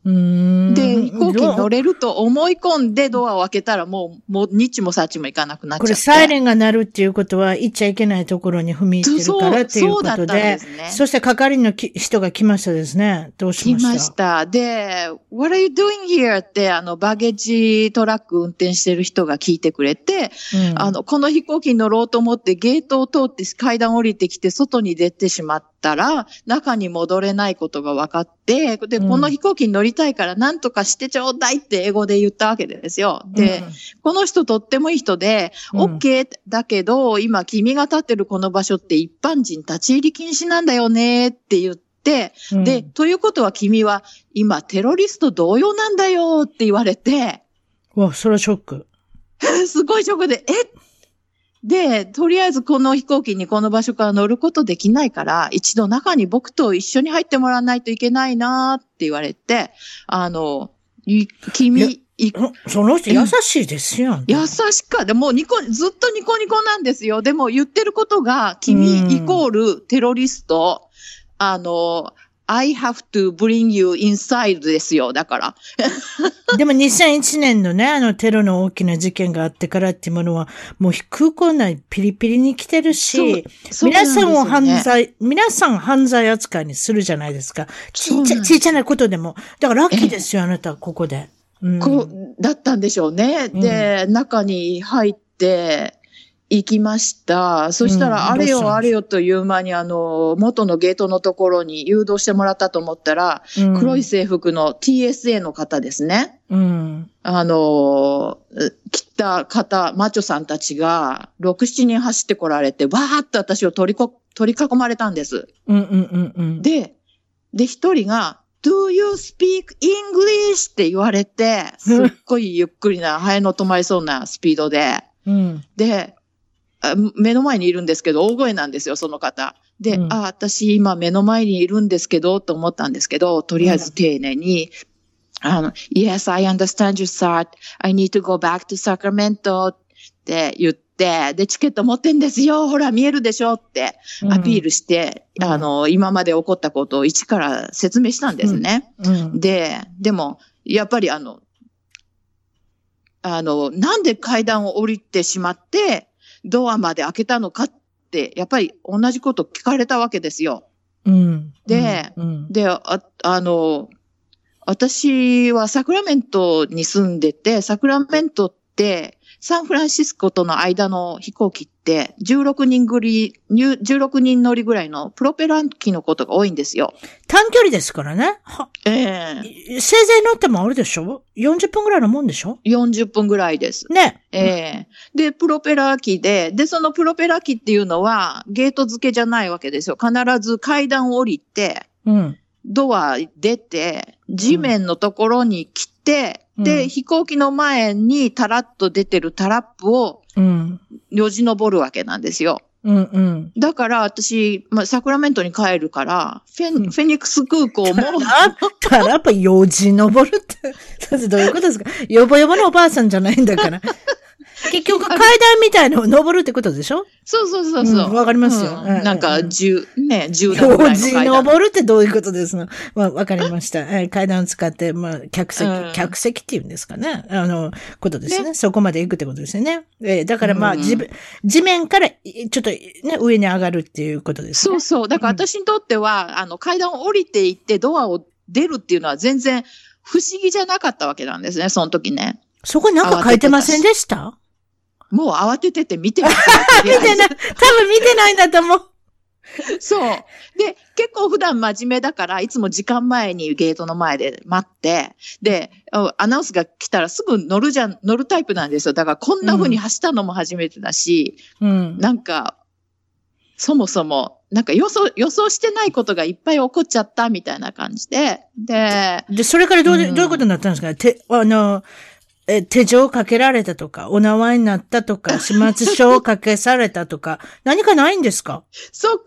[SPEAKER 4] で、飛行機に乗れると思い込んでドアを開けたらもう、もう、ニッチもサッチも行かなくなっちゃ。
[SPEAKER 1] これサイレンが鳴るっていうことは、行っちゃいけないところに踏み入ってるからっていうことで
[SPEAKER 4] で、すね。
[SPEAKER 1] そして係のき人が来ましたですね。どうし
[SPEAKER 4] 来
[SPEAKER 1] ました？
[SPEAKER 4] ました。で、What are you doing here? って、あの、バゲージトラック運転してる人が聞いてくれて、
[SPEAKER 1] うん
[SPEAKER 4] あの、この飛行機に乗ろうと思ってゲートを通って階段降りてきて外に出てしまったら、中に戻れないことが分かって、で、
[SPEAKER 1] うん
[SPEAKER 4] この飛行機に乗りたいから何とかしてちょうだいって英語で言ったわけですよ。で、この人とってもいい人で、
[SPEAKER 1] うん
[SPEAKER 4] OK だけど、今君が立ってるこの場所って一般人立ち入り禁止なんだよねって言って、
[SPEAKER 1] うん
[SPEAKER 4] で、、ということは君は今テロリスト同様なんだよって言われて、
[SPEAKER 1] わ、それはショック。
[SPEAKER 4] すごいショックで、えで、とりあえずこの飛行機にこの場所から乗ることできないから、一度中に僕と一緒に入ってもらわないといけないなって言われて、あの、君、い
[SPEAKER 1] うんその人優しいですよ。
[SPEAKER 4] 優しかでもうニコ、ずっとニコニコなんですよ。でも言ってることが、君
[SPEAKER 1] うん
[SPEAKER 4] イコールテロリスト、あの、I have to bring you inside ですよ。だから。
[SPEAKER 1] でも2001年のね、あのテロの大きな事件があってからっていうものは、もう空港内ピリピリに来てるし、皆さんを犯罪、皆さん犯罪扱いにするじゃないですか。ちっちゃ、ちっちゃなことでも。だからラッキーですよ、あなた、ここで。うん
[SPEAKER 4] こう、だったんでしょうね。で、中に入って、行きました。そした
[SPEAKER 1] うん
[SPEAKER 4] ら、あれよあれよという間に、あの、元のゲートのところに誘導してもらったと思ったら、
[SPEAKER 1] うん
[SPEAKER 4] 黒い制服の TSA の方ですね。
[SPEAKER 1] うん。
[SPEAKER 4] あの、来た方、マチョさんたちが、6、7人走ってこられて、わーっと私を取りこ、取り囲まれたんです。
[SPEAKER 1] うんうんうんうん。
[SPEAKER 4] で、で、一人が、Do you speak English? って言われて、すっごいゆっくりな、ハエの止まりそうなスピードで、
[SPEAKER 1] うん。
[SPEAKER 4] で、あ目の前にいるんですけど、大声なんですよ、その方。で、
[SPEAKER 1] うん
[SPEAKER 4] あ、私今目の前にいるんですけど、と思ったんですけど、とりあえず丁寧に、あの、Yes, I understand you, sir. I need to go back to Sacramento って言って、で、チケット持ってんですよ。ほら、見えるでしょってアピールして、
[SPEAKER 1] うん
[SPEAKER 4] あの、今まで起こったことを一から説明したんですね。
[SPEAKER 1] うん。
[SPEAKER 4] で、でも、やっぱりあの、あの、なんで階段を降りてしまって、ドアまで開けたのかって、やっぱり同じこと聞かれたわけですよ。
[SPEAKER 1] うん。
[SPEAKER 4] で
[SPEAKER 1] うん、
[SPEAKER 4] で、ああの、私はサクラメントに住んでて、サクラメントって、サンフランシスコとの間の飛行機って、16人ぐり、16人乗りぐらいのプロペラ機のことが多いんですよ。
[SPEAKER 1] 短距離ですからね。は
[SPEAKER 4] ええ
[SPEAKER 1] せいぜい乗ってもあれでしょ ?40 分ぐらいのもんでしょ
[SPEAKER 4] ？40分ぐらいです。
[SPEAKER 1] ね。
[SPEAKER 4] ええで、プロペラ機で、で、そのプロペラ機っていうのは、ゲート付けじゃないわけですよ。必ず階段を降りて、
[SPEAKER 1] うん。
[SPEAKER 4] ドア出て、地面のところに来て、
[SPEAKER 1] うん
[SPEAKER 4] で、飛行機の前にタラッと出てるタラップを
[SPEAKER 1] うん。
[SPEAKER 4] よじ登るわけなんですよ。
[SPEAKER 1] うんうん。
[SPEAKER 4] だから私、まあ、サクラメントに帰るから、フェニフェニックス空港も、
[SPEAKER 1] あったらやっぱ用事登るって、どういうことですか？よぼよぼのおばあさんじゃないんだから。結局階段みたいのを登るってことでしょ？
[SPEAKER 4] そうそうそうそう。
[SPEAKER 1] うんわかりますようん
[SPEAKER 4] うんなんか、十、ね、十段ぐらいの階段。
[SPEAKER 1] 登るってどういうことですの？まあ、わかりました。えー階段を使って、まあ、客席、
[SPEAKER 4] うん
[SPEAKER 1] 客席っていうんですかね？あの、ことですね。そこまで行くってことですよね。えーだからまあ、
[SPEAKER 4] うん
[SPEAKER 1] 地面から、いちょっとね、上に上がるっていうことですね。
[SPEAKER 4] そうそう。だから私にとっては、あの、階段を降りていってドアを出るっていうのは全然不思議じゃなかったわけなんですね、その時ね。
[SPEAKER 1] そこになんか書いてませんでした？
[SPEAKER 4] もう慌ててて見てみて。
[SPEAKER 1] 見てない。多分見てないんだと思う。
[SPEAKER 4] そう。で、結構普段真面目だから、いつも時間前にゲートの前で待って、で、あアナウンスが来たらすぐ乗るじゃん、乗るタイプなんですよ。だからこんな風に走ったのも初めてだし、
[SPEAKER 1] うん。
[SPEAKER 4] なんか、そもそも、なんか予想、予想してないことがいっぱい起こっちゃったみたいな感じで、で、
[SPEAKER 1] で、それからどうで、
[SPEAKER 4] うん
[SPEAKER 1] どういうことになったんですか？手、あの、え、手錠をかけられたとか、お縄になったとか、始末書をかけされたとか、何かないんですか？
[SPEAKER 4] そ、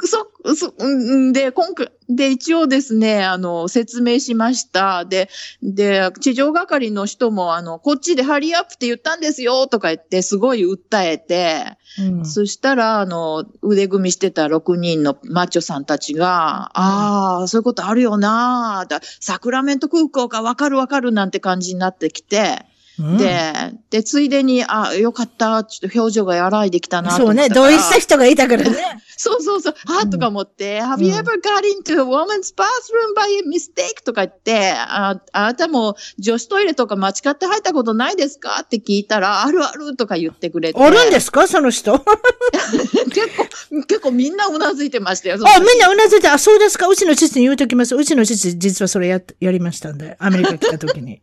[SPEAKER 4] そ、そ、うんで、今回、で、一応ですね、あの、説明しました。で、で、地上係の人も、あの、こっちでハリーアップって言ったんですよ、とか言って、すごい訴えて、
[SPEAKER 1] うん。
[SPEAKER 4] そしたら、あの、腕組みしてた6人のマッチョさんたちが、ああ、そういうことあるよなだサクラメント空港かわかるわかるなんて感じになってきて、
[SPEAKER 1] うん
[SPEAKER 4] で、で、ついでに、あよかった、ちょっと表情が和らいできたなと
[SPEAKER 1] そうね、同意した人がいたからね。
[SPEAKER 4] そうそうそう、あーとか思って、Have you ever got into a woman's bathroom by mistake? とか言って、ああなたも女子トイレとか間違って入ったことないですか？って聞いたら、あるあるとか言ってくれて。
[SPEAKER 1] あるんですか？その人？あ、
[SPEAKER 4] 結構、結構みんなうなずいてましたよ。
[SPEAKER 1] みんなうなずいて、あ、そうですか？うちの父に言うときます。うちの父、実はそれや、やりましたんで、アメリカ来た時に。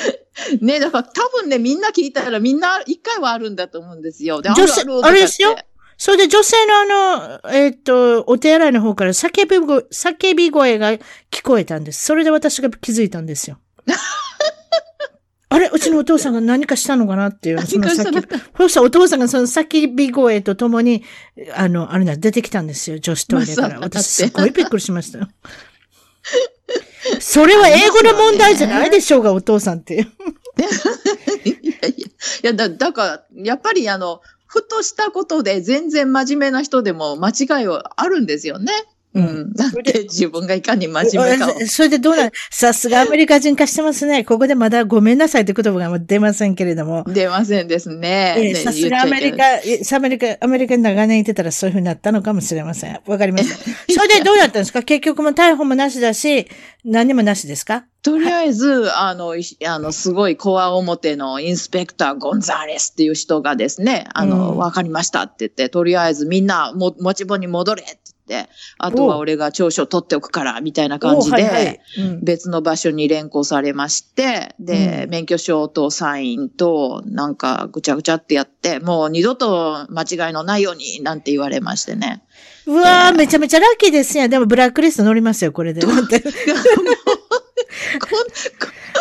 [SPEAKER 4] ね、だから多分ね、みんな聞いたらみんな一回はあるんだと思うんですよ。で
[SPEAKER 1] 女性
[SPEAKER 4] あ
[SPEAKER 1] れですよそれで女性のあの、えっ、と、お手洗いの方から叫び声、叫び声が聞こえたんです。それで私が気づいたんですよ。あれうちのお父さんが何かしたのかなっていう、
[SPEAKER 4] したの
[SPEAKER 1] 叫び、そしたらお父さんがその叫び声とともに、あの、あれだ、出てきたんですよ、女子トイレから。私すごいびっくりしましたよ。それは英語の問題じゃないでしょうが、お父さんってい。
[SPEAKER 4] やいや、いやだ、だから、やっぱりあの、ふとしたことで全然真面目な人でも間違いはあるんですよね。うん。だって自分がいかに真面目かを。
[SPEAKER 1] えそれでどうなんさすがアメリカ人化してますね。ここでまだごめんなさいって言葉が出ませんけれども。
[SPEAKER 4] 出ませんですね。
[SPEAKER 1] さすがアメリ。カ、えアメリカ、アメリカに長年いてたらそういうふうになったのかもしれません。わかりました。それでどうだったんですか？結局も逮捕もなしだし、何もなしですか？
[SPEAKER 4] とりあえず、あの、いあの、すごいコア表のインスペクター・ゴンザーレスっていう人がですね、あの、
[SPEAKER 1] うん
[SPEAKER 4] わ、かりましたって言って、とりあえずみんなも持ち場に戻れって、あとは俺が調書取っておくから、みたいな感じで、別の場所に連行されまして、で、
[SPEAKER 1] うん。
[SPEAKER 4] 免許証とサインと、なんかぐちゃぐちゃってやって、もう二度と間違いのないように、なんて言われましてね。
[SPEAKER 1] うわー、めちゃめちゃラッキーですやん。でもブラックリスト乗りますよ、これで。
[SPEAKER 4] こん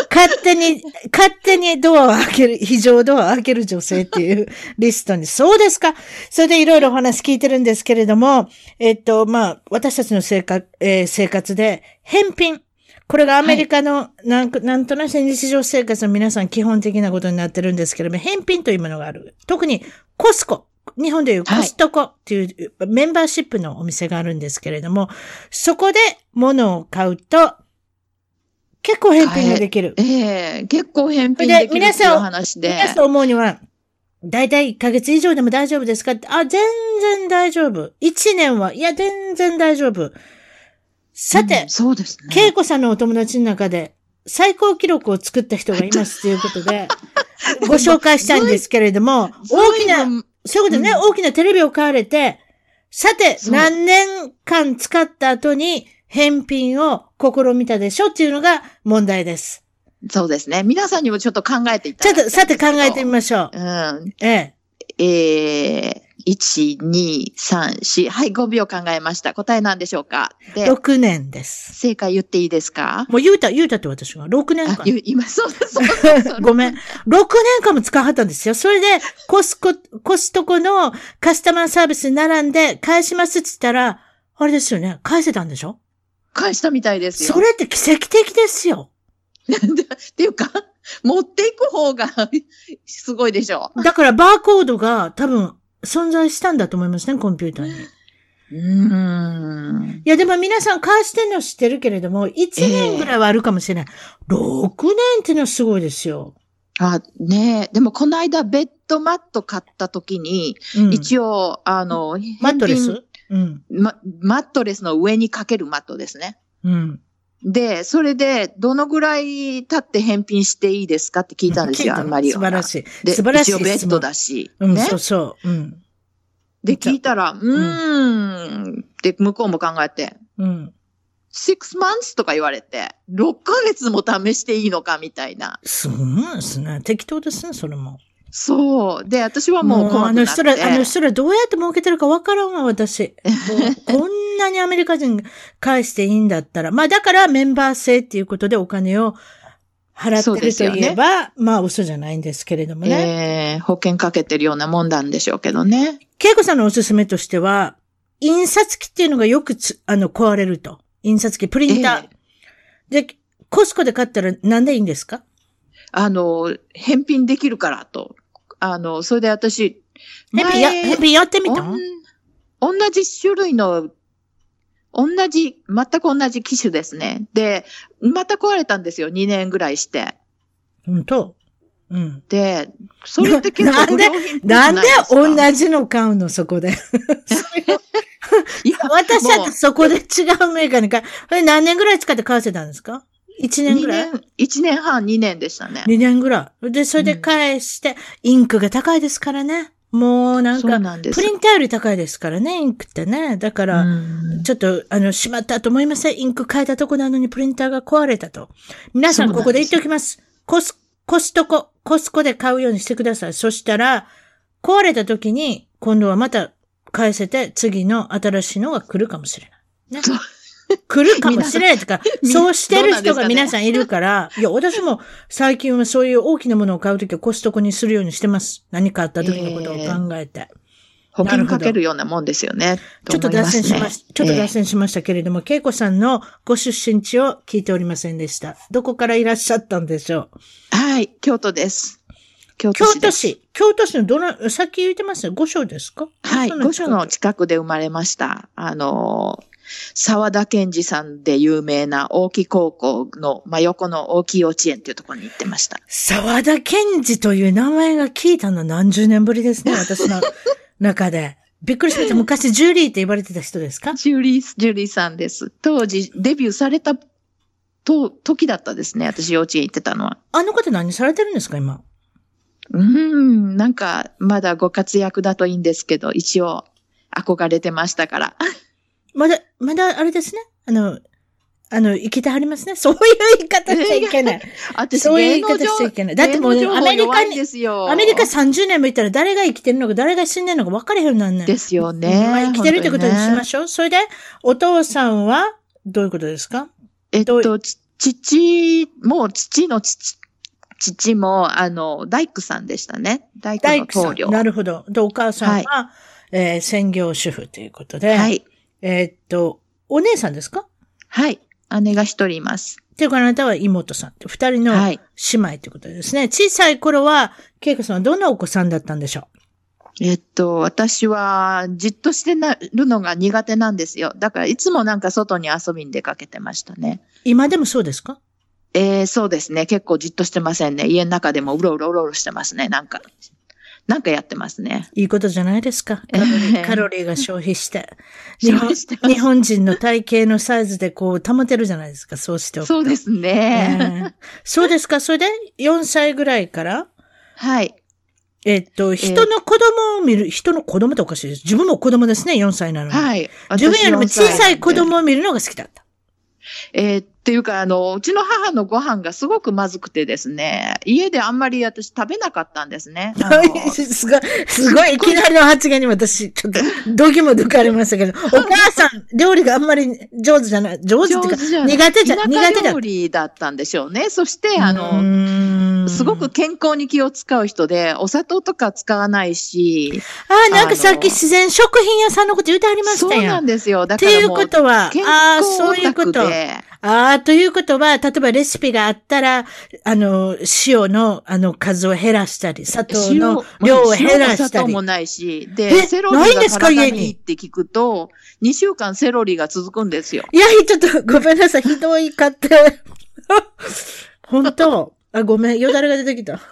[SPEAKER 1] 勝手に、勝手にドアを開ける、非常ドアを開ける女性っていうリストに。そうですか。それでいろいろお話聞いてるんですけれども、えっと、まあ、私たちの生活、えー生活で、返品。これがアメリカの、なんか、なんとなく日常生活の皆さん基本的なことになってるんですけれども、返品というものがある。特にコスコ。日本でいうコストコっていうメンバーシップのお店があるんですけれども、そこで物を買うと、結構返品ができる。
[SPEAKER 4] ええ結構返品できるっていう話で。
[SPEAKER 1] 皆さん思うには、だいたい1ヶ月以上でも大丈夫ですかってあ、全然大丈夫。1年は、いや、全然大丈夫。さて
[SPEAKER 4] うん、そうですね。
[SPEAKER 1] 恵子さんのお友達の中で、最高記録を作った人がいますということで、ご紹介したいんですけれども、大きな、そういうことね、
[SPEAKER 4] うん
[SPEAKER 1] 大きなテレビを買われて、さて、何年間使った後に返品を試みたでしょっていうのが問題です。
[SPEAKER 4] そうですね。皆さんにもちょっと考えていた
[SPEAKER 1] ちょっと、
[SPEAKER 4] だきたいんですけど
[SPEAKER 1] さて考えてみましょう。
[SPEAKER 4] うん。
[SPEAKER 1] ええ。
[SPEAKER 4] ええ1、2、3、4。はい、5秒考えました。答えなんでしょうか？で、
[SPEAKER 1] 6年です。
[SPEAKER 4] 正解言っていいですか？
[SPEAKER 1] もう言うた、言うたって私が。6年
[SPEAKER 4] あ
[SPEAKER 1] 間。
[SPEAKER 4] 今、そうそうそうそう。
[SPEAKER 1] ごめん。6年間も使わはったんですよ。それで、コスコ、コストコのカスタマーサービスに並んで返しますって言ったら、あれですよね。返せたんでしょ？
[SPEAKER 4] 返したみたいですよ。
[SPEAKER 1] それって奇跡的ですよ。
[SPEAKER 4] っていうか、持っていく方が すごいでしょ。
[SPEAKER 1] だからバーコードが多分存在したんだと思いますね、コンピューターに。
[SPEAKER 4] うーん。
[SPEAKER 1] いや、でも皆さん返してんの知ってるけれども、1年ぐらいはあるかもしれない。6年っていうのはすごいですよ。
[SPEAKER 4] あ、ねえ。でもこの間ベッドマット買った時に、
[SPEAKER 1] うん、
[SPEAKER 4] 一応、あの、
[SPEAKER 1] マットレ
[SPEAKER 4] 返
[SPEAKER 1] ス？うん。
[SPEAKER 4] 品まマットレスの上にかけるマットですね。
[SPEAKER 1] うん。
[SPEAKER 4] で、それで、どのぐらい経って返品していいですかって聞いたんですよ、あんまり。
[SPEAKER 1] 素晴らしい。
[SPEAKER 4] で、
[SPEAKER 1] 素晴らしい
[SPEAKER 4] 一応ベッドだし。
[SPEAKER 1] うん、
[SPEAKER 4] ね
[SPEAKER 1] そうそう。うん。
[SPEAKER 4] で、聞いたら、うーん。で、向こうも考えて、
[SPEAKER 1] うん。
[SPEAKER 4] 6 months とか言われて、6ヶ月も試していいのかみたいな。
[SPEAKER 1] すごいですね。適当ですね、それも。
[SPEAKER 4] そう。で、私はもう怖
[SPEAKER 1] あ
[SPEAKER 4] くなって。
[SPEAKER 1] の人ら、あの人らどうやって儲けてるかわからんわ、私。こんなにアメリカ人返していいんだったら。まあだからメンバー制っていうことでお金を払ってるといえば、まあ嘘じゃないんですけれどもね。
[SPEAKER 4] えー保険かけてるようなもんなんでしょうけどね。
[SPEAKER 1] 恵子さんのおすすめとしては、印刷機っていうのがよくつ、あの、壊れると。印刷機、プリンター。で、コスコで買ったらなんでいいんですか？
[SPEAKER 4] あの、返品できるからと。あの、それで私、
[SPEAKER 1] ヘビや、
[SPEAKER 4] 前
[SPEAKER 1] ヘビやってみた
[SPEAKER 4] 同じ種類の、同じ、全く同じ機種ですね。で、また壊れたんですよ。2年ぐらいして。
[SPEAKER 1] 本当？うん。
[SPEAKER 4] で、それって結構
[SPEAKER 1] なんでなんで同じの買うの、そこで？
[SPEAKER 4] いや
[SPEAKER 1] 私だっ
[SPEAKER 4] もう
[SPEAKER 1] てそこで違うメーカーに買う。これ何年ぐらい使って買わせたんですか？?1 年
[SPEAKER 4] 2
[SPEAKER 1] ぐらい？
[SPEAKER 4] 年、1年半、2年でしたね。
[SPEAKER 1] ?2 年ぐらい？で、それで返して、インクが高いですからね。もうなんか、
[SPEAKER 4] なん
[SPEAKER 1] プリンターより高いですからね、インクってね。だから、
[SPEAKER 4] うん
[SPEAKER 1] ちょっと、あの、しまったと思いません？インク変えたとこなのにプリンターが壊れたと。皆さん、ここで言っておきます。コス、コストコ、コスコで買うようにしてください。そしたら、壊れた時に、今度はまた返せて、次の新しいのが来るかもしれない。ね。来るかもしれないとか、そうしてる人が皆さんいるから、いや、私も最近はそういう大きなものを買うときはコストコにするようにしてます。何かあった時のことを考えて。
[SPEAKER 4] 保険かけるようなもんですよね。
[SPEAKER 1] ちょっと脱線しまし、
[SPEAKER 4] すね
[SPEAKER 1] ちょっと脱
[SPEAKER 4] え
[SPEAKER 1] 線しましたけれども、恵子さんのご出身地を聞いておりませんでした。どこからいらっしゃったんでしょう？
[SPEAKER 4] えはい、京都です。京
[SPEAKER 1] 京
[SPEAKER 4] 都市です。
[SPEAKER 1] 都市。京都市のどの、さっき言ってましたよ。五所ですか？
[SPEAKER 4] はい、御所の
[SPEAKER 1] 近
[SPEAKER 4] 近くで生まれました。あの、沢田健二さんで有名な大木高校の真横の大木幼稚園っていうところに行ってました。
[SPEAKER 1] 沢田健二という名前が聞いたの何十年ぶりですね、私の中で。びっくりしました。昔、ジュリーって言われてた人ですか？
[SPEAKER 4] ジュリー、ジュリーさんです。当時、デビューされたと、時だったですね。私幼稚園行ってたのは。
[SPEAKER 1] あの方何されてるんですか、今？
[SPEAKER 4] うーん、なんか、まだご活躍だといいんですけど、一応、憧れてましたから。
[SPEAKER 1] まだ、まだあれですね。あの、あの、生きてはりますね。そういう言い方しちゃいけない。
[SPEAKER 4] 私、
[SPEAKER 1] そういう言い方しちゃいけないだってもうアメリカに。アメリカ30年もいたら誰が生きてるのか誰が死んでるのか分かれへんようになんねん。
[SPEAKER 4] ですよね。
[SPEAKER 1] まあ生きてるってことにしま
[SPEAKER 4] し
[SPEAKER 1] しょう。それで、お父さんは、どういうことですか？
[SPEAKER 4] えっと、ち父も、父の父、父も、あの、大工さんでしたね。大工。の棟梁。
[SPEAKER 1] なるほど。で、お母さんは、えー専業主婦ということで。
[SPEAKER 4] はい。
[SPEAKER 1] えーっと、お姉さんですか？
[SPEAKER 4] はい。姉が一人います。
[SPEAKER 1] っていうかあなたは妹さんって、二人の
[SPEAKER 4] はい
[SPEAKER 1] 姉妹ということですね。小さい頃は、恵子さんはどんなお子さんだったんでしょ
[SPEAKER 4] えっと、私は、じっとしてなるのが苦手なんですよ。だから、いつもなんか外に遊びに出かけてましたね。
[SPEAKER 1] う今でもそうですか？
[SPEAKER 4] えー、そうですね。結構じっとしてませんね。家の中でもうろうろうろうろしてますね。なんか、なんかやってますね。
[SPEAKER 1] いいことじゃないですか。カロリーカロリーが消費して。日
[SPEAKER 4] 消
[SPEAKER 1] 本
[SPEAKER 4] 費してます
[SPEAKER 1] 日本人の体型のサイズでこう保てるじゃないですか。そうしておくと。
[SPEAKER 4] そうですね。
[SPEAKER 1] ええそうですか？それで4歳ぐらいから、
[SPEAKER 4] はい。
[SPEAKER 1] えっと、人の子供を見る、人の子供っておかしいです。自分も子供ですね、4歳なのに。
[SPEAKER 4] はい。
[SPEAKER 1] 自分よりも小さい子
[SPEAKER 4] 私4歳なんで
[SPEAKER 1] 供を見るのが好きだった。
[SPEAKER 4] えーっていうか、あの、うちの母のご飯がすごくまずくてですね、家であんまり私食べなかったんですね。
[SPEAKER 1] すごい、すごい、いきなりの発言に私、ちょっと、どぎも抜かれましたけど、お母さん、料理があんまり上手じゃない、上手っていうか、
[SPEAKER 4] 上手じゃない
[SPEAKER 1] 苦手じゃ、苦手だ
[SPEAKER 4] 田舎料理だったんでしょうね。そして、あの、
[SPEAKER 1] の
[SPEAKER 4] すごく、健康に気を使う人で、お砂糖とか使わないし、
[SPEAKER 1] ああ、なんかさっき自然食品屋さんのこと言ってありましたや。
[SPEAKER 4] そうなんんですよ。だ
[SPEAKER 1] っていうことは、
[SPEAKER 4] 健
[SPEAKER 1] ああ、
[SPEAKER 4] 康
[SPEAKER 1] そういうこと。ああ、ということは、例えばレシピがあったら、あの、塩の、あの、数を減らしたり、砂糖の量を減らしたり
[SPEAKER 4] 砂糖も。ないし、
[SPEAKER 1] え
[SPEAKER 4] で、セロリが
[SPEAKER 1] ないんですか
[SPEAKER 4] 体
[SPEAKER 1] 家に？
[SPEAKER 4] にいいって聞くと、2週間セロリが続くんですよ。
[SPEAKER 1] いや、ちょっとごめんなさい。ひどいかって。本当？あ、ごめん。よだれが出てきた。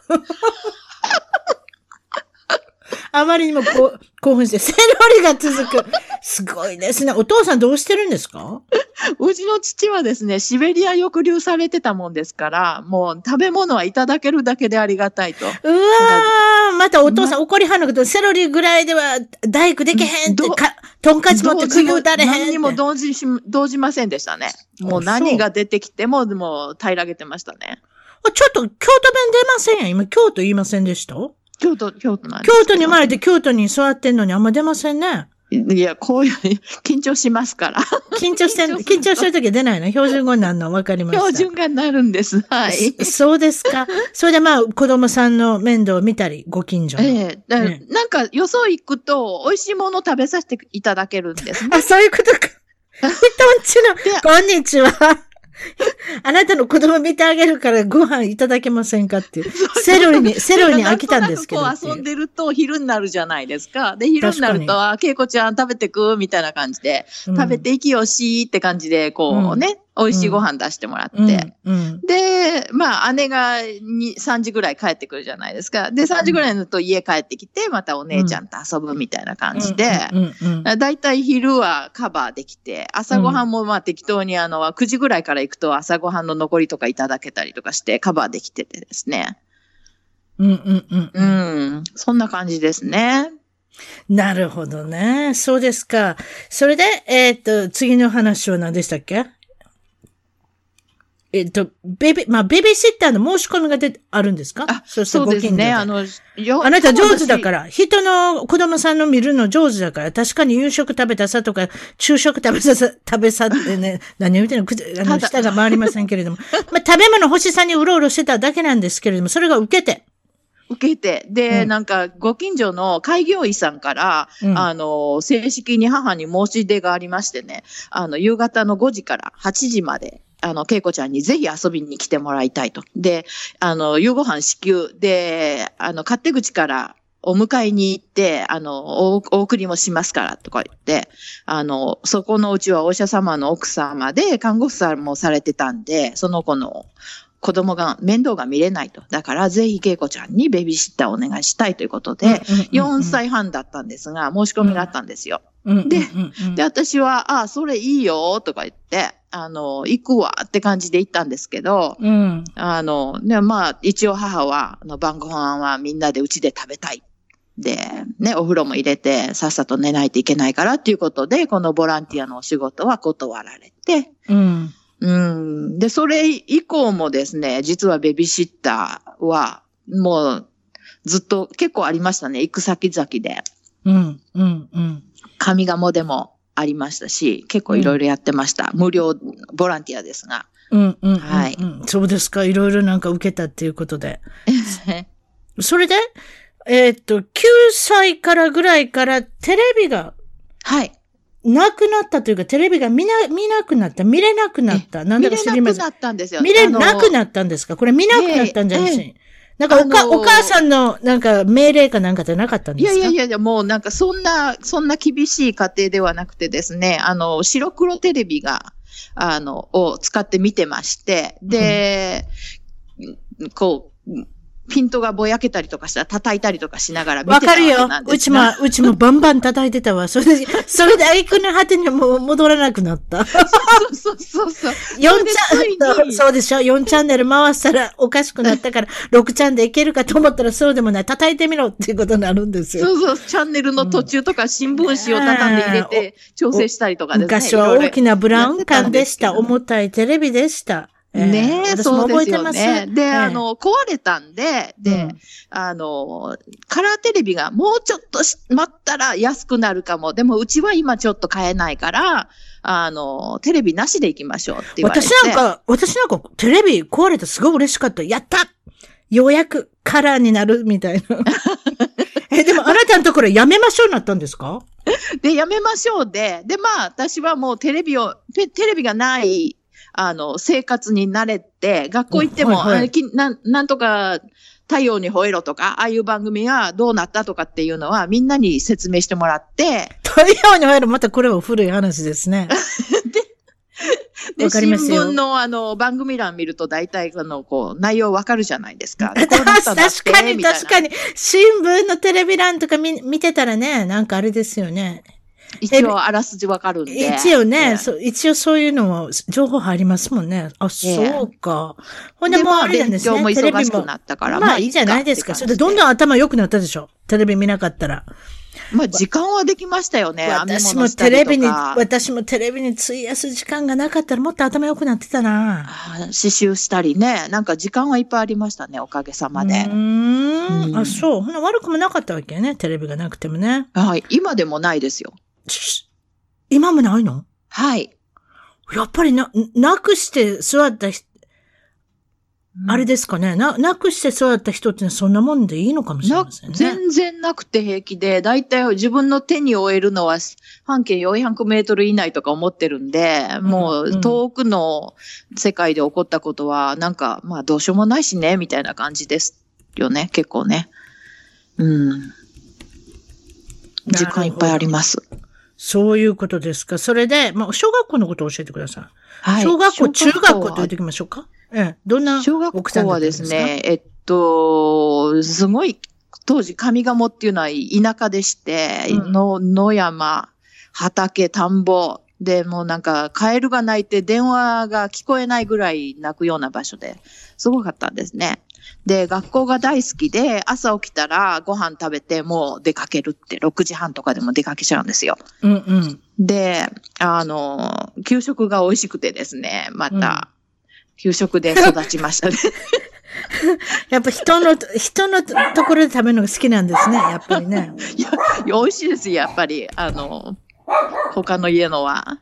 [SPEAKER 1] あまりにもこう 興奮して、セロリが続く。すごいですね。お父さんどうしてるんですか？
[SPEAKER 4] うちの父はですね、シベリア抑留されてたもんですから、もう食べ物はいただけるだけでありがたいと。
[SPEAKER 1] うわー、またお父さん怒りはんのけど、セロリぐらいでは大工できへんって
[SPEAKER 4] ど
[SPEAKER 1] か、とんかつ持って釘打たれへん。
[SPEAKER 4] 何にも動じし、動じませんでしたね。もう
[SPEAKER 1] あ
[SPEAKER 4] 何が出てきても、もう平らげてましたね。
[SPEAKER 1] あちょっと、京都弁出ませんやん。今、京都言いませんでした？
[SPEAKER 4] 京都、京都なんです
[SPEAKER 1] 京都に生まれて京都に座ってんのにあんま出ませんね。
[SPEAKER 4] いや、こういう、緊張しますから。
[SPEAKER 1] 緊張してん、
[SPEAKER 4] 緊張する
[SPEAKER 1] 緊張してるとき出ないの？標準語になるの？分かりました。
[SPEAKER 4] 標準がなるんです。はい。
[SPEAKER 1] そそうですか？それでまあ、子供さんの面倒を見たり、ご近所の。
[SPEAKER 4] ええだ
[SPEAKER 1] え
[SPEAKER 4] なんか、よそ行くと、美味しいもの食べさせていただけるんですね。
[SPEAKER 1] あ、そういうことか。人んちの、こんにちは。あなたの子供見てあげるからご飯いただけませんかっていう。セロリに、セロリに飽きたんですけど
[SPEAKER 4] 遊んでると昼になるじゃないですか。で、昼になる
[SPEAKER 1] 確
[SPEAKER 4] と、あ、けいこちゃん食べてく？みたいな感じで、
[SPEAKER 1] うん。
[SPEAKER 4] 食べていきよしって感じで、こうね、美味しいご飯出してもらって。
[SPEAKER 1] うん。うん。
[SPEAKER 4] で、まあ、姉がに3時ぐらい帰ってくるじゃないですか。で、3時ぐらいになると家帰ってきて、またお姉ちゃんと遊ぶみたいな感じで、だいたい昼はカバーできて、朝ごはんもまあ適当にあの、9時ぐらいから行くと朝ごはんの残りとかいただけたりとかしてカバーできててですね。
[SPEAKER 1] うんうんうん
[SPEAKER 4] う。ん。そんな感じですね。
[SPEAKER 1] なるほどね。そうですか。それで、えっ、と、次の話は何でしたっけ？えっ、と、ベビー、まあ、ベビーシッターの申し込みがで、あるんですか？
[SPEAKER 4] あ、
[SPEAKER 1] そして
[SPEAKER 4] そうですね。あの、よ
[SPEAKER 1] あなた上手だから。人の子供さんの見るの上手だから。確かに夕食食べたさとか、昼食食べささ、食べさってね、何を言ってんのくあの、舌が回りませんけれども。まあ、食べ物欲しさにうろうろしてただけなんですけれども、それが受けて。
[SPEAKER 4] 受けて、で、
[SPEAKER 1] うん
[SPEAKER 4] なんか、ご近所の開業医さんから、
[SPEAKER 1] うん
[SPEAKER 4] あの、正式に母に申し出がありましてね、あの、夕方の5時から8時まで、あの、恵子ちゃんにぜひ遊びに来てもらいたいと。で、あの、夕ご飯支給で、あの、勝手口からお迎えに行って、あの、おお送りもしますから、とか言って、あの、そこのうちはお医者様の奥様で、看護婦さんもされてたんで、その子の子供が面倒が見れないと。だから、ぜひ恵子ちゃんにベビーシッターをお願いしたいということで、4歳半だったんですが、申し込みがあったんですよ。
[SPEAKER 1] うん、
[SPEAKER 4] で
[SPEAKER 1] うんうん
[SPEAKER 4] で、私は、ああ、それいいよ、とか言って、あの、行くわって感じで行ったんですけど、
[SPEAKER 1] うん。
[SPEAKER 4] あの、ね、まあ、一応母は、あの、晩ご飯はみんなでうちで食べたい。で、ね、お風呂も入れて、さっさと寝ないといけないからっていうことで、このボランティアのお仕事は断られて、
[SPEAKER 1] うん。
[SPEAKER 4] うん。で、それ以降もですね、実はベビーシッターは、もう、ずっと結構ありましたね。行く先々で。
[SPEAKER 1] うん。うん。うん。
[SPEAKER 4] 上賀茂でもありましたし、結構いろいろやってました。無料ボランティアですが。
[SPEAKER 1] うん。うん。
[SPEAKER 4] はい
[SPEAKER 1] うんそうですか。いろいろなんか受けたっていうことで。それで、えーっと、9歳からぐらいからテレビが
[SPEAKER 4] はい。
[SPEAKER 1] なくなったというか、テレビが見な、見なくなった、見れなくなった。なんだか
[SPEAKER 4] 見れ
[SPEAKER 1] 知りません
[SPEAKER 4] なくな。ったんですよ。
[SPEAKER 1] 見れなく
[SPEAKER 4] っ
[SPEAKER 1] なったんですか？これ見なくなったんじゃな
[SPEAKER 4] ええ
[SPEAKER 1] し。なんかおか、
[SPEAKER 4] あのー
[SPEAKER 1] お母さんのなんか命令かなんかじゃなかったん
[SPEAKER 4] い
[SPEAKER 1] ですか？
[SPEAKER 4] やいやいや、もうなんかそんな、そんな厳しい家庭ではなくてですね、あの、白黒テレビが、あの、を使って見てまして、で、こう、ピントがぼやけたりとかしたら叩いたりとかしながら見てた
[SPEAKER 1] わかるよ
[SPEAKER 4] わけなん。です
[SPEAKER 1] うちも、うちもバンバン叩いてたわ。それで、それでアイコンの果てにもう戻らなくなった。
[SPEAKER 4] そうそうそうそう。
[SPEAKER 1] 4チャン
[SPEAKER 4] それでついに
[SPEAKER 1] そうでしょ ?4 チャンネル回したらおかしくなったから、6チャンでいけるかと思ったらそうでもない。叩いてみろっていうことになるんですよ。
[SPEAKER 4] そうそう、チャンネルの途中とか新聞紙を畳んで入れて調整したりとかですね。
[SPEAKER 1] 昔は大きなブラウン管でした。重たいテレビでした。えー
[SPEAKER 4] ねえ、そうですよ
[SPEAKER 1] 覚えてます。
[SPEAKER 4] ね。で、
[SPEAKER 1] ええ
[SPEAKER 4] あ、の、壊れたんで、で、
[SPEAKER 1] うん
[SPEAKER 4] あの、カラーテレビがもうちょっとし待ったら安くなるかも。でも、うちは今ちょっと買えないから、あの、テレビなしで行きましょうって言われて。
[SPEAKER 1] 私なんか、私なんかテレビ壊れてすごい嬉しかった。やったようやくカラーになるみたいな。え、でもあなたのところやめましょうになったんですか？
[SPEAKER 4] で、やめましょうで、で、まあ、私はもうテレビを、テテレビがない、あの、生活に慣れて、学校行っても、
[SPEAKER 1] はいはい
[SPEAKER 4] なんなんとか、太陽に吠えろとか、ああいう番組がどうなったとかっていうのは、みんなに説明してもらって、
[SPEAKER 1] 太陽に入る、またこれは古い話ですね。
[SPEAKER 4] で、
[SPEAKER 1] わかり
[SPEAKER 4] 新聞のあの、番組欄見ると大体、あの、こう、内容わかるじゃないですか。
[SPEAKER 1] 確かに確かに。新聞のテレビ欄とか見見てたらね、なんかあれですよね。
[SPEAKER 4] 一応、あらすじわかるんで。
[SPEAKER 1] 一応ね、
[SPEAKER 4] ええ
[SPEAKER 1] そう一応そういうのも情報入りますもんね。あ、そうか。ほんで
[SPEAKER 4] で、
[SPEAKER 1] もう
[SPEAKER 4] まあ、
[SPEAKER 1] あれなんですね。テレビ
[SPEAKER 4] 忙しく
[SPEAKER 1] も。
[SPEAKER 4] なったから、
[SPEAKER 1] まあいいじゃないですか。それでどんど
[SPEAKER 4] ん。
[SPEAKER 1] ん頭良くなったでしょ？テレビ見なかったら。
[SPEAKER 4] まあ、時間はできましたよね。
[SPEAKER 1] 私もテレビに、私もテレビに費やす時間がなかったらもっと頭良くなってたな。
[SPEAKER 4] 刺繍したりね。なんか時間はいっぱいありましたね、おかげさまで
[SPEAKER 1] う。ーん。
[SPEAKER 4] うん
[SPEAKER 1] あ、そう。ほな悪くもなかったわけね。テレビがなくてもね。
[SPEAKER 4] はい。今でもないですよ。
[SPEAKER 1] し今もないの？
[SPEAKER 4] はい。
[SPEAKER 1] やっぱりな、なくして座った人、あれですかね。な、なくして座った人ってそんなもんでいいのかもしれ
[SPEAKER 4] な
[SPEAKER 1] ませんね。
[SPEAKER 4] 全然なくて平気で、だいたい自分の手に負えるのは半径400メートル以内とか思ってるんで、も
[SPEAKER 1] うん
[SPEAKER 4] う遠くの世界で起こったことは、なんか、まあどうしようもないしね、みたいな感じですよね、結構ね。うん。時間いっぱいあります。
[SPEAKER 1] そういうことですか？それで、まあ、小学校のことを教えてください。
[SPEAKER 4] はい。
[SPEAKER 1] 小学校、中学校と
[SPEAKER 4] は
[SPEAKER 1] 言っておきましょうか？ええ。どんな
[SPEAKER 4] 小学
[SPEAKER 1] 奥さん
[SPEAKER 4] 校は
[SPEAKER 1] ですか？
[SPEAKER 4] ですね、えっと、すごい、当時上賀茂っていうのは田舎でして、
[SPEAKER 1] うん
[SPEAKER 4] の野山、畑、田んぼ、で、もうなんか、カエルが鳴いて電話が聞こえないぐらい鳴くような場所で、すごかったんですね。で、学校が大好きで、朝起きたらご飯食べてもう出かけるって、6時半とかでも出かけちゃうんですよ。
[SPEAKER 1] うんうん。
[SPEAKER 4] で、あの、給食が美味しくてですね、また、給食で育ちましたね。
[SPEAKER 1] やっぱ人の、人のとところで食べるのが好きなんですね。やっぱりね。
[SPEAKER 4] いや、美味しいですよ、やっぱり。あの、他の家のは。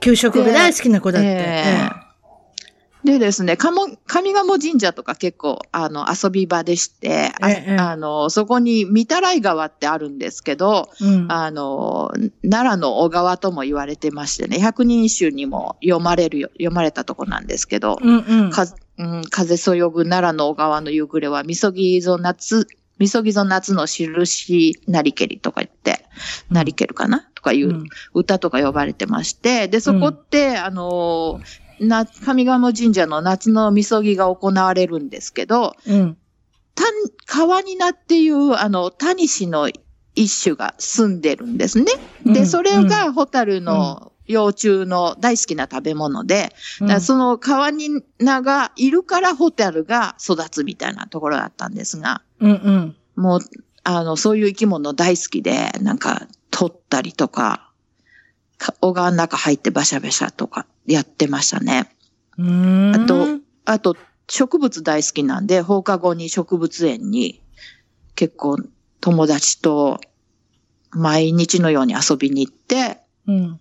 [SPEAKER 1] 給食が大好きな子だって。
[SPEAKER 4] ええでですね、かも、上賀茂神社とか結構、あの、遊び場でして、あ
[SPEAKER 1] ええ。
[SPEAKER 4] あの、そこに、御たらい川ってあるんですけど、
[SPEAKER 1] ええうん。
[SPEAKER 4] あの、奈良の小川とも言われてましてね、百人一首にも読まれるよ、読まれたとこなんですけど、
[SPEAKER 1] うんうん。
[SPEAKER 4] かうん、風そよぐ奈良の小川の夕暮れは、みそぎぞ夏、みそぎぞ夏の印なりけりとか言って、なりけるかな？とかいううん。歌とか呼ばれてまして、で、そこって、あのー、な、上賀茂神社の夏のみそぎが行われるんですけど、
[SPEAKER 1] うん。
[SPEAKER 4] た川になっていう、あの、タニシの一種が住んでるんですね。で、
[SPEAKER 1] うん
[SPEAKER 4] それがホタルの幼虫の大好きな食べ物で、
[SPEAKER 1] うん、
[SPEAKER 4] その川に名がいるからホタルが育つみたいなところだったんですが、
[SPEAKER 1] うんうん。
[SPEAKER 4] もう、あの、そういう生き物大好きで、なんか、取ったりとか、か小川の中入ってバシャバシャとかやってましたね。あと、あと、植物大好きなんで、放課後に植物園に結構友達と毎日のように遊びに行って、
[SPEAKER 1] うん。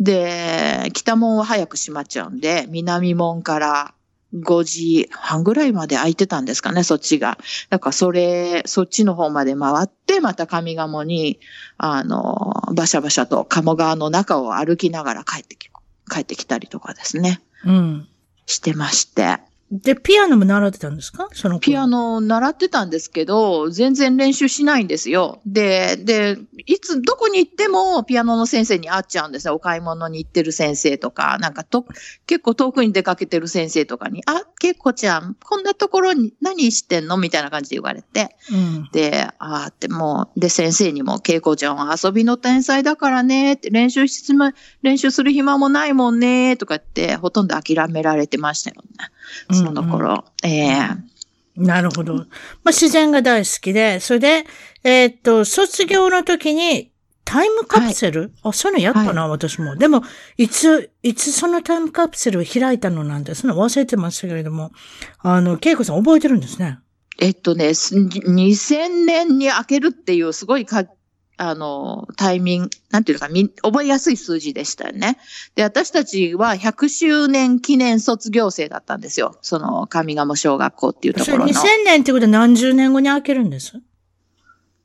[SPEAKER 4] で、北門は早く閉まっちゃうんで、南門から5時半ぐらいまで空いてたんですかね、そっちが。だからそれ、そっちの方まで回って、また上賀茂に、あの、バシャバシャと鴨川の中を歩きながら帰ってき、帰ってきたりとかですね、
[SPEAKER 1] うん。
[SPEAKER 4] してまして。
[SPEAKER 1] で、ピアノも習ってたんですか？その頃
[SPEAKER 4] ピアノ習ってたんですけど、全然練習しないんですよ。で、で、いつ、どこに行ってもピアノの先生に会っちゃうんですよ。お買い物に行ってる先生とか、なんかと、結構遠くに出かけてる先生とかに、あ、けいこちゃん、こんなところに何してんの？みたいな感じで言われて。
[SPEAKER 1] うん。
[SPEAKER 4] で、あーってもう、で、先生にも、けいこちゃんは遊びの天才だからね、って練習しま、練習する暇もないもんね、とか言って、ほとんど諦められてましたよね。その頃。ええ
[SPEAKER 1] なるほど。まあ、自然が大好きで、それで、えーっと、卒業の時に、タイムカプセル、あ、そういうのやったな、私も。でも、いつ、いつそのタイムカプセルを開いたのなんて、その忘れてましたけれども、あの、恵子さん覚えてるんですね。
[SPEAKER 4] えっとね、す2000年に開けるっていうすごいか、あの、タイミング、なんていうのか、み覚えやすい数字でしたよね。で、私たちは100周年記念卒業生だったんですよ。その、上賀茂小学校っていうところの。
[SPEAKER 1] 2000年ってことは何十年後に開けるんです？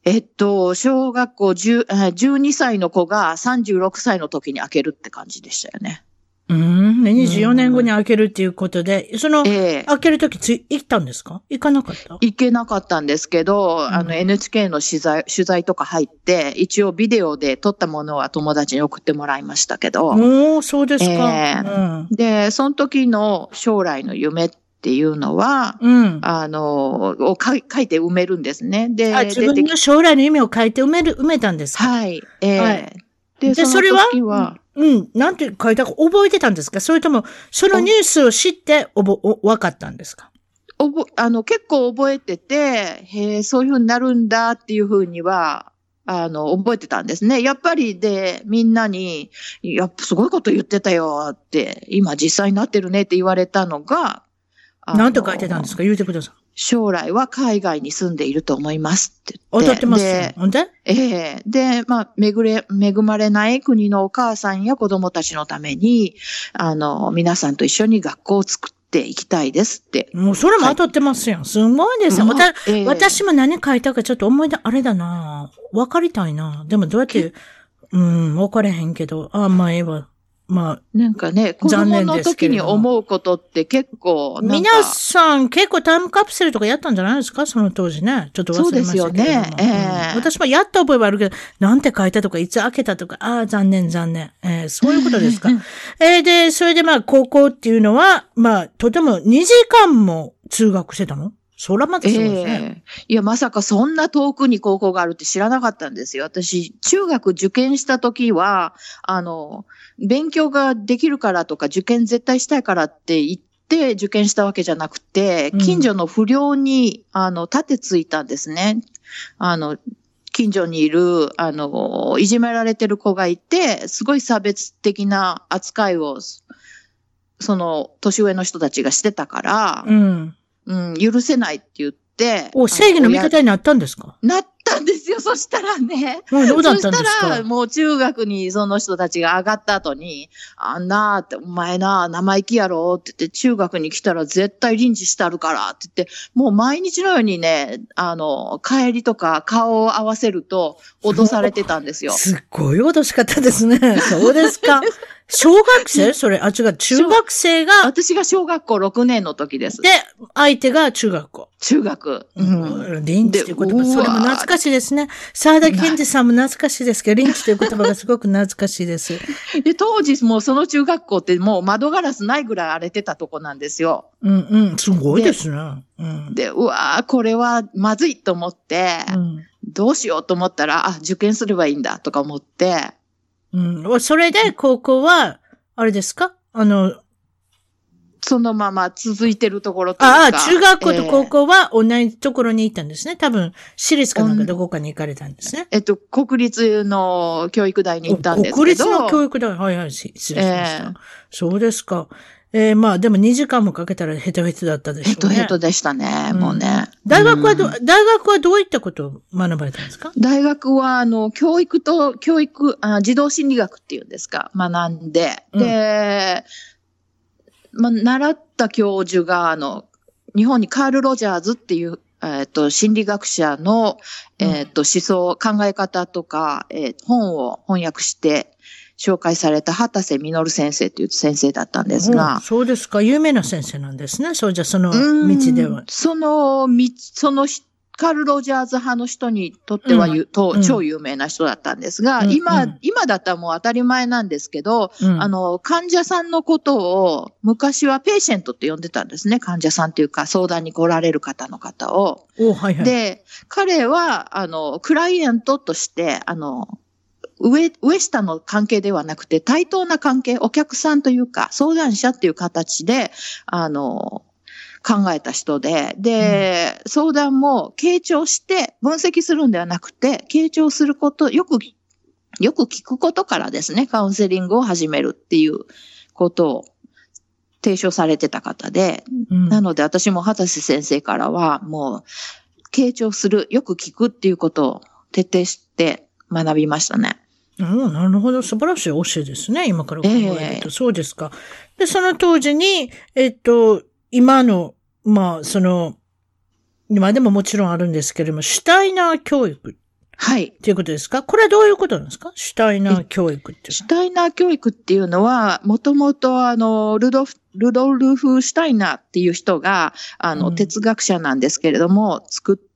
[SPEAKER 4] えっと、小学校10えー12歳の子が36歳の時に開けるって感じでしたよね。
[SPEAKER 1] うん。24年後に開けるっていうことで、その、
[SPEAKER 4] ええ
[SPEAKER 1] 開ける時つい、行ったんですか？行かなかった？
[SPEAKER 4] 行けなかったんですけど、あ
[SPEAKER 1] うん
[SPEAKER 4] の NHK の取材、取材とか入って、一応ビデオで撮ったものは友達に送ってもらいましたけど、
[SPEAKER 1] おー、そうですか。
[SPEAKER 4] えで、その時の将来の夢っていうのは、
[SPEAKER 1] うん。うん。
[SPEAKER 4] あの、を書い書いて埋めるんですね。で、
[SPEAKER 1] あ、自分の将来の夢を書いて埋める、埋めたんですか？
[SPEAKER 4] はい。ええ
[SPEAKER 1] はい
[SPEAKER 4] で、
[SPEAKER 1] で
[SPEAKER 4] そ
[SPEAKER 1] れは？
[SPEAKER 4] 時は、
[SPEAKER 1] うん。なんて書いたか覚えてたんですか？それとも、そのニュースを知って、おぼ、お、分かったんですか？
[SPEAKER 4] おぼあの、結構覚えてて、へえ、そういうふうになるんだっていうふうには、あの、覚えてたんですね。やっぱりで、みんなに、やっぱすごいこと言ってたよって、今実際になってるねって言われたのが、あの
[SPEAKER 1] なんて書いてたんですか？言うてください。
[SPEAKER 4] 将来は海外に住んでいると思いますって言って。
[SPEAKER 1] 当たってます
[SPEAKER 4] でええで、まあ、めぐれ、恵まれない国のお母さんや子供たちのために、あの、皆さんと一緒に学校を作っていきたいですって。
[SPEAKER 1] もうそれも当たってますやん。すごいですよ。わた
[SPEAKER 4] ええ
[SPEAKER 1] 私も何書いたかちょっと思い出、あれだなわかりたいなでもどうやって、うん、わかれへんけど、あ、まあええわ。まあ、
[SPEAKER 4] なんかね、子
[SPEAKER 1] 残
[SPEAKER 4] 供の時に思うことって結構、
[SPEAKER 1] 皆さん結構タイムカプセルとかやったんじゃないですか？その当時ね。ちょっと忘れました。
[SPEAKER 4] そうですよね。ええ。
[SPEAKER 1] うん私もやった覚えはあるけど、なんて書いたとか、いつ開けたとか、ああ、残念残念。えーそういうことですか。えーで、それでまあ、高校っていうのは、まあ、とても2時間も通学してたの？そらまたすごいですね。
[SPEAKER 4] ええいや、まさかそんな遠くに高校があるって知らなかったんですよ。私、中学受験した時は、あの、勉強ができるからとか、受験絶対したいからって言って受験したわけじゃなくて
[SPEAKER 1] うん、
[SPEAKER 4] 近所の不良に、あの、立てついたんですね。あの、近所にいる、あの、いじめられてる子がいて、すごい差別的な扱いを、その、年上の人たちがしてたから、
[SPEAKER 1] うん。
[SPEAKER 4] うん、許せないって言って。
[SPEAKER 1] お、正義の味方になったんですか？
[SPEAKER 4] なったんですよ、そしたらね。
[SPEAKER 1] もうどうだったんです
[SPEAKER 4] そした、
[SPEAKER 1] から
[SPEAKER 4] もう中学にその人たちが上がった後に、あんなーって、お前な、生意気やろって言って、中学に来たら絶対リンチしたるからって言って、もう毎日のようにね、あの、帰りとか顔を合わせると脅されてたんですよ。
[SPEAKER 1] すっごい脅しかったですね。そうですか。小学生？それ、あ、違う、中学生が、
[SPEAKER 4] 私が小学校6年の時です。
[SPEAKER 1] で、相手が中学校。
[SPEAKER 4] 中学。
[SPEAKER 1] う
[SPEAKER 4] うん
[SPEAKER 1] ん。リンチという言葉、それも懐かしいですね。沢田健二さんも懐かしいですけど、リンチという言葉がすごく懐かしいです。
[SPEAKER 4] で、当時もうその中学校ってもう窓ガラスないぐらい荒れてたとこなんですよ。
[SPEAKER 1] うんうん、すごいですね。うん。
[SPEAKER 4] で、うわーこれはまずいと思って、
[SPEAKER 1] うん
[SPEAKER 4] どうしようと思ったら、あ、受験すればいいんだとか思って、
[SPEAKER 1] うん。それで、高校は、あれですか？あの、
[SPEAKER 4] そのまま続いてるところと。
[SPEAKER 1] ああ、中学校と高
[SPEAKER 4] えー
[SPEAKER 1] 校は同じところに行ったんですね。多分、私立かなんかどこかに行かれたんですね。
[SPEAKER 4] えっと、国立の教育大に行ったんですけど。
[SPEAKER 1] 国立の教育大、はいはい、し失礼しました。
[SPEAKER 4] ええ
[SPEAKER 1] そうですか。えー、まあ、でも2時間もかけたらヘトヘトだったでしょうね。
[SPEAKER 4] ヘトヘトでしたね、
[SPEAKER 1] うん。
[SPEAKER 4] もうね。
[SPEAKER 1] 大学はど、
[SPEAKER 4] うん。
[SPEAKER 1] 大学はどういったことを学ばれたんですか？
[SPEAKER 4] 大学は、あの、教育と、教育、あ児童心理学っていうんですか、学んで、
[SPEAKER 1] うん。
[SPEAKER 4] で、まあ、習った教授が、あの、日本にカール・ロジャーズっていう、えっ、と、心理学者の、えっ、と、思想、考え方とか、えー本を翻訳して、紹介された畑瀬実先生という先生だったんです
[SPEAKER 1] うん
[SPEAKER 4] が、
[SPEAKER 1] そうですか。有名な先生なんですね。そうじゃ、その道では
[SPEAKER 4] うん。その道、そのひカール・ロジャーズ派の人にとっては
[SPEAKER 1] うん
[SPEAKER 4] 超有名な人だったんですが、
[SPEAKER 1] うん
[SPEAKER 4] 今、
[SPEAKER 1] うん
[SPEAKER 4] 今だったらもう当たり前なんですけど、
[SPEAKER 1] うん
[SPEAKER 4] あの、患者さんのことを昔はペーシェントって呼んでたんですね。患者さんっていうか相談に来られる方の方を。
[SPEAKER 1] おはいはい。
[SPEAKER 4] で、彼は、あの、クライアントとして、あの、上、上下の関係ではなくて、対等な関係、お客さんというか、相談者っていう形で、あの、考えた人で、で、相談も傾聴して分析するんではなくて、傾聴すること、よく、よく聞くことからですね、カウンセリングを始めるっていうことを提唱されてた方で、
[SPEAKER 1] うん
[SPEAKER 4] なので私も畑瀬先生からはもう、傾聴する、よく聞くっていうことを徹底して学びましたね。
[SPEAKER 1] うん、なるほど。素晴らしい教えですね。今から考えると。
[SPEAKER 4] ええ
[SPEAKER 1] そうですか。で、その当時に、えっと、今の、まあ、その、今でももちろんあるんですけれども、シュタイナー教育っ
[SPEAKER 4] はい。
[SPEAKER 1] ていうことですか？これはどういうことなんですか？シュタイナー教育っていう
[SPEAKER 4] シュタイナー教育っていうのは、もともとあの、ルドフ、ルドルフ・シュタイナーっていう人が、あの、
[SPEAKER 1] うん
[SPEAKER 4] 哲学者なんですけれども、作っ、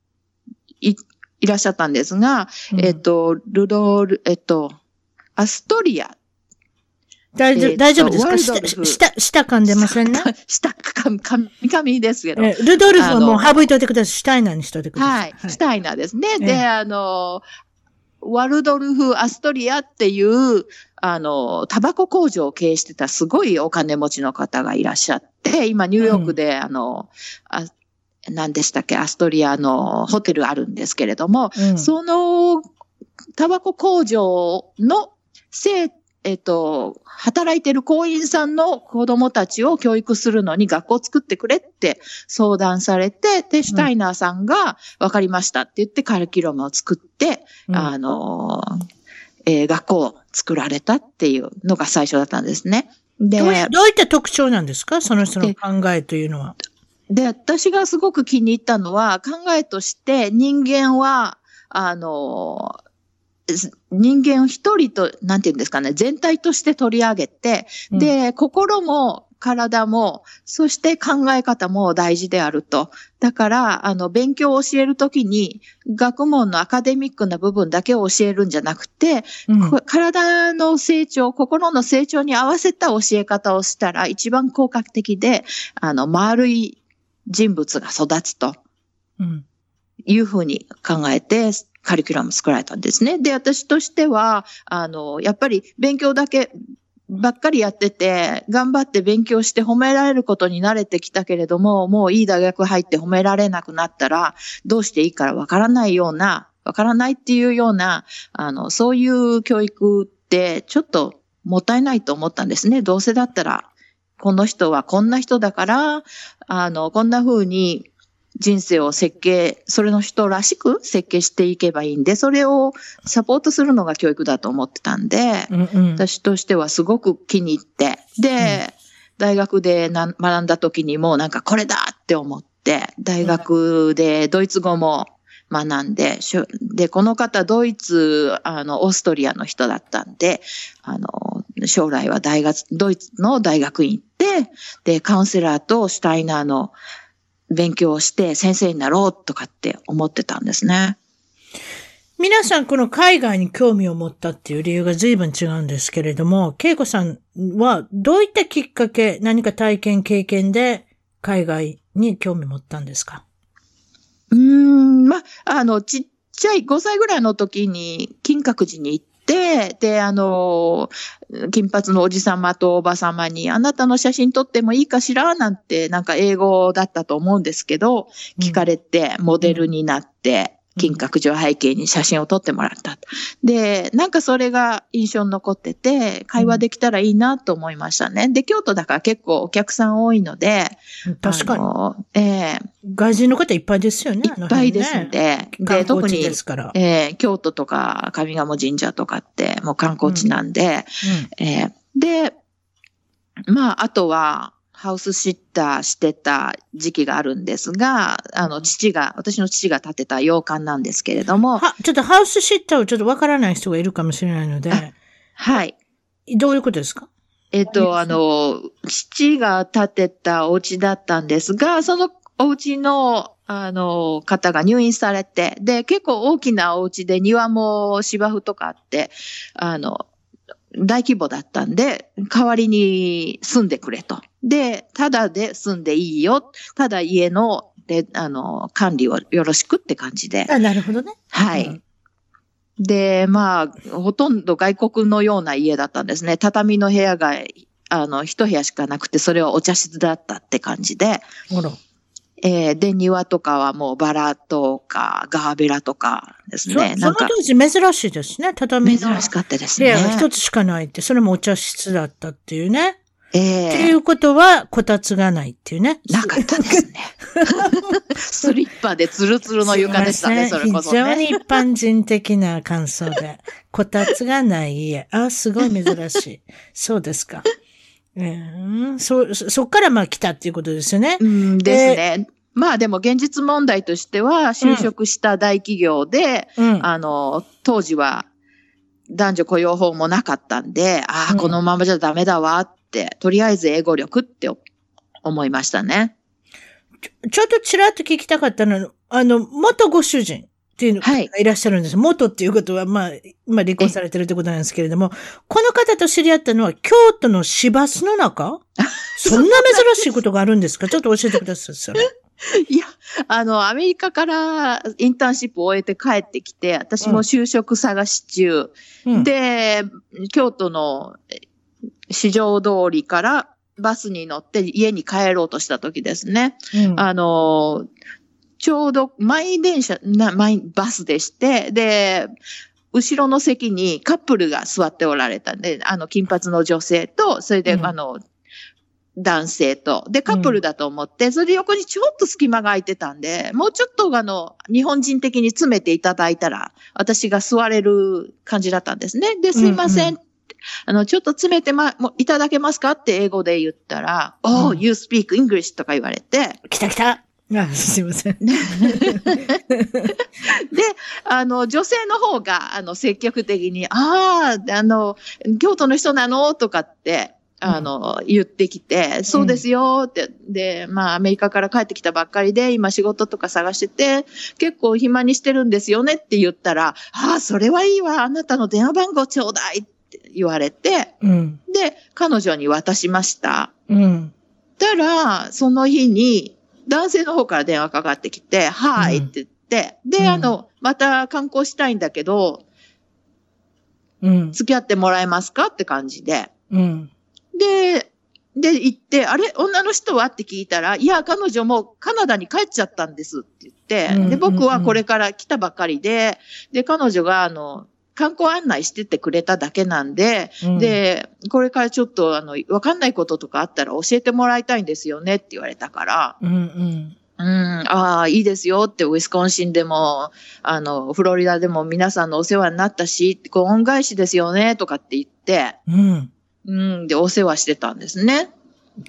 [SPEAKER 4] い、いらっしゃったんですが、
[SPEAKER 1] のは。
[SPEAKER 4] えっと、ルドル、えっと、アストリア
[SPEAKER 1] 大丈夫、
[SPEAKER 4] えっと
[SPEAKER 1] 大丈夫ですか？下、下、下噛んでませんね？
[SPEAKER 4] 下、神、神、神ですけど。
[SPEAKER 1] えルドルフはもう省いといてください。シュタイナーにしといてくださ。
[SPEAKER 4] はいい。シュタイナーですね。
[SPEAKER 1] ええ
[SPEAKER 4] で、あの、ワルドルフ・アストリアっていう、あの、タバコ工場を経営してたすごいお金持ちの方がいらっしゃって、今ニューヨークで、あの、あ何でしたっけ、アストリアのホテルあるんですけれども、
[SPEAKER 1] うん
[SPEAKER 4] そのタバコ工場の生えっと、働いてる工員さんの子供たちを教育するのに学校を作ってくれって相談されて、で、シュタイナーさんが分かりましたって言ってカリキュラムを作って、
[SPEAKER 1] うん
[SPEAKER 4] あの、えー学校を作られたっていうのが最初だったんですね。で、
[SPEAKER 1] どういった特徴なんですか？その人の考えというのは。
[SPEAKER 4] で、私がすごく気に入ったのは、考えとして人間は、あの、す人間を一人と、なんていうんですかね、全体として取り上げて、
[SPEAKER 1] うん、
[SPEAKER 4] で、心も体も、そして考え方も大事であると。だから、あの、勉強を教えるときに、学問のアカデミックな部分だけを教えるんじゃなくて、
[SPEAKER 1] うん
[SPEAKER 4] こ体の成長、心の成長に合わせた教え方をしたら一番効果的で、あの、丸い人物が育つと
[SPEAKER 1] うん
[SPEAKER 4] いうふうに考えて、カリキュラム作られたんですね。で、私としては、あの、やっぱり勉強だけばっかりやってて、頑張って勉強して褒められることに慣れてきたけれども、もういい大学入って褒められなくなったら、どうしていいからわからないような、わからないっていうような、あの、そういう教育ってちょっともったいないと思ったんですね。どうせだったら、この人はこんな人だから、あの、こんな風に人生を設計、それの人らしく設計していけばいいんで、それをサポートするのが教育だと思ってたんで、
[SPEAKER 1] うんうん。
[SPEAKER 4] 私としてはすごく気に入って、で、大学でな学んだ時にもうなんかこれだって思って、大学でドイツ語も学んで、で、この方ドイツ、あの、オーストリアの人だったんで、あの、将来は大学、ドイツの大学院行って、で、カウンセラーとシュタイナーの勉強をして先生になろうとかって思ってたんですね。
[SPEAKER 1] 皆さん、この海外に興味を持ったっていう理由が随分違うんですけれども、恵子さんはどういったきっかけ、何か体験、経験で海外に興味を持ったんですか？
[SPEAKER 4] うーん、ま、あの、ちっちゃい5歳ぐらいの時に金閣寺に行って、で、あの、金髪のおじさまとおばさまに、あなたの写真撮ってもいいかしら？なんて、なんか英語だったと思うんですけど、聞かれて、モデルになって、
[SPEAKER 1] うん
[SPEAKER 4] 金閣寺を背景に写真を撮ってもらった。で、なんかそれが印象に残ってて、会話できたらいいなと思いましたね。で、京都だから結構お客さん多いので、
[SPEAKER 1] 確かに。
[SPEAKER 4] ええ
[SPEAKER 1] 外人の方いっぱいですよね。
[SPEAKER 4] いっぱいですんで、で、特に
[SPEAKER 1] 観光地で、すから。
[SPEAKER 4] えー京都とか上賀茂神社とかってもう観光地なんで、えーで、まあ、あとは、ハウスシッターしてた時期があるんですが、あの、父が、私の父が建てた洋館なんですけれども、
[SPEAKER 1] は、ちょっとハウスシッターをちょっとわからない人がいるかもしれないので、
[SPEAKER 4] あはい。
[SPEAKER 1] どういうことですか？
[SPEAKER 4] えっと、あの、父が建てたお家だったんですが、そのお家の、あの、方が入院されて、で、結構大きなお家で庭も芝生とかあって、あの、大規模だったんで、代わりに住んでくれと。で、ただで住んでいいよ。ただ家の、で、あの、管理をよろしくって感じで。
[SPEAKER 1] あ、なるほどね。
[SPEAKER 4] はい。
[SPEAKER 1] うん
[SPEAKER 4] で、まあ、ほとんど外国のような家だったんですね。畳の部屋が、あの、一部屋しかなくて、それはお茶室だったって感じで、
[SPEAKER 1] ほら。
[SPEAKER 4] えーで、庭とかはもうバラとか、ガーベラとかです
[SPEAKER 1] そ
[SPEAKER 4] ね。なんか、
[SPEAKER 1] その当時珍しいですね。畳の
[SPEAKER 4] 珍しかったです
[SPEAKER 1] 部屋が一
[SPEAKER 4] ね。
[SPEAKER 1] つしかないって、それもお茶室だったっていうね。
[SPEAKER 4] ええ
[SPEAKER 1] っていうことは、こたつがないっていうね。
[SPEAKER 4] なかったですね。スリッパでツルツルの床でしたね、
[SPEAKER 1] すいません
[SPEAKER 4] それこそね。
[SPEAKER 1] 非常に一般人的な感想で。こたつがない家。あ、すごい珍しい。そうですか。うん、そ、そそっからまあ来たっていうことですよね。
[SPEAKER 4] うんですね。まあでも現実問題としては、就職した大企業で、
[SPEAKER 1] うん。
[SPEAKER 4] あの、当時は男女雇用法もなかったんで、ああ、
[SPEAKER 1] うん
[SPEAKER 4] このままじゃダメだわって、とりあえず英語力って思いましたね。
[SPEAKER 1] ちょっとちらっと聞きたかったのは、あの、元ご主人っていうのが
[SPEAKER 4] はい
[SPEAKER 1] いらっしゃるんです。元っていうことは、まあ、まあ離婚されてるってことなんですけれども、この方と知り合ったのは京都の市バスの中？そんな珍しいことがあるんですか？ちょっと教えてください、それ。
[SPEAKER 4] いや、あの、アメリカからインターンシップを終えて帰ってきて、私も就職探し中。
[SPEAKER 1] うん、
[SPEAKER 4] で、京都のえ市場通りからバスに乗って家に帰ろうとした時ですね。
[SPEAKER 1] うん、
[SPEAKER 4] あの、ちょうど満員電車、な満員バスでして、で、後ろの席にカップルが座っておられたんで、あの、金髪の女性と、それで、
[SPEAKER 1] うん
[SPEAKER 4] あの、男性と、で、カップルだと思って、それで横にちょっと隙間が空いてたんで、もうちょっとあの、日本人的に詰めていただいたら、私が座れる感じだったんですね。で、すいません。
[SPEAKER 1] うん
[SPEAKER 4] あの、ちょっと詰めてま、もういただけますかって英語で言ったら、Oh,
[SPEAKER 1] うん
[SPEAKER 4] you speak English とか言われて、
[SPEAKER 1] 来た来た。あ、すいません。
[SPEAKER 4] で、あの、女性の方が、あの、積極的に、ああ、あの、京都の人なの？とかって、あの、言ってきて、そうですよって、で、まあ、アメリカから帰ってきたばっかりで、今仕事とか探してて、結構暇にしてるんですよねって言ったら、ああ、それはいいわ、あなたの電話番号ちょうだいって言われて、
[SPEAKER 1] うん。
[SPEAKER 4] で、彼女に渡しました。
[SPEAKER 1] うん。
[SPEAKER 4] たら、その日に、男性の方から電話かかってきて、はいって言って、で、
[SPEAKER 1] うん
[SPEAKER 4] あの、また観光したいんだけど、
[SPEAKER 1] うん。
[SPEAKER 4] 付き合ってもらえますかって感じで。
[SPEAKER 1] うん。
[SPEAKER 4] で、で、行って、あれ？女の人は？って聞いたら、いや、彼女もカナダに帰っちゃったんですって言って、
[SPEAKER 1] うん
[SPEAKER 4] で、僕はこれから来たばかりで、で、彼女が、あの、観光案内してってくれただけなんで、
[SPEAKER 1] うん、
[SPEAKER 4] で、これからちょっと、あの、わかんないこととかあったら教えてもらいたいんですよねって言われたから、
[SPEAKER 1] うんうん。
[SPEAKER 4] うん、ああ、いいですよって、ウィスコンシンでも、あの、フロリダでも皆さんのお世話になったし、こう恩返しですよね、とかって言って、
[SPEAKER 1] うん。
[SPEAKER 4] うん、で、お世話してたんですね。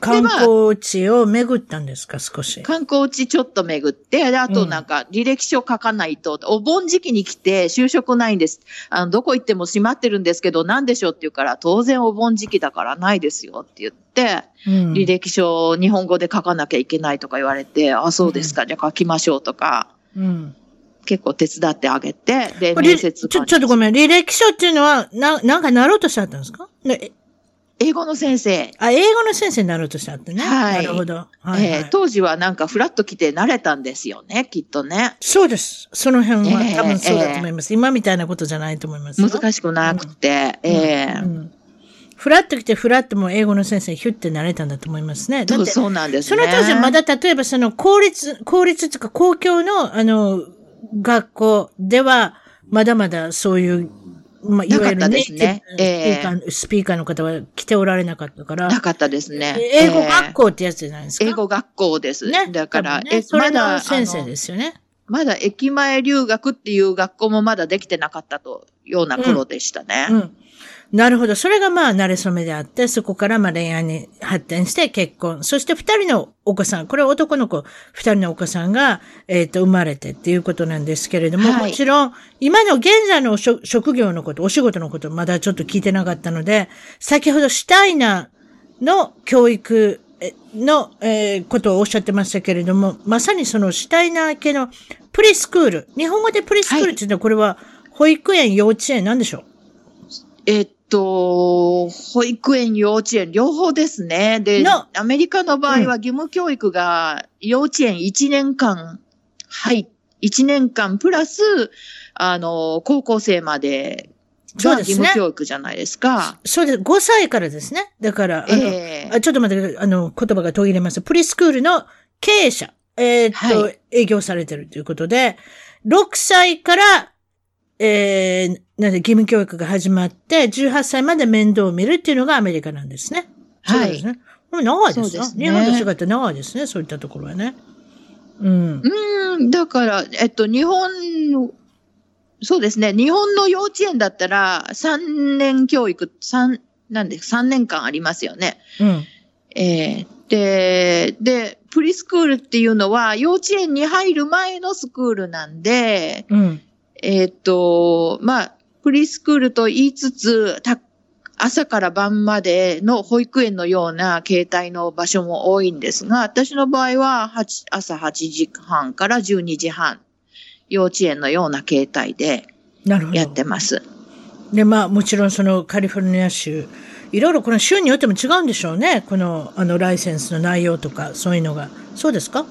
[SPEAKER 1] 観光地を巡ったんですか、少し。
[SPEAKER 4] 観光地ちょっと巡って、で、あとなんか、履歴書書かないと、お盆時期に来て就職ないんです。あの、どこ行っても閉まってるんですけど、なんでしょうって言うから、当然お盆時期だからないですよって言って、
[SPEAKER 1] うん
[SPEAKER 4] 履歴書を日本語で書かなきゃいけないとか言われて、あ、そうですか、じゃあ書きましょうとか、
[SPEAKER 1] うん。
[SPEAKER 4] 結構手伝ってあげて、で、
[SPEAKER 1] これ
[SPEAKER 4] 面接
[SPEAKER 1] ちょ、ちょっとごめん。履歴書っていうのは、な、なんかなろうとしてあったんですか？ね
[SPEAKER 4] 英語の先生。
[SPEAKER 1] あ、英語の先生になろうとしてあったね。
[SPEAKER 4] はい
[SPEAKER 1] なるほど。はい、はい
[SPEAKER 4] えー当時はなんかフラッと来て慣れたんですよね、きっとね。
[SPEAKER 1] そうです。その辺は
[SPEAKER 4] ええ
[SPEAKER 1] 多分そうだと思います。今みたいなことじゃないと思いますよ。
[SPEAKER 4] 難しくなくて、えー
[SPEAKER 1] うんフラッと来て、フラッともう英語の先生にヒュッてなれたんだと思いますね。
[SPEAKER 4] そうそうなんです
[SPEAKER 1] そ
[SPEAKER 4] ね。
[SPEAKER 1] の当時はまだ例えばその公立、公立っていうか公共のあの、学校では、まだまだそういう、まあ、いわゆ
[SPEAKER 4] なかった
[SPEAKER 1] るネイティ
[SPEAKER 4] ですね
[SPEAKER 1] ブスピーカー、スピーカーの方は来ておられなかったから、
[SPEAKER 4] なかったですね。
[SPEAKER 1] 英語
[SPEAKER 4] えー
[SPEAKER 1] 学校ってやつじゃないですか？
[SPEAKER 4] 英語学校です。
[SPEAKER 1] ね。
[SPEAKER 4] だから、
[SPEAKER 1] ね、それ
[SPEAKER 4] まだ
[SPEAKER 1] の先生ですよね。
[SPEAKER 4] まだ駅前留学っていう学校もまだできてなかったというような頃でしたね。
[SPEAKER 1] うん。なるほど。それがまあ、慣れ初めであって、そこからまあ恋愛に発展して結婚。そして二人のお子さん、これは男の子、二人のお子さんが、えっ、と、生まれてっていうことなんですけれども、
[SPEAKER 4] はい
[SPEAKER 1] もちろん、今の現在の職職業のこと、お仕事のこと、まだちょっと聞いてなかったので、先ほどシュタイナーの教育えの、えーことをおっしゃってましたけれども、まさにそのシュタイナー系のプリスクール。日本語でプリスクールっていうのは、これは保育園、幼稚園なんでしょう？
[SPEAKER 4] えっと、保育園、幼稚園、両方ですね。で
[SPEAKER 1] の、
[SPEAKER 4] アメリカの場合は義務教育が幼稚園1年間、はい、1年間プラス、あの、高校生まで
[SPEAKER 1] そうですね
[SPEAKER 4] 務教育じゃないですか。
[SPEAKER 1] そうです。5歳からですね。だから、あの、
[SPEAKER 4] ええ
[SPEAKER 1] あちょっと待って。あの、言葉が途切れます。プリスクールの経営者、えーっと、
[SPEAKER 4] はい
[SPEAKER 1] 営業されてるということで、6歳から、えー、なんで義務教育が始まって、18歳まで面倒を見るっていうのがアメリカなんですね。そう
[SPEAKER 4] はい
[SPEAKER 1] です。ね。もう長いです
[SPEAKER 4] ね
[SPEAKER 1] 日本と違って長いですね。そういったところはね。うん。
[SPEAKER 4] うん、だから、えっと、日本の、そうですね。日本の幼稚園だったら、3年教育、三なんで、3年間ありますよね。
[SPEAKER 1] うん。
[SPEAKER 4] えーで、で、プリスクールっていうのは、幼稚園に入る前のスクールなんで、
[SPEAKER 1] うん。
[SPEAKER 4] えーっと、まあ、プリスクールと言いつつ、た朝から晩までの保育園のような形態の場所も多いんですが、私の場合は8朝8時半から12時半、幼稚園のような形態で。やってます。
[SPEAKER 1] で、まあ、もちろんそのカリフォルニア州、いろいろこの州によっても違うんでしょうね。この、あの、ライセンスの内容とか、そういうのが。そうですか？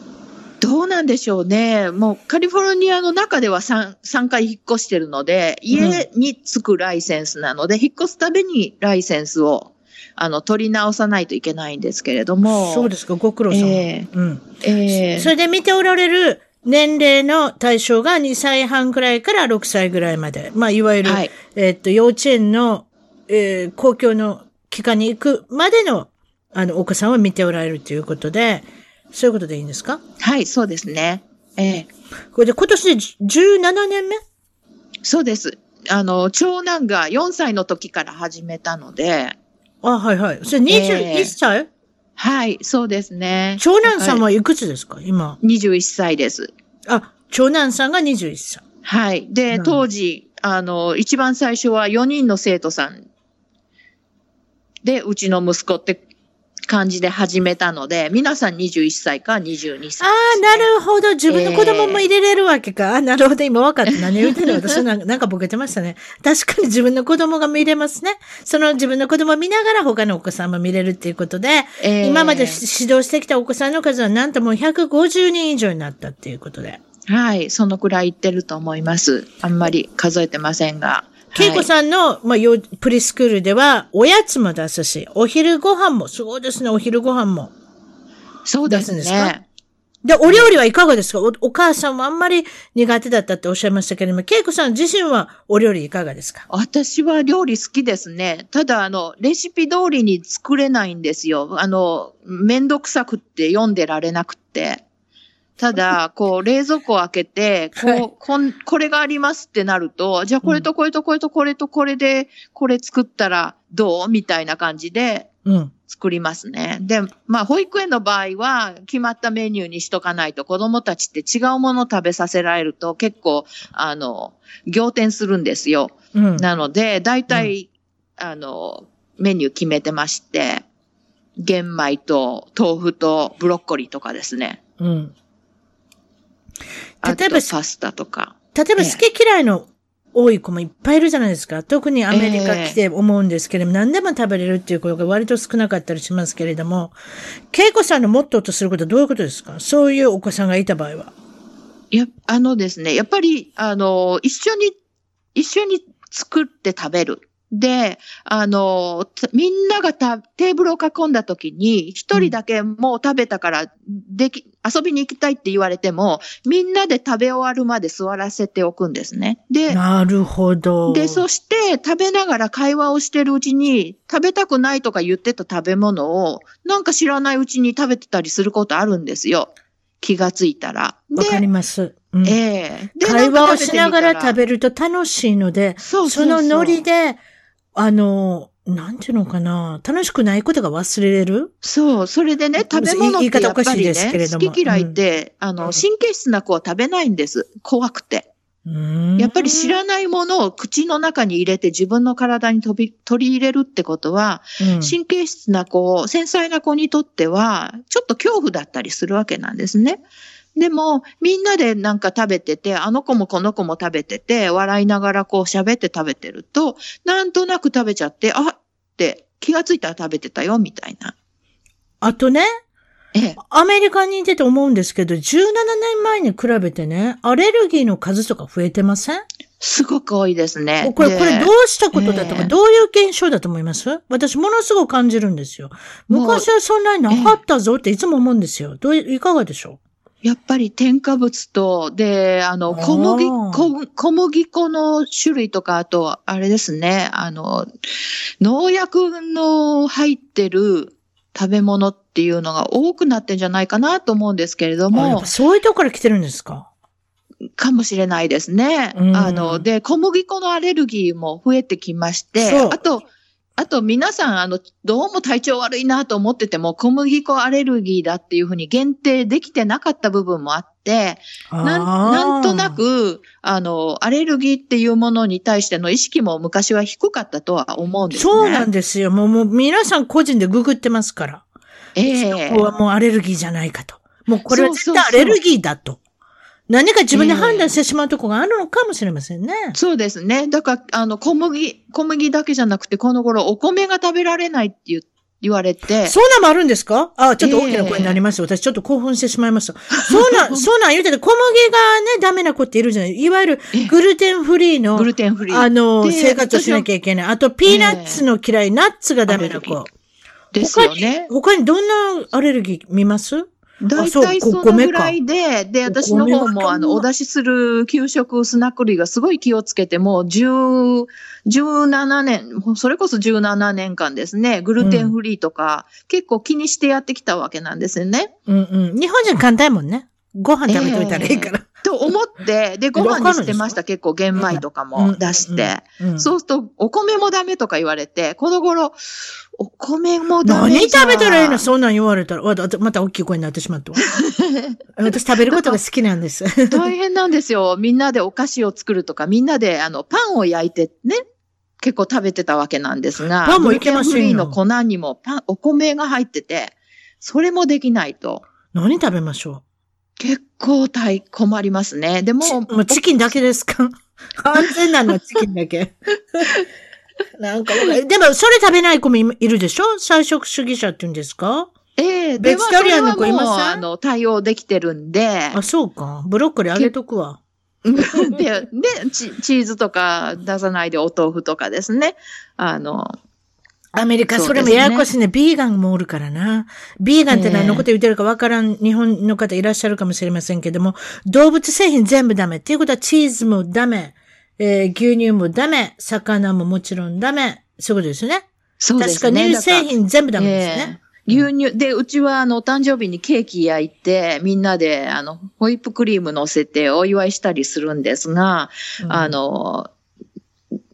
[SPEAKER 4] どうなんでしょうね。もうカリフォルニアの中では 3, 3回引っ越してるので、家に着くライセンスなので、引っ越すたびにライセンスをあの取り直さないといけないんですけれども。
[SPEAKER 1] そうですか、ご苦労様。
[SPEAKER 4] え
[SPEAKER 1] うん。
[SPEAKER 4] えー
[SPEAKER 1] それで見ておられる年齢の対象が2歳半くらいから6歳ぐらいまで。まあ、いわゆる、
[SPEAKER 4] はい
[SPEAKER 1] えっと、幼稚園の、えー公共の機関に行くまでの、あの、お子さんを見ておられるということで、そういうことでいいんですか？
[SPEAKER 4] はい、そうですね。ええ
[SPEAKER 1] これで今年で17年目？
[SPEAKER 4] そうです。あの、長男が4歳の時から始めたので、
[SPEAKER 1] あ、はいはい。それ21歳、
[SPEAKER 4] はい、そうですね。
[SPEAKER 1] 長男さんはいくつですか？今。
[SPEAKER 4] 21歳です。
[SPEAKER 1] あ、長男さんが21歳。
[SPEAKER 4] はい。で、当時、あの、一番最初は4人の生徒さんで、うちの息子って感じで始めたので、皆さん21歳か22歳ね。
[SPEAKER 1] ああ、なるほど。自分の子供も入れれるわけか。あなるほど。今分かった。何言ってるの？私なんかなんかボケてましたね。確かに自分の子供が見れますね。その自分の子供を見ながら他のお子さんも見れるっていうことで、
[SPEAKER 4] えー
[SPEAKER 1] 今まで指導してきたお子さんの数はなんともう150人以上になったっていうことで。
[SPEAKER 4] はい、そのくらい言ってると思います。あんまり数えてませんが。
[SPEAKER 1] 恵子さんの、まあ、よプリスクールでは、おやつも出すし、お昼ご飯も、すごいですね、お昼ご飯も。
[SPEAKER 4] そうです
[SPEAKER 1] 出すんですか？
[SPEAKER 4] ね。
[SPEAKER 1] で、お料理はいかがですか？おお母さんはあんまり苦手だったっておっしゃいましたけれども、恵子さん自身はお料理いかがですか？
[SPEAKER 4] 私は料理好きですね。ただ、あの、レシピ通りに作れないんですよ。あの、めんどくさくって読んでられなくって。ただ、こう、冷蔵庫を開けて、こう、
[SPEAKER 1] はい
[SPEAKER 4] こん、これがありますってなると、じゃあこれとこれとこれとこれとこれで、これ作ったらどうみたいな感じで
[SPEAKER 1] うん。
[SPEAKER 4] 作りますね。で、まあ、保育園の場合は、決まったメニューにしとかないと、子供たちって違うものを食べさせられると、結構、あの、仰天するんですよ。
[SPEAKER 1] うん。
[SPEAKER 4] なので、大体、あの、メニュー決めてまして、玄米と豆腐とブロッコリーとかですね。
[SPEAKER 1] うん。例えば
[SPEAKER 4] パスタとか。
[SPEAKER 1] 例えば好き嫌いの多い子もいっぱいいるじゃないですか。特にアメリカ来て思うんですけれども、何でも食べれるっていう子が割と少なかったりしますけれども、恵子さんのモットーとすることはどういうことですか？そういうお子さんがいた場合は。
[SPEAKER 4] いや、あのですね、やっぱり、あの、一緒に、一緒に作って食べる。で、あの、つみんながたテーブルを囲んだ時に、一人だけもう食べたから、でき、遊びに行きたいって言われても、みんなで食べ終わるまで座らせておくんですね。で、
[SPEAKER 1] なるほど。
[SPEAKER 4] で、そして食べながら会話をしてるうちに、食べたくないとか言ってた食べ物を、なんか知らないうちに食べてたりすることあるんですよ。気がついたら。
[SPEAKER 1] わかります。うん
[SPEAKER 4] ええで
[SPEAKER 1] 会話をしながら食
[SPEAKER 4] る。
[SPEAKER 1] べると楽しいので、
[SPEAKER 4] そう
[SPEAKER 1] そのノリで、あの、なんていうのかな、楽しくないことが忘れれる？
[SPEAKER 4] そう、それでね、食べ物ってやっぱりね、好き嫌いって、あ
[SPEAKER 1] うん。
[SPEAKER 4] の、神経質な子は食べないんです。怖くて。
[SPEAKER 1] や
[SPEAKER 4] やっぱり知らないものを口の中に入れて自分の体に飛び取り入れるってことは、
[SPEAKER 1] うん。
[SPEAKER 4] 神経質な子、繊細な子にとっては、ちょっと恐怖だったりするわけなんですね。でも、みんなでなんか食べてて、あの子もこの子も食べてて、笑いながらこう喋って食べてると、なんとなく食べちゃって、あって気がついたら食べてたよ、みたいな。
[SPEAKER 1] あとね、
[SPEAKER 4] ええ。
[SPEAKER 1] アメリカにいてて思うんですけど、17年前に比べてね、アレルギーの数とか増えてません？
[SPEAKER 4] すごく多いですね。
[SPEAKER 1] これ、
[SPEAKER 4] で
[SPEAKER 1] これどうしたことだとか、
[SPEAKER 4] ええ
[SPEAKER 1] どういう現象だと思います？私ものすごく感じるんですよ。昔はそんなになかったぞっていつも思うんですよ。どうい、いかがでしょ
[SPEAKER 4] やっぱり添加物と、で、あの、小麦、小小麦粉の種類とか、あと、あれですね、あの、農薬の入ってる食べ物っていうのが多くなってんじゃないかなと思うんですけれども
[SPEAKER 1] そういうとこから来てるんですか？
[SPEAKER 4] かもしれないですね。
[SPEAKER 1] うん。
[SPEAKER 4] あの、で、小麦粉のアレルギーも増えてきまして、あと、あと皆さん、あの、どうも体調悪いなと思ってても、小麦粉アレルギーだっていうふうに限定できてなかった部分もあって、なんなんとな。く、あの、アレルギーっていうものに対しての意識も昔は低かったとは思うんですね。
[SPEAKER 1] そうなんですよ。もう、もう皆さん個人でググってますから。
[SPEAKER 4] ええ
[SPEAKER 1] ここはもうアレルギーじゃないかと。もうこれは絶対ア
[SPEAKER 4] そうそうそう
[SPEAKER 1] レルギーだと。何か自分で判断してしまうところがあるのかもしれませんね。
[SPEAKER 4] そうですね。だから、あの、小麦、小麦だけじゃなくて、この頃、お米が食べられないって言言われて、
[SPEAKER 1] そんなんもあるんですか？あ、ちょっと大きな声になりました。私ちょっと興奮してしまいました。そうな ん、そうなん言うてて、小麦がね、ダメな子っているじゃない。いわゆる
[SPEAKER 4] え
[SPEAKER 1] グルテンフリーの
[SPEAKER 4] グ、ルテンフリー。
[SPEAKER 1] あの、
[SPEAKER 4] で
[SPEAKER 1] 生活をしなきゃいけない。あと、ピーナッツの嫌い、ナッツがダメな子。
[SPEAKER 4] ですよね。
[SPEAKER 1] 他にどんなアレルギー見ます？
[SPEAKER 4] 大体そのぐらいで、で、私の方も、あの、お出しする給食スナック類がすごい気をつけて、もう10、17年、もうそれこそ17年間ですね、グルテンフリーとか、結構気にしてやってきたわけなんですよね。
[SPEAKER 1] うんうん。日本人簡単やもんね。ご飯食べといたらいいから。
[SPEAKER 4] と思って、で、ご飯にしてました。結構玄米とかも出して。
[SPEAKER 1] うん
[SPEAKER 4] そうすると、お米もダメとか言われて、この頃、お米もダメじゃ
[SPEAKER 1] 何食べたらいいの？そんなん言われたら。わだまた大きい声になってしまったわ。私食べることが好きなんです。
[SPEAKER 4] 大変なんですよ。みんなでお菓子を作るとか、みんなであのパンを焼いてね、結構食べてたわけなんですが、
[SPEAKER 1] パンもいけませんよ
[SPEAKER 4] の粉にもパン、お米が入ってて、それもできないと。
[SPEAKER 1] 何食べましょ
[SPEAKER 4] 結構大困りますね。で
[SPEAKER 1] う
[SPEAKER 4] も、
[SPEAKER 1] ちもうチキンだけですか？安全なのはチキンだけ。なんか でも、それ食べない子もいいるでしょ？菜食主義者って言うんですか？
[SPEAKER 4] ええ
[SPEAKER 1] ベジタリアンの子いませ
[SPEAKER 4] あの、対応できてるんで、
[SPEAKER 1] あ、そうか。ブロッコリーあげとくわ。
[SPEAKER 4] で、でチ、チーズとか出さないでお豆腐とかですね。あの、
[SPEAKER 1] アメリカ、
[SPEAKER 4] そ
[SPEAKER 1] れもややこしいね。ビーガンもおるからな。ビーガンって何のこと言ってるかわからん日本の方いらっしゃるかもしれませんけども、動物製品全部ダメ。っていうことはチーズもダメ。えー牛乳もダメ。魚ももちろんダメ。そういうことですよね。
[SPEAKER 4] そうですね。
[SPEAKER 1] 確か乳製品全部ダメですね。
[SPEAKER 4] ええ牛乳、で、うちは、あの、お誕生日にケーキ焼いて、みんなで、あの、ホイップクリーム乗せてお祝いしたりするんですが、
[SPEAKER 1] うん
[SPEAKER 4] あの、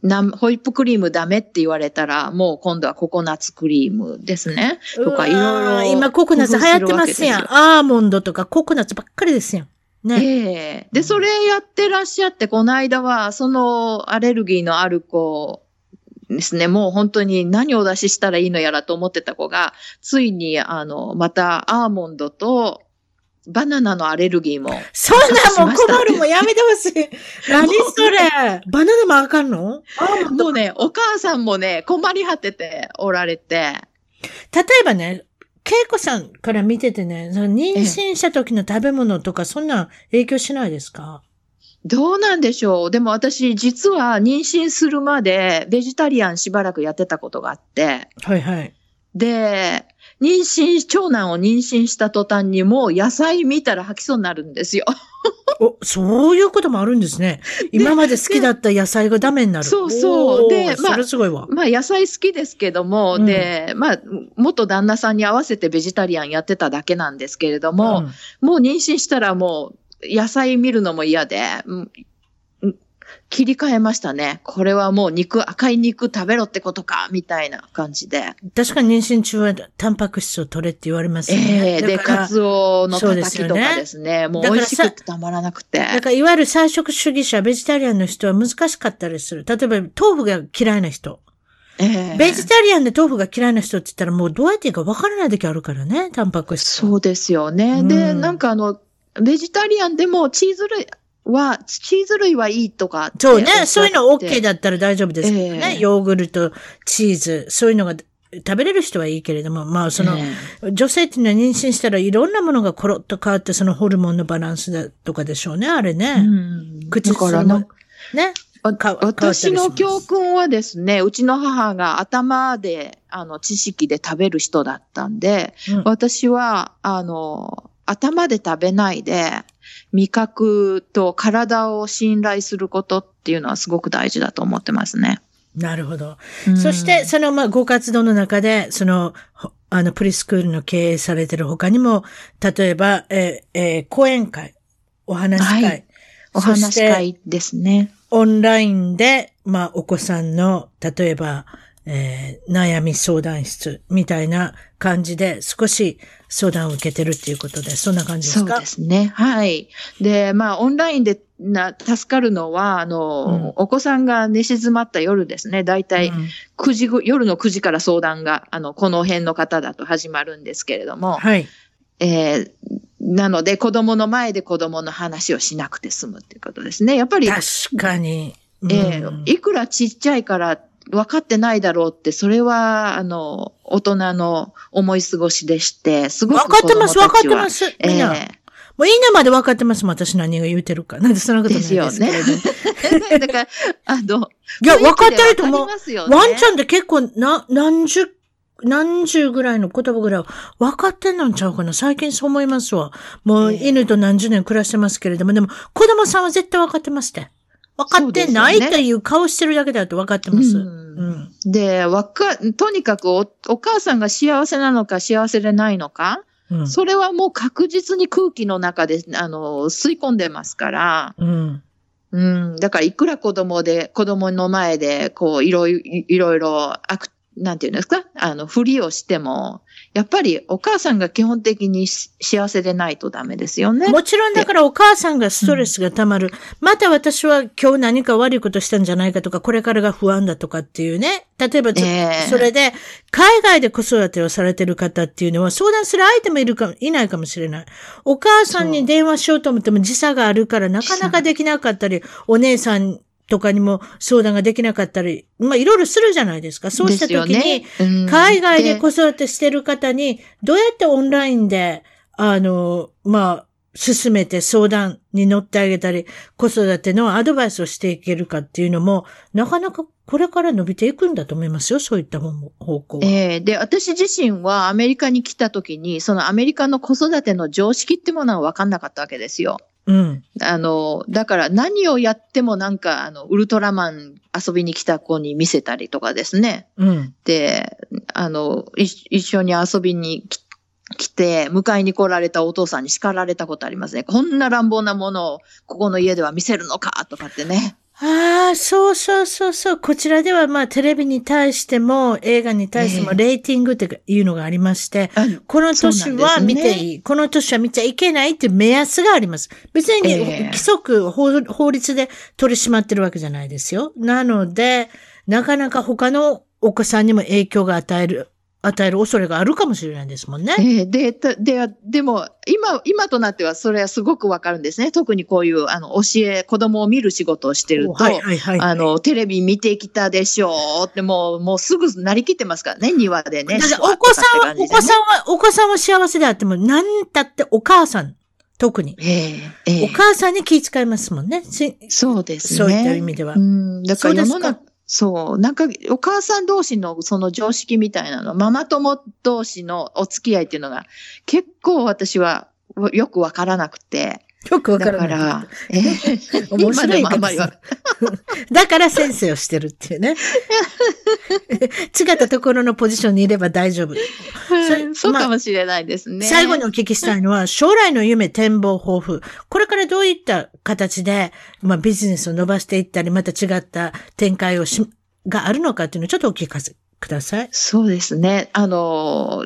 [SPEAKER 4] なんホイップクリームダメって言われたら、もう今度はココナッツクリームですね。とか、いろいろ。
[SPEAKER 1] 今ココナッツ流行ってますやん。アーモンドとかココナッツばっかりですやん。ね。
[SPEAKER 4] ええで、それやってらっしゃって、この間は、そのアレルギーのある子ですね、もう本当に何をお出ししたらいいのやらと思ってた子が、ついに、あの、またアーモンドとバナナのアレルギーも。
[SPEAKER 1] そんなんもう困るもんやめてほしい。何それバナナもあかんの？
[SPEAKER 4] もうね、お母さんもね、困り果てておられて、
[SPEAKER 1] 例えばね、恵子さんから見ててね、妊娠した時の食べ物とかそんなん影響しないですか？
[SPEAKER 4] どうなんでしょう。でも私、実は妊娠するまでベジタリアンしばらくやってたことがあって、
[SPEAKER 1] はいはい。
[SPEAKER 4] で、妊娠、長男を妊娠した途端にもう野菜見たら吐きそうになるんですよ。
[SPEAKER 1] お、そういうこともあるんですね。今まで好きだった野菜がダメになる。
[SPEAKER 4] そうそうでまあ
[SPEAKER 1] それすごいわ。
[SPEAKER 4] まあ野菜好きですけども、
[SPEAKER 1] うん
[SPEAKER 4] で、まあ元旦那さんに合わせてベジタリアンやってただけなんですけれども、もう妊娠したらもう野菜見るのも嫌で、うんうん切り替えましたね。これはもう肉、赤い肉食べろってことか、みたいな感じで。
[SPEAKER 1] うん確かに妊娠中はタンパク質を取れって言われますよね。
[SPEAKER 4] ええで、
[SPEAKER 1] だから
[SPEAKER 4] カツオのたたきと
[SPEAKER 1] ですよね
[SPEAKER 4] かですね。もう美味しくてたまらなくて。
[SPEAKER 1] だからいわゆる菜食主義者、ベジタリアンの人は難しかったりする。例えば、豆腐が嫌いな人。
[SPEAKER 4] ええ
[SPEAKER 1] ベジタリアンで豆腐が嫌いな人って言ったらもうどうやっていいか分からない時あるからね、タンパク質。
[SPEAKER 4] そうですよね。
[SPEAKER 1] うん
[SPEAKER 4] で、なんかあの、ベジタリアンでもチーズ類は、チーズ類はいいとかって
[SPEAKER 1] そうね。そういうの OK だったら大丈夫ですけどね。
[SPEAKER 4] ええ
[SPEAKER 1] ヨーグルト、チーズ、そういうのが食べれる人はいいけれども、まあその、
[SPEAKER 4] え
[SPEAKER 1] 女性っていうのは妊娠したらいろんなものがコロッと変わって、そのホルモンのバランスだとかでしょうね、あれ
[SPEAKER 4] え
[SPEAKER 1] ね。
[SPEAKER 4] うん
[SPEAKER 1] 口
[SPEAKER 4] だから
[SPEAKER 1] ね。
[SPEAKER 4] 私の教訓はですね、うちの母が頭で、あの、知識で食べる人だったんで、
[SPEAKER 1] うん
[SPEAKER 4] 私は、あの、頭で食べないで、味覚と体を信頼することっていうのはすごく大事だと思ってますね。
[SPEAKER 1] なるほど。
[SPEAKER 4] うん
[SPEAKER 1] そして、その、まあ、ご活動の中で、その、ほあの、プリスクールの経営されてる他にも、例えば、えーえー講演会、お話し会、
[SPEAKER 4] はいお
[SPEAKER 1] そ
[SPEAKER 4] 話会ですね。
[SPEAKER 1] オンラインで、まあ、お子さんの、例えば、えー悩み相談室みたいな感じで少し相談を受けてるっていうことで、そんな感じですか？
[SPEAKER 4] そうですね。はい。で、まあ、オンラインでな助かるのは、あの、
[SPEAKER 1] うん
[SPEAKER 4] お子さんが寝静まった夜ですね。だいたい
[SPEAKER 1] うん
[SPEAKER 4] 9時ぐ、夜の9時から相談が、あの、この辺の方だと始まるんですけれども、
[SPEAKER 1] はい。
[SPEAKER 4] えーなので、子供の前で子供の話をしなくて済むっていうことですね。やっぱり、
[SPEAKER 1] 確かに。
[SPEAKER 4] え
[SPEAKER 1] うん
[SPEAKER 4] ーいくらちっちゃいから分かってないだろうって、それは、あの、大人の思い過ごしでして、すごく
[SPEAKER 1] 分かってます、分かって
[SPEAKER 4] す。
[SPEAKER 1] ます。みんな。
[SPEAKER 4] え
[SPEAKER 1] もういいなまで分かってますもん、私何が言うてるか。なんでそんなことないです
[SPEAKER 4] よね だから、あの、
[SPEAKER 1] いや、分かってると思う。ワンちゃんって結構、な、何十、何十ぐらいの言葉ぐらいは分かってんのんちゃうかな最近そう思いますわ。もう
[SPEAKER 4] ええ
[SPEAKER 1] 犬と何十年暮らしてますけれども、でも子供さんは絶対分かってますって。分かってないという顔してるだけだと分かってます。
[SPEAKER 4] で、わか、とにかくおお母さんが幸せなのか幸せでないのか、
[SPEAKER 1] うん。
[SPEAKER 4] それはもう確実に空気の中で、あの、吸い込んでますから、
[SPEAKER 1] うん。
[SPEAKER 4] うん、だからいくら子供で、子供の前で、こう、いろいろ、いろいろ、なんていうんですか？あの、ふりをしても、やっぱりお母さんが基本的にし幸せでないとダメですよね。
[SPEAKER 1] もちろんだからお母さんがストレスが溜まる。また私は今日何か悪いことしたんじゃないかとか、これからが不安だとかっていうね。例えば
[SPEAKER 4] ええ
[SPEAKER 1] それで、海外で子育てをされてる方っていうのは相談する相手もいるか、いないかもしれない。お母さんに電話しようと思っても時差があるからなかなかできなかったり、お姉さんとかにも相談ができなかったり、まあいろいろするじゃないですか。そうした時に、海外で
[SPEAKER 4] で
[SPEAKER 1] 子育てしてる方に、どうやってオンラインで、あの、まあ、進めて相談に乗ってあげたり、子育てのアドバイスをしていけるかっていうのも、なかなかこれから伸びていくんだと思いますよ、そういった方向は。
[SPEAKER 4] ええで、私自身はアメリカに来た時に、そのアメリカの子育ての常識ってものは分かんなかったわけですよ。
[SPEAKER 1] うん。
[SPEAKER 4] あの、だから何をやってもなんか、あの、ウルトラマン遊びに来た子に見せたりとかですね。
[SPEAKER 1] うん。
[SPEAKER 4] で、あの、い一緒に遊びに来来て、迎えに来られたお父さんに叱られたことありますね。こんな乱暴なものをここの家では見せるのかとかってね。
[SPEAKER 1] ああ、そうそうそうそう。こちらではまあテレビに対しても映画に対しても
[SPEAKER 4] ええ
[SPEAKER 1] レーティングっていうのがありまして、
[SPEAKER 4] あ
[SPEAKER 1] この年は見ていい、この年は見ちゃいけないっていう目安があります。別に、
[SPEAKER 4] ええ
[SPEAKER 1] 規則法、法律で取り締まってるわけじゃないですよ。なので、なかなか他のお子さんにも影響が与える、与える恐れがあるかもしれないですもんね。
[SPEAKER 4] ええで、たで、でも、今、今となってはそれはすごくわかるんですね。特にこういう、あの、教え、子供を見る仕事をしてると、
[SPEAKER 1] はいはいはい。
[SPEAKER 4] あの、テレビ見てきたでしょうって、もう、もうすぐなりきってますからね、庭でね。
[SPEAKER 1] お子さんは、
[SPEAKER 4] ね
[SPEAKER 1] お子さんは、お子さんは幸せであっても、何たってお母さん、特に。
[SPEAKER 4] ええええ
[SPEAKER 1] お母さんに気遣いますもんね。し
[SPEAKER 4] そうですね。
[SPEAKER 1] そういった意味では
[SPEAKER 4] うん、だから世の中、そう、なんか、お母さん同士のその常識みたいなの、ママ友同士のお付き合いっていうのが、結構私はよくわからなくて、
[SPEAKER 1] よくわか
[SPEAKER 4] だ
[SPEAKER 1] らない。
[SPEAKER 4] から、えー
[SPEAKER 1] 面白い
[SPEAKER 4] 今でも
[SPEAKER 1] だから先生をしてるっていうね。違ったところのポジションにいれば大丈夫。そ
[SPEAKER 4] うかもしれないですね。
[SPEAKER 1] 最後にお聞きしたいのは、将来の夢、展望、抱負。これからどういった形で、まあ、ビジネスを伸ばしていったり、また違った展開をし、があるのかっていうのをちょっとお聞かせください。
[SPEAKER 4] そうですね。あの、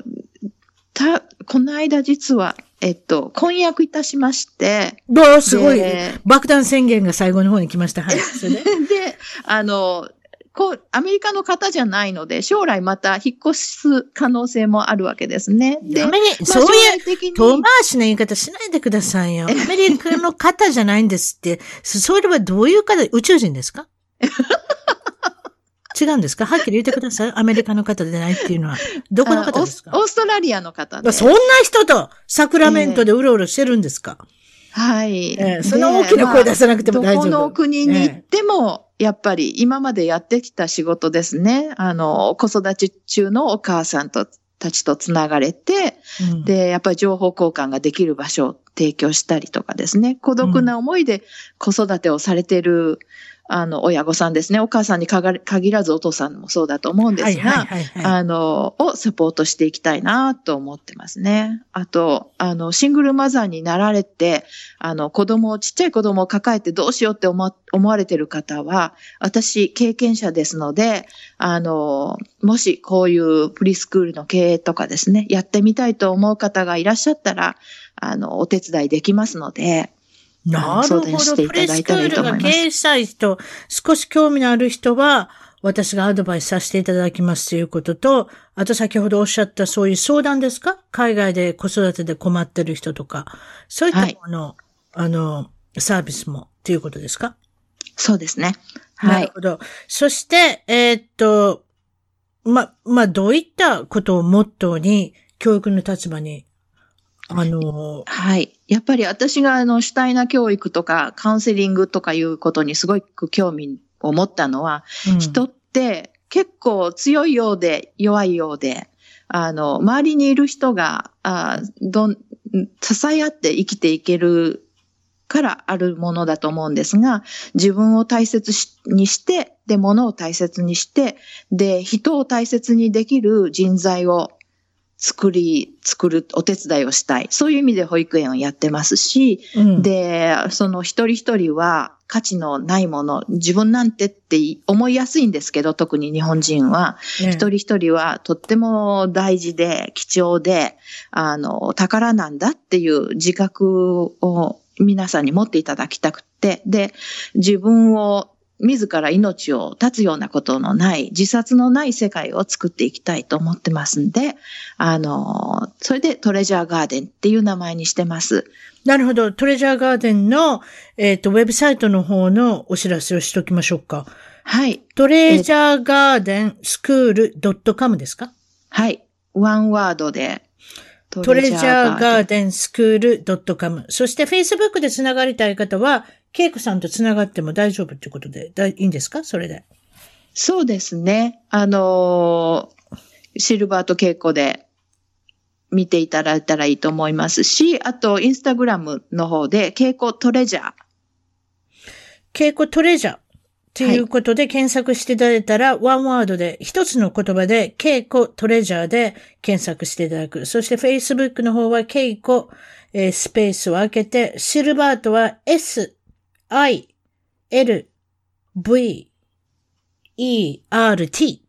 [SPEAKER 4] た、この間実は、えっと、婚約いたしまして、
[SPEAKER 1] どうすごい
[SPEAKER 4] で。
[SPEAKER 1] 爆弾宣言が最後の方に来ました。はい。それで？
[SPEAKER 4] で、あの、こう、アメリカの方じゃないので、将来また引っ越す可能性もあるわけですね。で、
[SPEAKER 1] アメリ
[SPEAKER 4] まあ
[SPEAKER 1] そういう、遠回しな言い方しないでくださいよ。アメリカの方じゃないんですって。そそれはどういう方、宇宙人ですか？違うんですか？はっきり言ってください。アメリカの方でないっていうのは。どこの方ですか？
[SPEAKER 4] あオーストラリアの方で。
[SPEAKER 1] そんな人とサクラメントでうろうろしてるんですか、
[SPEAKER 4] はい。
[SPEAKER 1] ええそんな大きな声出さなくても大丈夫
[SPEAKER 4] どこの国に行っても、やっぱり今までやってきた仕事ですね。あの、子育て中のお母さんとたちとつながれて、
[SPEAKER 1] うん
[SPEAKER 4] で、やっぱり情報交換ができる場所を提供したりとかですね。孤独な思いで子育てをされている、あの、親御さんですね。お母さんに限らずお父さんもそうだと思うんですが。あの、をサポートしていきたいなと思ってますね。あと、あの、シングルマザーになられて、あの、子供を、ちっちゃい子供を抱えてどうしようって思思われてる方は、私、経験者ですので、あの、もしこういうプリスクールの経営とかですね、やってみたいと思う方がいらっしゃったら、あの、お手伝いできますので、
[SPEAKER 1] なるほど。プレスクールが経営したい人、少し興味のある人は、私がアドバイスさせていただきますということと、あと先ほどおっしゃったそういう相談ですか？海外で子育てで困ってる人とか、そういったもの、あの、サービスもっていうことですか？
[SPEAKER 4] そうですね。は
[SPEAKER 1] ないる。ほど。そして、えーっと、ま、まあ、どういったことをモットーに、教育の立場に、あの、
[SPEAKER 4] はい。やっぱり私があの主体な教育とかカウンセリングとかいうことにすごく興味を持ったのは、
[SPEAKER 1] うん
[SPEAKER 4] 人って結構強いようで弱いようで、あの、周りにいる人が、あどん、支え合って生きていけるからあるものだと思うんですが、自分を大切しにして、で、物を大切にして、で、人を大切にできる人材を作り、作るお手伝いをしたい。そういう意味で保育園をやってますし、
[SPEAKER 1] うん、
[SPEAKER 4] で、その一人一人は価値のないもの、自分なんてって思いやすいんですけど、特に日本人は、
[SPEAKER 1] ね
[SPEAKER 4] 一人一人はとっても大事で貴重で、あの、宝なんだっていう自覚を皆さんに持っていただきたくって、で、自分を自ら命を絶つようなことのない、自殺のない世界を作っていきたいと思ってますんで、あの、それでトレジャーガーデンっていう名前にしてます。
[SPEAKER 1] なるほど。トレジャーガーデンの、えっ、と、ウェブサイトの方のお知らせをしときましょうか。
[SPEAKER 4] はい。
[SPEAKER 1] トレジャーガーデンスクール .com ですか？
[SPEAKER 4] はい。ワンワードで。ト
[SPEAKER 1] トレジャーガー
[SPEAKER 4] ン。
[SPEAKER 1] デンスクール .com。そして Facebook でつながりたい方は、ケイコさんとつながっても大丈夫ってことで、だいいいんですか？それで。
[SPEAKER 4] そうですね。あのーシルバーと稽古で見ていただいたらいいと思いますし、あと、インスタグラムの方で、稽古トレジャー。
[SPEAKER 1] ケイコトレジャー。ということで検索していただいたら、ワンワードで、一つの言葉で、ケイコトレジャーで検索していただく。そして Facebook の方は、ケイコ、えースペースを開けて、シルバーとは S, I, L, V, E, R, T。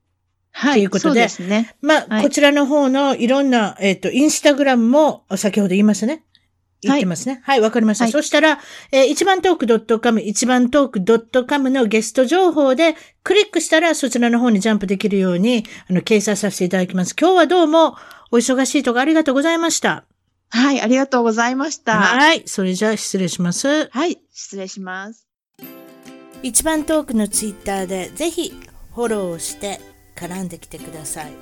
[SPEAKER 4] は
[SPEAKER 1] ということで
[SPEAKER 4] そうですね。
[SPEAKER 1] まあ、
[SPEAKER 4] はい
[SPEAKER 1] こちらの方のいろんな、えっ、と、インスタグラムも、先ほど言いましたね。言ってますね。はい、わ、かりました。
[SPEAKER 4] はい
[SPEAKER 1] そしたら、えー一番トーク .com、一番トーク .com のゲスト情報で、クリックしたらそちらの方にジャンプできるように、あの、掲載させていただきます。今日はどうも、お忙しいとこありがとうございました。
[SPEAKER 4] はい、ありがとうございました。
[SPEAKER 1] はい、それじゃあ失礼します。
[SPEAKER 4] はい、失礼します。
[SPEAKER 1] 一番トークのツイッターでぜひフォローをして絡んできてください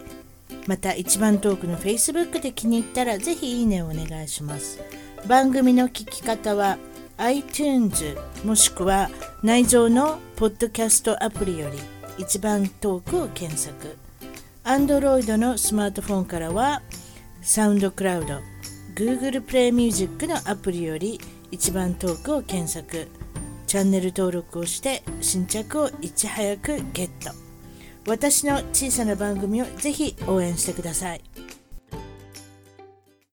[SPEAKER 1] また一番トークの Facebook で気に入ったらぜひいいねをお願いします番組の聞き方は iTunes もしくは内蔵のポッドキャストアプリより一番トークを検索 Android のスマートフォンからはサウンドクラウド Google プレイミュージックのアプリより一番トークを検索チャンネル登録をして新着をいち早くゲット私の小さな番組をぜひ応援してください。